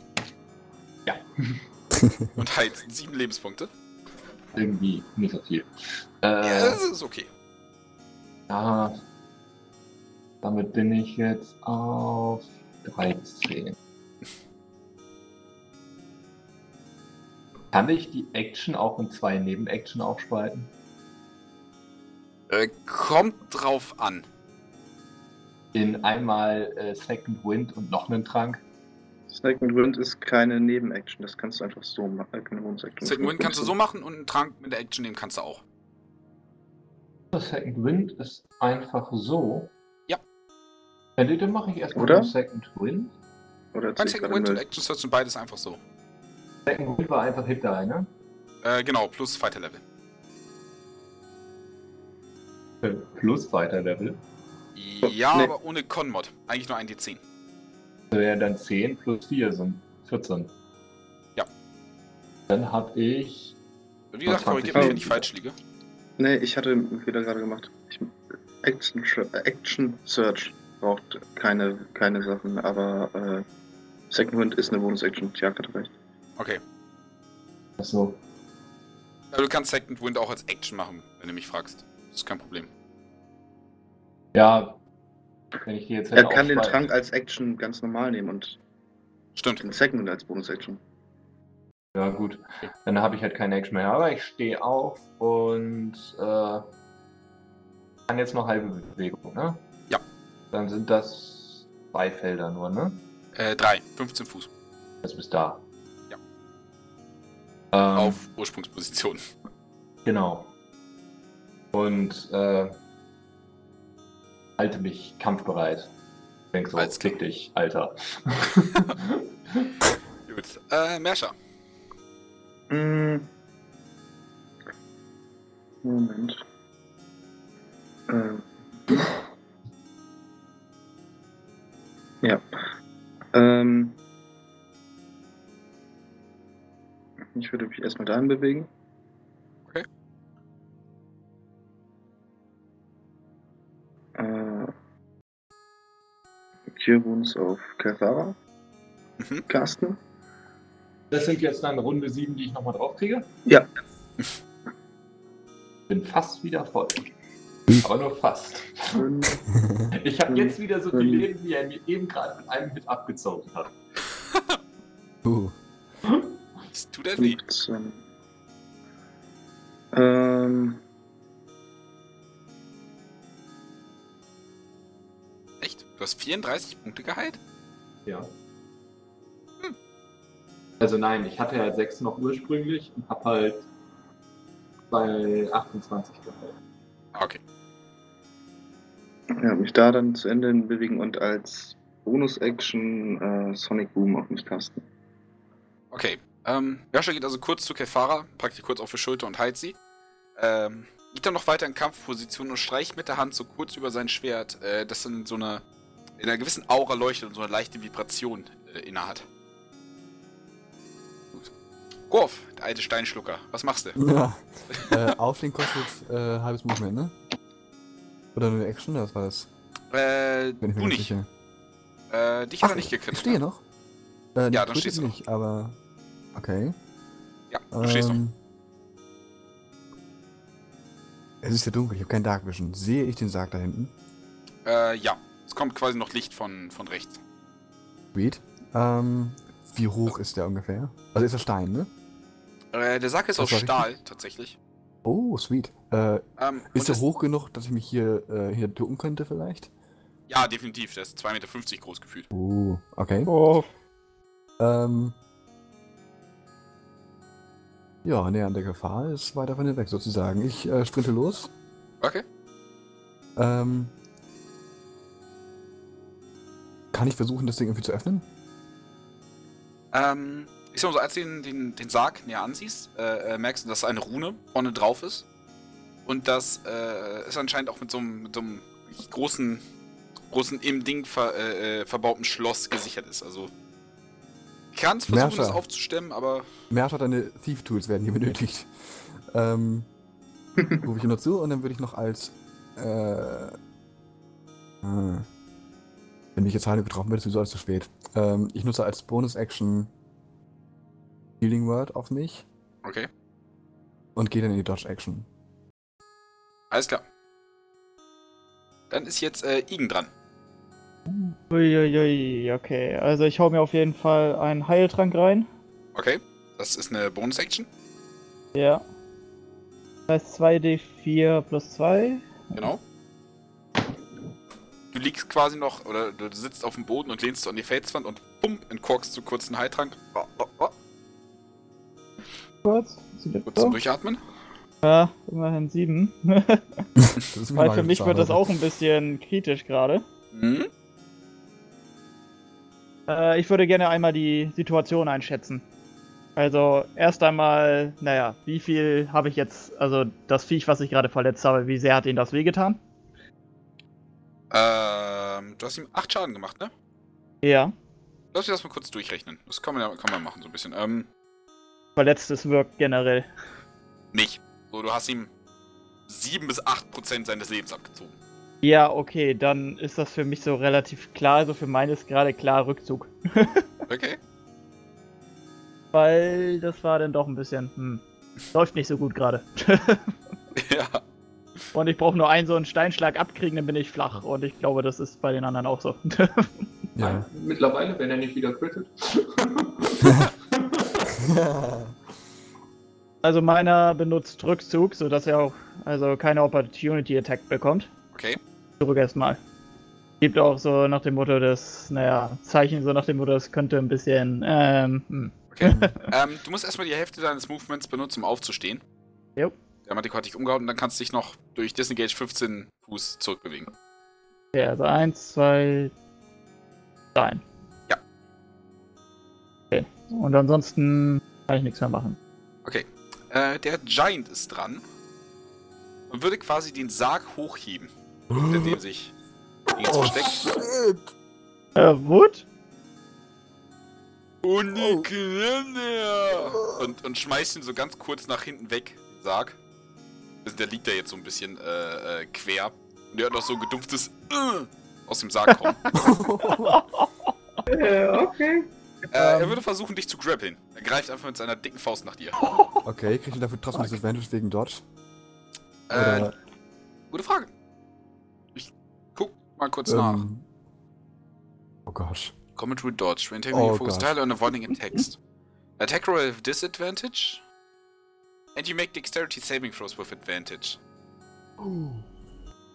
Ja. [laughs] und heilt sieben Lebenspunkte. Irgendwie nicht so viel. Ja, Äh, das ist okay. ja. Damit bin ich jetzt auf 13. Kann ich die Action auch in zwei Nebenaction aufspalten? Äh, kommt drauf an. in einmal äh, Second Wind und noch einen Trank. Second Wind ist keine Nebenaction, das kannst du einfach so machen. Äh. Second Wind kannst du so machen und einen Trank mit der Action nehmen kannst du auch. Second Wind ist einfach so. Ja. Ja, dann mache ich erstmal Oder? Second Wind. Oder ich Second Wind und? Action Search sind beides einfach so. Second Wind war einfach Hit die, ne? Äh, genau, plus Fighter Level. Plus weiter Level. Ja, Nee. aber ohne Con-Mod. Eigentlich nur ein D10. Das wäre dann 10 plus 4 sind 14. Ja. Dann habe ich. Wie gesagt, 20 korrigiert mich, wenn ich Euro. falsch liege. Nee, ich hatte einen Fehler gerade gemacht. Ich, Action, äh, Action Search braucht keine, keine Sachen, aber äh, Second Wind ist eine Bonus-Action. Tja, hat recht. Okay. Achso. Aber du kannst Second Wind auch als Action machen, wenn du mich fragst. Das ist kein Problem. Ja. Wenn ich die jetzt Er kann den Trank als Action ganz normal nehmen und Stimmt. den Second Wind als Bonus-Action. Ja, gut. Dann habe ich halt keine Action mehr. Aber ich stehe auf und äh, kann jetzt noch halbe Bewegung, ne? Dann sind das zwei Felder nur, ne? Äh, 3. 15 Fuß. Das bis da. Ja. Ähm, Auf Ursprungsposition. Genau. Und äh, halte mich kampfbereit. Denk so, Alles klar. fick dich, Alter. [laughs] Gut. Äh, Merscher. Mm. Moment. Ähm. Ja. Ähm. Ich würde mich erstmal dahin bewegen. Okay. Äh. Cure Wounds auf Kathara Mhm. casten. Das sind jetzt dann Runde 7, die ich nochmal drauf kriege. Ja. [laughs] Bin fast wieder voll. Aber nur fast. Ich habe jetzt wieder so Mhm. Leben, wie er mir eben gerade mit einem Hit abgezogen hat. [laughs] Uh, Das tut er weh. 15. Ähm. Echt? Du hast 34 Punkte geheilt? Ja. Also nein, ich hatte ja 6 noch ursprünglich und habe halt bei 28 gehalten. Ah, Okay. Ja, mich da dann zu Ende hin bewegen und als Bonus-Action äh, Sonic Boom auf mich casten. Okay. Ähm, Merscher geht also kurz zu Kefara, packt sie kurz auf die Schulter und heilt sie. Ähm, geht dann noch weiter in Kampfposition und streicht mit der Hand so kurz über sein Schwert, äh, das in so eine, in einer gewissen Aura leuchtet und so eine leichte Vibration äh, innehat. Gut. Gorf, der alte Steinschlucker, was machst du? ja. [laughs] äh, Aufstehen kostet äh, halbes Movement, ne? Oder nur eine Action? Was war das? Äh, Bin ich mir du nicht sicher. Äh, dich hat er nicht ich gekriegt. stehe noch. Äh, Ja, dann stehst du noch. nicht, aber. Okay. Ja, du stehst noch. Ähm, Es ist ja dunkel, ich habe kein Dark Vision. Sehe ich den Sarg da hinten? Äh, ja. Es kommt quasi noch Licht von, von rechts. Sweet. Ähm, wie hoch ist der ungefähr? Also ist er Stein, ne? Äh, der Sack ist Das aus Stahl, tatsächlich. Oh, sweet. Äh, Ähm, ist er hoch genug, dass ich mich hier, äh, hier ducken könnte vielleicht? Ja, definitiv. Der ist 2,50 Meter groß gefühlt. Oh, okay. Oh, Ähm. Ja, näher an der Gefahr ist weiter von hier weg sozusagen. Ich äh, sprinte los. Okay. Ähm. Kann ich versuchen, das Ding irgendwie zu öffnen? Ähm, ich sag mal so, als du den, den, den Sarg näher ansiehst, äh, äh, merkst du, dass eine Rune vorne drauf ist. Und dass äh, es anscheinend auch mit so einem, mit so einem großen, großen im Ding ver, äh, äh, verbauten Schloss gesichert ist. Also, kannst versuchen, Merscher. das aufzustemmen, aber Merscher, deine Thief Tools werden hier benötigt. Ähm. [laughs] Rufe ich noch zu und dann würde ich noch als. Äh. hm. Wenn ich jetzt Heilung getroffen werde, ist sowieso alles zu spät. Ähm, ich nutze als Bonus-Action Healing Word auf mich okay. und gehe dann in die Dodge-Action. Alles klar. Dann ist jetzt äh, Igen dran. Uiuiui, okay. Also ich hau mir auf jeden Fall einen Heiltrank rein. Okay. Das ist eine Bonus-Action. Ja. Das heißt 2d4 plus 2. Genau. du liegst quasi noch, oder du sitzt auf dem Boden und lehnst an die Felswand und bumm, entkorkst du kurz einen Heiltrank. Oh, oh, oh. Kurz. Kurz zum? Durchatmen. Ja, immerhin sieben. [laughs] Das ist mir [laughs] Weil für mich wird das auch ein bisschen kritisch gerade. Mhm. Äh, ich würde gerne einmal die Situation einschätzen. Also erst einmal, naja, wie viel habe ich jetzt, also das Viech, was ich gerade verletzt habe, wie sehr hat ihn das wehgetan? Ähm, du hast ihm 8 Schaden gemacht, ne? Ja. Lass mich das mal kurz durchrechnen. Das kann man ja kann man machen, so ein bisschen. Ähm, Verletztes wirkt generell. nicht. So, du hast ihm 7 bis 8 Prozent seines Lebens abgezogen. Ja, okay, dann ist das für mich so relativ klar. Also für meine ist gerade klar Rückzug. [laughs] Okay. Weil das war dann doch ein bisschen, hm, läuft nicht so gut gerade. [laughs] ja. Und ich brauche nur einen so einen Steinschlag abkriegen, dann bin ich flach. Und ich glaube, das ist bei den anderen auch so. [laughs] Ja. Mittlerweile, wenn er nicht wieder crittet. [laughs] also meiner benutzt Rückzug, sodass er auch also keine Opportunity Attack bekommt. Okay. Zurück erstmal. Gibt auch so nach dem Motto des, naja, Zeichen so nach dem Motto, das könnte ein bisschen, ähm, hm. Okay. [laughs] ähm, du musst erstmal die Hälfte deines Movements benutzen, um aufzustehen. Jo. Der Matiko hat dich umgehauen und dann kannst du dich noch durch Disengage 15 Fuß zurückbewegen. Okay, also 1, 2, 3. Und ansonsten kann ich nichts mehr machen. Okay. Äh, der Giant ist dran. Und würde quasi den Sarg hochheben, hinter dem sich Dingens versteckt. Äh, Wood? Und die Kinder! Und, und schmeißt ihn so ganz kurz nach hinten weg, Sarg. Also Der liegt da jetzt so ein bisschen äh, äh, quer. Und der hat noch so ein gedumpftes äh, aus dem Sarg kommen. [laughs] Äh, okay. Äh, er würde versuchen, dich zu grappeln. Er greift einfach mit seiner dicken Faust nach dir. Okay, kriegt ihr dafür trotzdem Disadvantage wegen Dodge? Äh, Oder, gute Frage. Ich guck mal kurz nach. ähm, Oh Gott. Comment with dodge. Maintaining Oh your focus Gott. entirely on avoiding attacks. Attack roll with disadvantage. And you make dexterity saving throws with advantage.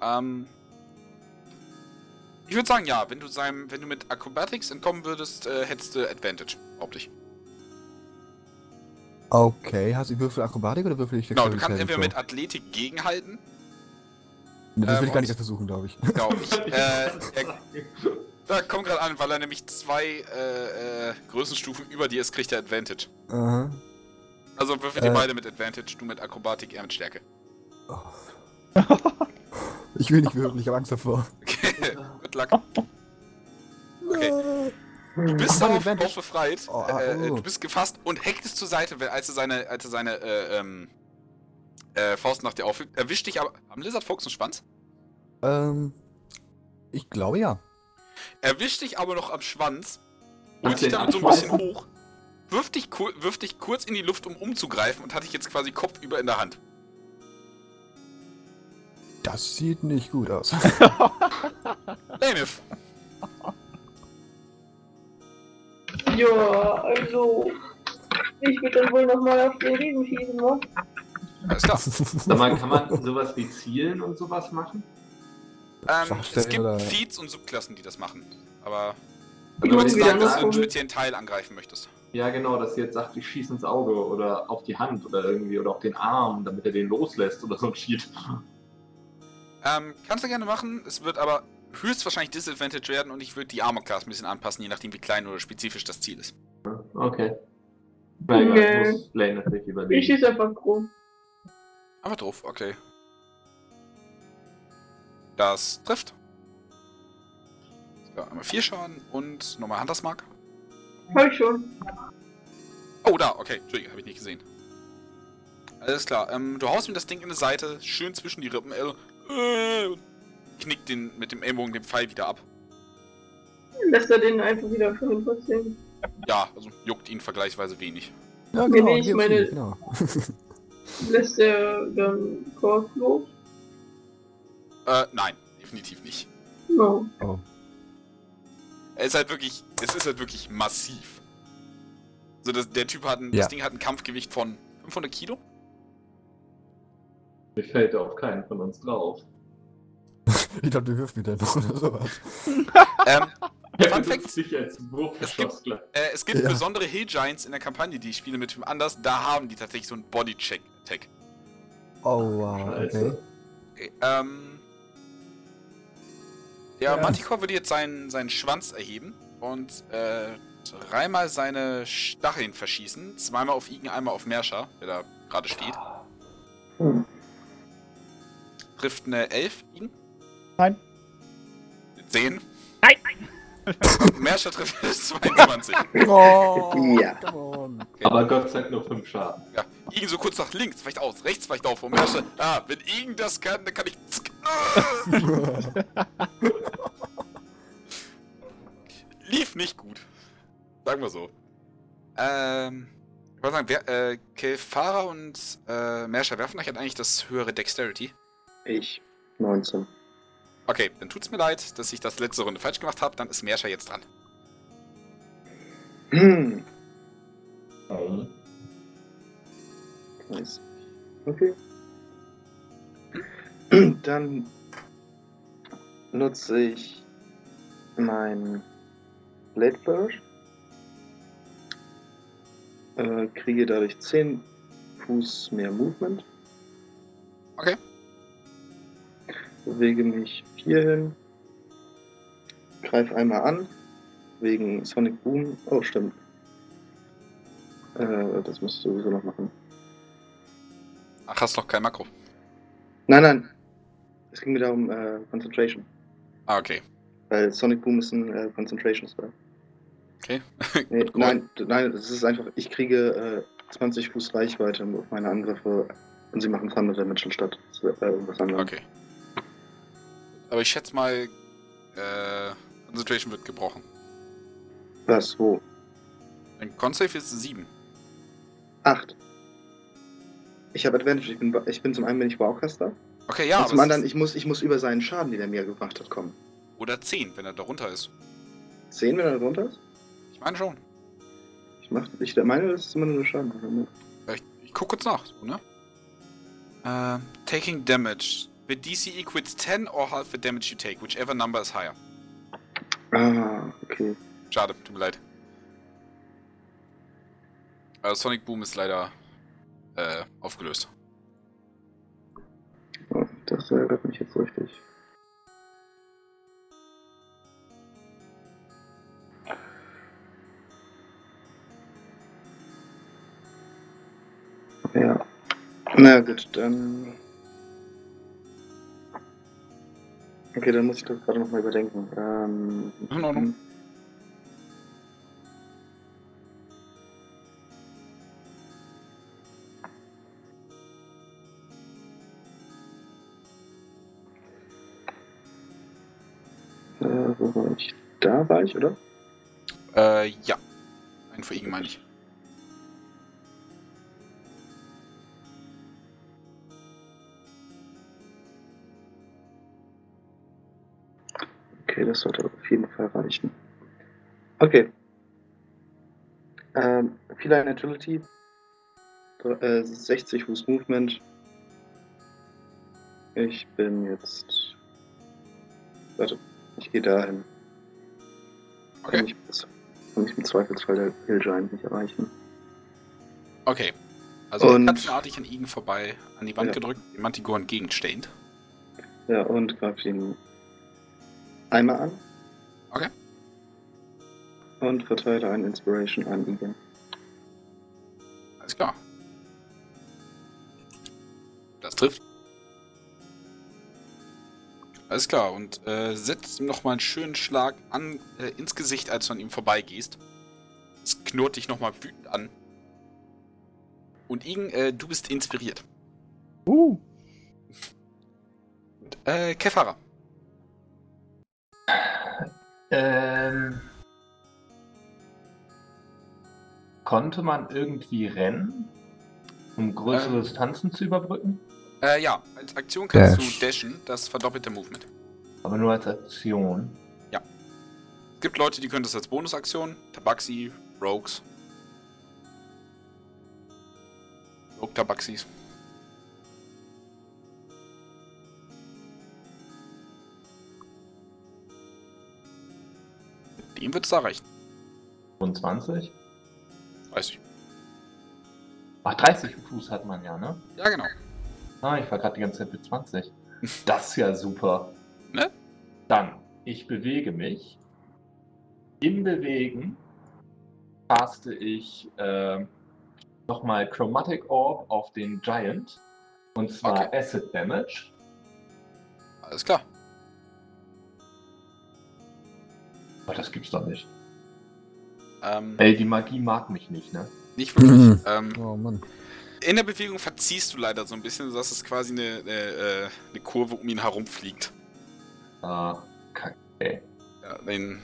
Ähm. Ich würde sagen, ja, wenn du seinem, wenn du mit Acrobatics entkommen würdest, äh, hättest du Advantage, hauptsächlich. Okay, hast du Würfel Akrobatik oder Würfel ich Genau, du kannst entweder mit Athletik gegenhalten. throw? Das will ähm, ich gar nicht erst versuchen, glaube ich. Genau, ich, [laughs] äh, er, da kommt gerade an, weil er nämlich zwei äh, äh, Größenstufen über dir ist, kriegt er Advantage. Aha. Also würfel ihr Äh. beide mit Advantage, du mit Akrobatik, er mit Stärke. Oh. [laughs] Ich will nicht würfeln, ich habe Angst davor. Okay, [laughs] good luck. Okay. Du bist Ach, Advantage. auch befreit. Oh, ah, äh, oh. du bist gefasst und hacktest zur Seite, als er seine, als er seine äh, ähm, äh, Faust nach dir aufhebt. Erwischt dich aber. Haben Lizard Fox einen Schwanz? Ähm, ich glaube ja. Erwischt dich aber noch am Schwanz. Holt dich damit so ein bisschen hoch. Wirft dich, wirft dich kurz in die Luft, um umzugreifen und hat dich jetzt quasi kopfüber in der Hand. Das sieht nicht gut aus. [laughs] Lanif, Ja, also. Ich würde dann wohl nochmal auf den Riesen schießen, ne? alles klar. Sag mal, kann man sowas wie Zielen und sowas machen? Ähm, es gibt oder- Feeds und Subklassen, die das machen. Aber Ich du würdest sagen, dass du einen nachgucken. speziellen Teil angreifen möchtest. Ja, genau, dass sie jetzt sagt, ich schieße ins Auge oder auf die Hand oder irgendwie oder auf den Arm, damit er den loslässt oder so ein Shit. Ähm, kannst du gerne machen. Es wird aber höchstwahrscheinlich Disadvantage werden und ich würde die Armor Class ein bisschen anpassen, je nachdem wie klein oder spezifisch das Ziel ist. Okay. Egal, Okay. muss Lane natürlich Ich überlegen. schieße einfach grob. Aber drauf, okay. Das trifft. So, einmal 4 Schaden und nochmal Huntersmark. Hab ich schon. Oh, da, okay. Entschuldigung, habe ich nicht gesehen. Alles klar. Ähm, du haust ihm das Ding in die Seite, schön zwischen die Rippen. Äh, und knickt den mit dem Ellbogen den Pfeil wieder ab. Lässt er den einfach wieder von ihm passieren. Ja, also juckt ihn vergleichsweise wenig. Ja, Nee, genau. nee, ich meine- genau. [laughs] Lässt er dann Kork los? Äh, nein, definitiv nicht. No. Oh. Er ist halt wirklich, es ist halt wirklich massiv. Also das, der Typ hat ein, Ja. das Ding hat ein Kampfgewicht von 500 Kilo. Mir fällt auf keinen von uns drauf. [laughs] Ich glaube, du wirfst wieder noch oder sowas. [laughs] Ähm, Er Fun Fact. Es gibt- äh, es gibt Ja. besondere Hill Giants in der Kampagne, die ich spiele mit wem anders. Da haben die tatsächlich so einen Body-Check-Tag. Oh, wow, okay. Okay, ähm. Ja, Ja. Manticore würde jetzt seinen, seinen Schwanz erheben und äh, dreimal seine Stacheln verschießen. Zweimal auf Igen, einmal auf Merscher, der da gerade steht. Hm. Trifft eine 11 Igen? Nein. 10? Nein. [laughs] Merscher trifft [laughs] 22. Oh, Ja. on. Aber Gott sei Dank nur 5 Schaden. Ja, Igen so kurz nach links, weicht aus, rechts weicht auf und Merscher, ah, wenn Igen das kann, dann kann ich. [laughs] Ah. Lief nicht gut. Sagen wir so. Ähm. Ich wollte sagen, wer, äh, Kelfara und äh, Merscher werfen euch hat eigentlich das höhere Dexterity. Ich. 19. Okay, dann tut's mir leid, dass ich das letzte Runde falsch gemacht habe. Dann ist Merscher jetzt dran. [clears throat] Hm. Nice. Okay. [clears throat] Dann nutze ich mein Blade Burst. Äh, kriege dadurch 10 Fuß mehr Movement. Okay. Bewege mich hier hin. Greife einmal an. Wegen Sonic Boom. Oh, stimmt. Äh, das musst du sowieso noch machen. Ach, hast noch kein Makro. Nein, nein. Es ging mir da um äh, Concentration. Ah, okay. Weil Sonic Boom ist ein äh, Concentration Spell. Okay. [laughs] Nee, nein, nein, es ist einfach, ich kriege äh, 20 Fuß Reichweite auf meine Angriffe und sie machen Thunder Damage anstatt äh, irgendwas anderes. Okay. Aber ich schätze mal, äh, Concentration wird gebrochen. Was? Wo? Ein Con-Save ist 7. Acht. Ich habe Advantage, ich bin, ich bin zum einen bin ich Wowcaster Okay, ja, und zum anderen, ich muss, ich muss über seinen Schaden, den er mir gemacht hat, kommen. oder 10, wenn er darunter ist. 10, wenn er drunter ist? Ich meine schon. Ich, mach, ich meine, das ist immer nur Schaden. Ja, Ich, ich guck kurz nach, so, ne? Ähm, taking damage. The DC equals 10 or half the damage you take, whichever number is higher. Ah, okay. Schade, tut mir leid. Also Sonic Boom ist leider äh, aufgelöst. Oh, das ärgert mich jetzt richtig. Ja. Na gut, dann. Okay, dann muss ich das gerade nochmal überdenken. Ähm, In Ordnung. Äh, wo war ich? Da war ich, oder? Äh, ja. Ein für ihn meine ich. Okay, das sollte auf jeden Fall reichen. Okay. Ähm, Feline Agility. Dr- Äh, 60 Fuß Movement. Ich bin jetzt. Warte, ich gehe dahin. Kann, Okay. ich, das kann ich im Zweifelsfall der Hill Giant nicht erreichen. Okay. Also Und- katzenartig an Igen vorbei, an die Wand Ja. gedrückt, dem Manticore entgegenstehend. Ja, und greife ihn einmal an. Okay. Und verteile eine Inspiration an Igen. Alles klar. Das trifft. Alles klar, und äh, setzt ihm nochmal einen schönen Schlag an, äh, ins Gesicht, als du an ihm vorbeigehst. Es knurrt dich nochmal wütend an. Und Igen, äh, du bist inspiriert. Uh, Und, äh, Kefara. Ähm, konnte man irgendwie rennen, um größere Ähm. Distanzen zu überbrücken? Äh, ja, als Aktion kannst Dash. du dashen, das verdoppelte Movement. Aber nur als Aktion. Es gibt Leute, die können das als Bonusaktion. Tabaxi, Rogues. Rogue Tabaxis. Dem wird es erreichen. 25? 30. Ach, 30 Fuß hat man ja, ne? Ja, genau. Ah, ich war gerade die ganze Zeit mit 20. Das ist ja super. Ne? Dann, ich bewege mich. Im Bewegen caste ich äh, nochmal Chromatic Orb auf den Giant. Und zwar Okay. Acid Damage. Alles klar. Aber das gibt's doch nicht. Ähm, Ey, die Magie mag mich nicht, ne? nicht wirklich. ähm, Oh Mann. in der Bewegung verziehst du leider so ein bisschen, sodass es quasi eine, eine, äh, eine Kurve um ihn herum fliegt. Ah, kacke. Ja, dein,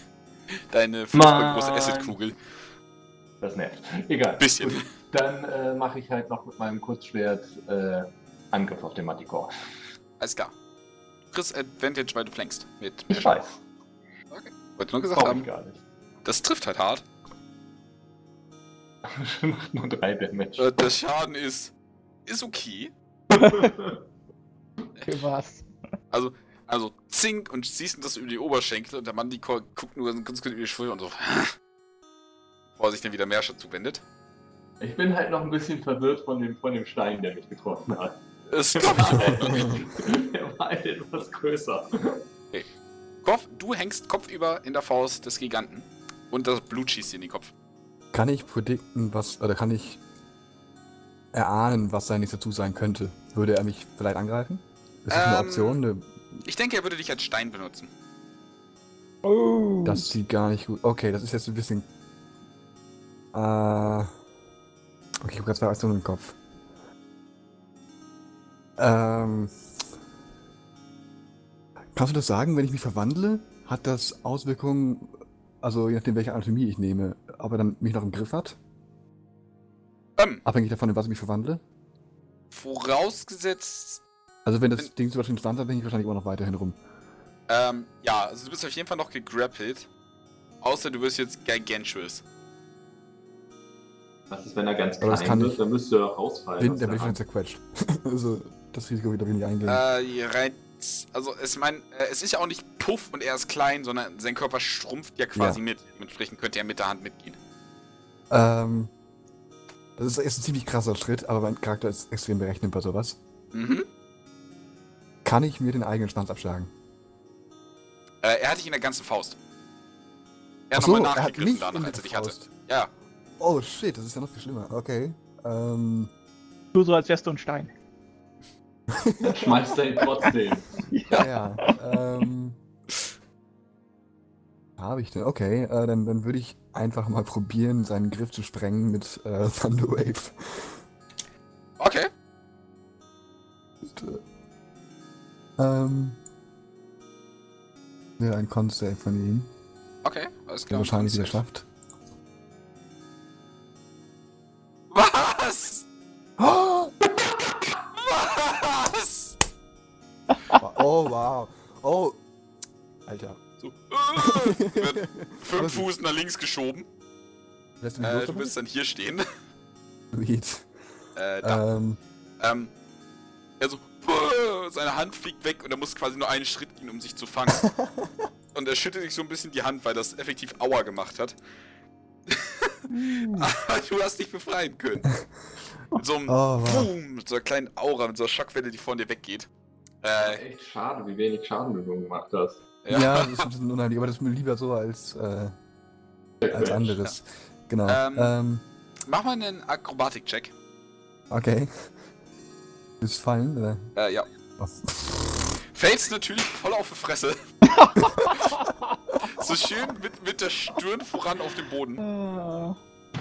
[laughs] deine große Acid-Kugel. Das nervt. Egal. Bisschen. Gut, Dann äh, mache ich halt noch mit meinem Kurzschwert äh, Angriff auf den Matikor. Alles klar. Kriegst Advantage, weil du flankst. Mit Ich weiß. Wollte nur gesagt haben, gar nicht. das trifft halt hart. [laughs] Macht nur 3 Damage. Äh, der Schaden ist. ist okay. [laughs] Für was? Also, also zink und siehst du das über die Oberschenkel und der Mann, die guckt nur ganz kurz über die Schulter und so. [laughs] Bevor er sich dann wieder Merscher zuwendet. Ich bin halt noch ein bisschen verwirrt von dem, von dem Stein, der mich getroffen hat. In Ordnung. der war halt etwas größer. Kopf, du hängst kopfüber in der Faust des Giganten. Und das Blut schießt dir in den Kopf. Kann ich predikten, was, oder kann ich erahnen, was sein nächster Zug sein könnte? Würde er mich vielleicht angreifen? Ist das eine Ähm, Option? Eine, Ich denke, er würde dich als Stein benutzen. Oh. das sieht gar nicht gut. Okay, das ist jetzt ein bisschen. Äh. Okay, ich habe gerade zwei Aktionen im Kopf. Ähm. Kannst du das sagen, wenn ich mich verwandle? Hat das Auswirkungen, also je nachdem, welche Anatomie ich nehme, aber dann mich noch im Griff hat? Ähm, Abhängig davon, in was ich mich verwandle? vorausgesetzt. Also wenn das Wenn- Ding zum Beispiel stand, dann hänge ich wahrscheinlich immer noch weiterhin rum. Ähm, ja, also du bist auf jeden Fall noch gegrappelt. Außer du wirst jetzt Gigantuous. Was ist, wenn er ganz Aber klein kann wird? Dann müsste er rausfallen. Bin, der bin ich schon zerquetscht. [laughs] also das Risiko wieder will ich nicht eingehen. Äh, ihr rein. Also, es, mein, äh, es ist ja auch nicht puff und er ist klein, sondern sein Körper schrumpft ja quasi Ja. mit. Dementsprechend könnte er mit der Hand mitgehen. Ähm, das ist, ist ein ziemlich krasser Schritt, aber mein Charakter ist extrem berechnet bei sowas. Mhm. Kann ich mir den eigenen Schwanz abschlagen? Äh, er hat dich in der ganzen Faust. Er hat so, nochmal er hat nachgegriffen mich danach, in als er der dich hatte. Faust. Ja. Oh shit, das ist ja noch viel schlimmer. Okay. Ähm, Du so als wärst du ein Stein. Schmeißt er ihn trotzdem. ja, ja. ähm, habe ich denn? Okay, äh, dann, dann würde ich einfach mal probieren, seinen Griff zu sprengen mit äh, Thunderwave. Okay. Bitte. Ähm, wäre ein Con-Save von ihm, Okay, alles klar. wahrscheinlich wieder schafft. Was? Oh, [gasps] [laughs] oh wow. Oh. Alter. So. Äh, wird fünf Fuß nach links geschoben. Lässt du mich Äh, du bist dann hier stehen. Sweet. Äh, da. Ähm, Ähm, er so, "Puh", seine Hand fliegt weg und er muss quasi nur einen Schritt gehen, um sich zu fangen. [laughs] und er schüttelt sich so ein bisschen die Hand, weil das effektiv Aua gemacht hat. [laughs] Aber du hast dich befreien können. Mit so einem Oh, wow. Boom, mit so einer kleinen Aura, mit so einer Schockwelle, die von dir weggeht. Äh, Echt schade, wie wenig Schaden du nur gemacht hast. ja. ja. das ist ein bisschen unheimlich, aber das ist mir lieber so als, äh, als anderes. Genau. Ähm. Ähm, Mach mal einen Akrobatik-Check. okay. Ist fallen, oder? Äh, ja. Oh. Fällst natürlich voll auf die Fresse. [laughs] so schön mit, mit der Stirn voran auf dem Boden. Ah.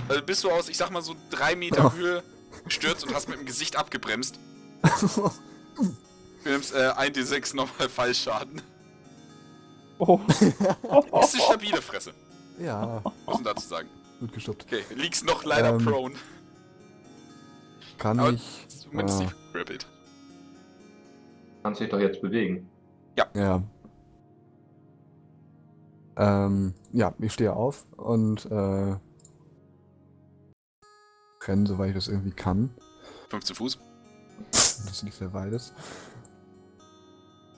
Also bist du aus, ich sag mal, so drei Meter Höhe gestürzt und hast mit dem Gesicht abgebremst. [laughs] Du nimmst äh, 1d6 nochmal [laughs] Fallschaden. Oh. Ist eine stabile Fresse, ja, muss man dazu sagen. gut geschubbt. Okay, liegst noch leider Ähm, prone. Kann Aber ich. Zumindest ah, nicht grappelt. Kannst dich doch jetzt bewegen. Ja. Ähm, ja, ich stehe auf und äh, renne, soweit ich das irgendwie kann. 15 Fuß. Das nicht sehr weit ist.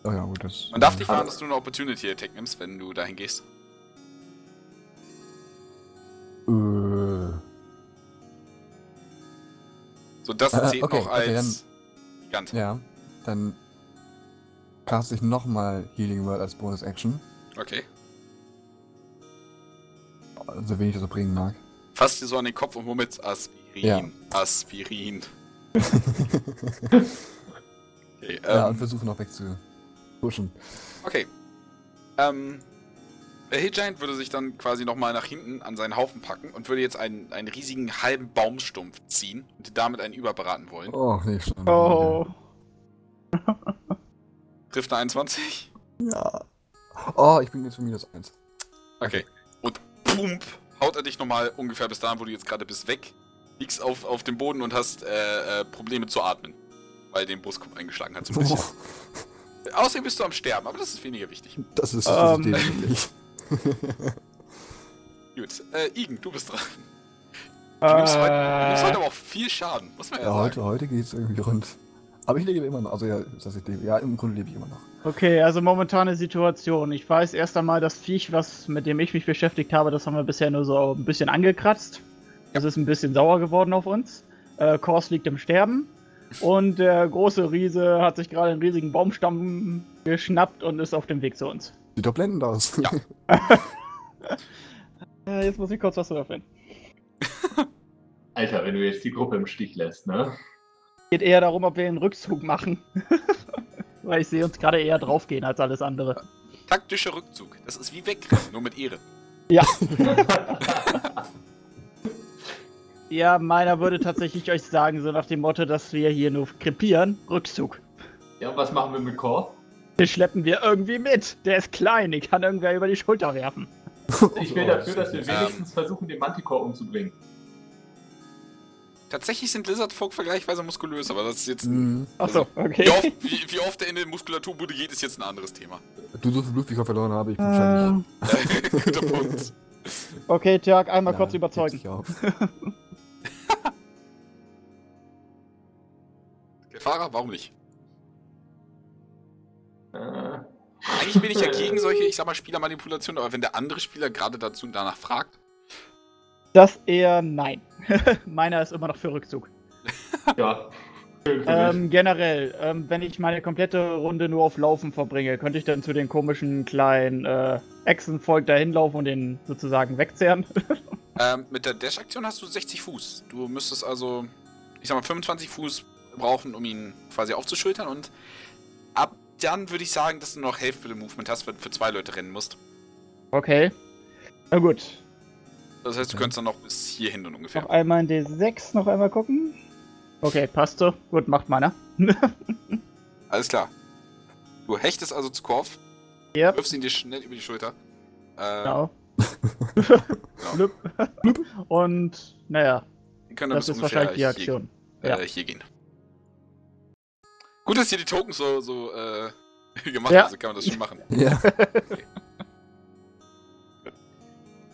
Oh ja, gut, das. Man darf äh, nicht warten, dass du eine Opportunity Attack nimmst, wenn du dahin gehst. Äh, So, das Äh, zählt okay, noch okay, als Gigant. ja, dann cast ich nochmal Healing Word als Bonus-Action. Okay. So wenig das auch bringen mag. Fass dir so an den Kopf und womit Aspirin. Ja. Aspirin. [laughs] Okay, ja, und ähm, versuche noch wegzupushen. okay. Ähm, der Hill Giant würde sich dann quasi nochmal nach hinten an seinen Haufen packen und würde jetzt einen, einen riesigen halben Baumstumpf ziehen und damit einen überbraten wollen. Oh, nee, schon. Oh. [laughs] Trifft eine 21? Ja. Oh, ich bin jetzt für minus 1. Okay. Und pump, haut er dich nochmal ungefähr bis dahin, wo du jetzt gerade bist, weg. Liegst auf, auf dem Boden und hast äh, äh, Probleme zu atmen. Weil den Buskopf eingeschlagen hat so ein bisschen. [laughs] Außerdem bist du am Sterben, aber das ist weniger wichtig. Das ist Ähm. definitiv. [laughs] Gut, äh, Igen, du bist dran. Du nimmst, heute, du nimmst heute Äh, aber auch viel Schaden, muss man ja, Ja, sagen. heute, heute geht's irgendwie rund. Aber ich lebe immer noch. Also ja, das ich lebe. Ja, im Grunde lebe ich immer noch. okay, also momentane Situation. Ich weiß erst einmal, das Viech, was, mit dem ich mich beschäftigt habe, das haben wir bisher nur so ein bisschen angekratzt. Das ist ein bisschen sauer geworden auf uns. Äh, Kors liegt im Sterben. Und der große Riese hat sich gerade einen riesigen Baumstamm geschnappt und ist auf dem Weg zu uns. Sieht doch blendend aus. Ja. [laughs] Äh, jetzt muss ich kurz was würfeln. [laughs] Alter, wenn du jetzt die Gruppe im Stich lässt, ne? Geht eher darum, ob wir einen Rückzug machen. [laughs] Weil ich sehe uns gerade eher draufgehen als alles andere. Taktischer Rückzug. Das ist wie wegrennen, nur mit Ehre. Ja. Ja, meiner würde tatsächlich euch sagen, so nach dem Motto, dass wir hier nur krepieren, Rückzug. ja, und was machen wir mit Kor? Den schleppen wir irgendwie mit. Der ist klein, den kann irgendwer über die Schulter werfen. Ich will dafür, dass wir Ähm. wenigstens versuchen, den Manticore umzubringen. Tatsächlich sind Lizardfolk vergleichsweise muskulös, aber das ist jetzt. Mhm. Achso, okay. Wie oft, wie, wie oft er in der Muskulaturbude geht, ist jetzt ein anderes Thema. Du so viel Blut, wie ich auch verloren habe, ich bin Äh, wahrscheinlich. [laughs] Guter Punkt. okay, Tjag, einmal Ja, kurz überzeugen. [laughs] auf. Fahrer, warum nicht? Äh, Eigentlich bin ich ja [laughs] gegen solche, ich sag mal, Spielermanipulationen, aber wenn der andere Spieler gerade dazu danach fragt, Das eher nein. [laughs] meiner ist immer noch für Rückzug. [laughs] ja. Ähm, generell, ähm, wenn ich meine komplette Runde nur auf Laufen verbringe, könnte ich dann zu den komischen kleinen äh, Echsenvolk da hinlaufen und den sozusagen wegzehren? Ähm, mit der Dash-Aktion hast du 60 Fuß. Du müsstest also, ich sag mal, 25 Fuß brauchen, um ihn quasi aufzuschultern und ab dann würde ich sagen, dass du noch Hälfte des Movement hast, wenn du für zwei Leute rennen musst. okay. Na gut. Das heißt, du könntest dann noch bis hierhin dann ungefähr. Noch einmal in D6, noch einmal gucken. Okay, passt so. Gut, macht meiner. [laughs] Alles klar. Du hechtest also zu Korf, Yep. wirfst ihn dir schnell über die Schulter. Äh, Genau. [laughs] genau. Blub. Und, naja, das ist wahrscheinlich die Aktion. Hier, Ja. äh, hier gehen. Gut, dass hier die Tokens so, so äh, [laughs] gemacht Ja. sind, kann man das schon machen. [laughs] Ja.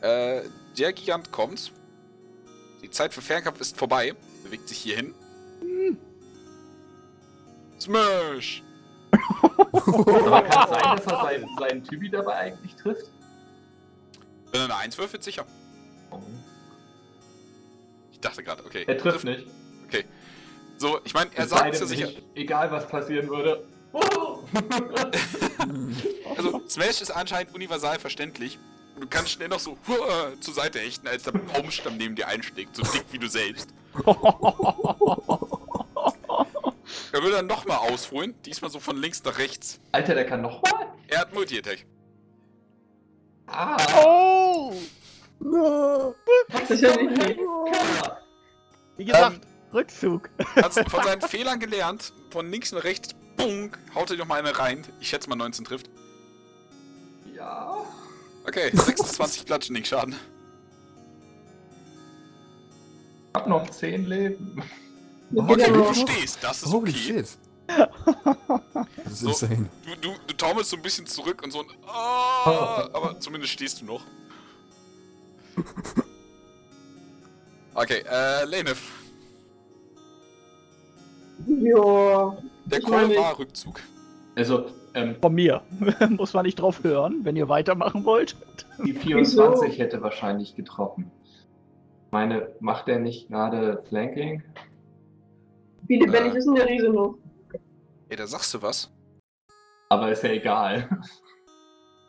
Äh, der Gigant kommt. Die Zeit für Fernkampf ist vorbei. Bewegt sich hierhin. Smash! Aber kann es sein, dass er seinen, seinen Typi dabei eigentlich trifft? Wenn er eine 1 würfelt, sicher. Ich dachte gerade, okay. Er trifft nicht. So, ich meine, er sagt es ja sicher. ich- Egal was passieren würde. [laughs] Oh! Also, Smash ist anscheinend universal verständlich. Du kannst schnell noch so huah, [laughs] zur Seite hechten, als der Baumstamm neben dir einschlägt. So dick wie du selbst. [laughs] Er will dann nochmal ausholen. Diesmal so von links nach rechts. Alter, der kann noch mal. Er hat Multi-Attack. Ah! oh! No. Sicherlich nicht. Wie gesagt, Ähm, Rückzug. Hat von seinen [laughs] Fehlern gelernt. Von links nach rechts. Bunk. Haut er noch mal eine rein. Ich schätze mal 19 trifft. Ja. Okay, 26 Bludgeoning-Schaden. Ich hab noch 10 Leben. Okay, du stehst. Das ist Holy okay. shit. Das ist So. insane. Du, du, du taumelst so ein bisschen zurück und so ein Ah, aber zumindest stehst du noch. [laughs] Okay, äh, Lenef. Ja. Der meine- war Rückzug. Also, ähm, Von mir. [laughs] Muss man nicht drauf hören, wenn ihr weitermachen wollt. die [laughs] 24 hätte wahrscheinlich getroffen. meine, macht der nicht gerade Flanking? Wie lebendig Äh. ist denn der Riese noch? Ey, da sagst du was? Aber ist ja egal.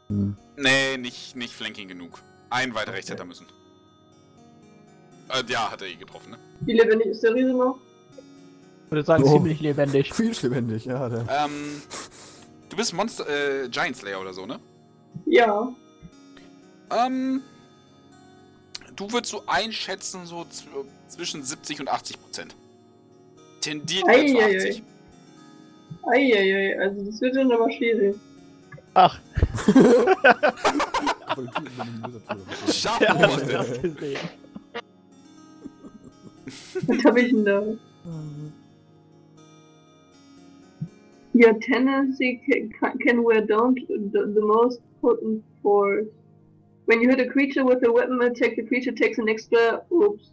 Hm. Nee, nicht, nicht flanking genug. Ein weiter rechts Okay. hätte er müssen. Äh, ja, hat er eh getroffen, ne? Wie lebendig ist der Riese noch? Ich würde sagen, Oh. ziemlich lebendig. [laughs] Viel lebendig, ja. Der. Ähm, du bist Monster, äh, Giant Slayer oder so, ne? Ja. Ähm, du würdest so einschätzen, so zw- zwischen 70 und 80 Prozent. Tendiert zu Eieiei. 80. Eieiei, also das wird dann aber schwierig. Ach, Aber die Typen sind in dieser Tür. Scharf ja, hast du beobachtet. das gesehen. Was hab ich denn da? Your tendency ca- can wear down the, the most potent force. When you hit a creature with a weapon attack, the creature takes an extra. Oops.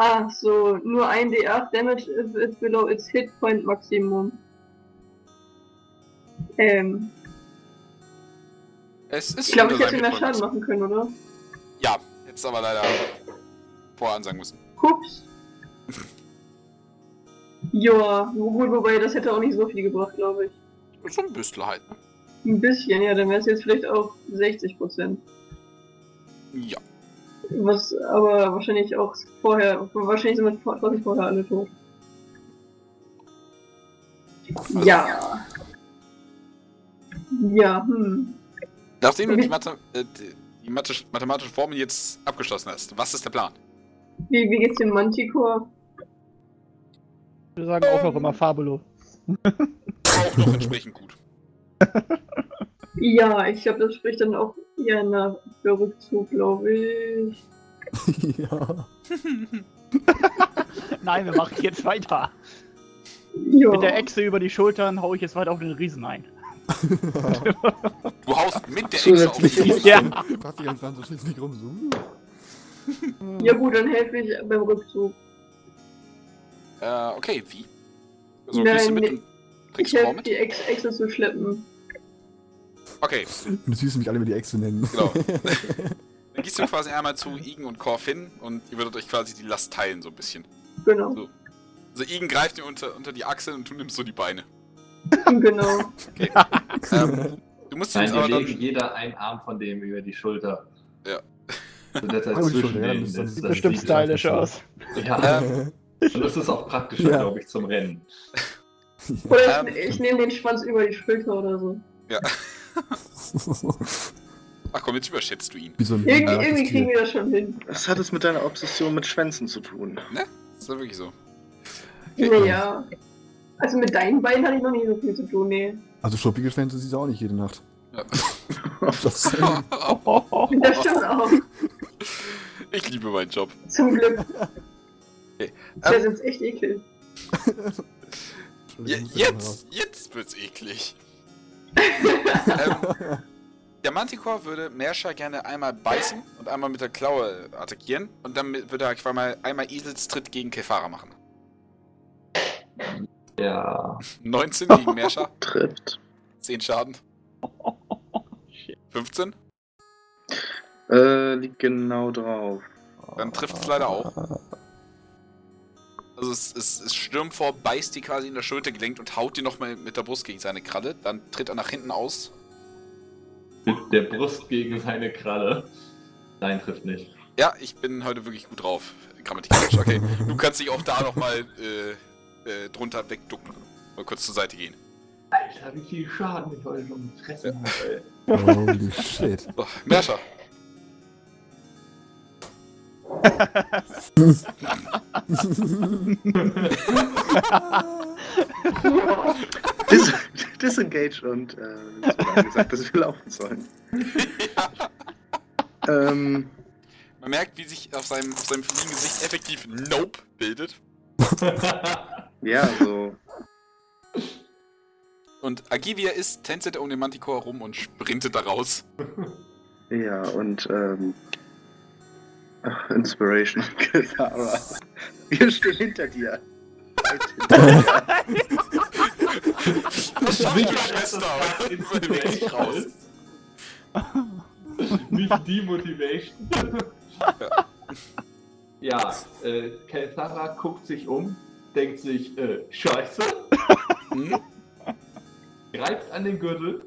Ah, so nur ein D8 Damage if it's below its Hit Point Maximum. Ähm, Es ist ich glaube, ich hätte mehr. Schaden machen können, oder? Ja, hättest aber leider vorher ansagen müssen. Ups. [laughs] Joa, gut, wobei das hätte auch nicht so viel gebracht, glaube ich. So ein bisschen halt, ne? Ein bisschen, ja, dann wäre es jetzt vielleicht auch 60%. Ja. Was aber wahrscheinlich auch vorher, wahrscheinlich sind wir trotzdem vorher alle tot. Ja. Ja, hm. Nachdem du die, Mathe, äh, die, die Mathe, mathematische Formel jetzt abgeschlossen hast, was ist der Plan? Wie, wie geht's dem Manticore? Wir sagen auch noch immer Fabulo. Auch noch entsprechend gut. [laughs] Ja, ich glaube, das spricht dann auch eher nach für Rückzug, glaube ich. [laughs] ja. [laughs] Nein, wir machen jetzt weiter. Ja. Mit der Echse über die Schultern hau ich jetzt weiter auf den Riesen ein. Du haust mit der Echse auf die Zusätzlich. Füße. Ja. Praktikant fahren so schließlich rum. So. ja gut, dann helfe ich beim Rückzug. Äh, okay, wie? Also Nein, gehst du mit Ich helfe die Ex Echse zu schleppen. Okay, Und hießen mich alle mit die Echse nennen. genau. [laughs] Dann gehst du quasi einmal zu Igen und Korf hin und ihr würdet euch quasi die Last teilen, so ein bisschen. Genau, So. Also Igen greift dir unter, unter die Achseln und du nimmst so die Beine. [laughs] genau. [laughs] Ähm, du musst Nein, jetzt aber dann... jeder einen Arm von dem über die Schulter. Ja. So, dass er die zwischen ja, denen das sieht das Bestimmt stylisch aus. Ja, Ähm, und das ist auch praktischer, Ja. glaube ich, zum Rennen. Oder Ähm. ich, ich nehme den Schwanz über die Schulter oder so. [laughs] ach komm, jetzt überschätzt du ihn. Wie so Irgendwie, irgendwie kriegen wir das schon hin. Was hat es mit deiner Obsession mit Schwänzen zu tun? Das ist ja wirklich so. Naja. Also mit deinen Beinen hatte ich noch nie so viel zu tun, nee. Also schluppige Schwänze siehst du auch nicht jede Nacht. Ja. Das, [laughs] Das stimmt auch. ich liebe meinen Job. Zum Glück. Okay. Der Ähm, sind echt eklig. [laughs] Je, jetzt, jetzt wird's eklig. Ähm, [laughs] der Manticore würde Mersha gerne einmal beißen und einmal mit der Klaue attackieren und dann würde er quasi mal einmal Eselstritt gegen Kefara machen. Ja. [laughs] 19 gegen Mersha, [laughs] Trifft. 10 Schaden. 15, Äh, liegt genau drauf. dann trifft es leider auch. Also es, es, es stürmt vor, beißt die quasi in der Schulter gelenkt und haut die nochmal mit der Brust gegen seine Kralle. Dann tritt er nach hinten aus. Mit der Brust gegen seine Kralle. Nein, trifft nicht. Ja, ich bin heute wirklich gut drauf. Grammatikalisch. Okay, du kannst dich auch da nochmal äh, äh, drunter wegducken. Mal kurz zur Seite gehen. Alter, wie viel Schaden ich heute schon gefressen habe, ey. Holy shit. So, Mersha. [laughs] Dis disengage und äh, gesagt, dass wir laufen sollen. Ähm, Man merkt, wie sich auf seinem, auf seinem verliehenen Gesicht effektiv Nope bildet. [laughs] ja, so. Und Agivia ist, tänzelt er um den Manticore rum und sprintet da raus. Ja, und ähm. [laughs] Inspiration. Kithara. [laughs] Wir stehen hinter dir. Schafft die Schwester, sich raus. Nicht die Motivation. Ja, äh, Kelthara guckt sich um, denkt sich, äh, Scheiße, Hm? greift an den Gürtel,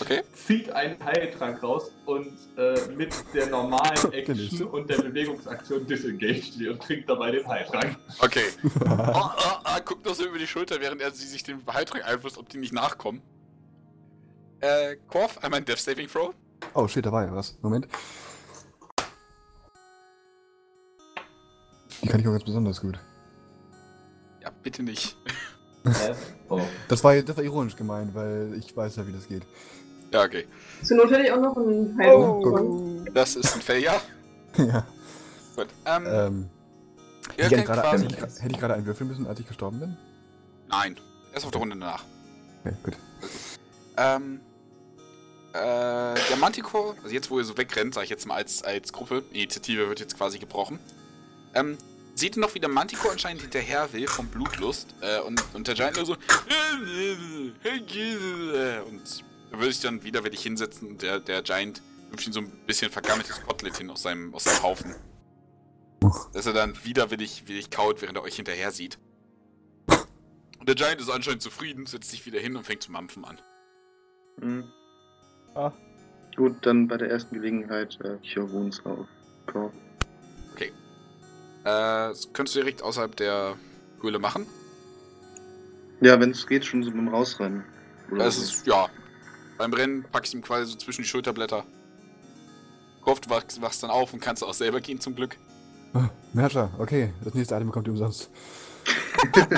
Okay. zieht einen Heiltrank raus und äh, mit der normalen. [laughs] Action und der Bewegungsaktion disengaged sie und trinkt dabei den Heiltrank. Okay. Oh, oh, oh, guckt noch so über die Schulter, während er sie sich den Heiltrank einflusst, ob die nicht nachkommen. Äh, Korf, einmal ein Death Saving Throw. Oh, steht dabei, was? Moment. Die kann ich auch ganz besonders gut. Ja, bitte nicht. Oh. Das war, das war ironisch gemeint, weil ich weiß ja, wie das geht. Ja, okay. Zur Not hätte ich auch noch einen Heilung. Oh. Das ist ein Failure. [laughs] ja. Gut. Ähm, Ähm, hätte ich könnt gerade quasi... hätte ich- hätte ich gerade einen würfeln müssen, als ich gestorben bin? Nein. Erst auf der Runde danach. Okay, gut. Ähm, äh, der Manticore, also jetzt wo ihr so wegrennt, sage ich jetzt mal als, als Gruppe, Initiative wird jetzt quasi gebrochen, ähm, seht ihr noch, wie der Manticore anscheinend hinterher will vom Blutlust äh, und, und der Giant nur so [laughs] und da würde ich dann wieder will ich hinsetzen und der, der Giant wirft ihn so ein bisschen vergammeltes Kotelett hin aus seinem, aus seinem Haufen. Dass er dann widerwillig willig kaut, während er euch hinterher sieht. Und der Giant ist anscheinend zufrieden, setzt sich wieder hin und fängt zu mampfen an. Mhm. Ah. Gut, dann bei der ersten Gelegenheit äh, Cure Wounds auf Korb. Äh, das könntest du direkt außerhalb der Höhle machen. Ja, wenn es geht, schon so beim Rausrennen. Oder Es ist, ja. Beim Rennen packst du ihm quasi so zwischen die Schulterblätter. Kopf, du wachst, wachst dann auf und kannst auch selber gehen zum Glück. Oh, Mercher, okay. Das nächste Item bekommt ihr umsonst. [laughs]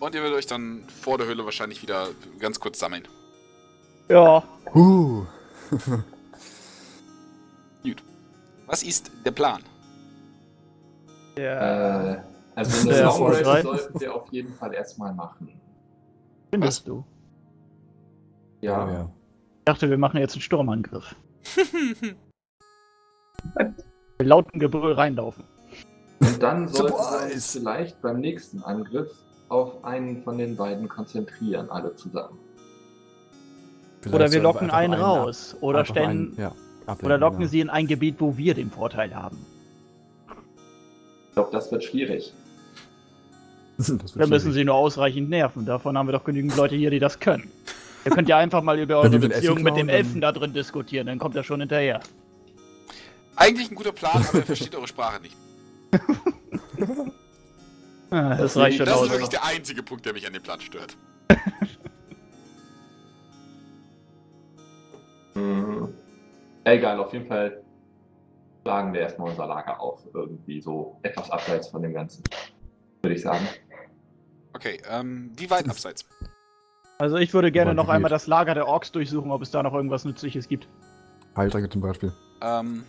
Und ihr werdet euch dann vor der Höhle wahrscheinlich wieder ganz kurz sammeln. Ja. Huh. Was ist der Plan? Ja. Äh, also eine Der Long Rest Vorteil. sollten wir auf jeden Fall erstmal machen. Findest du? Ja. Oh, ja. Ich dachte, wir machen jetzt einen Sturmangriff. [laughs] Mit lautem Gebrüll reinlaufen. Und dann sollten wir uns vielleicht beim nächsten Angriff auf einen von den beiden konzentrieren, alle zusammen. Vielleicht Oder wir locken einfach einen ab- raus. Oder stellen. einen, ja, ablenken, Oder locken ja. sie in ein Gebiet, wo wir den Vorteil haben. Ich glaube, das wird schwierig. [laughs] Dann müssen sie nur ausreichend nerven. Davon haben wir doch genügend Leute hier, die das können. Ihr könnt ja einfach mal über [laughs] eure Beziehung mit dem Elfen da drin diskutieren, dann kommt er schon hinterher. Eigentlich ein guter Plan, aber er versteht eure Sprache nicht. [laughs] Ah, das reicht schon Das ist aus. wirklich der einzige Punkt, der mich an dem Plan stört. Mhm. Egal, auf jeden Fall schlagen wir erstmal unser Lager auf. Irgendwie so etwas abseits von dem Ganzen. Würde ich sagen. Okay, ähm, wie weit abseits? Also ich würde gerne noch geht. einmal das Lager der Orks durchsuchen, ob es da noch irgendwas Nützliches gibt. Heiltränke zum Beispiel. Ähm,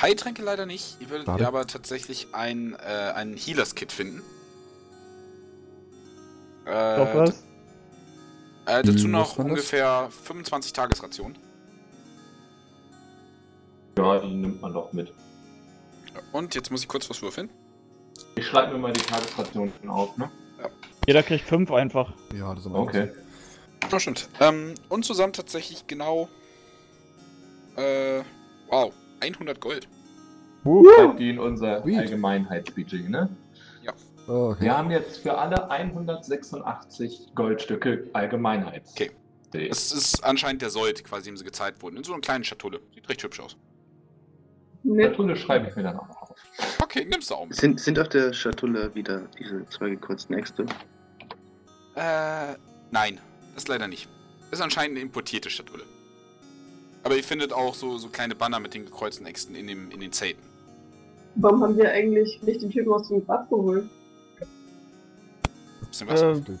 Heiltränke leider nicht. Ihr würdet Schade. ihr aber tatsächlich ein, äh, ein Healers-Kit finden. Äh, Doch was? Äh, dazu Hm, noch war das? ungefähr 25 Tagesration. Ja, die nimmt man doch mit. Und jetzt muss ich kurz was würfeln. Ich schreibe mir mal die Tagesrationen auf, ne? Jeder kriegt fünf einfach. Ja, das ist Okay. einfachsten. Ja, stimmt. Ähm, und zusammen tatsächlich genau. Äh, wow, 100 Gold. Schreibt die in unser. Allgemeinheitsbudget, ne? Oh, okay. Wir haben jetzt für alle 186 Goldstücke Allgemeinheits. Okay. Es ist anscheinend der Sold, quasi dem sie gezeigt wurden. In so einer kleinen Schatulle. Sieht recht hübsch aus. Nett. Schatulle schreibe ich mir dann auch noch auf. Okay, nimmst du auch mit. Sind, sind auf der Schatulle wieder diese zwei gekreuzten Äxte? Äh, nein. Das leider nicht. Ist anscheinend eine importierte Schatulle. Aber ihr findet auch so, so kleine Banner mit den gekreuzten Äxten in, dem, in den Zelten. Warum haben wir eigentlich nicht den Typen aus dem Grab geholt? Bisschen was. Ähm.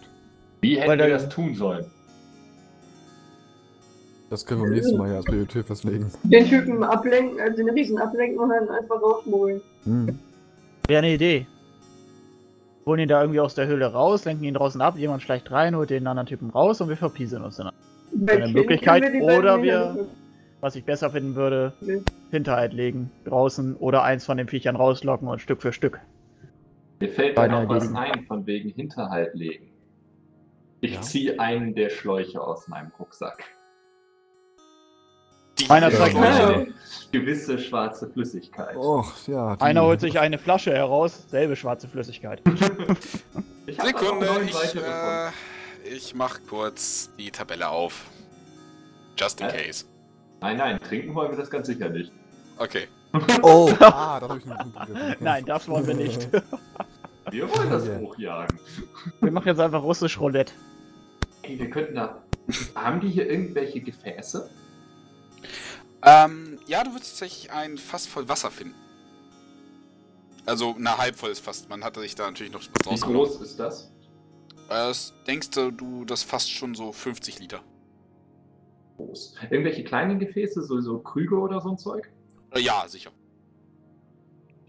Wie hätten wir das tun sollen? Das können wir beim nächsten Mal ja als Priorität festlegen. Den Typen ablenken, also den Riesen ablenken und dann einfach rausschmuggeln. Hm. Wäre eine Idee. Holen ihn da irgendwie aus der Höhle raus, lenken ihn draußen ab, jemand schleicht rein, holt den anderen Typen raus und wir verpieseln uns dann. Eine Möglichkeit, beiden oder wir- Was ich besser finden würde, Nee. Hinterhalt legen, draußen oder eins von den Viechern rauslocken und Stück für Stück. Mir fällt mir Beide noch was ein, von wegen Hinterhalt legen. Ich Ja. ziehe einen der Schläuche aus meinem Rucksack. Die, Meiner äh, zeigt. Eine gewisse schwarze Flüssigkeit. Och, ja. Einer holt sich eine Flasche heraus, selbe schwarze Flüssigkeit. [laughs] Ich Sekunde, ich, äh, ich mach kurz die Tabelle auf. Just in Hä? case. Nein, nein, trinken wollen wir das ganz sicher nicht. Okay. [laughs] Oh, ah, da habe ich einen Punkt. [laughs] Nein, das wollen wir nicht. Wir wollen das Ja. hochjagen. Wir machen jetzt einfach russisch Roulette. Ey, wir könnten da. Haben die hier irgendwelche Gefäße? Ähm, ja, du würdest tatsächlich ein Fass voll Wasser finden. Also, na, halb volles Fass. Man hatte sich da natürlich noch was Wie rausgenommen. groß ist das? Äh, das denkst du, du, das fasst schon so 50 Liter. Groß. Irgendwelche kleinen Gefäße, so, so Krüge oder so ein Zeug? Äh, ja, sicher.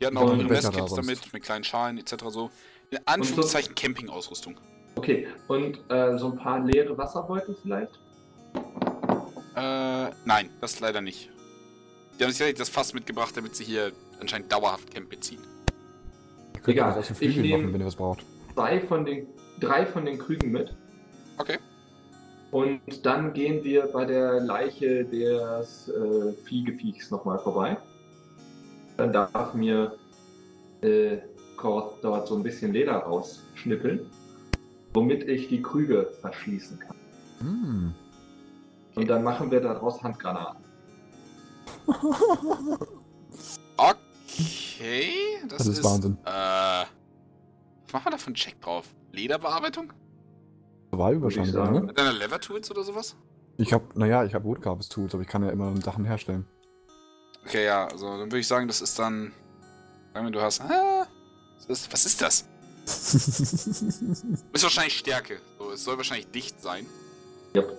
Die hatten Ja, auch ihre Messkits damit, mit kleinen Schalen etc. so. In Anführungszeichen Campingausrüstung. Okay, und äh, so ein paar leere Wasserbeutel vielleicht? Äh, nein, das leider nicht. Die haben sich das Fass mitgebracht, damit sie hier anscheinend dauerhaft Camp beziehen. Ihr könnt Egal, auch aus ich Flügeln nehm- machen, wenn ihr was braucht. Zwei von den, drei von den Krügen mit. Okay. Und dann gehen wir bei der Leiche des äh, Fliegeviechs nochmal vorbei. Dann darf mir äh, Kort dort so ein bisschen Leder rausschnippeln, womit ich die Krüge verschließen kann. Hm. Und dann machen wir daraus Handgranaten. Okay, das, Das ist Wahnsinn. Äh, was machen wir da für einen Check drauf? Lederbearbeitung? Survival Würde ich wahrscheinlich, sagen. ne? Mit deiner Lever Tools oder sowas? Ich hab, naja, ich habe Woodcarvers Tools, aber ich kann ja immer Sachen herstellen. Okay, ja, also dann würde ich sagen, das ist dann. Sagen wir, du hast. Ah, was, ist, was ist das? [laughs] Ist wahrscheinlich Stärke. So, es soll wahrscheinlich dicht sein. Yep.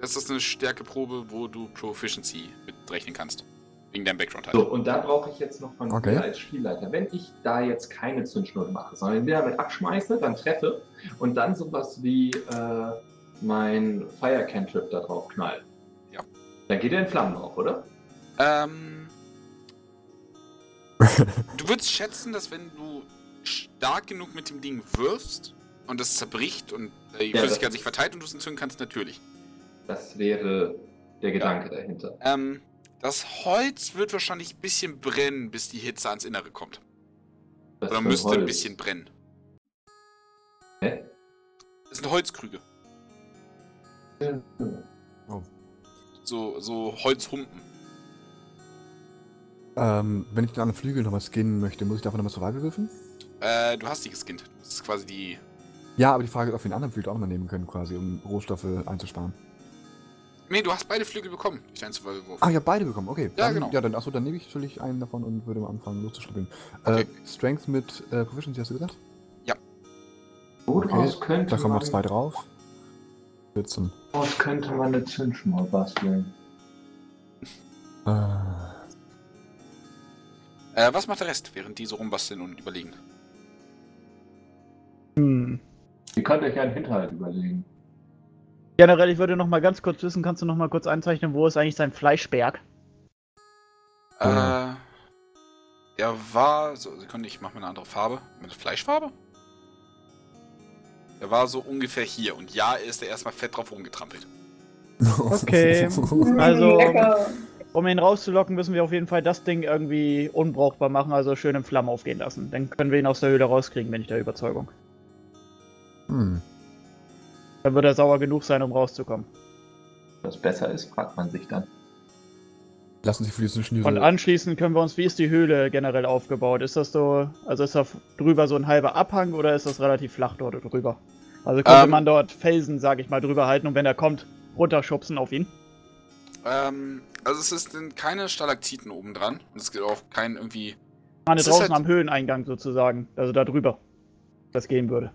Das ist eine Stärkeprobe, wo du Proficiency mitrechnen kannst. Wegen deinem Background halt. So, und da brauche ich jetzt noch von Okay. dir als Spielleiter. Wenn ich da jetzt keine Zündschnur mache, sondern den damit abschmeiße, dann treffe und dann sowas wie äh, mein Fire Cantrip da drauf knall. Ja. Dann geht er in Flammen auf, oder? Ähm. [laughs] du würdest schätzen, dass wenn du stark genug mit dem Ding wirfst und es zerbricht und äh, die Ja, Flüssigkeit sich verteilt und du es entzünden kannst, natürlich. Das wäre der Gedanke dahinter. Ähm, das Holz wird wahrscheinlich ein bisschen brennen, bis die Hitze ans Innere kommt. Das Oder müsste ein Holz. bisschen brennen. Hä? Das sind Holzkrüge. Oh. So, so Holzhumpen. Ähm, wenn ich den anderen Flügel nochmal skinnen möchte, muss ich dafür nochmal Survival würfeln? Äh, du hast die geskinnt. Das ist quasi die. Ja, aber die Frage ist, ob wir den anderen Flügel auch nochmal nehmen können, quasi, um Rohstoffe einzusparen. Nee, du hast beide Flügel bekommen. Ich dein Survival-Wurf. Ah, ich habe beide bekommen, okay. Ja, dann, genau. Ja, dann, achso, dann nehme ich natürlich einen davon und würde mal anfangen loszuschnippeln. Okay. Äh, Strength mit äh, Proficiency, hast du gesagt? Woraus könnte Da kommen noch man, zwei drauf. 14. woraus könnte man eine Zündschnur basteln? Äh, Äh, was macht der Rest, während die so rumbasteln und überlegen? Hm. Ihr könnt euch einen Hinterhalt überlegen. Generell, ich würde noch mal ganz kurz wissen, kannst du noch mal kurz einzeichnen, wo ist eigentlich sein Fleischberg? Äh. Er war. So, Sekunde, ich mach mal eine andere Farbe. Mit Fleischfarbe? Er war so ungefähr hier. Und ja, ist er erstmal fett drauf rumgetrampelt. [laughs] Okay. Also-. [laughs] Um ihn rauszulocken, müssen wir auf jeden Fall das Ding irgendwie unbrauchbar machen, also schön in Flammen aufgehen lassen. Dann können wir ihn aus der Höhle rauskriegen, bin ich der Überzeugung. hm. Dann wird er sauer genug sein, um rauszukommen. Was besser ist, fragt man sich dann. Lassen sich für die Zwischenschnüre. Und anschließend können wir uns, wie ist die Höhle generell aufgebaut? Ist das so, also ist da drüber so ein halber Abhang oder ist das relativ flach dort drüber? Also könnte Ähm. man dort Felsen, sag ich mal, drüber halten und wenn er kommt, runterschubsen auf ihn? Ähm, also es ist sind keine Stalaktiten oben dran. Und es gibt auch kein irgendwie. Meine Es ist draußen halt- am Höheneingang sozusagen, also da drüber. Das gehen würde.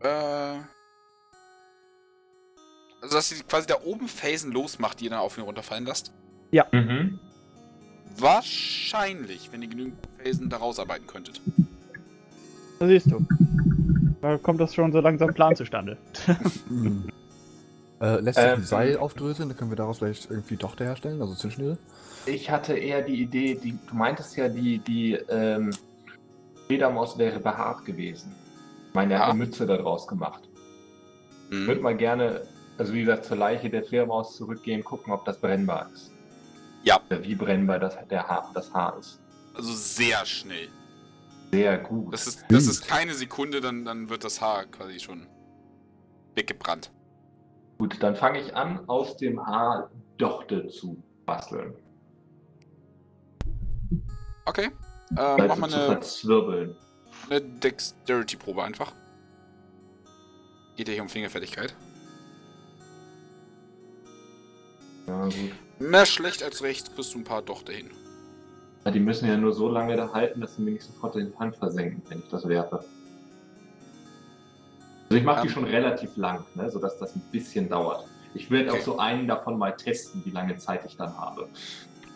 Äh. Also, dass sie quasi da oben Felsen losmacht, die ihr dann auf ihn runterfallen lasst. Mhm. Wahrscheinlich, wenn ihr genügend Felsen da rausarbeiten könntet. Da siehst du. Da kommt das schon so langsam Plan zustande. Hm. [laughs] Äh, lässt sich Ähm. ein Seil aufdröseln, dann können wir daraus vielleicht irgendwie Tochter herstellen, also Zündschnüre. Ich hatte eher die Idee, die, du meintest ja, die, die ähm, Fledermaus wäre behaart gewesen. Ich meine, er hat Ja. eine Mütze daraus gemacht. Ich Mhm. würde mal gerne also wie gesagt, zur Leiche der Fledermaus zurückgehen, gucken, ob das brennbar ist. Ja. Wie brennbar das, der Haar, das Haar ist. Also sehr schnell. Sehr gut. Das ist, das ist keine Sekunde, dann, dann wird das Haar quasi schon weggebrannt. Gut, dann fange ich an, aus dem Haar Dochte zu basteln. Okay. Ähm, mach mal eine, verzwirbeln. eine Dexterity-Probe einfach. Geht ja hier um Fingerfertigkeit. Ja, gut. Mehr schlecht als recht kriegst du ein paar Dochte hin. Ja, die müssen ja nur so lange da halten, dass sie mir nicht sofort in die Hand versenken, wenn ich das werfe. Also ich mache die Ähm. schon relativ lang, ne, sodass das ein bisschen dauert. Ich werde Okay. auch so einen davon mal testen, wie lange Zeit ich dann habe.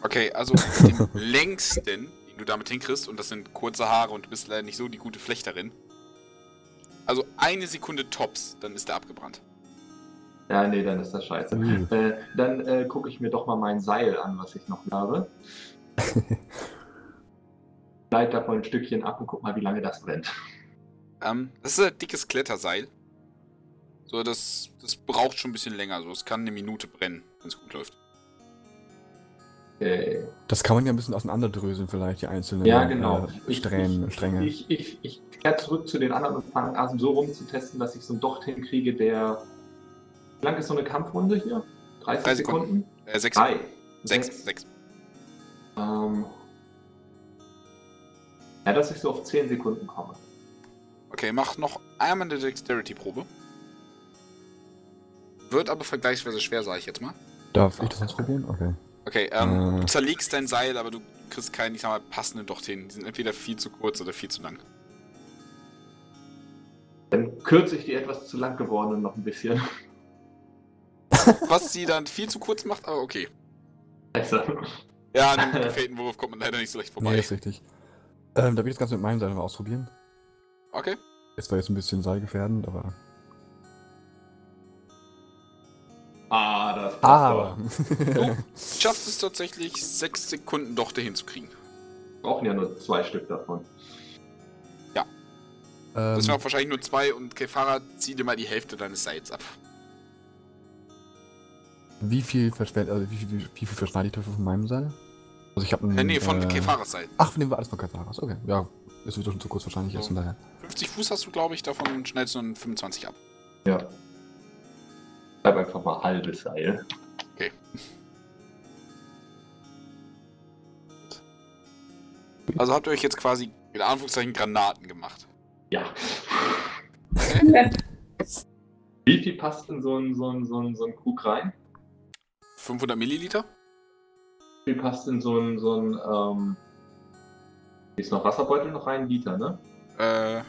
Okay, also [laughs] den längsten, den du damit hinkriegst, und das sind kurze Haare und du bist leider nicht so die gute Flechterin. Also eine Sekunde tops, dann ist der abgebrannt. Ja, nee, dann ist das scheiße. Mhm. Äh, dann äh, gucke ich mir doch mal mein Seil an, was ich noch habe. [laughs] Leite davon ein Stückchen ab und guck mal, wie lange das brennt. Ähm, das ist ein dickes Kletterseil. So, das, das braucht schon ein bisschen länger. So, es kann eine Minute brennen, wenn es gut läuft. Das kann man ja ein bisschen auseinanderdröseln, vielleicht, die einzelnen ja, genau. äh, Strähnen, Stränge. Ich, ich, ich kehre zurück zu den anderen und fange an, so rumzutesten, dass ich so einen Docht hinkriege, der. Wie lang ist so eine Kampfrunde hier? 30 Drei Sekunden? Sekunden. Äh, sechs. Drei. Sechs. Sechs. Ähm, ja, dass ich so auf 10 Sekunden komme. Okay, mach noch einmal eine Dexterity-Probe. Wird aber vergleichsweise schwer, sage ich jetzt mal. Darf ich das ausprobieren? Okay. Okay, ähm, Äh. du zerlegst dein Seil, aber du kriegst keinen, ich sag mal, passenden Docht hin. Die sind entweder viel zu kurz oder viel zu lang. Dann kürze ich die etwas zu lang gewordenen noch ein bisschen. [laughs] Was sie dann viel zu kurz macht, aber okay. Also, Ja, an [laughs] dem gefällten Wurf kommt man leider nicht so leicht vorbei. Nee, ist richtig. Ähm, da will ich das Ganze mit meinem Seil mal ausprobieren. Okay. Ist zwar jetzt ein bisschen seilgefährdend, aber. ah, das passt Aber. [laughs] Du schaffst es tatsächlich, sechs Sekunden Dochte hinzukriegen. doch. brauchen ja nur zwei Stück davon. Das ähm, wären auch wahrscheinlich nur zwei und Kefara, zieh dir mal die Hälfte deines Seils ab. Wie viel verschwend, also wie, wie, wie viel verschneide ich dafür von meinem Seil? Also ich habe Äh, nee, von Kefaras Seil. Ach, nehmen wir alles von Kefaras. Okay, ja. Ist wieder schon zu kurz wahrscheinlich von daher. 50 Fuß hast du, glaube ich, davon schneidest du dann 25 ab. Ja. Bleib einfach mal halbes Seil. Also habt ihr euch jetzt quasi in Anführungszeichen Granaten gemacht. Ja. Wie viel passt in so ein, so ein, so ein, so ein Krug rein? 500 Milliliter? Wie passt in so ein, so ein, ähm, ist noch Wasserbeutel noch rein? Liter, ne? Äh,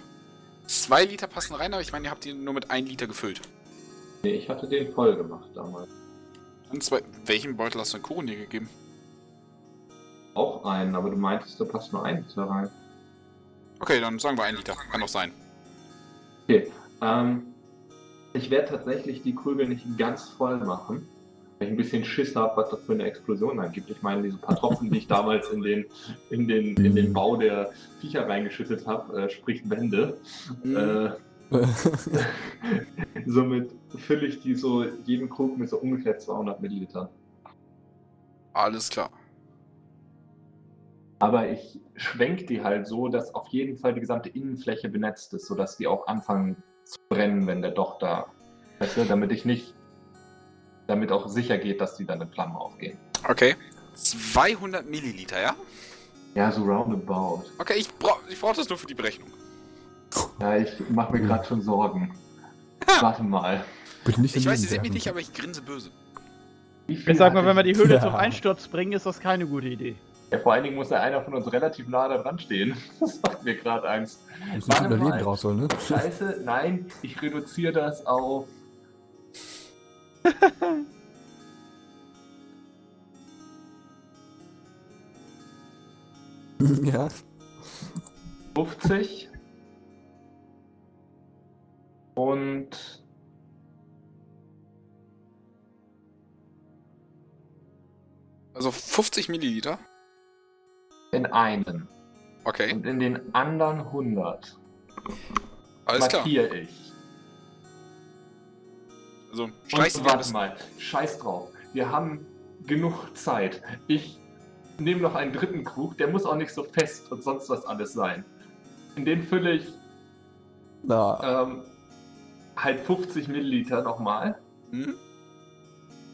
zwei Liter passen rein, aber ich meine, ihr habt die nur mit 1 Liter gefüllt. Nee, ich hatte den voll gemacht damals. Und zwei, welchen Beutel hast du in Kuchen dir gegeben? Auch einen, aber du meintest, da passt nur ein Liter rein. Okay, dann sagen wir 1 Liter. Kann doch sein. Okay, ähm, ich werde tatsächlich die Krügel nicht ganz voll machen, ich ein bisschen Schiss habe, was das für eine Explosion dann gibt. Ich meine, diese paar Tropfen, die ich damals in den, in den, in den Bau der Viecher reingeschüttet habe, äh, sprich Wände. Äh, [laughs] somit fülle ich die so jeden Krug mit so ungefähr 200 Millilitern. Alles klar. Aber ich schwenke die halt so, dass auf jeden Fall die gesamte Innenfläche benetzt ist, sodass die auch anfangen zu brennen, wenn der Doch da. Weißt du, damit ich nicht. Damit auch sicher geht, dass die dann in Flammen aufgehen. Okay. 200 Milliliter, ja? Ja, so roundabout. Okay, ich brauche ich brauch das nur für die Berechnung. Ja, ich mache mir gerade schon Sorgen. Warte mal. Bitte nicht Ich weiß, ihr daneben seht mich nicht, aber ich grinse böse. Ich sag mal, wenn wir die Höhle Ja. zum Einsturz bringen, ist das keine gute Idee. Ja, vor allen Dingen muss ja einer von uns relativ nah da dran stehen. [laughs] Das macht mir gerade Angst. Muss nicht überleben draus soll, ne? Scheiße, nein, ich reduziere das auf. [laughs] ja. 50 und Also 50 Milliliter? in einen Okay, und in den anderen 100 alles klar. ich. Also streichst du warte mal, scheiß drauf. Wir haben genug Zeit. Ich nehme noch einen dritten Krug, der muss auch nicht so fest und sonst was alles sein. In den fülle ich Na, ähm, halt 50 Milliliter nochmal Hm?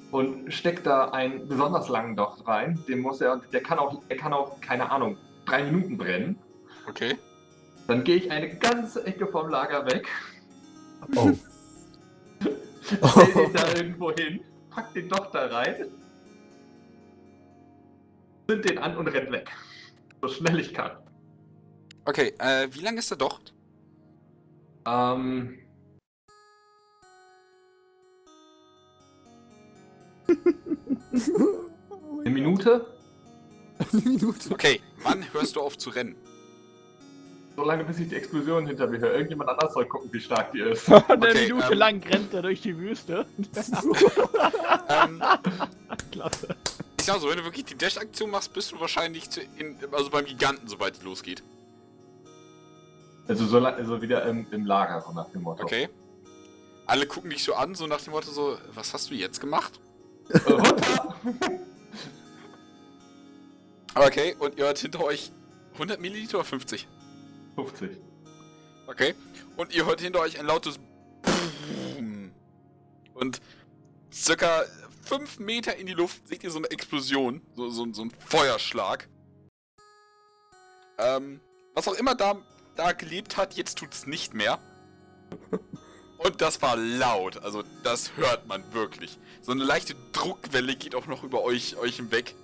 und steck da einen besonders langen Docht rein. Den muss er, der kann auch, der kann auch, keine Ahnung, drei Minuten brennen. Okay. Dann gehe ich eine ganze Ecke vom Lager weg, oh. [laughs] [laughs] stell [laughs] den da irgendwo hin, pack den Docht da rein, zünd den an und renn weg. So schnell ich kann. Okay, äh, wie lang ist der Docht? Ähm. [laughs] Eine Minute? Eine Minute. Okay, wann hörst du auf zu rennen? So lange, bis ich die Explosion hinter mir höre. Irgendjemand anders soll gucken, wie stark die ist. [laughs] Und eine Okay, Minute ähm, lang rennt er durch die Wüste. ähm, [laughs] Klasse. ich sag so, wenn du wirklich die Dash-Aktion machst, bist du wahrscheinlich zu in, also beim Giganten, sobald die losgeht. Also, so lang, also wieder im, im Lager, so nach dem Motto. Okay. Alle gucken dich so an, so nach dem Motto so, was hast du jetzt gemacht? Äh! [laughs] Okay, und ihr hört hinter euch 100 Milliliter oder 50? 50. Okay. Und ihr hört hinter euch ein lautes Boom. Und circa 5 Meter in die Luft seht ihr so eine Explosion. So, so, so ein Feuerschlag. Ähm, was auch immer da, da gelebt hat, jetzt tut's nicht mehr. Und das war laut. Also, das hört man wirklich. So eine leichte Druckwelle geht auch noch über euch, euch hinweg.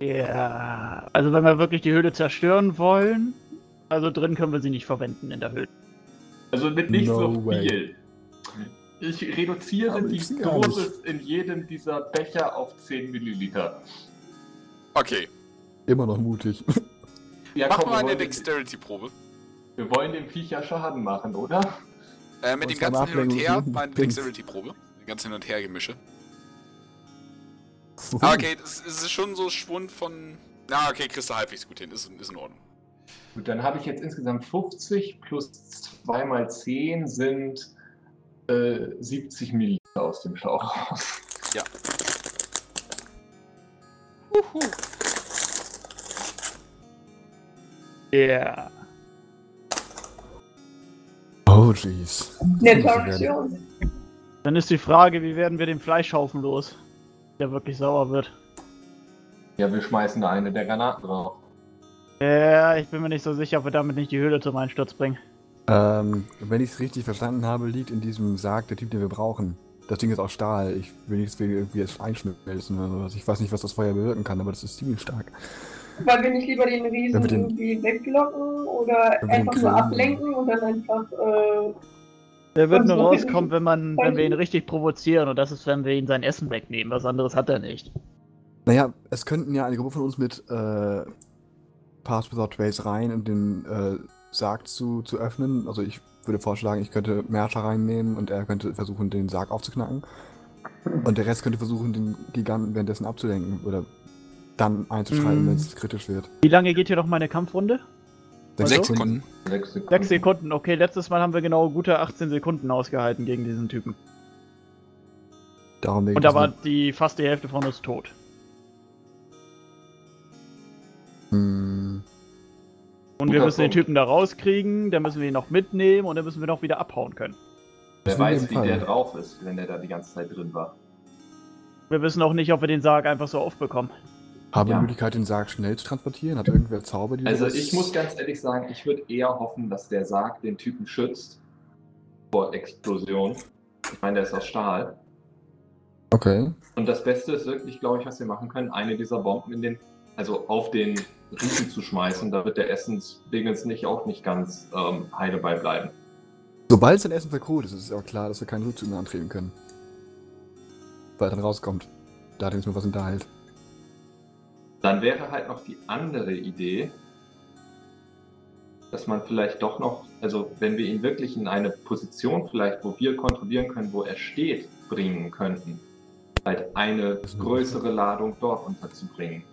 Ja, also wenn wir wirklich die Höhle zerstören wollen, also drin können wir sie nicht verwenden in der Höhle. Also mit nicht No so way. viel. Ich reduziere Aber die. Dosis in jedem dieser Becher auf 10 Milliliter. Okay. Immer noch mutig. [laughs] Ja, Mach komm, mal wir, eine wollen, Dexterity-Probe. wir wollen dem Viech ja Schaden machen, oder? Äh, mit dem ganzen Hin und Her [laughs] des mal eine Dings. Dexterity-Probe. Die ganze Hin und Her Gemische. [laughs] Ah, okay, es ist schon so Schwund von. Ja, okay, kriegst du halbwegs gut hin. Ist, ist in Ordnung. Gut, dann habe ich jetzt insgesamt 50 plus 2 mal 10 sind äh, 70 Milliliter aus dem Schlauch raus. Ja. Oh, jeez. Eine. Dann ist die Frage, wie werden wir den Fleischhaufen los, der wirklich sauer wird. Ja, wir schmeißen da eine der Granaten drauf. Ja, ich bin mir nicht so sicher, ob wir damit nicht die Höhle zum Einsturz bringen. Ähm, wenn ich es richtig verstanden habe, liegt in diesem Sarg der Typ, den wir brauchen. Das Ding ist aus Stahl. Ich will nicht deswegen irgendwie jetzt einschmelzen oder sowas. Ich weiß nicht, was das Feuer bewirken kann, aber das ist ziemlich stark. Wollen wir nicht lieber den Riesen den- irgendwie weglocken oder einfach nur ablenken und dann einfach, äh, Der wird nur rauskommen, wenn man, wenn wir ihn richtig provozieren und das ist, wenn wir ihn sein Essen wegnehmen. Was anderes hat er nicht. Naja, es könnten ja eine Gruppe von uns mit äh, Pass Without Trace rein, um den äh, Sarg zu, zu öffnen. Also ich würde vorschlagen, ich könnte Mercher reinnehmen und er könnte versuchen, den Sarg aufzuknacken. Und der Rest könnte versuchen, den Giganten währenddessen abzulenken oder dann einzuschreiben, Mm. wenn es kritisch wird. Wie lange geht hier noch meine Kampfrunde? Sechs Sekunden. 6 Sekunden. Sechs Sekunden. Okay, letztes Mal haben wir genau gute 18 Sekunden ausgehalten gegen diesen Typen. Darum Und da war die fast die Hälfte von uns tot. Hm, Und wir Guter müssen den Punkt. Typen da rauskriegen, dann müssen wir ihn noch mitnehmen und dann müssen wir noch wieder abhauen können. Wer weiß, wie Fall. der drauf ist, wenn der da die ganze Zeit drin war. Wir wissen auch nicht, ob wir den Sarg einfach so aufbekommen. haben wir Ja. die Möglichkeit, den Sarg schnell zu transportieren? Hat irgendwer Zauber, die Also ich muss ganz ehrlich sagen, ich würde eher hoffen, dass der Sarg den Typen schützt vor Explosion. Ich meine, der ist aus Stahl. Okay. Und das Beste ist wirklich, glaube ich, was wir machen können, eine dieser Bomben in den, also auf den Riesen zu schmeißen, damit der Essensdingens nicht auch nicht ganz ähm, heile beibleiben. Sobald sein Essen verkohlt ist, ist es auch klar, dass wir keinen Rückzug mehr antreten können. Weil er dann rauskommt. Da hat er nur was hinterhält. Dann wäre halt noch die andere Idee, dass man vielleicht doch noch, also wenn wir ihn wirklich in eine Position vielleicht, wo wir kontrollieren können, wo er steht, bringen könnten, halt eine größere Ladung dort unterzubringen.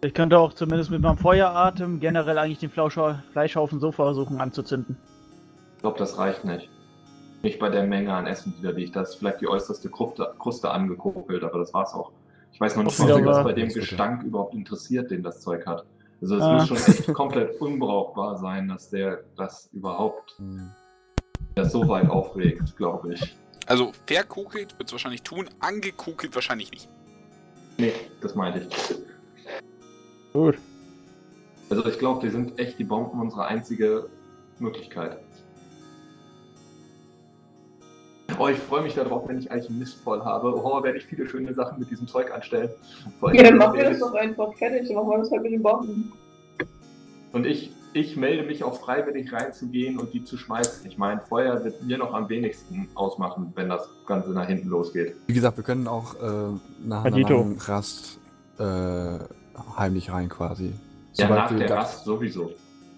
Ich könnte auch zumindest mit meinem Feueratem generell eigentlich den Fleischha Fleischhaufen so versuchen anzuzünden. Ich glaube, das reicht nicht. Nicht bei der Menge an Essen, die da liegt. Da ist vielleicht die äußerste Kruste, Kruste angekokelt, aber das war's auch. Ich weiß noch nicht mal, ist ob das aber- bei dem Gestank überhaupt interessiert, den das Zeug hat. Also es Ah. muss schon echt komplett unbrauchbar sein, dass der das überhaupt Hm. das so weit aufregt, glaube ich. Also verkokelt wird es wahrscheinlich tun, angekokelt wahrscheinlich nicht. Nee, das meinte ich. Gut. Also ich glaube, die sind echt die Bomben unsere einzige Möglichkeit. Oh, ich freue mich darauf, wenn ich Alchemist voll habe. Oh, werde ich viele schöne Sachen mit diesem Zeug anstellen. Vor allem, Ja, dann machen wir das doch einfach fertig. Dann machen wir das halt mit den Bomben. Und ich, ich melde mich auch freiwillig reinzugehen und die zu schmeißen. Ich meine, Feuer wird mir noch am wenigsten ausmachen, wenn das Ganze nach hinten losgeht. Wie gesagt, wir können auch äh, nach einer Rast äh, heimlich rein quasi. Ja, nach wir der Rast sowieso.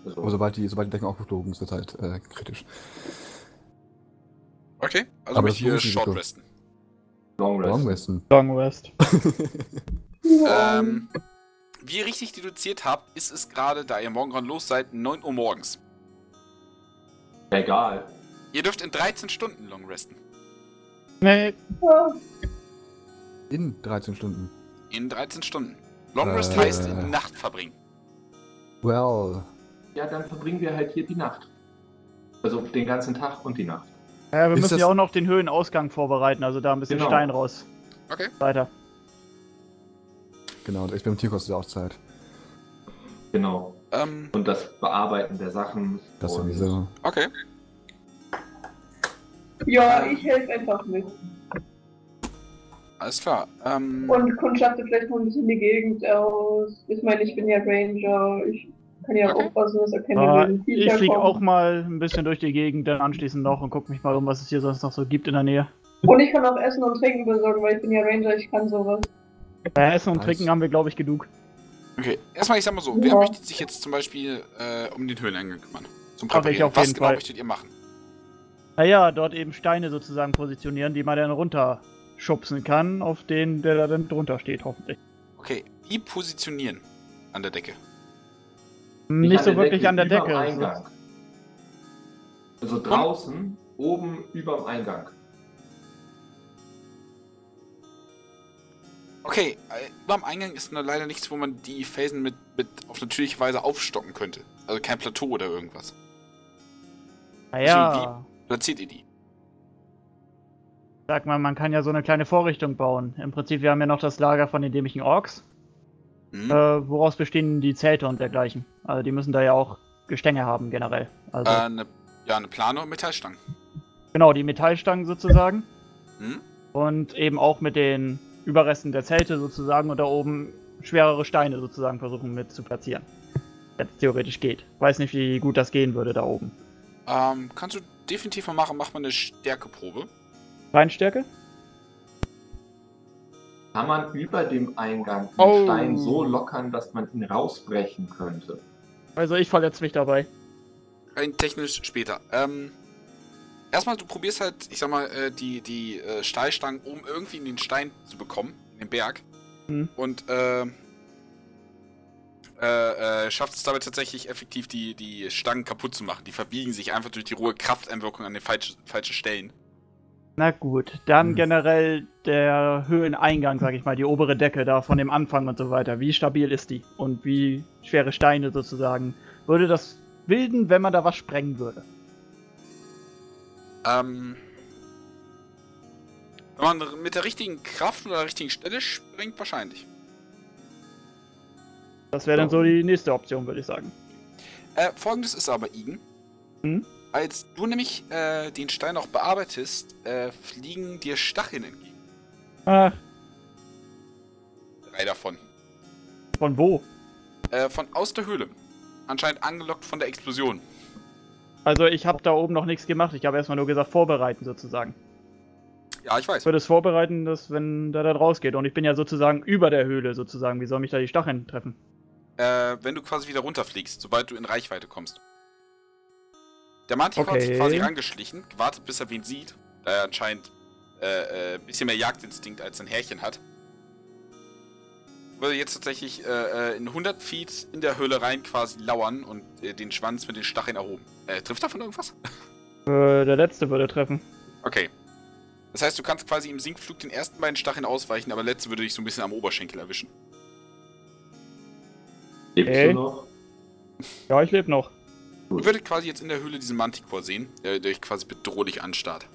Also, Aber sobald die, sobald die Decken aufgeflogen sind, wird halt äh, kritisch. Okay, also Aber mich das hier short resten. Long Rest. Long Westen. Long Rest. [laughs] Ähm, wie ihr richtig deduziert habt, ist es gerade, da ihr morgen los seid, 9 Uhr morgens. Egal. Ihr dürft in 13 Stunden long resten. Nee. In 13 Stunden. In 13 Stunden. Long rest Äh. heißt Nacht verbringen. Well. Ja, dann verbringen wir halt hier die Nacht. Also den ganzen Tag und die Nacht. ja, wir Ist müssen ja auch noch den Höhenausgang vorbereiten, also da ein bisschen Genau. Stein raus. Okay. Weiter. Genau, der Experimentierung kostet ja auch Zeit. Genau. Ähm, Und das Bearbeiten der Sachen. Das und sowieso. okay. ja, ich helfe einfach mit. Alles klar. Ähm, Und kundschafte vielleicht mal ein bisschen die Gegend aus. Ich meine, ich bin ja Ranger. Ich kann ja Okay. aufpassen, dass er keine Ah, wilden ich fliege auch mal ein bisschen durch die Gegend, dann anschließend noch und guck mich mal um, was es hier sonst noch so gibt in der Nähe. Und ich kann auch Essen und Trinken besorgen, weil ich bin ja Ranger, ich kann sowas. Bei Essen und Nice. Trinken haben wir, glaube ich, genug. okay. Erstmal, ich sag mal so, wer Ja. möchte sich jetzt zum Beispiel äh, um den Höhleneingang kümmern? Zum Präparieren. Was genau Fall. möchtet ihr machen? Naja, dort eben Steine sozusagen positionieren, die man dann runterschubsen kann, auf den, der da dann drunter steht, hoffentlich. Okay, die positionieren an der Decke. Nicht an so wirklich an der Decke. Eingang. Also draußen, oben überm Eingang. Okay, äh, beim Eingang ist nur leider nichts, wo man die Felsen mit, mit auf natürliche Weise aufstocken könnte. Also kein Plateau oder irgendwas. Naja, Platziert ihr die? Sag mal, man kann ja so eine kleine Vorrichtung bauen. Im Prinzip, wir haben ja noch das Lager von den dämlichen Orks, Hm? äh, woraus bestehen die Zelte und dergleichen. Also die müssen da ja auch Gestänge haben generell. Also Äh, ne, ja, eine Plane und Metallstangen. genau, die Metallstangen sozusagen. Hm? Und eben auch mit den Überresten der Zelte sozusagen und da oben schwerere Steine sozusagen versuchen mit zu platzieren. Wenn es theoretisch geht. Weiß nicht, wie gut das gehen würde da oben. Ähm, kannst du definitiv mal machen, mach mal eine Stärkeprobe. Reinstärke? Kann man über dem Eingang den Oh. Stein so lockern, dass man ihn rausbrechen könnte? Also ich verletze mich dabei. Rein technisch später. Ähm, erstmal, du probierst halt, ich sag mal, äh, die, die äh, Stahlstangen oben irgendwie in den Stein zu bekommen, in den Berg. Mhm. Und äh, äh, äh, schafft es dabei tatsächlich effektiv, die, die Stangen kaputt zu machen. Die verbiegen sich einfach durch die rohe Krafteinwirkung an den falsch, falschen Stellen. Na gut, dann Hm. generell der Höheneingang, sag ich mal, die obere Decke da von dem Anfang und so weiter. Wie stabil ist die? Und wie schwere Steine sozusagen? Würde das bilden, wenn man da was sprengen würde? Ähm, wenn man mit der richtigen Kraft oder der richtigen Stelle springt, wahrscheinlich. Das wäre dann so die nächste Option, würde ich sagen. Äh, folgendes ist aber, Igen. Hm? Als du nämlich äh, den Stein auch bearbeitest, äh, fliegen dir Stacheln entgegen. Ah, Drei davon. von wo? Äh, von aus der Höhle. Anscheinend angelockt von der Explosion. Also ich habe da oben noch nichts gemacht. Ich habe erstmal nur gesagt, vorbereiten sozusagen. Ja, ich weiß. Ich würde es vorbereiten, dass wenn der da rausgeht. Und ich bin ja sozusagen über der Höhle sozusagen. Wie soll mich da die Stacheln treffen? Äh, wenn du quasi wieder runterfliegst, sobald du in Reichweite kommst. Der Manticore hat sich Okay. quasi rangeschlichen, gewartet, bis er wen sieht, da er anscheinend äh, äh, bisschen mehr Jagdinstinkt als ein Härchen hat. Würde jetzt tatsächlich äh, äh, in 100 Feet in der Höhle rein quasi lauern und äh, den Schwanz mit den Stacheln erhoben. Äh, trifft davon irgendwas? Äh, der letzte würde treffen. Okay. Das heißt, du kannst quasi im Sinkflug den ersten beiden Stacheln ausweichen, aber der letzte würde dich so ein bisschen am Oberschenkel erwischen. Lebst Okay. du noch? Ja, ich lebe noch. Ihr würdet quasi jetzt in der Höhle diesen Manticore sehen, der, der euch quasi bedrohlich anstarrt.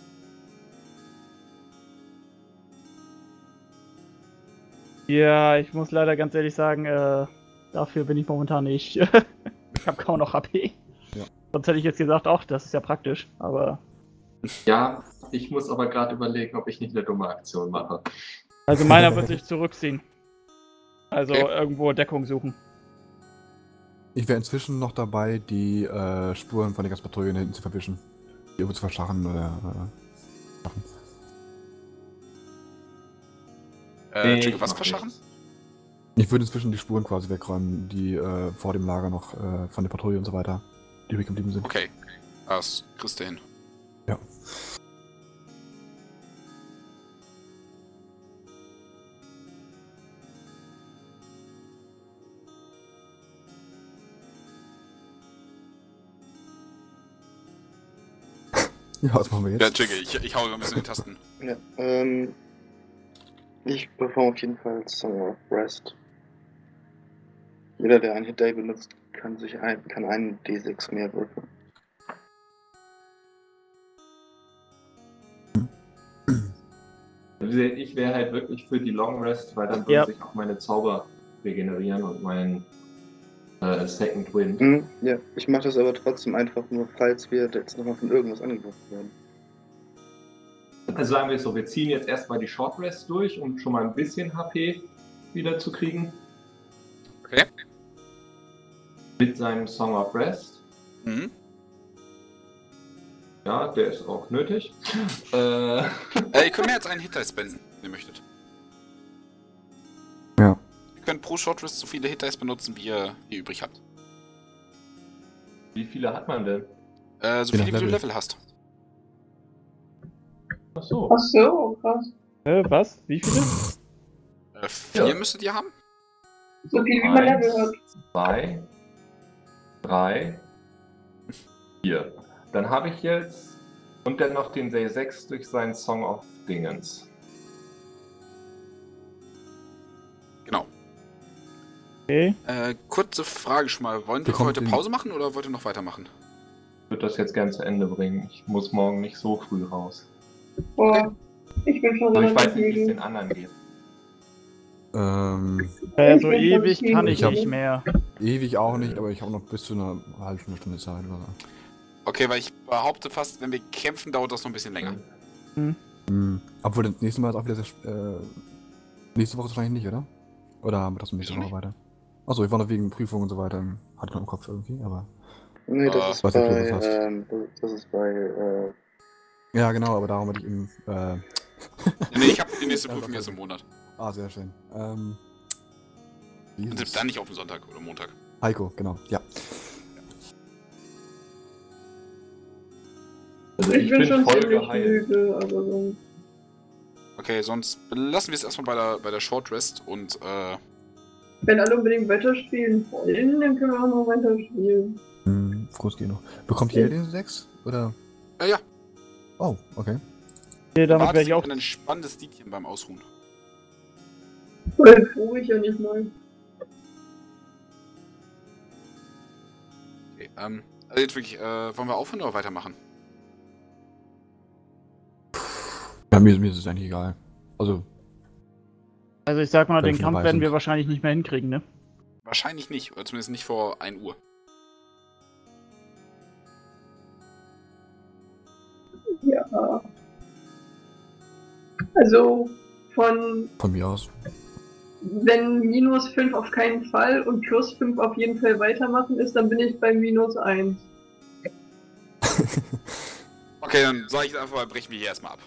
Ja, ich muss leider ganz ehrlich sagen, äh, dafür bin ich momentan nicht. [laughs] ich habe kaum noch HP. Ja. Sonst hätte ich jetzt gesagt, ach, das ist ja praktisch. Aber [laughs] Ja, ich muss aber gerade überlegen, ob ich nicht eine dumme Aktion mache. also meiner wird [laughs] sich zurückziehen. Also Okay. irgendwo Deckung suchen. Ich wäre inzwischen noch dabei, die äh, Spuren von den ganzen Patrouillen hinten zu verwischen. Die irgendwo zu verschachen oder. Äh, machen. Äh, ich was nichts. Ich würde inzwischen die Spuren quasi wegräumen, die äh, vor dem Lager noch äh, von der Patrouille und so weiter, die übrig geblieben sind. Okay. Das kriegst du hin. Ja. Ja, was machen wir Ja, jetzt? Entschuldige, ich, ich hau ein bisschen in die Tasten. Ja, ähm. Ich performe auf jeden Fall Song of Rest. Jeder, der einen Hit Day benutzt, kann sich ein, kann einen D6 mehr würfeln. Also Ich wäre halt wirklich für die Long Rest, weil dann würden Ja. sich auch meine Zauber regenerieren und mein äh, Second Wind. Hm, ja, ich mache das aber trotzdem einfach nur, falls wir jetzt nochmal von irgendwas angegriffen werden. Also sagen wir es so, wir ziehen jetzt erstmal die Short Rest durch, um schon mal ein bisschen HP wieder zu kriegen. Okay. Mit seinem Song of Rest. Mhm. Ja, der ist auch nötig. [laughs] äh, Äh, ihr könnt mehr als einen Hit-Dice spenden, wenn ihr möchtet. Könnt pro Short Rest so viele Hit-Dice benutzen, wie ihr, wie ihr übrig habt. wie viele hat man denn? Äh, so Je viele, wie du Level. Hast. Ach so. Ach so, krass. Äh, was? Wie viele? Äh, vier Ja. müsstet ihr haben? So viel wie man Eins, Level hat. zwei, drei, vier. Dann habe ich jetzt und dann noch den Day 6 durch seinen Song of Dingens. Okay. Äh, kurze Frage schon mal. Wollen wir heute Pause machen oder wollt ihr noch weitermachen? Ich würde das jetzt gern zu Ende bringen. Ich muss morgen nicht so früh raus. Boah, ich bin schon Aber ich weiß nicht, wie es den anderen geht. Ähm, Äh, so ewig kann ich nicht mehr. ewig auch nicht, aber ich habe noch bis zu einer halben Stunde, Stunde Zeit oder so. Okay, weil ich behaupte fast, wenn wir kämpfen, dauert das noch ein bisschen länger. Hm. Obwohl, das nächste Mal ist auch wieder sehr, sp- äh, nächste Woche wahrscheinlich nicht, oder? Oder haben wir das nächste Woche weiter? Achso, ich war noch wegen Prüfungen und so weiter, im- hatte ich noch im Kopf irgendwie, aber. Nee, das Ah, ist bei, ähm, das- ist bei, äh, Ja, genau, aber darum hatte ich eben, äh, [laughs] Nee, ich habe die nächste [laughs] Prüfung jetzt im Monat. ah, sehr schön. Ähm, Und selbst dann nicht auf den Sonntag oder Montag. Heiko, genau, ja. Also Ich, bin, schon voll ziemlich geheilt. müde, aber so. Okay, sonst belassen wir es erstmal bei der, bei der Short Rest und äh, Wenn alle unbedingt weiterspielen wollen, dann können wir auch noch weiterspielen. Hm, groß genug. Bekommt ihr den 6? Oder? äh, ja, Oh, okay. Okay, damit wäre ich auch. ein spannendes Liedchen beim Ausruhen. Weil tue ich ja nicht mal. Okay, ähm, also jetzt wirklich, äh, wollen wir aufhören oder weitermachen? Ja, mir, mir ist es eigentlich egal. Also, Also ich sag mal, den Kampf werden sind. wir wahrscheinlich nicht mehr hinkriegen, ne? Wahrscheinlich nicht, oder zumindest nicht vor 1 Uhr. Ja. Also von von mir aus. wenn minus 5 auf keinen Fall und plus 5 auf jeden Fall weitermachen ist, dann bin ich bei minus 1. Okay, dann sage ich einfach mal, brechen wir hier erstmal ab.